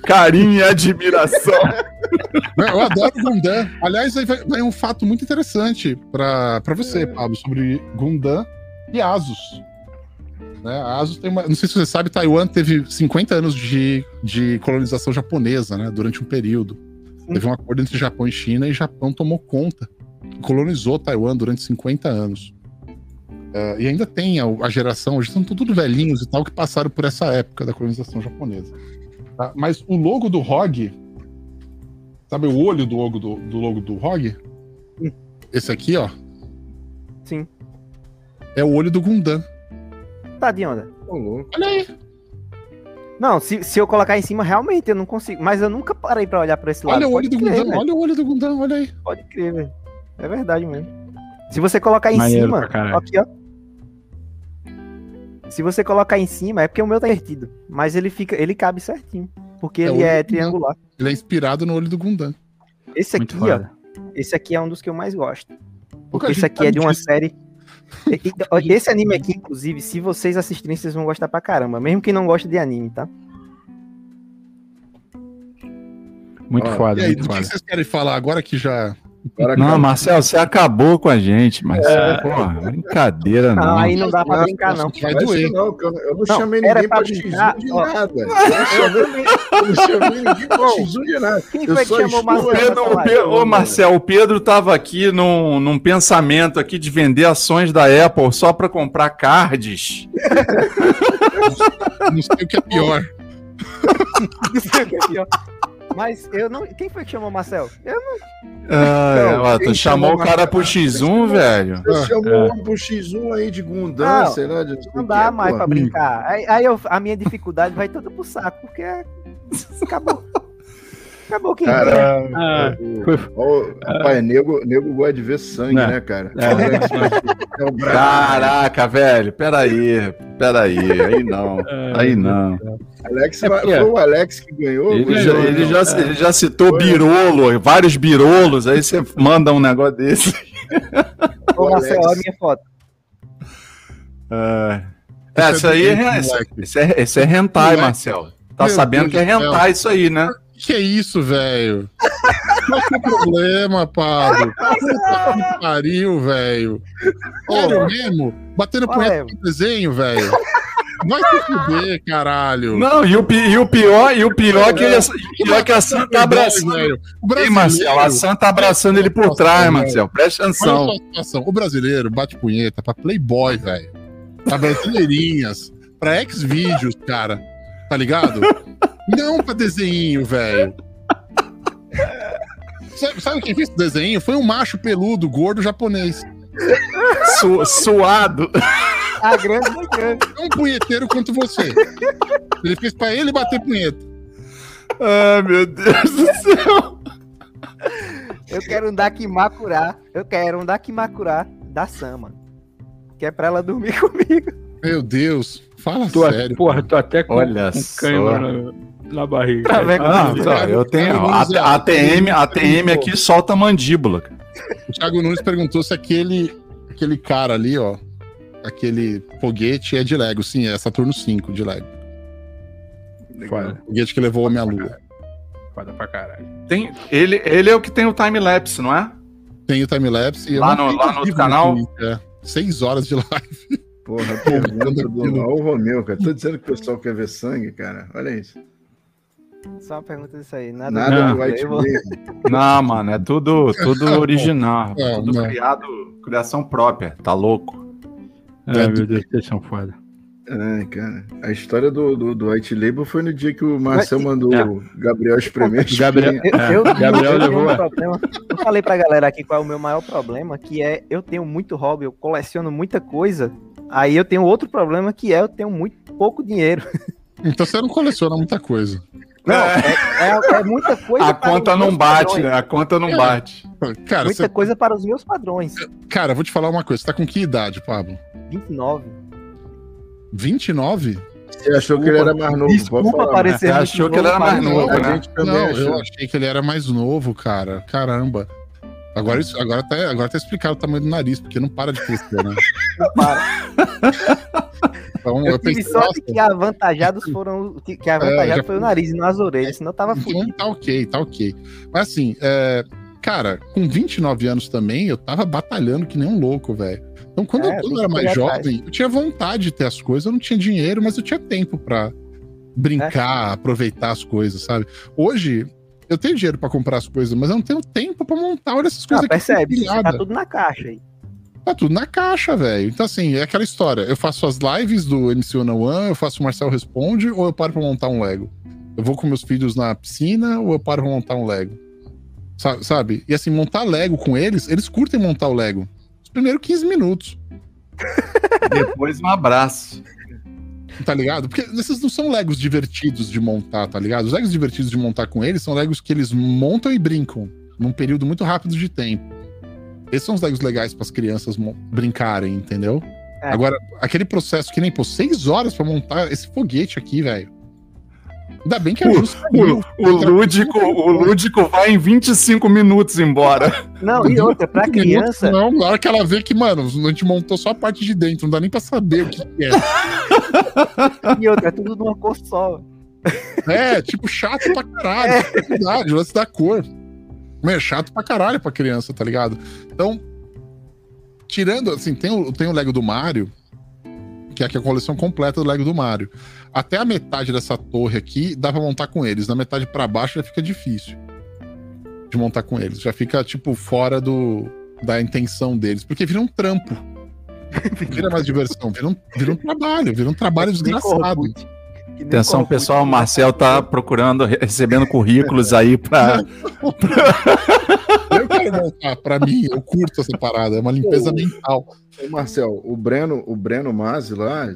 Carinho e admiração. Eu adoro Gundam. Aliás, aí vai, vai um fato muito interessante pra pra você, Pablo, sobre Gundam e Asus. Né, a Asus tem uma. Não sei se você sabe, Taiwan teve 50 anos de, de colonização japonesa, né? Durante um período. Teve um acordo entre Japão e China e Japão tomou conta. Colonizou Taiwan durante 50 anos. É, e ainda tem a, a geração, hoje são tudo velhinhos e tal, que passaram por essa época da colonização japonesa. Tá? Mas o logo do ROG, sabe o olho do logo do, do logo do ROG? Hum. Esse aqui, ó. Sim. É o olho do Gundam. Tá de onda. Olha aí. Não, se, se eu colocar em cima, realmente eu não consigo. Mas eu nunca parei pra olhar pra esse lado. Olha o olho do crer, Gundam. Olha o olho do Gundam, olha aí. Pode crer, velho. É verdade mesmo. Se você colocar em Maneiro cima, aqui, ó. Se você colocar em cima, é porque o meu tá invertido. Mas ele fica, ele cabe certinho. Porque É ele é triangular. Ele é inspirado no olho do Gundam. Esse Muito aqui, ó. Esse aqui é um dos que eu mais gosto. Pouca Esse aqui é de sabe uma disso. série. Esse anime aqui, inclusive, se vocês assistirem, vocês vão gostar pra caramba. Mesmo quem não gosta de anime, tá? Muito Ó, foda, E aí, muito do que foda. vocês querem falar agora que já. Agora Não, acabou. Marcel, você acabou com a gente, Marcelo. Porra, brincadeira, Não, não. aí não dá pra brincar, não. Vai doer. não, eu, não, Não, chamei ninguém pra pra brincar, X1 de nada. Eu não chamei, ninguém pra Bom, X1 de nada. Quem foi que chamou o estou- O Marcelo? Pedro, o? Pedro, ô Marcel, o Pedro tava aqui num, num pensamento aqui de vender ações da Apple só pra comprar cards. Não sei o que é pior. Não sei o que é pior. Mas eu não. Quem foi que chamou o Marcel? Eu não. Ah, Não, tu chamou chamou o cara pro X1, velho? Você chamou É. um pro X1 aí de Gundam, Não, sei lá. de não o dá que, mais pô. pra brincar. Aí, aí eu- a minha dificuldade vai toda pro saco, porque é- acabou. Acabou quem Cara, Ah, foi- rapaz, nego, nego gosta de ver sangue, Não. né, cara? É. Alex, é. Caraca, velho, peraí, peraí, aí não, aí não. Alex, É porque- foi o Alex que ganhou? Ele Foi já, ele já, ele já citou birolo, vários birolos, aí você manda um negócio desse. Ô, O Marcel, Alex. olha a minha foto. É, é isso aí é, esse é, esse é hentai. Marcel. Tá Meu sabendo Deus que é céu. hentai isso aí, né? Que é isso, velho? Qual que é o problema, Pablo? Puta que pariu, velho. Sério mesmo? Batendo punheta no desenho, velho. Vai se fuder, caralho. Não, e o, e o pior, e o pior é que ele, e o pior é que a Sam tá abraçando. velho. O Ei, Marcel, a Sam tá abraçando ele por trás, Marcel. Presta atenção. só a situação. O brasileiro bate punheta pra Playboy, velho. Pra brasileirinhas. Pra X-Vídeos, cara. Tá ligado? Não pra desenho, velho. Sabe, sabe quem fez esse desenho? Foi um macho peludo, gordo japonês. Su- suado. A grande foi grande. É um punheteiro quanto você. Ele fez pra ele bater punheta. Ai, meu Deus do céu. Eu quero um Dakimakura. Eu quero um Dakimakura da Sam, mano. Que é pra ela dormir comigo. Meu Deus. Fala Tô, sério. porra, tô até com, Olha com na, barriga. Vendo? Ah, tá, eu tenho. A, a ATM, a ATM aqui solta a mandíbula. cara. O Thiago Nunes perguntou se aquele, aquele cara ali, ó, aquele foguete é de Lego. Sim, é Saturno 5 de Lego. Foda, O foguete que levou o homem à lua. foda pra caralho. Tem, ele, ele é o que tem o time-lapse, não é? Tem o timelapse. Lá no- não lá no outro canal? É. Seis horas de live. Porra, pergunta do o Romeu, cara. Tô dizendo que o pessoal quer ver sangue, cara. Olha isso. Só uma pergunta disso aí. Nada, Nada Não. do White Label. Não, mano, é tudo, tudo original. É, tudo não. criado, criação própria. Tá louco? Ai, meu Deus, vocês são foda. É, cara. A história do, do, do White Label foi no dia que o Marcel Mas- mandou É. o Gabriel espremer. a Gabriel-. Eu, eu, É, Gabriel eu tenho levou um problema. Eu falei pra galera aqui qual é o meu maior problema, que é eu tenho muito hobby, eu coleciono muita coisa. Aí eu tenho outro problema que é eu tenho muito pouco dinheiro. Então você não coleciona muita coisa. Não, é, é- é muita coisa. A para conta os não meus bate, padrões. né? A conta não É. bate. Cara, Muita você, coisa para os meus padrões. cara, vou te falar uma coisa. Você tá com que idade, Pablo? 29. 29? Você achou que ele era mais novo? Desculpa parecer Você achou que ele era mais novo, A né? gente Não, achou. eu achei que ele era mais novo, cara. Caramba. Agora, isso, agora, tá, agora tá explicado o tamanho do nariz, porque não para de crescer, né? não para. Então, Eu eu tive pensei, sorte nossa, que avantajados foram. Que que avantajado já foi o nariz e não as orelhas, senão eu tava então fudido. tá ok, tá ok. Mas assim, é, cara, com 29 anos também, eu tava batalhando que nem um louco, velho. Então, quando, É, eu, quando eu era mais jovem, eu tinha vontade de ter as coisas, eu não tinha dinheiro, mas eu tinha tempo pra brincar, aproveitar as coisas, sabe? Hoje, eu tenho dinheiro pra comprar as coisas, mas eu não tenho tempo pra montar. Olha essas coisas Ah, percebe? aqui. Tá empilhada. tudo na caixa aí. Tá tudo na caixa, velho. Então, assim, é aquela história. Eu faço as lives do MC One One, eu faço o Marcel Responde, ou eu paro pra montar um Lego? Eu vou com meus filhos na piscina, ou eu paro pra montar um Lego? Sa- Sabe? E assim, montar Lego com eles, eles curtem montar o Lego. Os primeiros 15 minutos, Depois um abraço. tá ligado? Porque esses não são Legos divertidos de montar, tá ligado? Os Legos divertidos de montar com eles são Legos que eles montam e brincam num período muito rápido de tempo. Esses são os Legos legais para as crianças brincarem, entendeu? É. Agora, aquele processo que nem, pô, seis horas pra montar esse foguete aqui, velho. Ainda bem que a luz caiu. O lúdico, o lúdico vai em 25 minutos embora. Não, e outra, pra Cinco minutos, criança. Não, na hora que ela vê que, mano, a gente montou só a parte de dentro, não dá nem pra saber o que, que é. E outra, é tudo de uma cor só. É, tipo, chato pra caralho. É verdade, o lance da cor. Mas é chato pra caralho pra criança, tá ligado? Então, tirando, assim, tem o, tem o Lego do Mario, que é a coleção completa do Lego do Mario. Até a metade dessa torre aqui dá pra montar com eles. Na metade pra baixo já fica difícil de montar com eles. Já fica, tipo, fora do, da intenção deles. Porque vira um trampo. Vira mais diversão, vira um, vira um trabalho, vira um trabalho desgraçado. Atenção, pessoal, o Marcel tá procurando, recebendo currículos aí pra. Eu quero montar, pra mim, eu curto essa parada, é uma limpeza Pô. mental. Ô, Marcel, o Breno, o Breno Mazzi lá,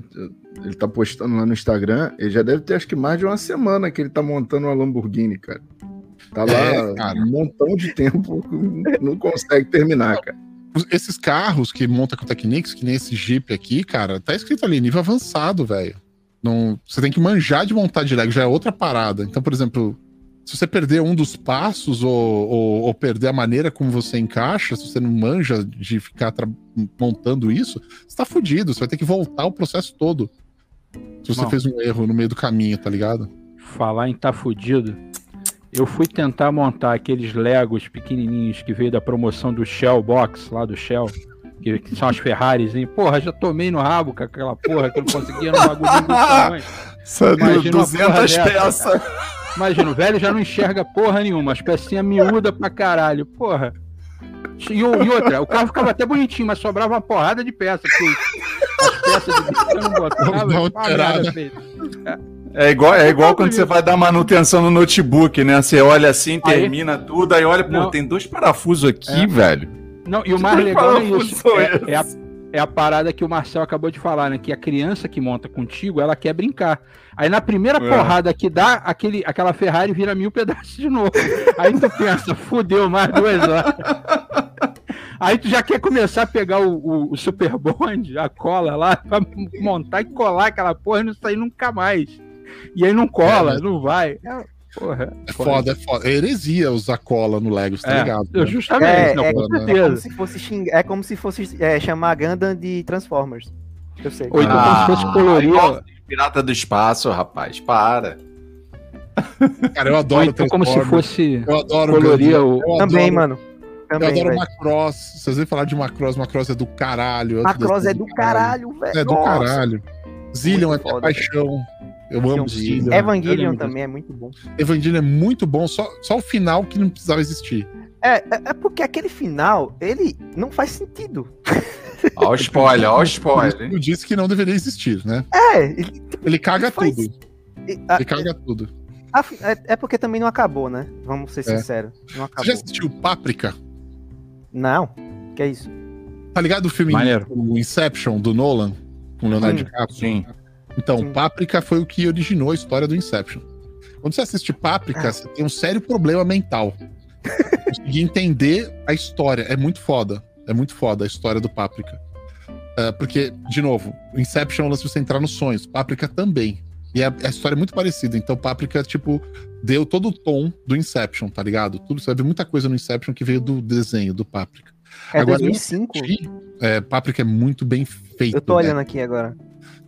ele tá postando lá no Instagram, ele já deve ter acho que mais de uma semana que ele tá montando uma Lamborghini, cara. Tá lá É, cara. um montão de tempo, não consegue terminar, cara. Esses carros que monta com Technics, que nem esse Jeep aqui, cara, tá escrito ali, nível avançado, velho. Não, você tem que manjar de montar de Lego, já é outra parada. Então, por exemplo, se você perder um dos passos ou, ou- ou perder a maneira como você encaixa, se você não manja de ficar montando isso, você tá fudido, você vai ter que voltar o processo todo. Se você Bom. fez um erro no meio do caminho, tá ligado? Falar em tá fudido. Eu fui tentar montar aqueles Legos pequenininhos que veio da promoção do Shell Box, lá do Shell, que, que são as Ferraris, hein? Porra, já tomei no rabo com aquela porra que eu não conseguia no bagulho do tamanho. Essa Imagina uma 200 porra dessa, peças. Imagina, o velho já não enxerga porra nenhuma, as pecinhas miúdas pra caralho, porra. E, e outra, o carro ficava até bonitinho, mas sobrava uma porrada de peça. As peças de bicho não botava. Não, uma merda feita. É igual, é igual quando você vai dar manutenção no notebook, né? Você olha assim, Aí- termina tudo, aí olha, pô, Não. tem dois parafusos aqui, É. velho. Não, e o mais legal é isso. É, é a, é a parada que o Marcel acabou de falar, né? Que a criança que monta contigo, ela quer brincar. Aí na primeira É. porrada que dá, aquele, aquela Ferrari vira mil pedaços de novo. Aí tu pensa, fudeu mais duas horas. Aí tu já quer começar a pegar o, o, o Super Bond, a cola lá, pra montar e colar aquela porra e não sair nunca mais. E aí não cola, É. não vai. É, porra, É foda, é foda. É heresia usar cola no Lego, tá É, ligado? eu né? justamente, É, não, é, com é como certeza. se fosse xingar, é como se fosse é, chamar a Gundam de Transformers. Eu sei. Ou então como se fosse colorir. igual Pirata do espaço, rapaz, para. Cara, eu Ou adoro então como se fosse Eu adoro colorir o. Eu Também, adoro, mano. Eu Também, adoro velho. Macross. Vocês vêm falar de Macross, Macross é do caralho. Macross é do caralho, velho. É do caralho. Zillion é foda. paixão. Eu amo Evangelion lembro também é muito bom. Evangelion é muito bom, só, só o final que não precisava existir. É, é, é porque aquele final, ele não faz sentido. Ó o spoiler, ó o spoiler. Eu disse que não deveria existir, né? É, ele, Ele caga faz- tudo. e- a- Ele caga tudo. a- é, é porque também não acabou, né? Vamos ser É. sinceros. Não Você acabou. já assistiu Páprica? Não. Que é isso? Tá ligado o filme Maneiro. o Inception do Nolan? Com o Leonardo Sim. DiCaprio? Sim. Então, Sim. Páprica foi o que originou a história do Inception. Quando você assiste Páprica, Ah. você tem um sério problema mental. Conseguir entender a história. É muito foda. É muito foda a história do Páprica. É, porque, de novo, Inception é o lance de você entrar nos sonhos. Páprica também. E a, a história é muito parecida. Então, Páprica, tipo, deu todo o tom do Inception, tá ligado? Tudo, você vai ver muita coisa no Inception que veio do desenho, do Páprica. É Agora, 2005. E, é, Páprica é muito bem feito. Eu tô né? olhando aqui agora.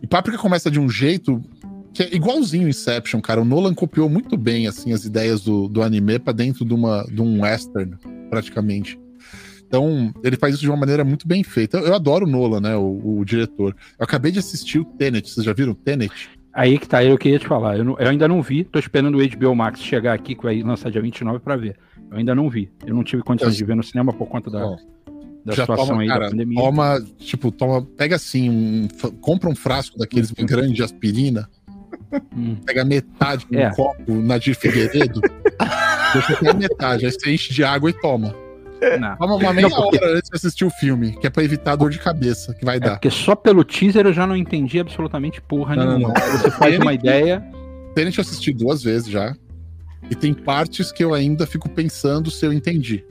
E Páprica começa de um jeito que é igualzinho Inception, cara. O Nolan copiou muito bem, assim, as ideias do, do anime pra dentro de, uma, de um western, praticamente. Então, ele faz isso de uma maneira muito bem feita. Eu, eu adoro o Nolan, né, o, o diretor. Eu acabei de assistir o Tenet. Vocês já viram o Tenet? Aí que tá, eu queria te falar. Eu, não- eu ainda não vi, tô esperando o HBO Max chegar aqui, que vai lançar dia 29 pra ver. Eu ainda não vi. Eu não tive condições de ver no cinema por conta da, Ó, da já situação toma, aí cara, da pandemia. toma, tipo, toma, pega assim, um, compra um frasco daqueles bem grande de aspirina, Hum. pega metade de um É. copo na de Figueiredo, deixa até metade, aí você enche de água e toma. Não. Toma uma meia Não, porque- hora antes de assistir o filme, que é pra evitar dor de cabeça que vai É dar. porque só pelo teaser eu já não entendi absolutamente porra Não, nenhuma. não. Você faz uma ideia. Tenet eu assisti duas vezes já. E tem partes que eu ainda fico pensando se eu entendi.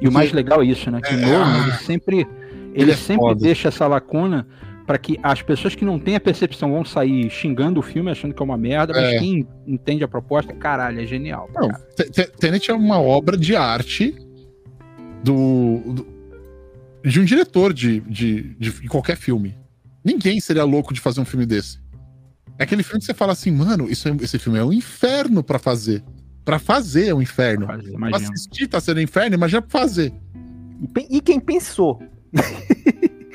E o mais legal é isso, né? Que o É. Nolan, ele sempre, ele Ele é sempre foda. deixa essa lacuna para que as pessoas que não têm a percepção vão sair xingando o filme, achando que é uma merda, mas É. quem entende a proposta, caralho, é genial. Não, Te- Te- Tenet é uma obra de arte do, do- de um diretor de, de, de qualquer filme. Ninguém seria louco de fazer um filme desse. É aquele filme que você fala assim, mano, isso é- esse filme é um inferno pra fazer. Pra fazer é um inferno. Fazer, Pra assistir tá sendo um inferno, imagina pra fazer. E, e quem pensou?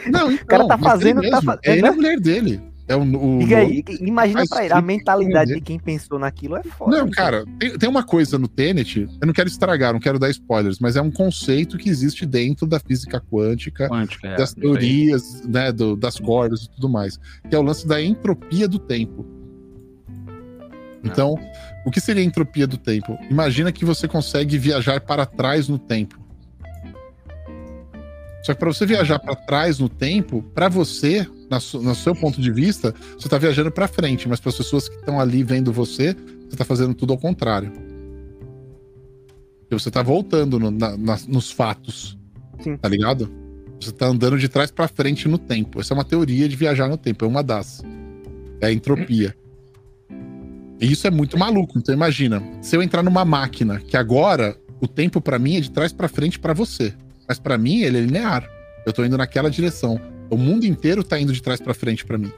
Não, então, cara tá mas fazendo, ele tá mesmo. fa- É ele e né? a mulher dele. É o, o, Diga aí, imagina pra ele, a mentalidade de quem pensou naquilo é foda. Não, cara, tem, tem uma coisa no Tenet, eu não quero estragar, não quero dar spoilers, mas é um conceito que existe dentro da física quântica, Quântica, é, das aí. teorias, né, do- das cordas e tudo mais, que é o lance da entropia do tempo. Então, o que seria a entropia do tempo? Imagina que você consegue viajar para trás no tempo. Só que para você viajar para trás no tempo, para você, na su- no seu ponto de vista, você está viajando para frente, mas para as pessoas que estão ali vendo você, você está fazendo tudo ao contrário. Você está voltando no- na- nas- nos fatos. Sim. Tá ligado? Você está andando de trás para frente no tempo. Essa é uma teoria de viajar no tempo, é uma das. É a entropia. E isso é muito maluco. Então imagina, se eu entrar numa máquina que agora o tempo para mim é de trás para frente para você, mas para mim ele é linear. Eu tô indo naquela direção. O mundo inteiro tá indo de trás para frente para mim.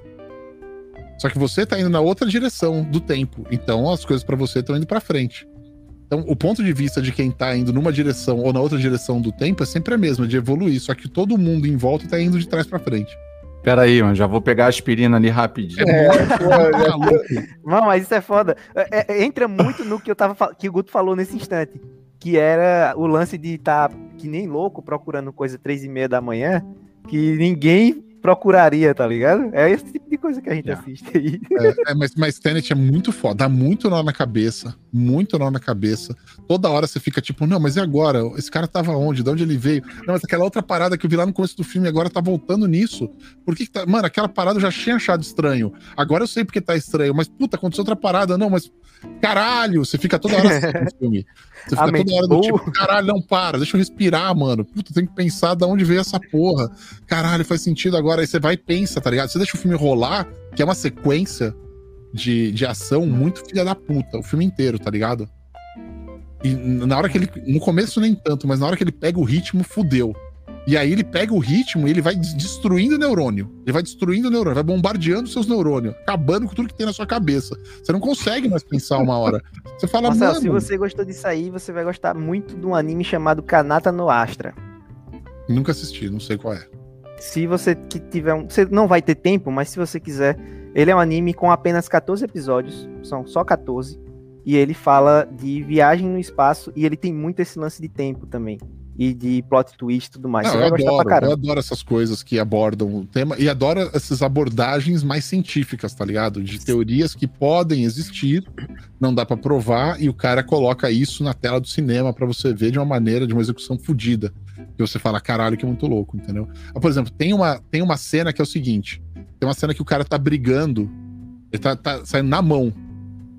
Só que você tá indo na outra direção do tempo. Então as coisas para você estão indo para frente. Então, o ponto de vista de quem tá indo numa direção ou na outra direção do tempo é sempre a mesma, de evoluir. Só que todo mundo em volta tá indo de trás para frente. Pera aí, mano, já vou pegar a aspirina ali rapidinho. É, pô, é. Não, mas isso é foda. É- é- entra muito no que eu tava que o Guto falou nesse instante. Que era o lance de estar que nem louco procurando coisa três e meia da manhã, que ninguém procuraria, tá ligado? É esse tipo de coisa que a gente É. assiste aí. É, mas, mas Tenet é muito foda, dá muito nó na cabeça, muito nó na cabeça. Toda hora você fica tipo, não, mas e agora? Esse cara tava onde? De onde ele veio? Não, mas aquela outra parada que eu vi lá no começo do filme agora tá voltando nisso. Por que, que tá. Mano, aquela parada eu já tinha achado estranho. Agora eu sei porque tá estranho, mas puta, aconteceu outra parada. Não, mas. Caralho! Você fica toda hora assistindo filme. Você fica toda hora do tipo, caralho, não para, deixa eu respirar, mano. Puta, tem que pensar de onde veio essa porra. Caralho, faz sentido agora. Aí você vai e pensa, tá ligado? Você deixa o filme rolar, que é uma sequência de, de ação muito filha da puta, o filme inteiro, tá ligado? E na hora que ele. No começo nem tanto, mas na hora que ele pega o ritmo, fudeu. E aí ele pega o ritmo e ele vai des- destruindo o neurônio. Ele vai destruindo o neurônio, vai bombardeando seus neurônios, acabando com tudo que tem na sua cabeça. Você não consegue mais pensar uma hora. Você fala, Marcelo, mano. se você gostou disso aí, você vai gostar muito de um anime chamado Kanata no Astra. Nunca assisti, não sei qual é. Se você que tiver um. Você não vai ter tempo, mas se você quiser. Ele é um anime com apenas 14 episódios. São só 14. E ele fala de viagem no espaço. E ele tem muito esse lance de tempo também. E de plot twist e tudo mais. Não, você gostar adoro, pra caramba. eu adoro essas coisas que abordam o tema e adoro essas abordagens mais científicas, tá ligado? De teorias que podem existir, não dá pra provar, e o cara coloca isso na tela do cinema pra você ver de uma maneira, de uma execução fodida. Que você fala, caralho, que é muito louco, entendeu? Ah, Por exemplo, tem uma, tem uma cena que é o seguinte: tem uma cena que o cara tá brigando, ele tá, tá saindo na mão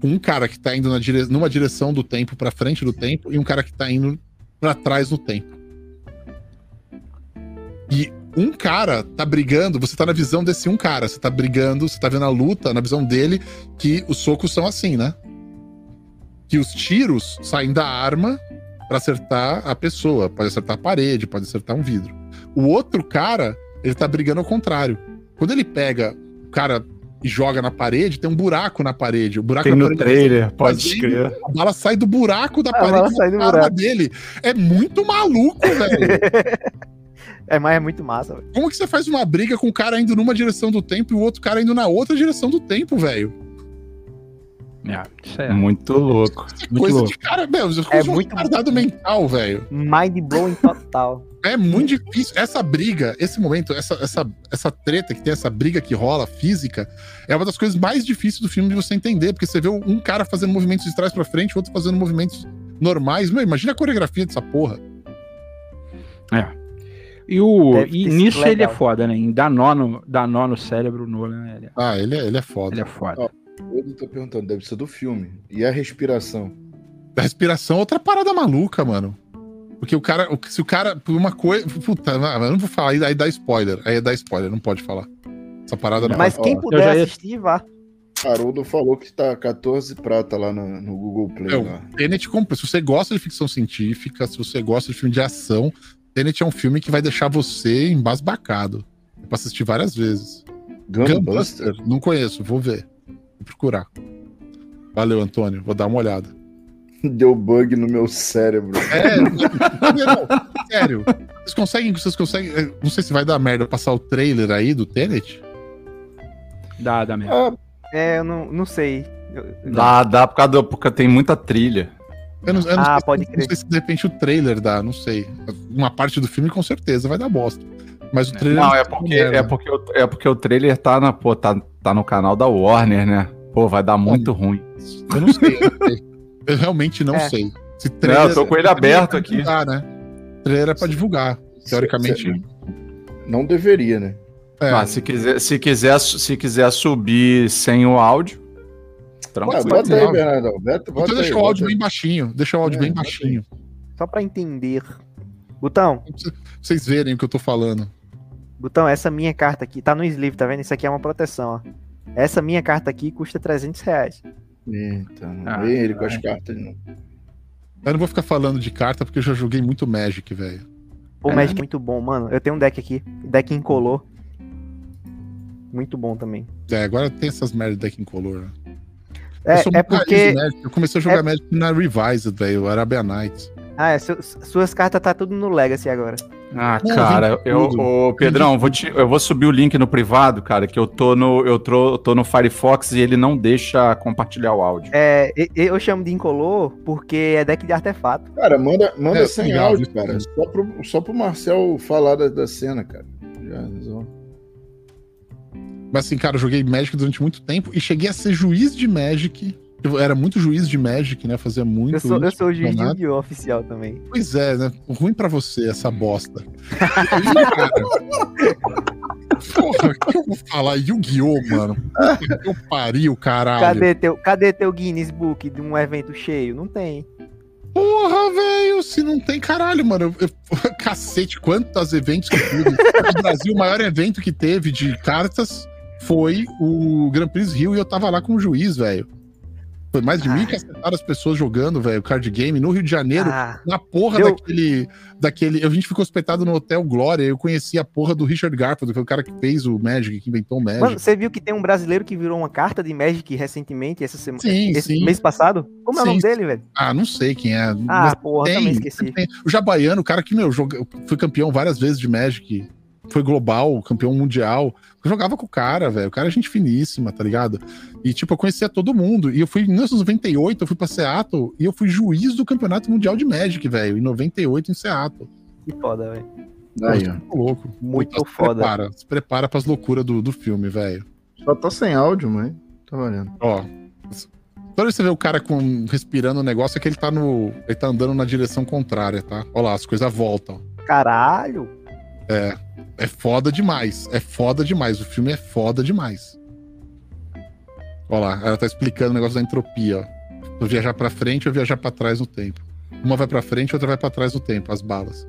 com um cara que tá indo na dire... numa direção do tempo pra frente do tempo e um cara que tá indo pra trás no tempo. E um cara tá brigando, você tá na visão desse um cara, você tá brigando, você tá vendo a luta na visão dele, que os socos são assim, né? Que os tiros saem da arma pra acertar a pessoa, pode acertar a parede, pode acertar um vidro. O outro cara, ele tá brigando ao contrário. Quando ele pega o cara e joga na parede, tem um buraco na parede. O buraco Tem no trailer, pode crer. a bala sai do buraco da A bala parede sai do na arma buraco. dele. É muito maluco, velho. É, mas é muito massa, velho. Como que você faz uma briga com o cara indo numa direção do tempo e o outro cara indo na outra direção do tempo, velho? É, isso é. Muito louco. É Muito coisa louco. de cara, meu, É é muito retardado mental, velho. Mind blowing total. É muito difícil. Essa briga, esse momento, essa, essa, essa treta que tem, essa briga que rola física, é uma das coisas mais difíceis do filme de você entender, porque você vê um cara fazendo movimentos de trás pra frente, o outro fazendo movimentos normais. Meu, imagina a coreografia dessa porra. E, o, e nisso ele é legal. foda, né? Em dar nó no, dar nó no cérebro, Nolan, ele é, Ah, ele é, ele é foda. ele é foda. Eu tô perguntando, deve ser do filme. E a respiração? A respiração é outra parada maluca, mano. Porque o cara, se o cara, por uma coisa. Puta, eu não vou falar, aí, dá spoiler. Aí dá spoiler, não pode falar. Essa parada não Mas pode. quem ó, puder ia- assistir, vá. Haroldo falou que tá 14 prata lá no, no Google Play. Não, lá. Tenet compra. Se você gosta de ficção científica, se você gosta de filme de ação, Tenet é um filme que vai deixar você embasbacado. É pra assistir várias vezes. Gunbuster? Não conheço, vou ver. Procurar. Valeu, Antônio. Vou dar uma olhada. Deu bug no meu cérebro. É, não, não, sério. Vocês conseguem, vocês conseguem. eh, Não sei se vai dar merda passar o trailer aí do Tenet. Dá, dá mesmo. Ah, É, eu não, não sei. Eu- Dá, dá por causa do, porque tem muita trilha. Eu não, eu não Ah, sei, se- pode não crer. sei se de repente o trailer dá, não sei. Uma parte do filme com certeza vai dar bosta. Mas o trailer. Não, é porque, é porque, o- é porque o trailer tá, na, pô, tá, tá no canal da Warner, né? Pô, vai dar muito ruim. Eu não sei. eu realmente não É. sei. Se Não, eu tô com ele aberto aqui. divulgar, né? Trailer é pra divulgar. Teoricamente. Não deveria, né? É. Ah, se, quiser, se, quiser, se quiser subir sem o áudio, Ué, tranquilo. bota aí, legal. Bernardão. Bota, Então bota aí, deixa o bota áudio aí. bem baixinho. Deixa o áudio É, bem bota baixinho. Só pra entender. Botão, Pra vocês verem o que eu tô falando. Botão, essa minha carta aqui, tá no sleeve, tá vendo? Isso aqui é uma proteção, ó. Essa minha carta aqui custa 300 reais. Eita, não Ah, vem ele com as cartas, não. Eu não vou ficar falando de carta porque eu já joguei muito Magic, velho. O É. Magic é muito bom, mano. Eu tenho um deck aqui, deck incolor. Muito bom também. É, agora tem essas merda de deck incolor. né? É, eu sou é porque. Eu comecei a jogar é- Magic na Revised, velho. Arabia Nights. Ah, é, su- suas cartas tá tudo no Legacy agora. Ah, Não, cara, eu, ô, Pedrão, eu vou, te- eu vou subir o link no privado, cara, que eu tô no, eu tô, tô no Firefox e ele não deixa compartilhar o áudio. É, eu chamo de incolor porque é deck de artefato. Cara, manda, manda É, sem áudio, isso cara. mesmo. Só pro, só pro Marcel falar da, da cena, cara. Já resolve. Mas assim, cara, eu joguei Magic durante muito tempo e cheguei a ser juiz de Magic. Era muito juiz de Magic, né? Fazia muito. Eu sou, eu sou juiz de. Yu-Gi-Oh! oficial também. Pois é, né? Ruim pra você essa bosta. E aí, cara, Porra, o que eu vou falar? Yu-Gi-Oh, mano. Eu pariu, caralho. Cadê teu, cadê teu Guinness Book de um evento cheio? Não tem. Porra, velho, se não tem caralho, mano. Eu, eu- cacete, quantos eventos que teve. No Brasil, o maior evento que teve de cartas foi o Grand Prix Rio e eu tava lá como juiz, velho. Foi mais de Ah. 1.500 pessoas jogando, velho, card game no Rio de Janeiro. Ah, Na porra Deu- daquele, daquele. A gente ficou hospedado no Hotel Glória. Eu conheci a porra do Richard Garfield, que foi o cara que fez o Magic, que inventou o Magic. mano, você viu que tem um brasileiro que virou uma carta de Magic recentemente, essa semana? Sim, esse sim. mês passado? Como é o Sim, nome sim. dele, velho? Ah, não sei quem é. Ah, mas porra, tem, também esqueci. tem. O Jabaiano, o cara que, meu, joga, foi campeão várias vezes de Magic. Foi global, campeão mundial. Eu jogava com o cara, velho. O cara é gente finíssima, tá ligado? E, tipo, eu conhecia todo mundo. E eu fui em 1998, eu fui pra Seattle e eu fui juiz do campeonato mundial de Magic, velho. Em 98 em Seattle. Que foda, velho. Aí, ó. Muito louco. Muito Puta, foda. Se prepara, se prepara pras loucuras do, do filme, velho. Só tá sem áudio, mas tá valendo. Ó. Toda vez que você vê o cara com, respirando o negócio, é que ele tá no. Ele tá andando na direção contrária, tá? Ó lá, as coisas voltam. Caralho. É. É foda demais. É foda demais. O filme é foda demais. Ó lá, ela tá explicando o negócio da entropia, ó. Eu viajar pra frente ou viajar pra trás no tempo. Uma vai pra frente, outra vai pra trás no tempo, as balas.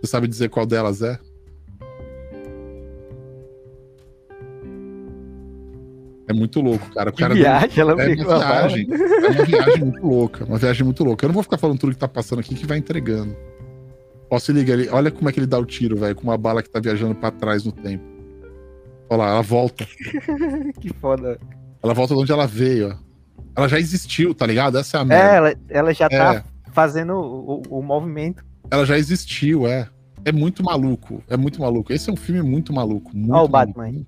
Você sabe dizer qual delas é? É muito louco, cara. O cara viagem, ela é uma viagem. É uma viagem muito louca. Uma viagem muito louca. Eu não vou ficar falando tudo que tá passando aqui que vai entregando. Ó, se liga ali. Olha como é que ele dá o tiro, velho. Com uma bala que tá viajando pra trás no tempo. Olha lá, ela volta. Que foda. Ela volta de onde ela veio, ó. Ela já existiu, tá ligado? Essa é a É, merda. ela, ela já tá É. fazendo o, o- o movimento. Ela já existiu, é. É muito maluco. É muito maluco. Esse é um filme muito maluco. Muito Ó o. Batman.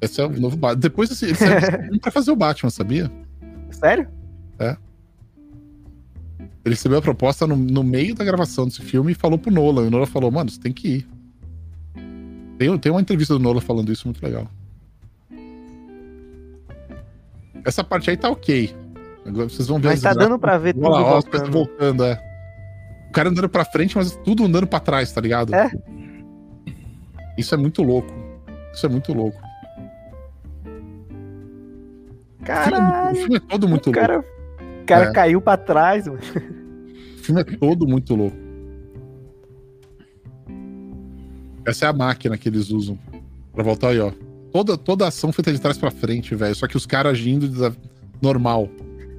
Esse é o novo Batman. Depois esse, ele filme pra fazer o Batman, sabia? Sério? Ele recebeu a proposta no, no meio da gravação desse filme e falou pro Nolan. E o Nolan falou, mano, você tem que ir. Tem, tem uma entrevista do Nolan falando isso muito legal. Essa parte aí tá ok. Agora vocês vão ver Mas tá gráficos. dando pra ver tudo Olha ó, voltando. voltando, é. O cara andando pra frente, mas tudo andando pra trás, tá ligado? É. Isso é muito louco. Isso é muito louco. O filme, é o Caralho. filme é todo muito o louco. cara, cara É. caiu pra trás, mano. O filme é todo muito louco. Essa é a máquina que eles usam pra voltar aí, ó. Toda, toda ação feita de trás pra frente, velho. Só que os caras agindo da- normal.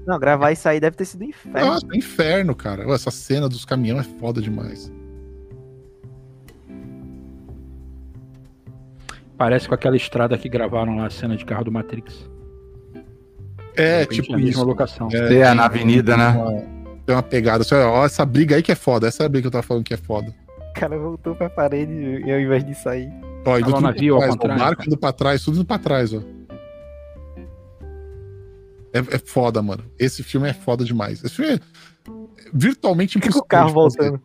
Não, gravar isso aí deve ter sido um inferno. Nossa, é inferno, cara. Essa cena dos caminhões é foda demais. Parece com aquela estrada que gravaram lá a cena de carro do Matrix. É, repente, tipo mesma isso. locação. É, É, na avenida, né? Uma- tem uma pegada. Assim, ó, essa briga aí que é foda. Essa é a briga que eu tava falando que é foda. O cara voltou pra parede e ao invés de sair. Ó, indo Tava tudo no navio, pra ao trás, ó, contrário. O barco indo pra trás, tudo indo pra trás, ó. É, é foda, mano. Esse filme é foda demais. Esse filme é virtualmente impossível. o carro de fazer. voltando.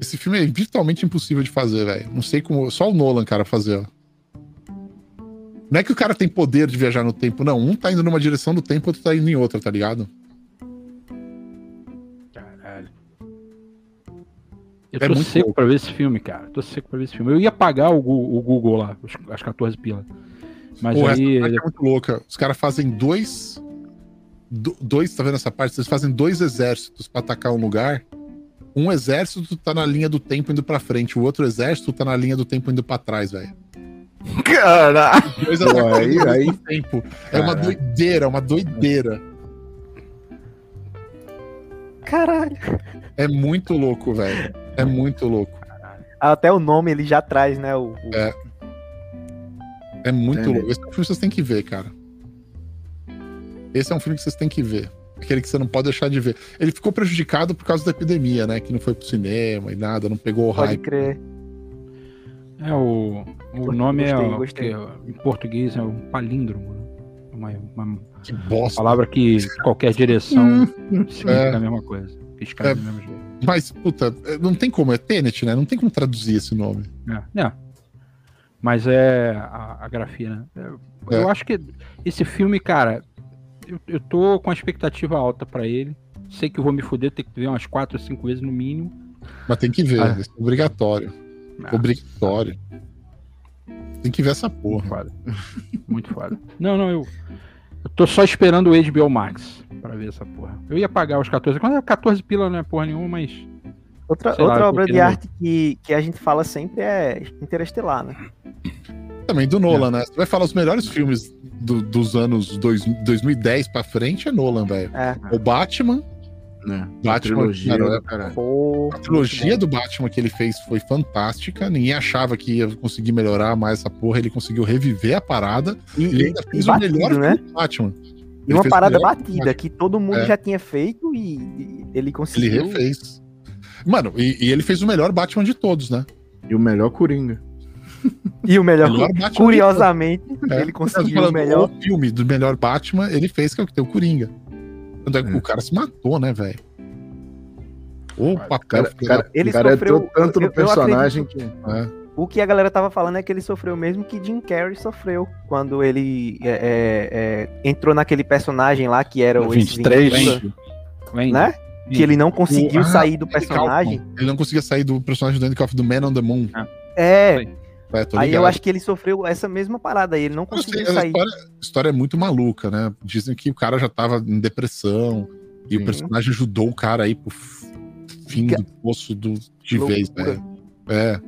Esse filme é virtualmente impossível de fazer, velho. Não sei como. Só o Nolan, cara, fazer, ó. Não é que o cara tem poder de viajar no tempo, não. Um tá indo numa direção do tempo, outro tá indo em outra, tá ligado? Caralho. Eu É tô muito seco louco. pra ver esse filme, cara. Tô seco pra ver esse filme. Eu ia pagar o, o Google lá, as 14 pila. Mas Pô, aí. essa é muito louca. Os caras fazem dois. do- dois, tá vendo essa parte? Eles fazem dois exércitos pra atacar um lugar. Um exército tá na linha do tempo indo pra frente, o outro exército tá na linha do tempo indo pra trás, velho. Caralho! Pô, aí- aí- tempo. É uma doideira, uma doideira. Caralho. É muito louco, velho. É muito louco. Até o nome ele já traz, né? O, o- É. É muito Entendi. louco. Esse é um filme que vocês têm que ver, cara. Esse é um filme que vocês têm que ver. Aquele que você não pode deixar de ver. Ele ficou prejudicado por causa da epidemia, né? Que não foi pro cinema e nada, não pegou o Pode hype. crer. É, o, o nome é. gostei, o- gostei. que, em português é um palíndromo. né? Uma, uma Que bosta. palavra que qualquer direção significa É. a mesma coisa. Escreve do mesmo jeito. Mas, puta, não tem como. É Tenet, né? Não tem como traduzir esse nome. É, é. Mas é a, a grafia, né? É, É. Eu acho que esse filme, cara, eu, eu tô com a expectativa alta pra ele. Sei que eu vou me fuder, ter que ver umas 4 ou 5 vezes no mínimo. Mas tem que ver. Ah. Isso é obrigatório. Ah, Obrigatório. Tem que ver essa Muito porra. foda. Muito foda. Não, não, eu, eu tô só esperando o HBO Max pra ver essa porra. Eu ia pagar os 14. Quando é 14 pila não é porra nenhuma, mas. Outra, lá, outra tô obra de arte que, que a gente fala sempre é Interestelar, né? Também do Nolan, né? Você vai falar os melhores filmes do- dos anos dois, 2010 pra frente, é Nolan, velho. É. O Batman, Né? Batman, trilogia cara. Pô, A trilogia do Batman que ele fez foi fantástica. Ninguém achava que ia conseguir melhorar mais essa porra. Ele conseguiu reviver a parada. E, Ele ainda fez o batido, melhor né? Batman. E Ele uma o parada batida que todo mundo É. já tinha feito e, e ele Ele conseguiu. refez. Mano, e, e ele fez o melhor Batman de todos, né? E o melhor Coringa. E o melhor, Melhor Batman curiosamente, É, ele conseguiu o melhor. O filme do melhor Batman, ele fez que é o que tem o Coringa. Tanto é que É. o cara se matou, né, velho? O O papel. cara, cara, Ele o cara sofreu- entrou tanto no eu- eu personagem que. da- é. O que a galera tava falando é que ele sofreu o mesmo que Jim Carrey sofreu quando ele é, é, é, entrou naquele personagem lá que era o Ace 23, Ventura, Vem. né? Que ele não conseguiu O- ah, sair do Andy personagem. Ele não conseguia sair do personagem do Andy Kaufman, do Man on the Moon. É, É, aí eu acho que ele sofreu essa mesma parada aí, ele não Eu sei, conseguiu a sair. história, a história é muito maluca, né? Dizem que o cara já tava em depressão e Sim. o personagem ajudou o cara aí pro fim Que- do poço do, de Loucura. vez, velho. É.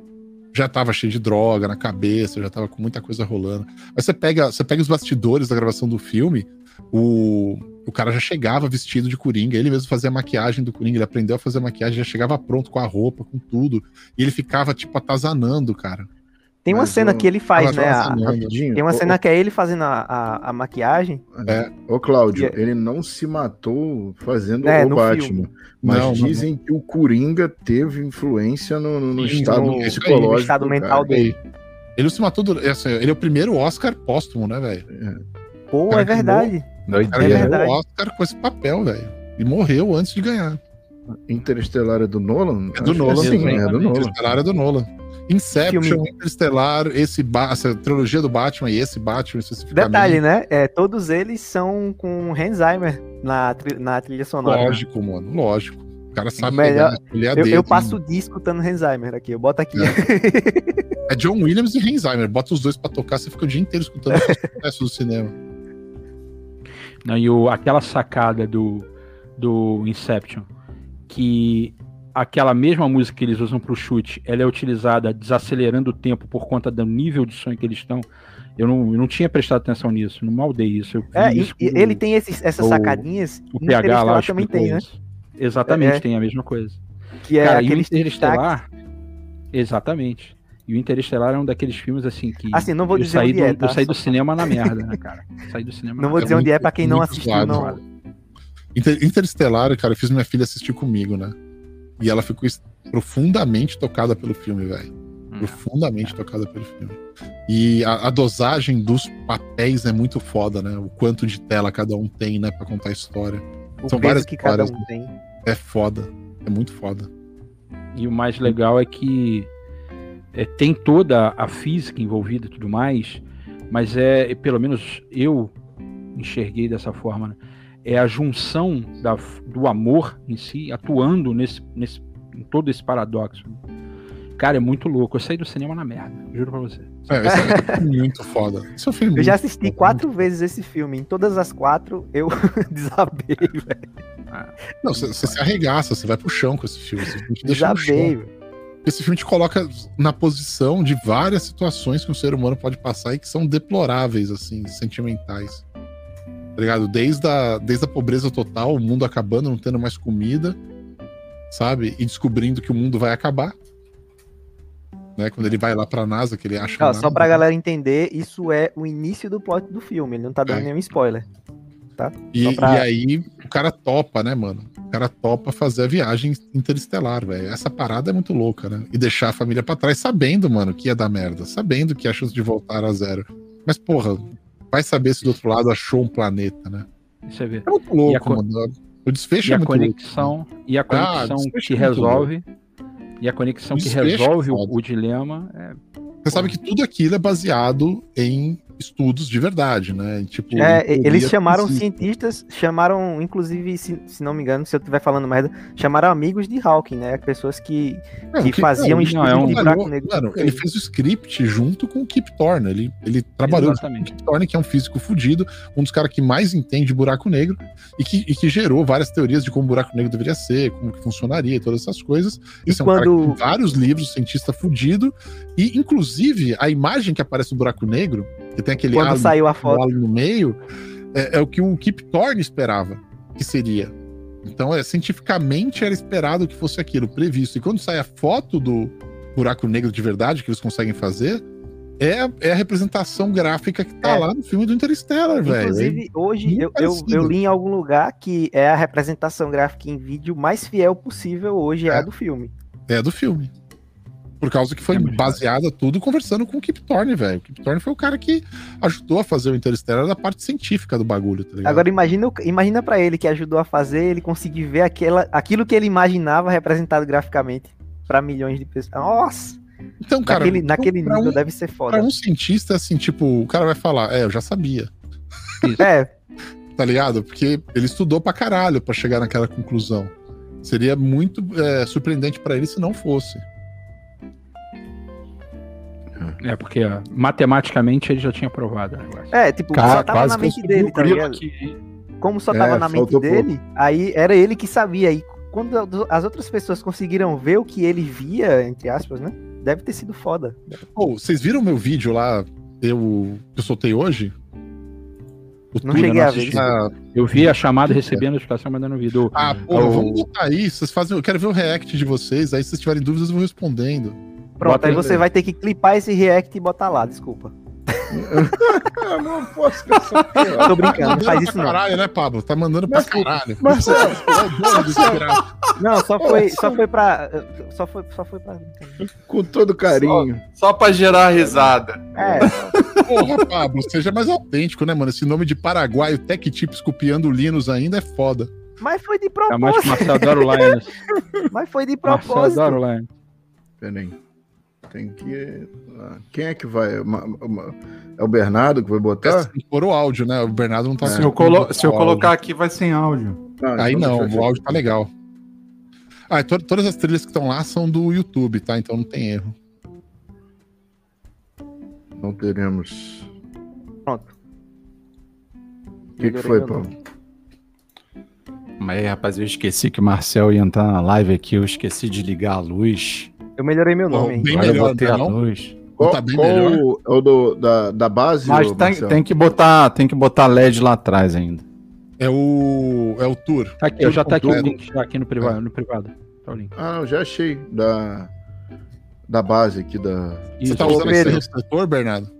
Já tava cheio de droga na cabeça, já tava com muita coisa rolando. Mas você pega, você pega os bastidores da gravação do filme, o, o cara já chegava vestido de Coringa, ele mesmo fazia a maquiagem do Coringa, ele aprendeu a fazer a maquiagem, já chegava pronto com a roupa, com tudo. E ele ficava, tipo, atazanando, cara. Tem uma Mas cena o- que ele faz, né? a- atazanando. Rapidinho. tem uma cena que é ele fazendo a, a, a maquiagem. É. Ô, Cláudio, E é- ele não se matou fazendo É, o Batman. filme. Mas Não, não, dizem que o Coringa teve influência no, no- no Sim, estado no- psicológico. no estado do mental cara. dele. Ele não se matou. do- é assim, ele é o primeiro Oscar póstumo, né, velho? Pô, Cara, é verdade. O cara É verdade. o Oscar com esse papel, velho. E morreu antes de ganhar. Interestelar é do Nolan? É do Acho Nolan, Sim, também. é do Nolan. Interestelar é do Nolan. Inception, Filme. Interestelar, esse essa trilogia do Batman e esse Batman especificamente. Detalhe, né? É, todos eles são com Zimmer na, tri- na trilha sonora. né? Lógico, mano, lógico. O cara sabe Melhor- pegar, Eu, eu passo né? o dia escutando Zimmer aqui. Eu boto aqui. É John Williams e Heinzheimer. Bota os dois pra tocar, você fica o dia inteiro escutando os sucessos do cinema. Não, e o, aquela sacada do, do Inception, que aquela mesma música que eles usam pro chute, ela é utilizada desacelerando o tempo por conta do nível de sonho que eles estão. Eu não, eu não tinha prestado atenção nisso, não maldei isso. É, e- isso e ele tem esses, essas o- sacadinhas. o PH lá também tem, né? isso. Exatamente, É. tem a mesma coisa. Que é Cara, e o Interestelar. Exatamente. E o Interestelar é um daqueles filmes assim que. Assim, não vou eu dizer saí onde do, é, tá? Eu saí do cinema na merda, né, cara? Saí do cinema Não vou É dizer onde muito- é pra quem não muito assistiu, suave, não. Interestelar, cara, eu fiz minha filha assistir comigo, né? E ela ficou profundamente tocada pelo filme, velho. Hum. Profundamente tocada pelo filme. E a, a dosagem dos papéis é muito foda, né? O quanto de tela cada um tem, né, pra contar a história. O São várias que cada histórias, um tem. É foda. É muito foda. E o mais legal é que é, tem toda a física envolvida e tudo mais, mas é, pelo menos eu enxerguei dessa forma, né? É a junção da, do amor em si atuando nesse, nesse, em todo esse paradoxo. Cara, é muito louco. Eu saí do cinema na merda, juro pra você. É, esse é muito foda. Esse é um filme Eu muito já assisti foda. quatro vezes esse filme. Em todas as quatro, eu desabei, velho. Não, você você se arregaça, você vai pro chão com esse filme. Esse filme te. Desabei, velho. Esse filme te coloca na posição de várias situações que um ser humano pode passar e que são deploráveis, assim, sentimentais. Tá ligado? Desde a, desde a pobreza total, o mundo acabando, não tendo mais comida, sabe? E descobrindo que o mundo vai acabar. Né? Quando ele vai lá pra NASA, que ele acha. Ó, a só NASA. pra galera entender, isso é o início do plot do filme. Ele não tá dando É. nenhum spoiler. E, só pra- e aí o cara topa, né, mano? O cara topa fazer a viagem interestelar, velho. Essa parada é muito louca, né? E deixar a família pra trás sabendo, mano, que ia dar merda. Sabendo que a chance de voltar a zero. Mas, porra, vai saber se do outro lado achou um planeta, né? Você vê. É muito louco, co- mano. O desfecho E é a muito louco. conexão, e a Ah, conexão desfecho que é resolve. E a conexão que é resolve o, o dilema é Você sabe que tudo aquilo é baseado em estudos de verdade, né? Tipo, É, eles chamaram científica. cientistas, chamaram, inclusive, se, se não me engano, se eu estiver falando merda, chamaram amigos de Hawking, né? Pessoas que, Não, que Kip- faziam não, estudos é um- de buraco negro. Mano, ele fez o script junto com o Kip Thorne. Ele, ele trabalhou junto com o Exatamente. Kip Thorne, que é um físico fudido, um dos caras que mais entende buraco negro e que, e que gerou várias teorias de como o buraco negro deveria ser, como que funcionaria, todas essas coisas. E Esse é um cara quando- que tem vários livros, cientista fudido, e inclusive a imagem que aparece no buraco negro, que tem aquele Quando saiu a o foto. no meio, é, é o que o Kip Thorne esperava que seria. Então, é, cientificamente era esperado que fosse aquilo, previsto. E quando sai a foto do buraco negro de verdade que eles conseguem fazer, é, é a representação gráfica que tá É. lá no filme do Interstellar, velho. Inclusive, hoje muito eu, eu, eu li em algum lugar que é a representação gráfica em vídeo mais fiel possível hoje é, É. a do filme. É do filme. Por causa que foi É baseada tudo conversando com o Kip Thorne, velho. O Kip Thorne foi o cara que ajudou a fazer o Interstellar da parte científica do bagulho, tá ligado? Agora imagina, imagina para ele que ajudou a fazer, ele conseguir ver aquela, aquilo que ele imaginava representado graficamente pra milhões de pessoas. Nossa! então, cara, naquele então, naquele pra nível um, deve ser pra foda. um cientista, assim, tipo, o cara vai falar, é, eu já sabia, É, tá ligado? Porque ele estudou pra caralho pra chegar naquela conclusão. Seria muito é, surpreendente pra ele se não fosse. É, porque ó, matematicamente ele já tinha provado o negócio. é, tipo, Cara, só tava quase na que eu mente dele, tá ligado? aqui. Como só É, tava na mente dele, aí era ele que sabia. E quando as outras pessoas conseguiram ver o que ele via, entre aspas, né? Deve ter sido foda. Pô, vocês viram meu vídeo lá, eu, que eu soltei hoje? O Não cheguei a ver. Eu vi a chamada recebendo a notificação, mas eu não vi. Do, Ah, porra, o- vamos botar aí. Vocês fazem. Eu quero ver o react de vocês. Aí, se vocês tiverem dúvidas, eu vou respondendo. Pronto, Bota aí você vai ter que clipar esse react e botar lá, desculpa. Eu não posso porra. Tô brincando, não faz isso não. caralho, né, Pablo? Tá mandando pra Mas, caralho. Marcelo, É. Não, só foi, só foi pra. Só foi, só foi pra. com todo carinho. Só pra gerar risada. É, Porra, Pablo, seja mais autêntico, né, mano? Esse nome de paraguaio, Tech Tips copiando o Linus ainda é foda. mas foi de Tá mais que propósito. Marcelo Linus. Mas foi de Marcelo propósito. adora o Linus. Peraí. Tem que. ah, Quem é que vai? Uma- uma- É o Bernardo que vai botar? Que pôr o áudio, né? O Bernardo não tá Se eu, colo- se eu colocar aqui, vai sem áudio. Ah, Aí então não, o áudio tá legal. Ah, to- todas as trilhas que estão lá são do YouTube, tá? Então não tem erro. Não teremos. Pronto. O que, que foi, Paulo? Mas aí, rapaz, eu esqueci que o Marcel ia entrar na live aqui, eu esqueci de ligar a luz. Eu melhorei meu nome, hein? Bem melhor, a não? luz. Qual, tá bem qual melhor? o- é o do, da, da base? Mas tem, tem que botar, tem que botar LED lá atrás ainda. É o. É o tour. Tá aqui, ó, já tá aqui o link, tá aqui no privado. No privado. Tá o link. Ah, eu já achei. Da, da base aqui da. Você Isso, tá ô, usando esse Pedro. refletor, Bernardo?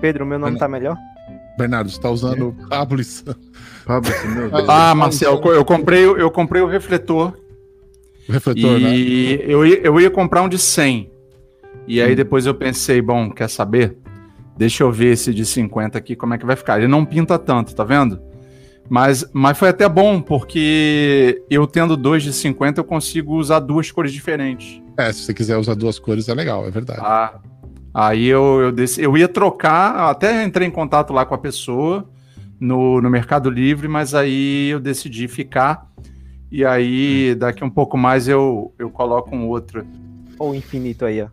Pedro, meu nome tá melhor? Bernardo, você tá usando Pablo e Sam. Pablo, meu Deus. Ah, Marcel, eu comprei, eu comprei o refletor Refletor, né? e eu, ia, eu ia comprar um de 100. E aí depois eu pensei, bom, quer saber? Deixa eu ver esse de 50 aqui, como é que vai ficar. Ele não pinta tanto, tá vendo? Mas, mas foi até bom, porque eu tendo dois de 50, eu consigo usar duas cores diferentes. É, se você quiser usar duas cores, é legal, é verdade. Ah, aí eu, eu, dec- eu ia trocar, até entrei em contato lá com a pessoa no, no Mercado Livre, mas aí eu decidi ficar. E aí, daqui um pouco mais, eu, eu coloco um outro. Ou infinito aí, ó.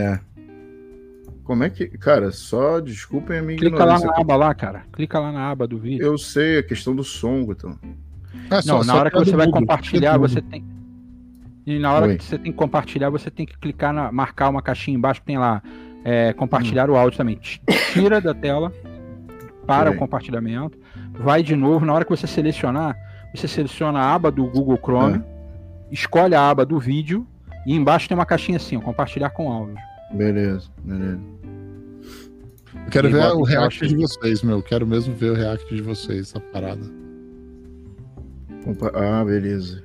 É. Como é que. Cara, só desculpem a minha Clica lá ignorância. na aba lá, cara. Clica lá na aba do vídeo. Eu sei a questão do som, então. É, só- Não, na só hora que você vai compartilhar, você tem. E na hora Oi. que você tem que compartilhar, você tem que clicar na. marcar uma caixinha embaixo que tem lá. é, compartilhar o áudio também. Tira da tela, para Peraí. o compartilhamento, vai de novo. Na hora que você selecionar, você seleciona a aba do Google Chrome, escolhe a aba do vídeo e embaixo tem uma caixinha assim, ó, compartilhar com áudio. Beleza, beleza. Eu quero E ver o react de vocês, meu. Quero mesmo ver o react de vocês, essa parada. Ah, beleza.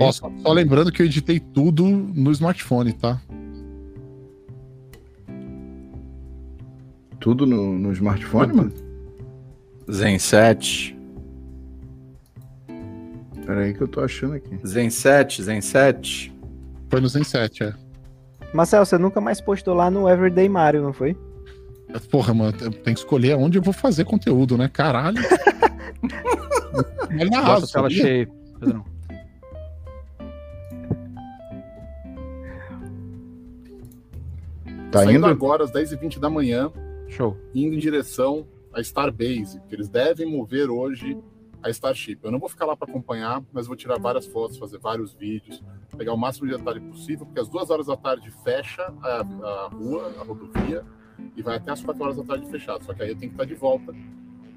Ó, só, só lembrando que eu editei tudo no smartphone, tá? Tudo no, no smartphone, mano? Zen 7. Pera aí que eu tô achando aqui. Zen 7, Zen 7. Foi no Zen 7, é. Marcel, você nunca mais postou lá no Everyday Mario, não foi? Porra, mano, eu tenho que escolher onde eu vou fazer conteúdo, né? Caralho. Olha Bota asa, a tela sabia? cheia, Pedrão. Tá Saindo indo? agora às 10h20 da manhã, Show. indo em direção à Starbase, que eles devem mover hoje a Starship. Eu não vou ficar lá para acompanhar, mas vou tirar várias fotos, fazer vários vídeos, pegar o máximo de detalhe possível, porque às duas horas da tarde fecha a, a rua, a rodovia, e vai até às quatro horas da tarde fechado. Só que aí eu tenho que estar de volta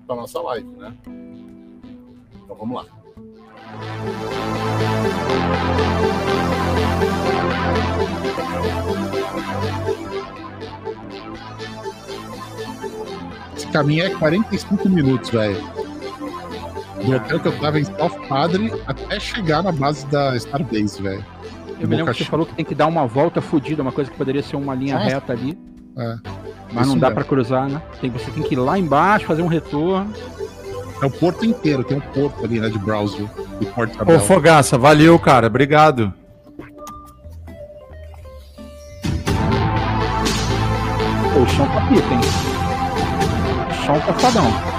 para nossa live, né? Então vamos lá. Esse caminho é 45 minutos, velho. Do hotel que eu tava em South Padre até chegar na base da Starbase, velho. Eu me lembro que você falou que tem que dar uma volta fodida, uma coisa que poderia ser uma linha Nossa. reta ali, É. mas Isso não dá pra cruzar, né? Tem, você tem que ir lá embaixo, fazer um retorno. É o porto inteiro, tem um porto ali, né, de Brownsville, de Port Ô. Fogaça, valeu, cara. Obrigado. Pô, o chão tá pica, hein? O chão tá fadão.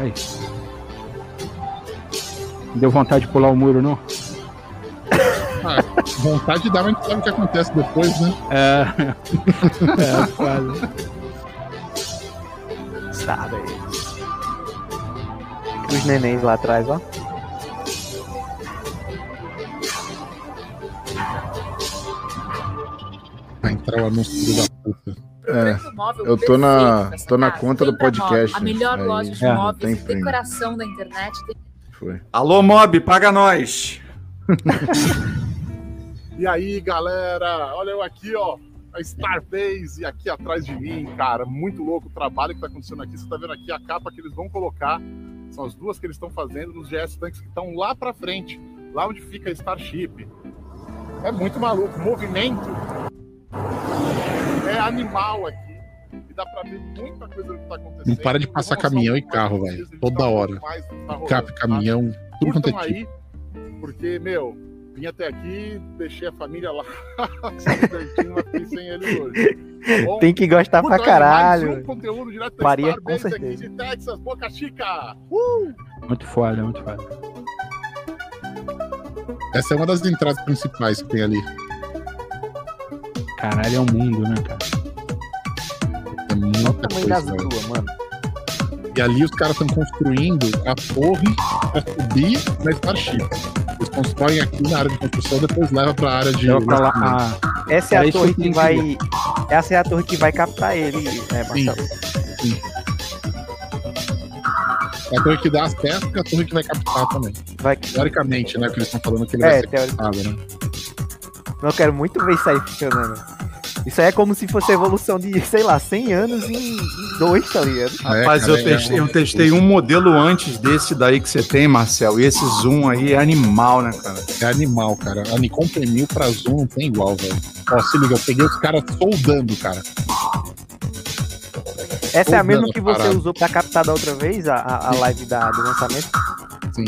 Aí. Não deu vontade de pular o muro, não? Vontade de dar, mas gente sabe o que acontece depois, né? É. é, quase. Sabe. Os nenéns lá atrás, ó. Vai entrar o anúncio da puta. É, Prêmio móvel eu tô na, tô na casa. conta do podcast. A melhor aí loja de É, móveis tem decoração da internet. Tem Foi. Alô, Mob, paga nós. E aí, galera, olha eu aqui, ó, a Starbase aqui atrás de mim, cara, muito louco o trabalho que tá acontecendo aqui. Você tá vendo aqui a capa que eles vão colocar, são as duas que eles estão fazendo nos GS Tanks que estão lá pra frente, lá onde fica a Starship. É muito maluco, movimento é animal aqui. E dá pra ver muita coisa que tá acontecendo. Não para de passar caminhão e carro, velho. Toda hora. Cap, caminhão, tudo quanto é tipo. aí, porque, meu, vim até aqui, deixei a família lá, mas sem eles hoje. Tá? Tem que gostar pra aí Mais caralho. um Starbase com aqui certeza. de Texas, Boca Chica. Uh! Muito foda, muito foda. Essa é uma das entradas principais que tem ali. Caralho, é um mundo, né, cara? É Olha o tamanho das duas, mano. E ali os caras estão construindo a torre pra subir na Starship. Eles constroem aqui na área de construção, depois leva pra área de. Lá. Ah, Essa é a torre que vai. Essa é a torre que vai captar ele, né, Marcelo? É a torre que dá acesso e a torre que vai captar também. Vai... Teoricamente, né? Que eles estão falando que ele É, vai ser captado, né? Eu quero muito ver isso aí funcionando. Isso aí é como se fosse a evolução de, sei lá, 100 anos em em dois, tá ligado? É, Rapaz, cara, eu, é testei, eu testei um modelo antes desse daí que você tem, Marcel. E esse zoom aí é animal, né, cara? É animal, cara. A Nikon P1000 pra Zoom não tem igual, velho. Ó, se liga, eu peguei os caras soldando, cara. Essa é a mesma que você parado. usou pra captar da outra vez, a, a, a live da, do lançamento. Sim.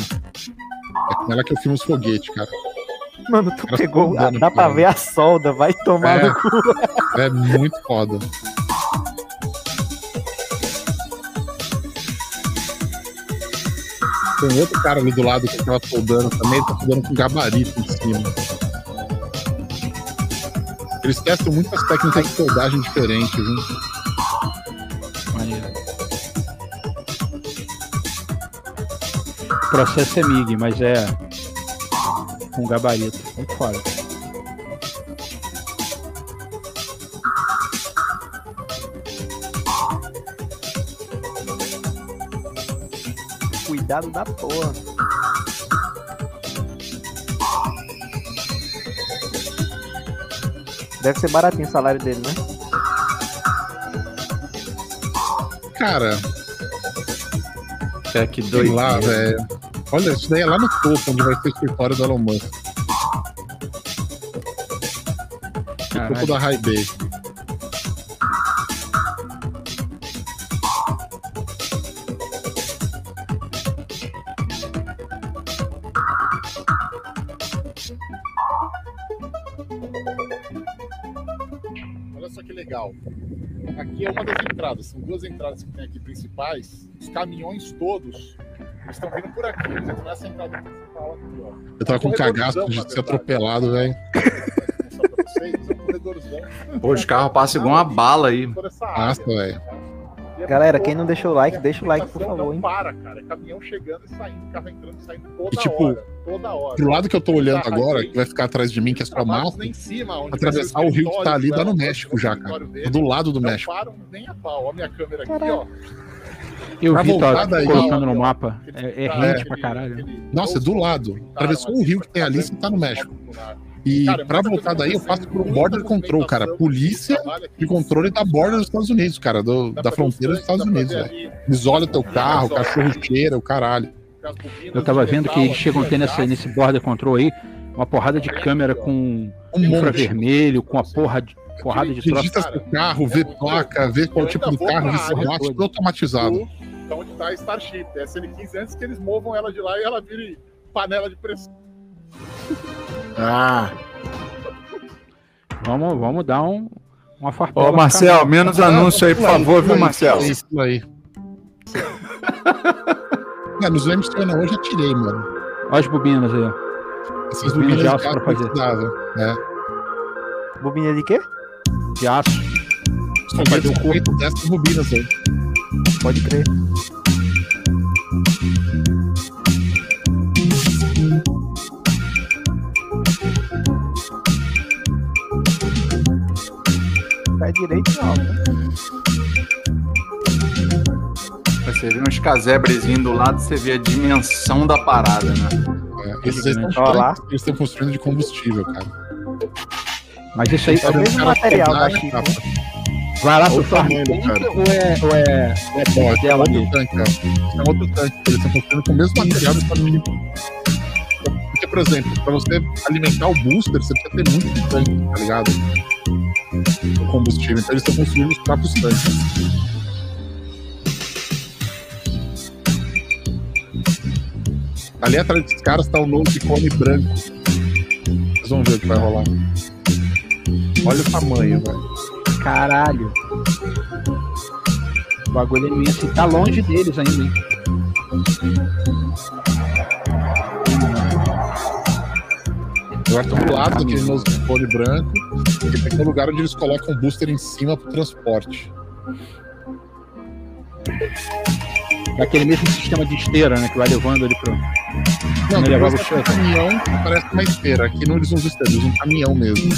É com ela que eu filmo os foguetes, cara. Mano, tu pegou. soldando, dá pra cara. ver a solda, vai tomar É. no cu. É muito foda. Tem outro cara ali do lado que tava soldando também, tá soldando com gabarito em cima. Eles testam muitas técnicas de soldagem diferentes, viu? maneiro. O processo é MIG, mas é com gabarito. Muito foda. Cuidado da porra. Deve ser baratinho o salário dele, né? Cara, É que sei doido. lá, velho. Olha, isso daí é lá no topo, onde vai ser o escritório do Elon Musk. No topo Caralho. da High Bay. Olha só que legal. Aqui é uma das entradas, são duas entradas que tem aqui principais. Os caminhões todos estão vindo por aqui. Eles entram nessa entrada principal aqui, ó. Eu tava com cagaço Corredorzão, de na ser atropelado, velho. É um. Pô, os carros passam igual uma bala aí. Nossa, velho. E é Galera, quem não deixou o like, deixa o like, por favor, Não hein? para, cara. É caminhão chegando e saindo, carro entrando e saindo toda E, tipo, hora. Toda hora. Pro lado que eu tô olhando Tá, agora, que vai ficar atrás de mim, que é só cima, onde atravessar o rio que tá ali, dá no escritório, México já, cara. Tá do lado do Não México. param nem a pau. Ó a minha câmera aqui, ó. Eu Pra vi voltar tá daí- colocando no mapa. É, é tá, rente aquele- pra caralho. Nossa, do lado. Atravessou o rio que tem ali, você tá no México. E Cara, é pra voltar daí, eu passo por muita border control, cara. Polícia de controle da borda dos Estados Unidos, cara. do- da fronteira dos Estados Unidos, velho. olham teu carro, cachorro cheira, o caralho. Eu tava de vendo que eles chegam a aqui, ter nessa, gás. nesse border control aí uma porrada de câmera com Um monte. infravermelho, com a porra de, porrada de troço. Registra seu carro, vê placa, vê qual Eu tipo de carro, vê se bate, tudo automatizado. do- Então onde tá a Starship, é a SN15 antes que eles movam ela de lá e ela vire panela de pressão. Ah, Vamos, vamos dar um, uma farpela. Ô, Marcel, menos anúncio aí, por favor, viu, Marcel? É isso aí. É, nos eu não, hoje eu tirei, mano. Olha as bobinas aí, ó. Essas Bobinas de bobinas aço pra fazer. precisava. É. Bobinha de quê? De aço. Fazer o corpo. dessas bobinas aí. Pode crer. Pé direito não. né? Você vê uns casebrezinhos do lado, você vê a dimensão da parada, né? É, esses aí estão Olha lá. eles estão construindo de combustível, cara. Mas isso aí É o mesmo material da a Chip. capa. vai lá pro o tamanho do cara. ou é, ou é, ou é esse é dela outro tanque, é outro tanque. Eles estão construindo com o mesmo material do Starship. Porque, por exemplo, para você alimentar o booster, você precisa ter muito tanque, tá ligado? O combustível. Então eles estão construindo os próprios tanques. Ali atrás desses caras tá o novo cone branco. Vocês vão ver o que vai rolar. Olha o tamanho, velho. Caralho. O bagulho é imenso. Tá longe deles ainda, hein? Agora estão do lado daquele novo cone branco. Porque tem aquele lugar onde eles colocam o booster em cima pro transporte. É aquele mesmo sistema de esteira, né? Que vai levando ele pro. Não, Não levava depois o tem um caminhão que parece uma esteira. Aqui não eles usam esteira, eles usam um caminhão mesmo.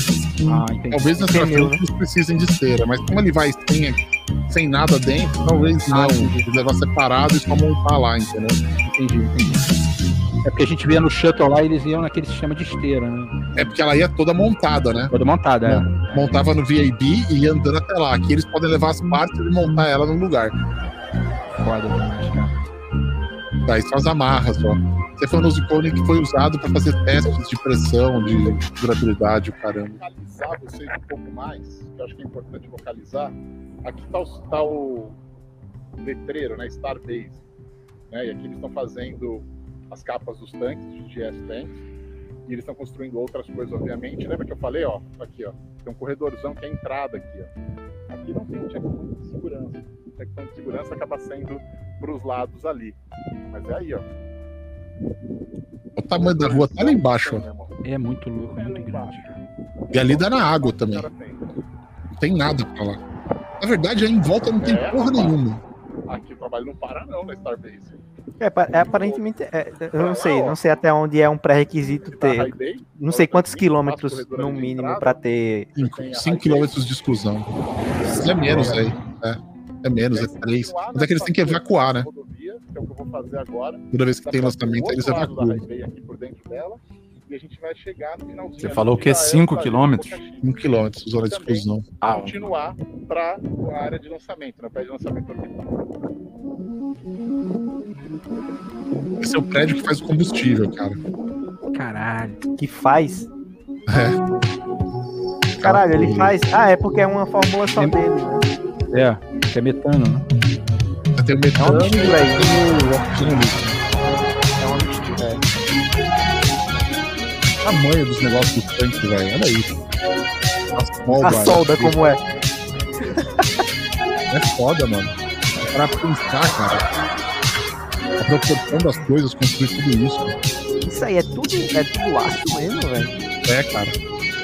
Ah, entendi. Talvez nessa Pneu, frente eles precisem de esteira, mas como ele vai sem, sem nada dentro, talvez não. Eles levar separado e só montar lá, entendeu? Entendi, entendi. É porque a gente via no shuttle lá, eles iam naquele sistema de esteira, né? É porque ela ia toda montada, né? Toda montada, é. Montava no VAB e ia andando até lá. Aqui eles podem levar as partes e montar ela num lugar. Foda demais, cara. Daí só as amarras, ó. Você foi no Zicone que foi usado para fazer testes de pressão, de durabilidade, caramba. localizar vocês um pouco mais, que eu acho que é importante localizar. Aqui está o, tá o letreiro, né? Starbase. Né? E aqui eles estão fazendo as capas dos tanques, dos GS tanks. E eles estão construindo outras coisas, obviamente. Lembra que eu falei, ó? Aqui, ó. Tem um corredorzão que é a entrada aqui, ó. Aqui não tem um checkpoint de segurança. O checkpoint de segurança acaba sendo para os lados ali. Mas é aí, ó. O tamanho da rua tá lá embaixo, ó. É muito louco, é muito grande. E ali dá na água também. Não tem nada pra lá. Na verdade, aí em volta não tem É, porra nenhuma. Aqui o trabalho não para, não, na Starbase. É, é, aparentemente, é, eu não sei, não sei até onde é um pré-requisito ter. Não sei quantos quilômetros no mínimo pra ter. 5 quilômetros de exclusão. É menos aí. É, é menos, é 3. Mas é que eles têm que evacuar, né? Rodovia, que é o que eu vou fazer agora. Toda vez que tem lançamento, eles evacuam. High Bay aqui por dentro dela. E a gente vai chegar no finalzinho. Você falou que é já cinco ali, quilômetros? Boca Chica. 1 quilômetro, zona de exclusão. Ah, Continuar para a área de lançamento, né? Pé de lançamento orbital. Esse é o prédio que faz o combustível, cara. Caralho. Que faz. É. Caralho, ele faz. Ah, é porque é uma fórmula só dele, né? É, é metano, né? Tem o É metano uma mistura aí. É uma mistura. é. O tamanho dos negócios dos tanques, velho. Olha isso. A solda, A solda, como é. É foda, mano. Pra pensar, cara. A proporção das coisas, construir tudo isso. Isso aí é tudo, é tudo aço mesmo, velho. É, cara.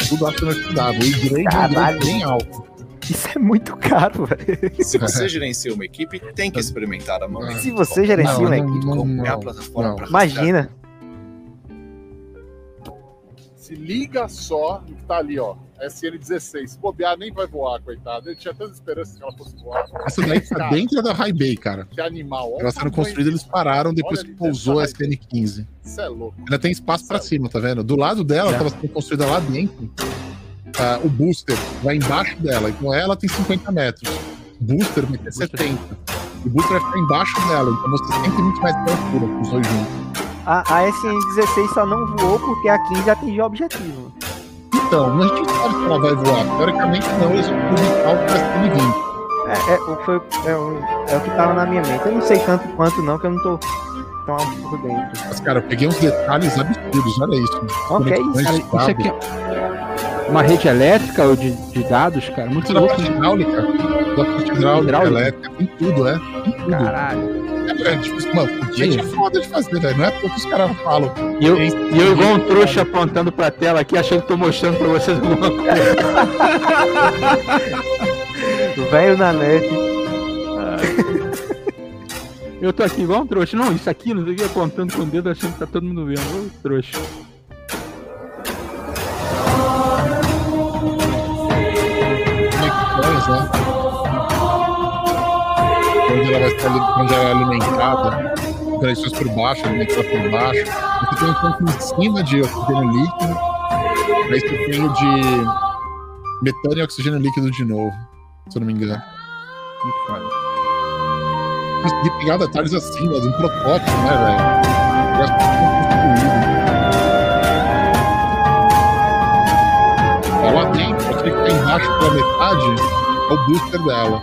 Tudo acho inoxidável. E grade é um Caralho. grade bem alto. Isso é muito caro, velho. Se você gerencia uma equipe, tem que experimentar a mão. Se você gerencia Não, uma não, equipe, é a plataforma não. pra imagina. Se liga só no que tá ali, ó. SN16. Se bobear, nem vai voar, coitado. Eu tinha tanta esperança que ela fosse voar. Essa daí tá dentro da High Bay, cara. Que animal. Olha Ela o sendo tamanho construída, eles pararam depois que pousou a dessa High SN15. Isso é louco. Ainda tem espaço pra cima, tá vendo? Do lado dela, É. estava sendo construída lá dentro. Ah, o booster vai embaixo dela. Então ela tem 50 metros. O booster vai ter 70. o booster vai ficar embaixo dela, então você tem 120 metros de altura com os dois juntos. A, a SN16 só não voou porque a 15 atingiu o objetivo. Então, mas a gente sabe se ela vai voar. Teoricamente não, eles vão publicar o que vai ser 20. É, é, foi, é, o, é o que tava na minha mente. Eu não sei tanto quanto não, que eu não tô tão por dentro. Mas, cara, eu peguei uns detalhes absurdos, olha isso. Ok, de isso cabo. aqui é uma rede elétrica ou de, de dados, cara? Muito Isso da louco. parte hidráulica, da parte hidráulica, Hidráulica? elétrica, tem tudo, é. Tem tudo. Caralho. É, tipo, mano, gente é foda de fazer, velho. Não é porque os caras falam. E eu, e eu igual um trouxa apontando pra tela aqui, achando que tô mostrando pra vocês alguma coisa. Velho na net. Eu tô aqui igual um trouxa. Não, isso aqui, não sei o que, apontando com o dedo, achando que tá todo mundo vendo. Ô, trouxa. Né? Onde ela vai estar ali- onde ela é alimentada, conexões por baixo, alimentada por baixo. Você tem um tanque em cima de oxigênio líquido, aí você tem o de metano e oxigênio líquido de novo, se eu não me engano. Muito foda. Consegui pegar detalhes assim, né, de um protótipo, né, velho? Eu acho que. É lá dentro, aquele que tá embaixo pela metade é o booster dela.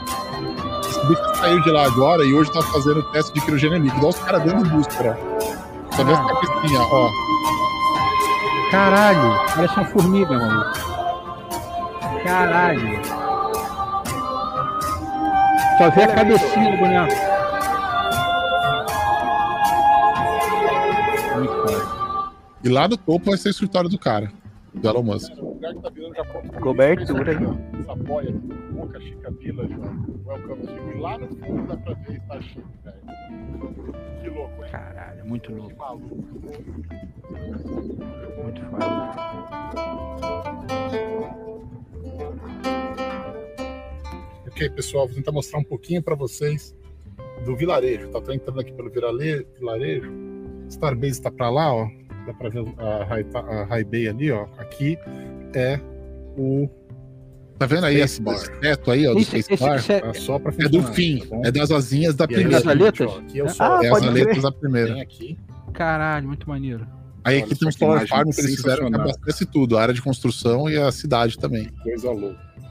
Esse booster saiu de lá agora e hoje tá fazendo teste de querogênio líquido. Olha os caras dentro do booster, ó. Só vê essa cabecinha, ó. Caralho, parece uma formiga, mano. Caralho. Só vê a cabecinha do boneco. Muito foda. E lá no topo vai ser o escritório do cara, do Elon Musk. Cobertura aí. Boca Chica Village. Welcome to. E lá no fundo dá pra ver Starship, velho. Que louco, hein? Caralho, muito Que louco. maluco. Muito foda. Ok, pessoal, vou tentar mostrar um pouquinho para vocês do vilarejo. Tá tô entrando aqui pelo vilarejo. Starbase está para lá, ó. Dá para ver a High, a High Bay ali, ó. Aqui é o Tá vendo aí esse, teto aí, ó, do Esse- Space esse- Bar? esse é- tá só para É do fim, é das asinhas da E primeira. as aletas? ó, aqui é o Ah, sol. É as aletas da primeira. Tem aqui. Caralho, muito maneiro. Aí Olha aqui tem um solar farm que eles fizeram que abastece tudo, a área de construção e a cidade também. Coisa louca. E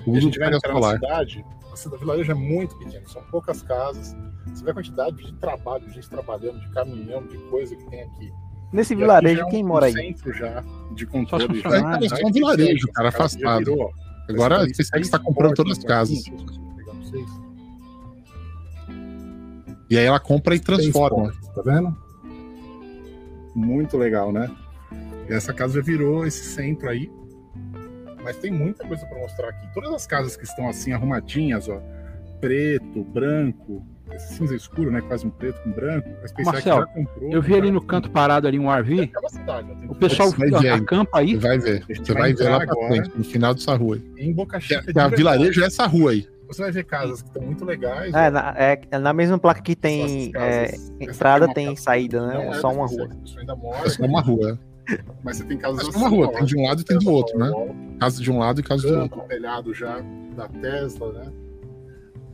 a Tudo gente vai entrar na cidade, a cidade do vilarejo é muito pequeno, são poucas casas. Você vê a quantidade de trabalho, de gente trabalhando, de caminhão, de coisa que tem aqui. Nesse E aqui vilarejo, já é um quem mora aí? centro já de controle. já. funcionários. É, cara, é só um vilarejo, cara, afastado. virou, ó. Agora a SpaceX Space está comprando todas as casas. E aí ela compra e transforma. Tá vendo? Muito legal, né? E essa casa já virou esse centro aí. Mas tem muita coisa para mostrar aqui. Todas as casas que estão assim arrumadinhas, ó, preto, branco, esse cinza escuro, né? Quase um preto com branco. A SpaceX Marcelo, já comprou. Eu vi ali no canto parado ali um RV. Aquela cidade, ó, tem O pessoal Vai ver aí. acampa aí. Você vai ver. Você vai vai ver lá pra agora. frente, no final dessa rua aí. em Boca Que Chica. a, de que a vilarejo é essa rua aí. Você vai ver casas que estão muito legais. É ó. na, é, é na mesma placa que tem casas. é, é entrada, tem casa- saída, né? é Só uma rua. mora, É só uma rua. Mas você tem casas É só assim, uma rua, ó, tem de um lado e tem do outro, né? Casa de um lado e casa do outro. Telhado já da Tesla, né?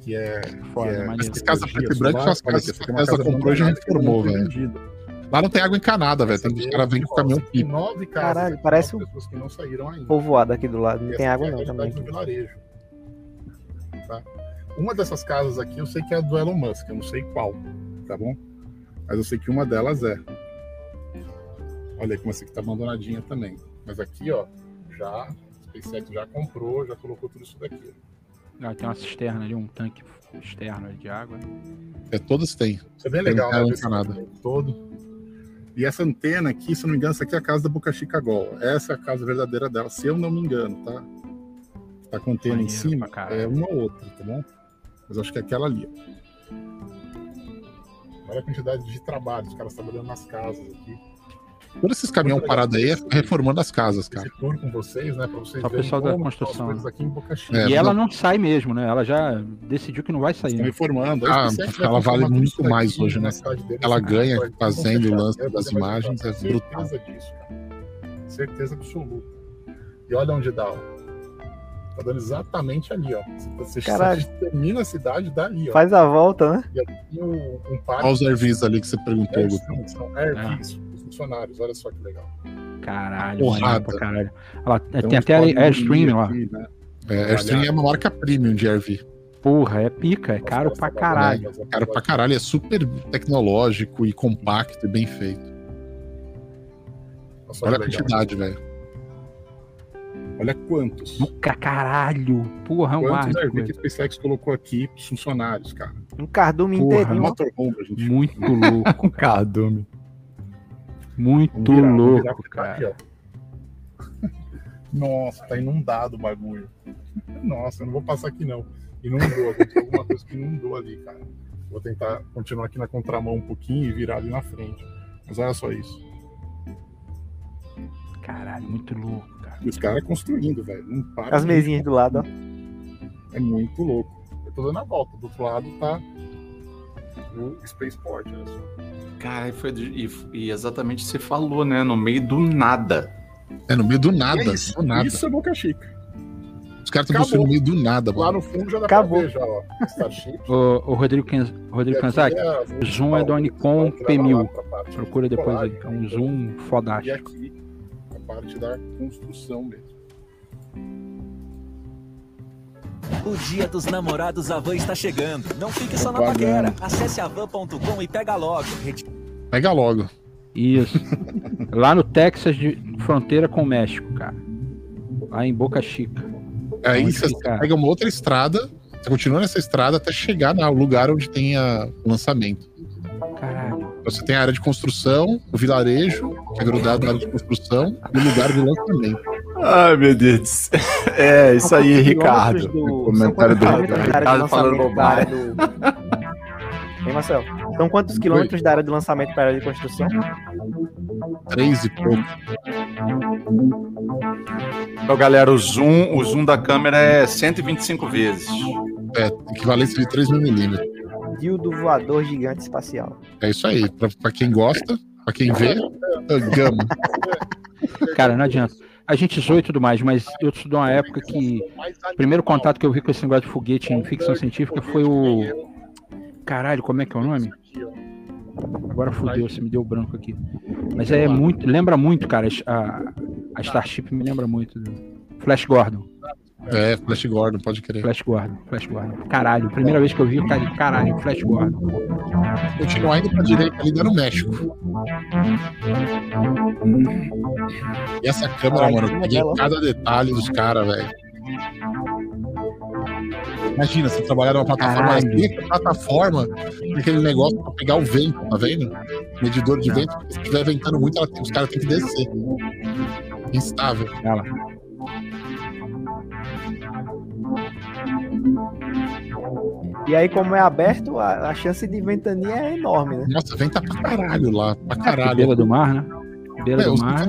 Que é. Foda, que é maneiro. Essas casas preto e são as casas que a casa comprou e já reformou, velho. Lá não tem água encanada, velho. Tem que os caras vêm com o caminhão pipa. nove casas. Caralho, aqui, parece um- que não saíram ainda. Povoado aqui do lado. Não tem água é não também. do vilarejo. Tá? Uma dessas casas aqui eu sei que é a do Elon Musk, eu não sei qual, tá bom? Mas eu sei que uma delas é. Olha aí como essa aqui tá abandonadinha também. Mas aqui, ó, já a SpaceX já comprou, já colocou tudo isso daqui. Ah, tem uma cisterna ali, um tanque externo de água. É, todas têm. Isso é bem Tem legal, cara né? Esse todo. E essa antena aqui, se eu não me engano, essa aqui é a casa da Boca Chica Gol. Essa é a casa verdadeira dela, se eu não me engano, tá? Tá com antena em Maneiro cima, pra caralho. é uma ou outra, tá bom? Mas acho que é aquela ali. Olha a quantidade de trabalho, os caras trabalhando nas casas aqui. Todos esses caminhões parados aí é reformando as casas, cara. Esse tour com vocês, né? Pra vocês Só o pessoal da construção, né? É, e ela não- não sai mesmo, né? Ela já decidiu que não vai sair. Estão né? reformando. Ah, ela vale muito mais hoje, né? deles, Ela né? ganha fazendo o lance das imagens, é Certeza brutal. disso, cara. Certeza absoluta. E olha onde dá, ó. Tá dando exatamente ali, ó. Você, você Caralho. termina a cidade dali, ó. Faz a volta, né? E aqui tem um, um parque. Olha os Airvis ali que você perguntou, É, Airvis, os funcionários, olha só que legal. Caralho, Porrada. pra caralho. Olha lá, Tem tem até Airstream lá. né? É, Airstream é uma marca premium de Airv. Porra, é pica, é caro pra caralho. Caro pra caralho, é super tecnológico e compacto e bem feito. Nossa, Olha a quantidade, velho. Olha quantos. Ca- Caralho, porra, é um Quantos ar. Airv que a SpaceX colocou aqui pros funcionários, cara. Um cardume Porra, inteirinho. Motorhome, a gente. Muito louco, Cardume. Muito virar, louco, cara. aqui. Nossa, tá inundado o bagulho. Nossa, eu não vou passar aqui não. Inundou, aconteceu alguma coisa que inundou ali, cara. Vou tentar continuar aqui na contramão um pouquinho e virar ali na frente. Mas olha só isso. Caralho, muito louco, cara. E os caras construindo, velho. Não para. As mesinhas do lado, ó. É muito louco. Eu tô dando a volta. Do outro lado tá o Spaceport, olha só. Cara, e, foi, e, e exatamente você falou, né? No meio do nada. É no meio do nada, E é isso, do nada. isso é Boca Chica. Os caras estão construindo no meio do nada, Lá mano. no fundo já dá Acabou. pra ver já, ó. Starship. Ô, ô Rodrigo, Ken, Rodrigo Kanzaki, o zoom é do Nikon P1000. procura depois aí. É um zoom E fodástico. aqui, a parte da construção mesmo. O dia dos namorados Avan está chegando. Não fique só na paquera. Acesse avan.com e pega logo. Pega logo. Isso. Lá no Texas, de fronteira com o México, cara. Lá em Boca Chica. Aí Onde você fica? pega uma outra estrada, você continua nessa estrada até chegar no lugar onde tem a- o lançamento. Caralho. Então você tem a área de construção, o vilarejo, que é grudado na área de construção, e o lugar do lançamento. Ai, meu Deus do céu. É, isso aí, Ricardo. Do... Comentário do quantos quilômetros Ricardo. Ricardo falando do... Hein, Marcel? São quantos quilômetros da área de lançamento para a área de construção? Três e pouco. Então, galera, o zoom, o zoom da câmera é 125 vezes. É, equivalência de 3 mil milímetros. Dildo voador gigante espacial. É isso aí. Pra, pra quem gosta, pra quem vê, é gama. Cara, não adianta. A gente zoa e tudo mais, mas eu sou de uma época que o primeiro contato que eu vi com esse negócio de foguete em ficção científica foi o. Caralho, como é que é o nome? Agora fudeu, você me deu branco aqui. Mas é muito. Lembra muito, cara. A, a Starship me lembra muito. Do Flash Gordon. É, Flash Gordon, pode crer. Flash Gordon. Flash Gordon. Caralho, primeira vez que eu vi, eu falei, caralho, Flash Gordon. Continuar indo pra direita ali, no México. E essa câmera, Ai, mano, peguei cada detalhe dos caras, velho. Imagina, você trabalhar numa plataforma, Caralho. assim, essa plataforma, tem aquele negócio pra pegar o vento, tá vendo? Medidor de vento, se estiver ventando muito, ela tem- os caras têm que descer. Instável. Ela. E aí, como é aberto, a, a chance de ventania é enorme, né? Nossa, venta pra caralho lá, pra Que caralho. beira do mar, né? Beira É, do o mar.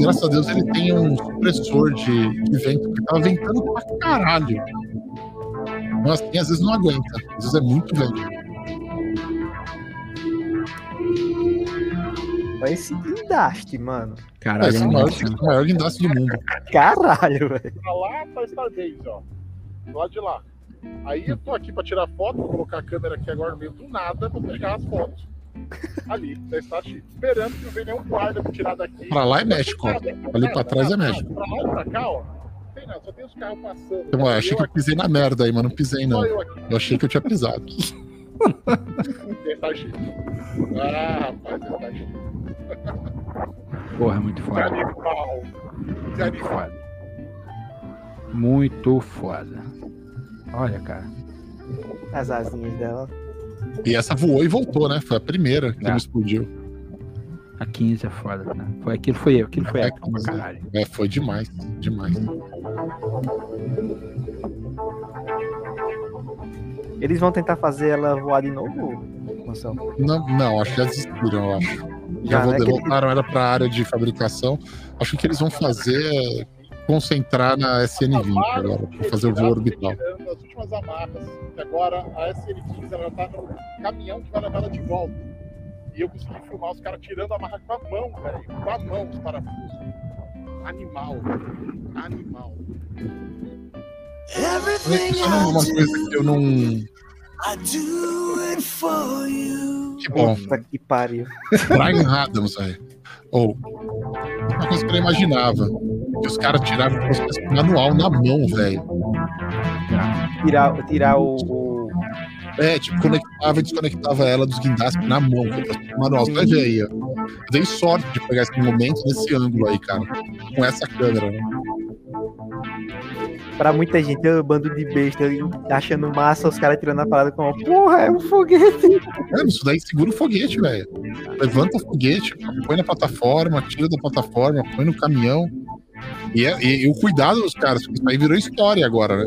Graças a Deus, ele tem um supressor de, de vento, porque tava ventando pra caralho. Então, assim, às vezes não aguenta. Às vezes é muito vento. Olha esse guindaste, mano. Caralho, Esse é é o maior, é guindaste do mundo. Caralho, velho. Pra lá tá Starbase, ó. Do lado de lá. Aí eu tô aqui pra tirar foto, vou colocar a câmera aqui agora no meio do nada pra pegar as fotos. Ali, da Starship. Esperando que não venha nenhum guarda pra tirar daqui. Pra lá é México, ó. Ali pra trás é México. Pra lá e pra cá, ó. Não tem nada, só tem os carros passando. Então, ó, achei que eu pisei na merda aí, mas não pisei, não. Eu aqui. Eu achei que eu tinha pisado. Starship. Ah, rapaz, é. Porra, muito Que foda. animal. Que Muito foda. Muito foda. Olha, cara. As asinhas dela. E essa voou e voltou, né? Foi a primeira que É. não explodiu. A 15 é foda, né? Foi, aquilo foi eu, aquilo foi É, épico pra caralho. É, foi demais. Demais. Eles vão tentar fazer ela voar de novo, Marcelo? Não, não, acho que já desistiram, eu acho. Já, Já, né, que- voltaram ela para a área de fabricação. Acho que eles vão fazer é, concentrar na SN20 agora, para fazer o voo orbital. Tirando as últimas amarras, que agora a SL15 ela já tá no caminhão que vai levar ela de volta. E eu consegui filmar os caras tirando a amarra com a mão, velho. Com a mão os parafusos. Animal, velho. Animal. Não é uma coisa que eu não. Que bom. Puta que pariu. Brian Adams, velho. Ou. uma coisa que eu não imaginava. Que os caras tiraram o processo manual na mão, velho. Tirar, tirar o. o- É, tipo, conectava e desconectava ela dos guindastes na mão. manual. Você vai ver aí, ó. Eu dei sorte de pegar esse momento nesse ângulo aí, cara. Com essa câmera, né? Pra muita gente, é um bando de besta achando massa, os caras tirando a parada com uma porra, é um foguete. Mano, isso daí segura o foguete, velho. Levanta o foguete, põe na plataforma, tira da plataforma, põe no caminhão. E, é- e- e o cuidado dos caras, porque isso aí virou história agora, né?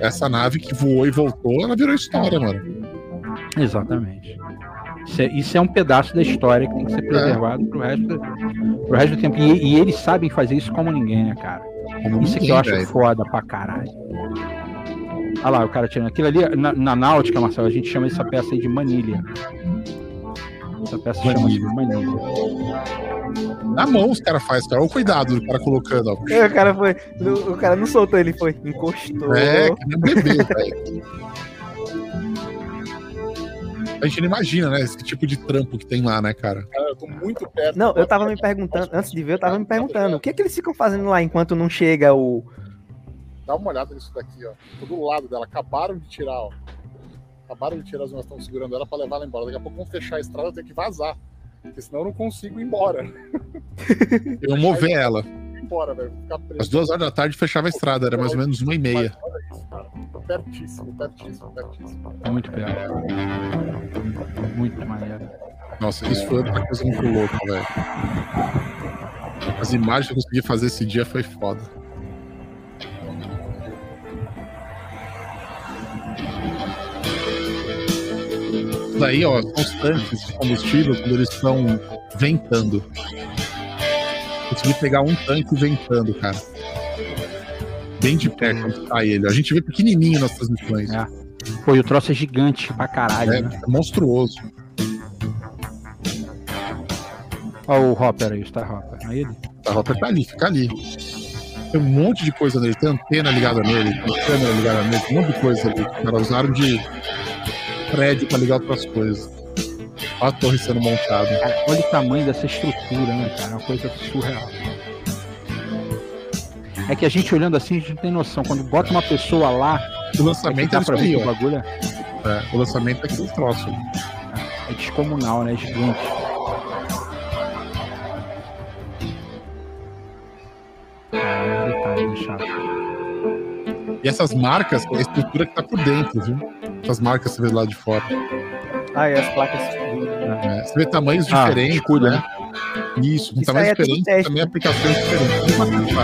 Essa nave que voou e voltou, ela virou história, mano. Exatamente. Isso é, isso é um pedaço da história que tem que ser preservado pro resto, do- pro resto do tempo. E, e eles sabem fazer isso como ninguém, né, cara? Como isso é que ninguém, eu acho velho. foda pra caralho. Olha lá, o cara tirando aquilo ali. Na, na náutica, Marcelo, a gente chama essa peça aí de manilha. Essa peça chama-se de manilha. Na mão os caras fazem, cara. Olha o cuidado do cara colocando, ó. É, o cara foi. O, cara não soltou, ele foi. Encostou. É, que nem um bebê, velho. A gente não imagina, né? Esse tipo de trampo que tem lá, né, cara? Cara, eu tô muito perto. Não, eu tava me perguntando, antes de ver, eu tava me perguntando, o que é que eles ficam fazendo lá enquanto não chega o. Dá uma olhada nisso daqui, ó. Tô do lado dela. Acabaram de tirar, ó. Acabaram de tirar as mãos estão segurando ela pra levar ela embora. Daqui a pouco vão fechar a estrada, eu tenho que vazar. Porque senão eu não consigo ir embora. Eu mover ela. Embora, velho. Às duas horas da tarde fechava a estrada, era mais ou menos uma e meia. Pertíssimo, pertíssimo, pertíssimo. É muito perto. Muito maneiro. Nossa, isso foi outra coisa muito louca, velho. As imagens que eu consegui fazer esse dia foi foda. Isso daí, ó, são os tanques de combustível quando eles estão ventando. Consegui pegar um tanque ventando, cara. Bem de perto onde tá ele. A gente vê pequenininho nas transmissões. É. Pô, e o troço é gigante pra caralho, É, né? é monstruoso. Olha o Hopper aí, o Star Hopper. Aí ele. A rota tá ali, fica ali. Tem um monte de coisa nele, tem antena ligada nele, tem câmera ligada nele, tem um monte de coisa ali. Os caras usaram de prédio pra ligar outras coisas. Olha a torre sendo montada. Cara, olha o tamanho dessa estrutura, né, cara? É uma coisa surreal. É que a gente olhando assim, a gente não tem noção. Quando bota uma pessoa lá, O lançamento é dá pra ver o bagulho é, É, o lançamento é aquele troço. é descomunal, né? Gigante. Ah, detalhe, né, chato. E essas marcas, a estrutura que tá por dentro, viu? Essas marcas você vê lá de fora. Ah, e as placas. É, você vê tamanhos Ah, diferentes, escudo, né? Isso, com Isso tamanhos é diferentes, teste. também aplicações diferentes.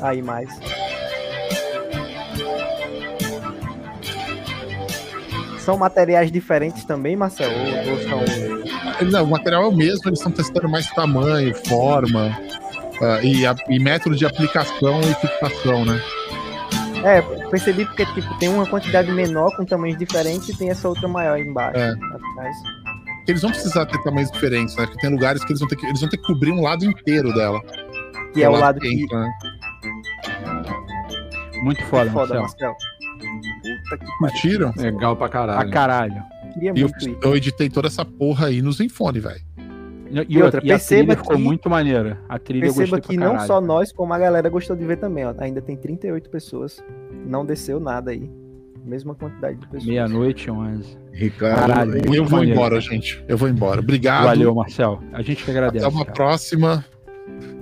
Aí mais. São materiais diferentes também, Marcelo? Ou são. Não, o material é o mesmo, eles estão testando mais tamanho, forma ah, e, a- e método de aplicação e fixação, né? É, percebi porque tipo, tem uma quantidade menor com tamanhos diferentes e tem essa outra maior embaixo. É. Atrás. Eles vão precisar ter tamanhos diferentes, né? Porque tem lugares que eles vão ter que, eles vão ter que cobrir um lado inteiro dela. Que é o lado que. entra, né? Muito foda, Foda, Marcelo. Marcelo. Puta que. Curtiram? Legal pra Pra caralho. caralho. Queria E eu, muito eu editei toda essa porra aí no Zenfone, velho. E, E outra, e perceba ficou que- muito maneira. A trilha eu Perceba gostei que pra não caralho. só nós, como a galera gostou de ver também, ó. Ainda tem 38 pessoas. Não desceu nada aí. Mesma quantidade de pessoas. Meia-noite, 11. Ricardo, Caralho. Eu muito vou maneiro. embora, gente. Eu vou embora. Obrigado. Valeu, Marcel. A gente que agradece. Até uma cara. próxima.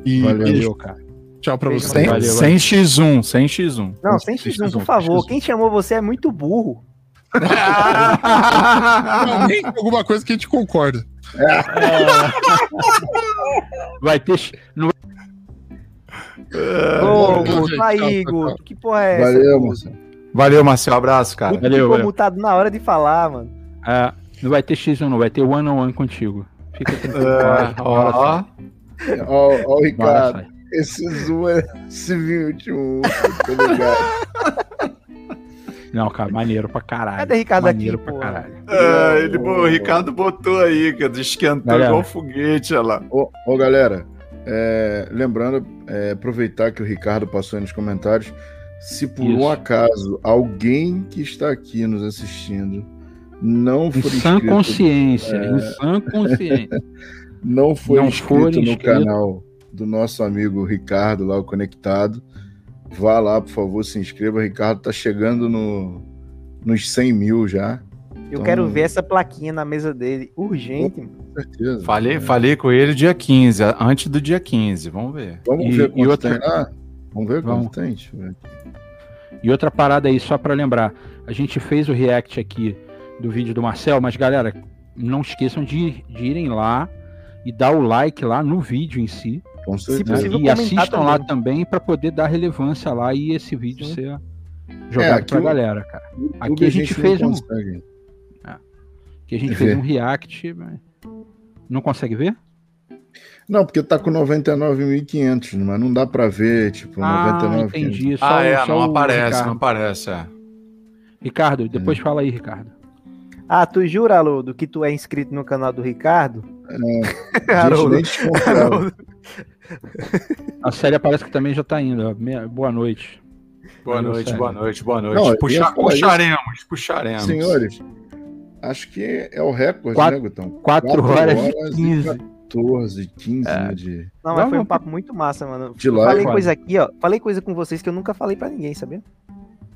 E Valeu. beijo. Valeu, cara. Tchau pra vocês. Sem, Valeu, sem X1, sem X1. Não, sem X1, por favor. Quem chamou você é muito burro. Alguém tem alguma coisa que a gente concorda. Vai ter. Não Ô, valeu, Guto, gente. aí. Guto. Que porra é essa? Valeu? Marcelo. Valeu, Marcelo. Abraço, cara. Guto Valeu, ficou valeu. mutado na hora de falar, mano. Ah, não vai ter X1, não. Vai ter one on one contigo. Fica tranquilo. É, Bora, ó, Ó, ó, o bora, Ricardo. Esse zoom é Civil tá ligado? Não, cara, maneiro pra caralho. Cadê Ricardo maneiro aqui, pra pô? caralho. É, ele, o Ricardo botou aí, cara, esquentou Galera. igual foguete, olha lá. Ô, ô, galera, é, lembrando, é, aproveitar que o Ricardo passou aí nos comentários. Se por Isso. um acaso alguém que está aqui nos assistindo não Em for sã inscrito, consciência, é. em sã consciência. não for Não inscrito for no inscrito. canal do nosso amigo Ricardo, lá o Conectado, vá lá, por favor, se inscreva. O Ricardo tá chegando no, nos 100 mil já. Eu Então- quero ver essa plaquinha na mesa dele. Urgente, mano. Com certeza. Falei, falei com ele dia 15, antes do dia 15. Vamos ver. Vamos E- ver e quanto outra- tem lá? Vamos ver Vamos. quanto tem? Deixa eu ver. E outra parada aí, só pra lembrar, a gente fez o react aqui do vídeo do Marcel, mas galera, não esqueçam de, de irem lá e dar o like lá no vídeo em si. Com Se certeza. possível, e assistam lá também. também pra poder dar relevância lá e esse vídeo Sim. ser jogado aqui pra o- galera, cara. YouTube Aqui a gente não fez um- consegue. Que a gente Ver. fez um react. mas- Não consegue ver? Não, porque tá com 99.500, mas não dá pra ver, tipo, Ah, 99.500. entendi. Só, ah, é, só não o aparece, Ricardo. não aparece, é. Ricardo, depois fala aí, Ricardo. Ah, tu jura, Haroldo, que tu é inscrito no canal do Ricardo? Gente, Haroldo. desconfiava. A série parece que também já tá indo. Boa noite. Boa Valeu, noite, boa noite, boa noite. Não, Puxa- falar isso. puxaremos, puxaremos. Senhores, acho que é o recorde, Quatro- né, Gutão? 4 Quatro horas horas e e 15. 14, 15, É. né, de... Não, mas foi um papo muito massa, mano. De Eu lá, falei coisa aqui, ó. Falei coisa com vocês que eu nunca falei pra ninguém, sabia?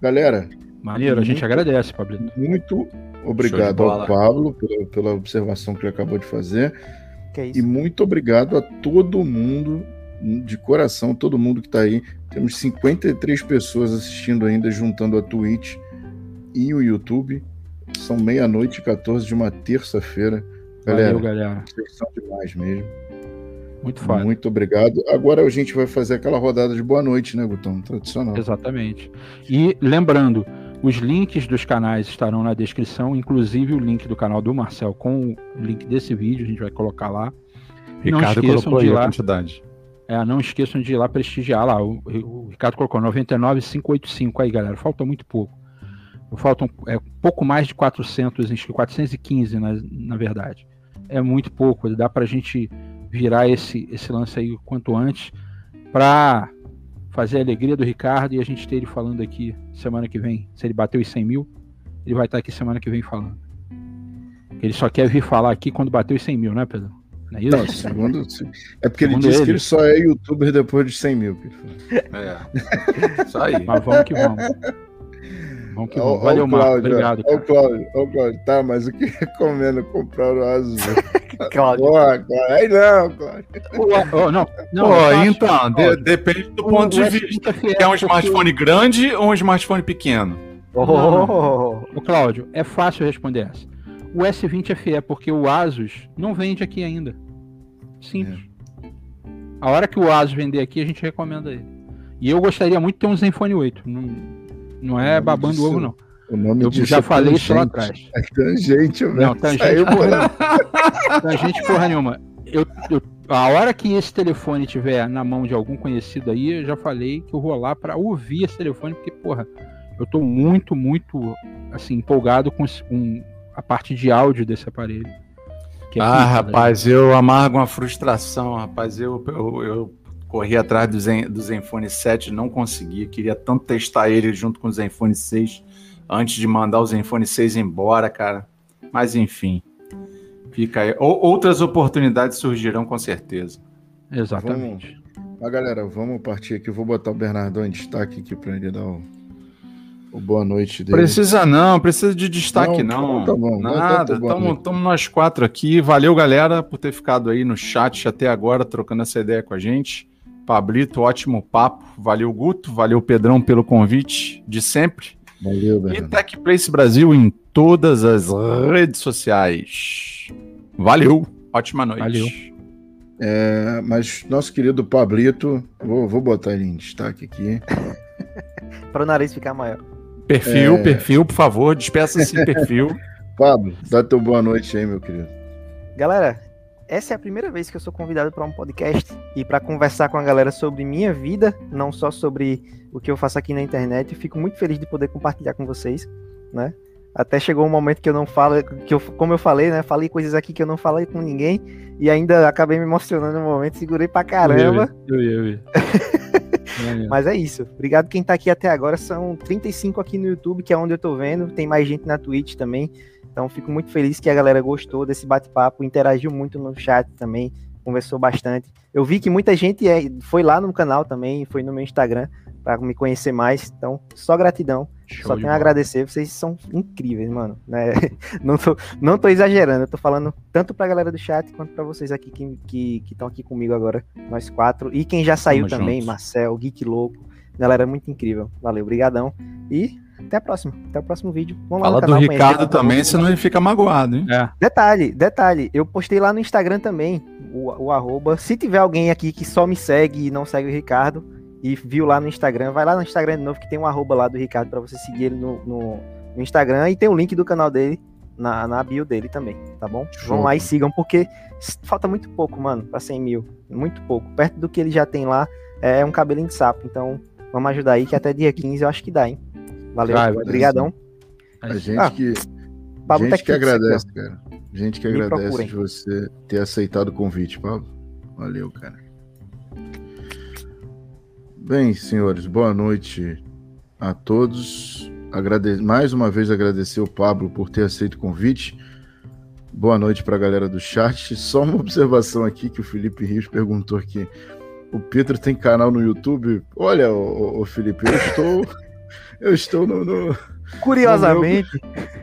Galera, Maneiro, a gente Muito- agradece, Pablito. muito obrigado ao Pablo pela, pela observação que ele acabou de fazer. Que é E muito obrigado a todo mundo, de coração, todo mundo que tá aí. Temos 53 pessoas assistindo ainda, juntando a Twitch e o YouTube. São meia-noite e 14 de uma terça-feira. Galera, Valeu, galera. vocês são demais mesmo. Muito foda. Muito obrigado. Agora a gente vai fazer aquela rodada de boa noite, né, Gutão? Tradicional. Exatamente. E lembrando, os links dos canais estarão na descrição, inclusive o link do canal do Marcel com o link desse vídeo, a gente vai colocar lá. não Ricardo esqueçam colocou de ir a lá. quantidade. É, não esqueçam de ir lá prestigiar lá. O, o Ricardo colocou 99,585 aí, galera. Falta muito pouco. Faltam é, pouco mais de 400, inscritos, 415 na, na verdade. É muito pouco. Dá pra gente virar esse, esse lance aí o quanto antes pra fazer a alegria do Ricardo e a gente ter ele falando aqui semana que vem. Se ele bater os 100 mil, ele vai estar aqui semana que vem falando. Ele só quer vir falar aqui quando bater os 100 mil, né, Pedro? Não é isso? Não, segundo, é porque ele Segundo disse que ele. ele só é youtuber depois de 100 mil. ele. É. Isso aí. Mas vamos que vamos. Vamos que ó Valeu, Marco. Cláudio, Obrigado. Ó, o cara. Cláudio, ó, o Cláudio. Tá, mas o que recomendo comprar o azul? Cláudio. Porra, Cláudio. Aí não, Cláudio. Oh, não, não, acho- então, de- depende do o- ponto de o vista. Quer um porque- smartphone grande ou um smartphone pequeno? Oh, Ô, Cláudio, é fácil responder essa. O S20 FE é porque o Asus não vende aqui ainda. Simples. A hora que o Asus vender aqui, a gente recomenda ele. E eu gostaria muito de ter um Zenfone 8. Não, não é babando disso- ovo, não. O nome Eu disso já é falei isso lá tangente. atrás. É tangente, velho. Não, tangente Saiu porra por- nenhuma. Tangente porra nenhuma. Eu, eu- a hora que esse telefone estiver na mão de algum conhecido aí, eu já falei que eu vou lá pra ouvir esse telefone, porque, porra, eu tô muito, muito, assim, empolgado com, com a parte de áudio desse aparelho. Que é Ah, né? rapaz, eu amargo uma frustração, rapaz. Eu, eu, eu corri atrás do, Zen, do Zenfone 7, não consegui. Queria tanto testar ele junto com o Zenfone 6 antes de mandar o Zenfone 6 embora, cara. Mas enfim, fica aí. Ou- outras oportunidades surgirão com certeza. Exatamente. Mas, galera, vamos partir aqui. Eu Vou botar o Bernardão em destaque aqui pra ele dar o, o boa noite dele. Precisa não, precisa de destaque Não, não. tá bom, Nada, estamos nós quatro aqui. Valeu, galera, por ter ficado aí no chat até agora, trocando essa ideia com a gente. Pablito, ótimo papo. Valeu, Guto. Valeu, Pedrão, pelo convite de sempre. Valeu, E Bernardo. Tech Place Brasil em todas as redes sociais. Valeu, ótima noite. Valeu. É, mas nosso querido Pablito, vou, vou botar ele em destaque aqui. para o nariz ficar maior. Perfil, É. perfil, por favor, despeça-se perfil. Pablo, dá teu boa noite aí, meu querido. Galera, essa é a primeira vez que eu sou convidado para um podcast e para conversar com a galera sobre minha vida, não só sobre o que eu faço aqui na internet. Eu fico muito feliz de poder compartilhar com vocês, né? Até chegou um momento que eu não falo, que eu, como eu falei, né? Falei coisas aqui que eu não falei com ninguém e ainda acabei me emocionando no momento, segurei pra caramba. Eu ia, eu ia. Mas é isso. Obrigado quem tá aqui até agora. São 35 aqui no YouTube, que é onde eu tô vendo. Tem mais gente na Twitch também. Então fico muito feliz que a galera gostou desse bate-papo, interagiu muito no chat também, conversou bastante. Eu vi que muita gente é, foi lá no canal também, foi no meu Instagram para me conhecer mais. Então, só gratidão. Show só tenho a bola. agradecer, vocês são incríveis, mano. né? Não, tô, não tô exagerando, eu tô falando tanto pra galera do chat quanto pra vocês aqui que estão que, que aqui comigo agora, nós quatro. E quem já saiu também, juntos. Marcel, Geek Louco. Galera, muito incrível. Valeu, brigadão. E até a próxima. Até o próximo vídeo. Vamos lá Fala no do canal Ricardo também, senão ele fica magoado, hein? É. Detalhe, detalhe, eu postei lá no Instagram também, o, o arroba. Se tiver alguém aqui que só me segue e não segue o Ricardo, e viu lá no Instagram, vai lá no Instagram de novo, que tem um arroba lá do Ricardo pra você seguir ele no, no, no Instagram, e tem o link do canal dele na, na bio dele também, tá bom? Vão lá e sigam, porque falta muito pouco, mano, pra 100 mil. Muito pouco. Perto do que ele já tem lá, é um cabelinho de sapo. Então, vamos ajudar aí, que até dia 15 eu acho que dá, hein? Valeu, Vai, obrigadão. A gente Ah, que, Pablo gente que aqui, ó. agradece, cara. Gente que Me agradece procurem. de você ter aceitado o convite, Pablo. Valeu, cara. Bem, senhores, boa noite a todos. Agrade... Mais uma vez agradecer o Pablo por ter aceito o convite. Boa noite para a galera do chat. Só uma observação aqui que o Felipe Rios perguntou aqui. O Pedro tem canal no YouTube? Olha, ô, Felipe, eu estou, eu estou no- no, Curiosamente,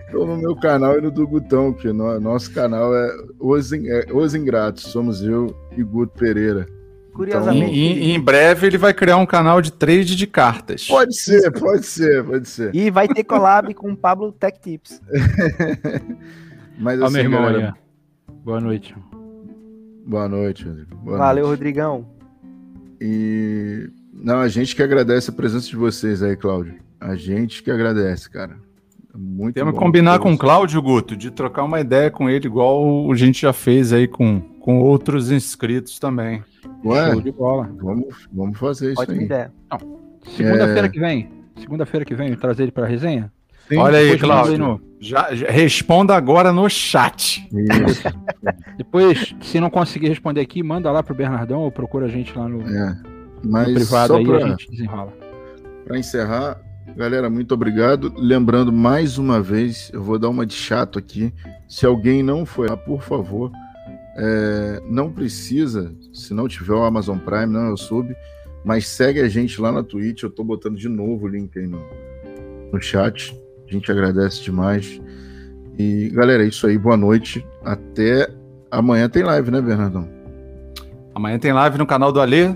Estou no meu canal e no do Gutão, que no, nosso canal é Os, In- é Os Ingratos. Somos eu e Guto Pereira. Curiosamente. e- e em breve ele vai criar um canal de trade de cartas. Pode ser, pode ser, pode ser. E vai ter collab com o Pablo Tech Tips. Mas Ó, assim, meu irmão galera, aí. ó. Boa noite. boa noite, Rodrigo. Boa Valeu, noite. Rodrigão. E não, a gente que agradece a presença de vocês aí, Cláudio. A gente que agradece, cara. Muito Temos que bom combinar com o. Cláudio Guto, de trocar uma ideia com ele, igual a gente já fez aí com, com outros inscritos também. Ué, Show de bola. vamos, vamos fazer isso aí. ideia. Segunda-feira É. que vem. Segunda-feira que vem, trazer ele pra resenha. Sim, Olha aí, Cláudio. no- Já, já- responda agora no chat. Isso, Depois, se não conseguir responder aqui, manda lá pro Bernardão ou procura a gente lá no, no é. Mas privado só aí pra... a gente desenrola. Para encerrar, galera, muito obrigado. Lembrando mais uma vez, eu vou dar uma de chato aqui. Se alguém não foi lá, por favor, é, não precisa, se não tiver o Amazon Prime, não é o sub, mas segue a gente lá na Twitch. Eu tô botando de novo o link aí no, no chat. A gente agradece demais. E galera, é isso aí. Boa noite. Até amanhã tem live, né, Bernardão? Amanhã tem live no canal do Alê,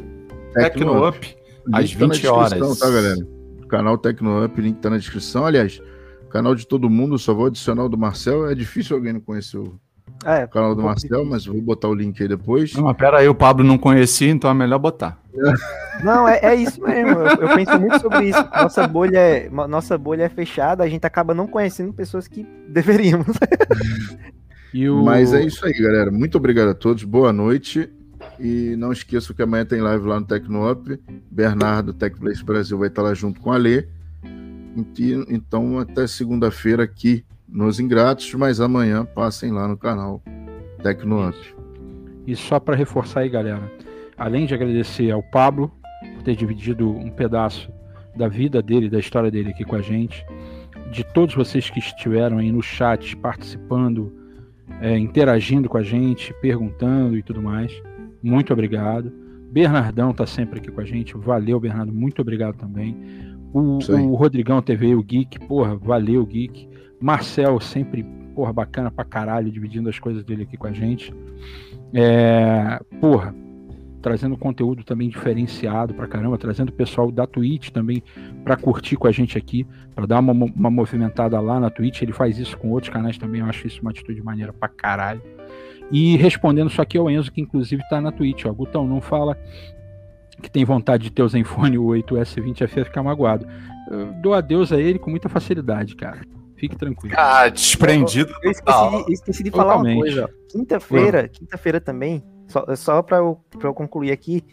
Tecno Up, às Link tá na 20 descrição, horas. Tá, galera? Canal Tecno Up, link tá na descrição. Aliás, canal de todo mundo, só vou adicionar o do Marcel. É difícil alguém não conhecer o É, canal do Marcel, mas vou botar o link aí depois. Não, mas pera aí, o Pablo não conhecia, então é melhor botar. Não, é, é isso mesmo. Eu, eu penso muito sobre isso. Nossa bolha, é, nossa bolha é fechada, a gente acaba não conhecendo pessoas que deveríamos. E o... Mas é isso aí, galera. Muito obrigado a todos. Boa noite. E não esqueçam que amanhã tem live lá no Tecno Up. Bernardo, TechPlace Brasil, vai estar lá junto com a Lê. Então, até segunda-feira aqui nos Ingratos, mas amanhã passem lá no canal Tecno Up. E só para reforçar aí, galera, além de agradecer ao Pablo por ter dividido um pedaço da vida dele, da história dele aqui com a gente, de todos vocês que estiveram aí no chat participando, é, interagindo com a gente, perguntando e tudo mais, muito obrigado. Bernardão tá sempre aqui com a gente, valeu, Bernardo, muito obrigado também. O, o Rodrigão TV, o Geek, porra, valeu, Geek. Marcel, sempre, porra, bacana pra caralho, dividindo as coisas dele aqui com a gente. É, porra, trazendo conteúdo também diferenciado pra caramba, trazendo o pessoal da Twitch também pra curtir com a gente aqui, pra dar uma, uma movimentada lá na Twitch. Ele faz isso com outros canais também, eu acho isso uma atitude maneira pra caralho. E respondendo só aqui ao Enzo, que inclusive tá na Twitch, ó. Gutão, não fala que tem vontade de ter o Zenfone 8 S20F ficar magoado. Eu dou adeus a ele com muita facilidade, cara. Fique tranquilo. Ah, desprendido. Eu esqueci, total. de- esqueci de falar uma coisa. Quinta-feira, quinta-feira também, só, só para eu, pra eu concluir aqui,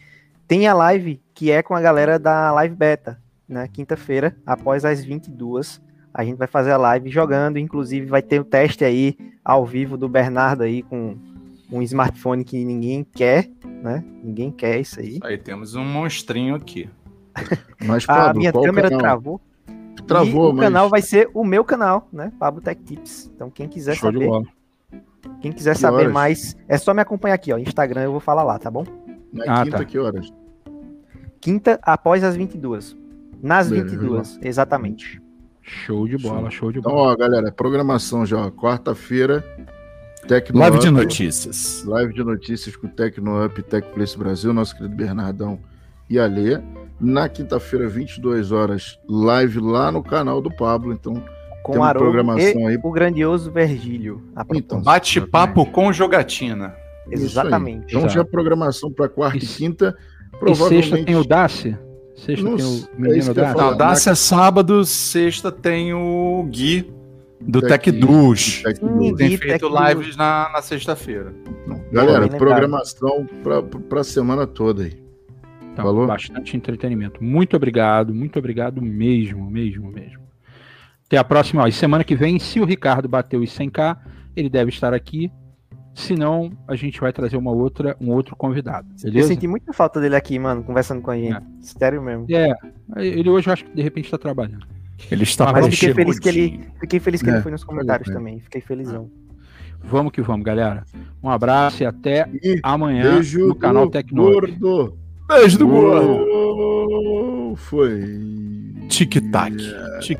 tem a live que é com a galera da Live Beta, né? Quinta-feira, após as 22, A gente vai fazer a live jogando, inclusive vai ter o teste aí ao vivo do Bernardo aí com um smartphone que ninguém quer, né? Ninguém quer isso aí. Aí temos um monstrinho aqui. Mas, A Pablo, minha qual câmera canal? travou. Travou, e o mas- canal vai ser o meu canal, né? Pablo Tech Tips. Então quem quiser Show saber, quem quiser Que saber horas? mais, é só me acompanhar aqui, ó, Instagram, eu vou falar lá, tá bom? Na Ah, quinta, tá. que horas? Quinta após as 22. Nas Beleza. 22, exatamente. Show de bola, show de Então, bola. ó, galera, programação já, ó, quarta-feira, Tecno Live de Up, notícias. Live de notícias com o Tecno Up, Tecplace Brasil, nosso querido Bernardão e Alê. Na quinta-feira, 22 horas, live lá no canal do Pablo. Então, Com Haroldo programação e aí. o grandioso Virgílio. A Então. Bate-papo com jogatina. isso aí. Exatamente. Então, já programação para quarta e, E- quinta. E Provavelmente. sexta tem o Daci? Sexta tem o é menino Daci? falar. Não, Dácia é sábado, sexta tem o Gui do Tec- TecDus. Tecno. Sim. Tem Gui, feito lives na, na sexta-feira. Galera, lembrado. programação para a semana toda aí. Então, Falou? bastante entretenimento. Muito obrigado, muito obrigado mesmo, mesmo, mesmo. Até a próxima. Ó, e semana que vem, se o Ricardo bater os 100k, ele deve estar aqui. Se não, a gente vai trazer uma outra, um outro convidado. Eu Beleza? senti muita falta dele aqui, mano, conversando com a gente. Sério mesmo. É, ele hoje eu acho que de repente está trabalhando. Ele está Mas fiquei feliz que ele, fiquei feliz que É, ele foi nos comentários com também. Fiquei felizão. Vamos que vamos, galera. Um abraço e até E amanhã beijo no canal do Tecno. Gordo. Beijo do gordo. Uou, Foi. Tic-tac. Tic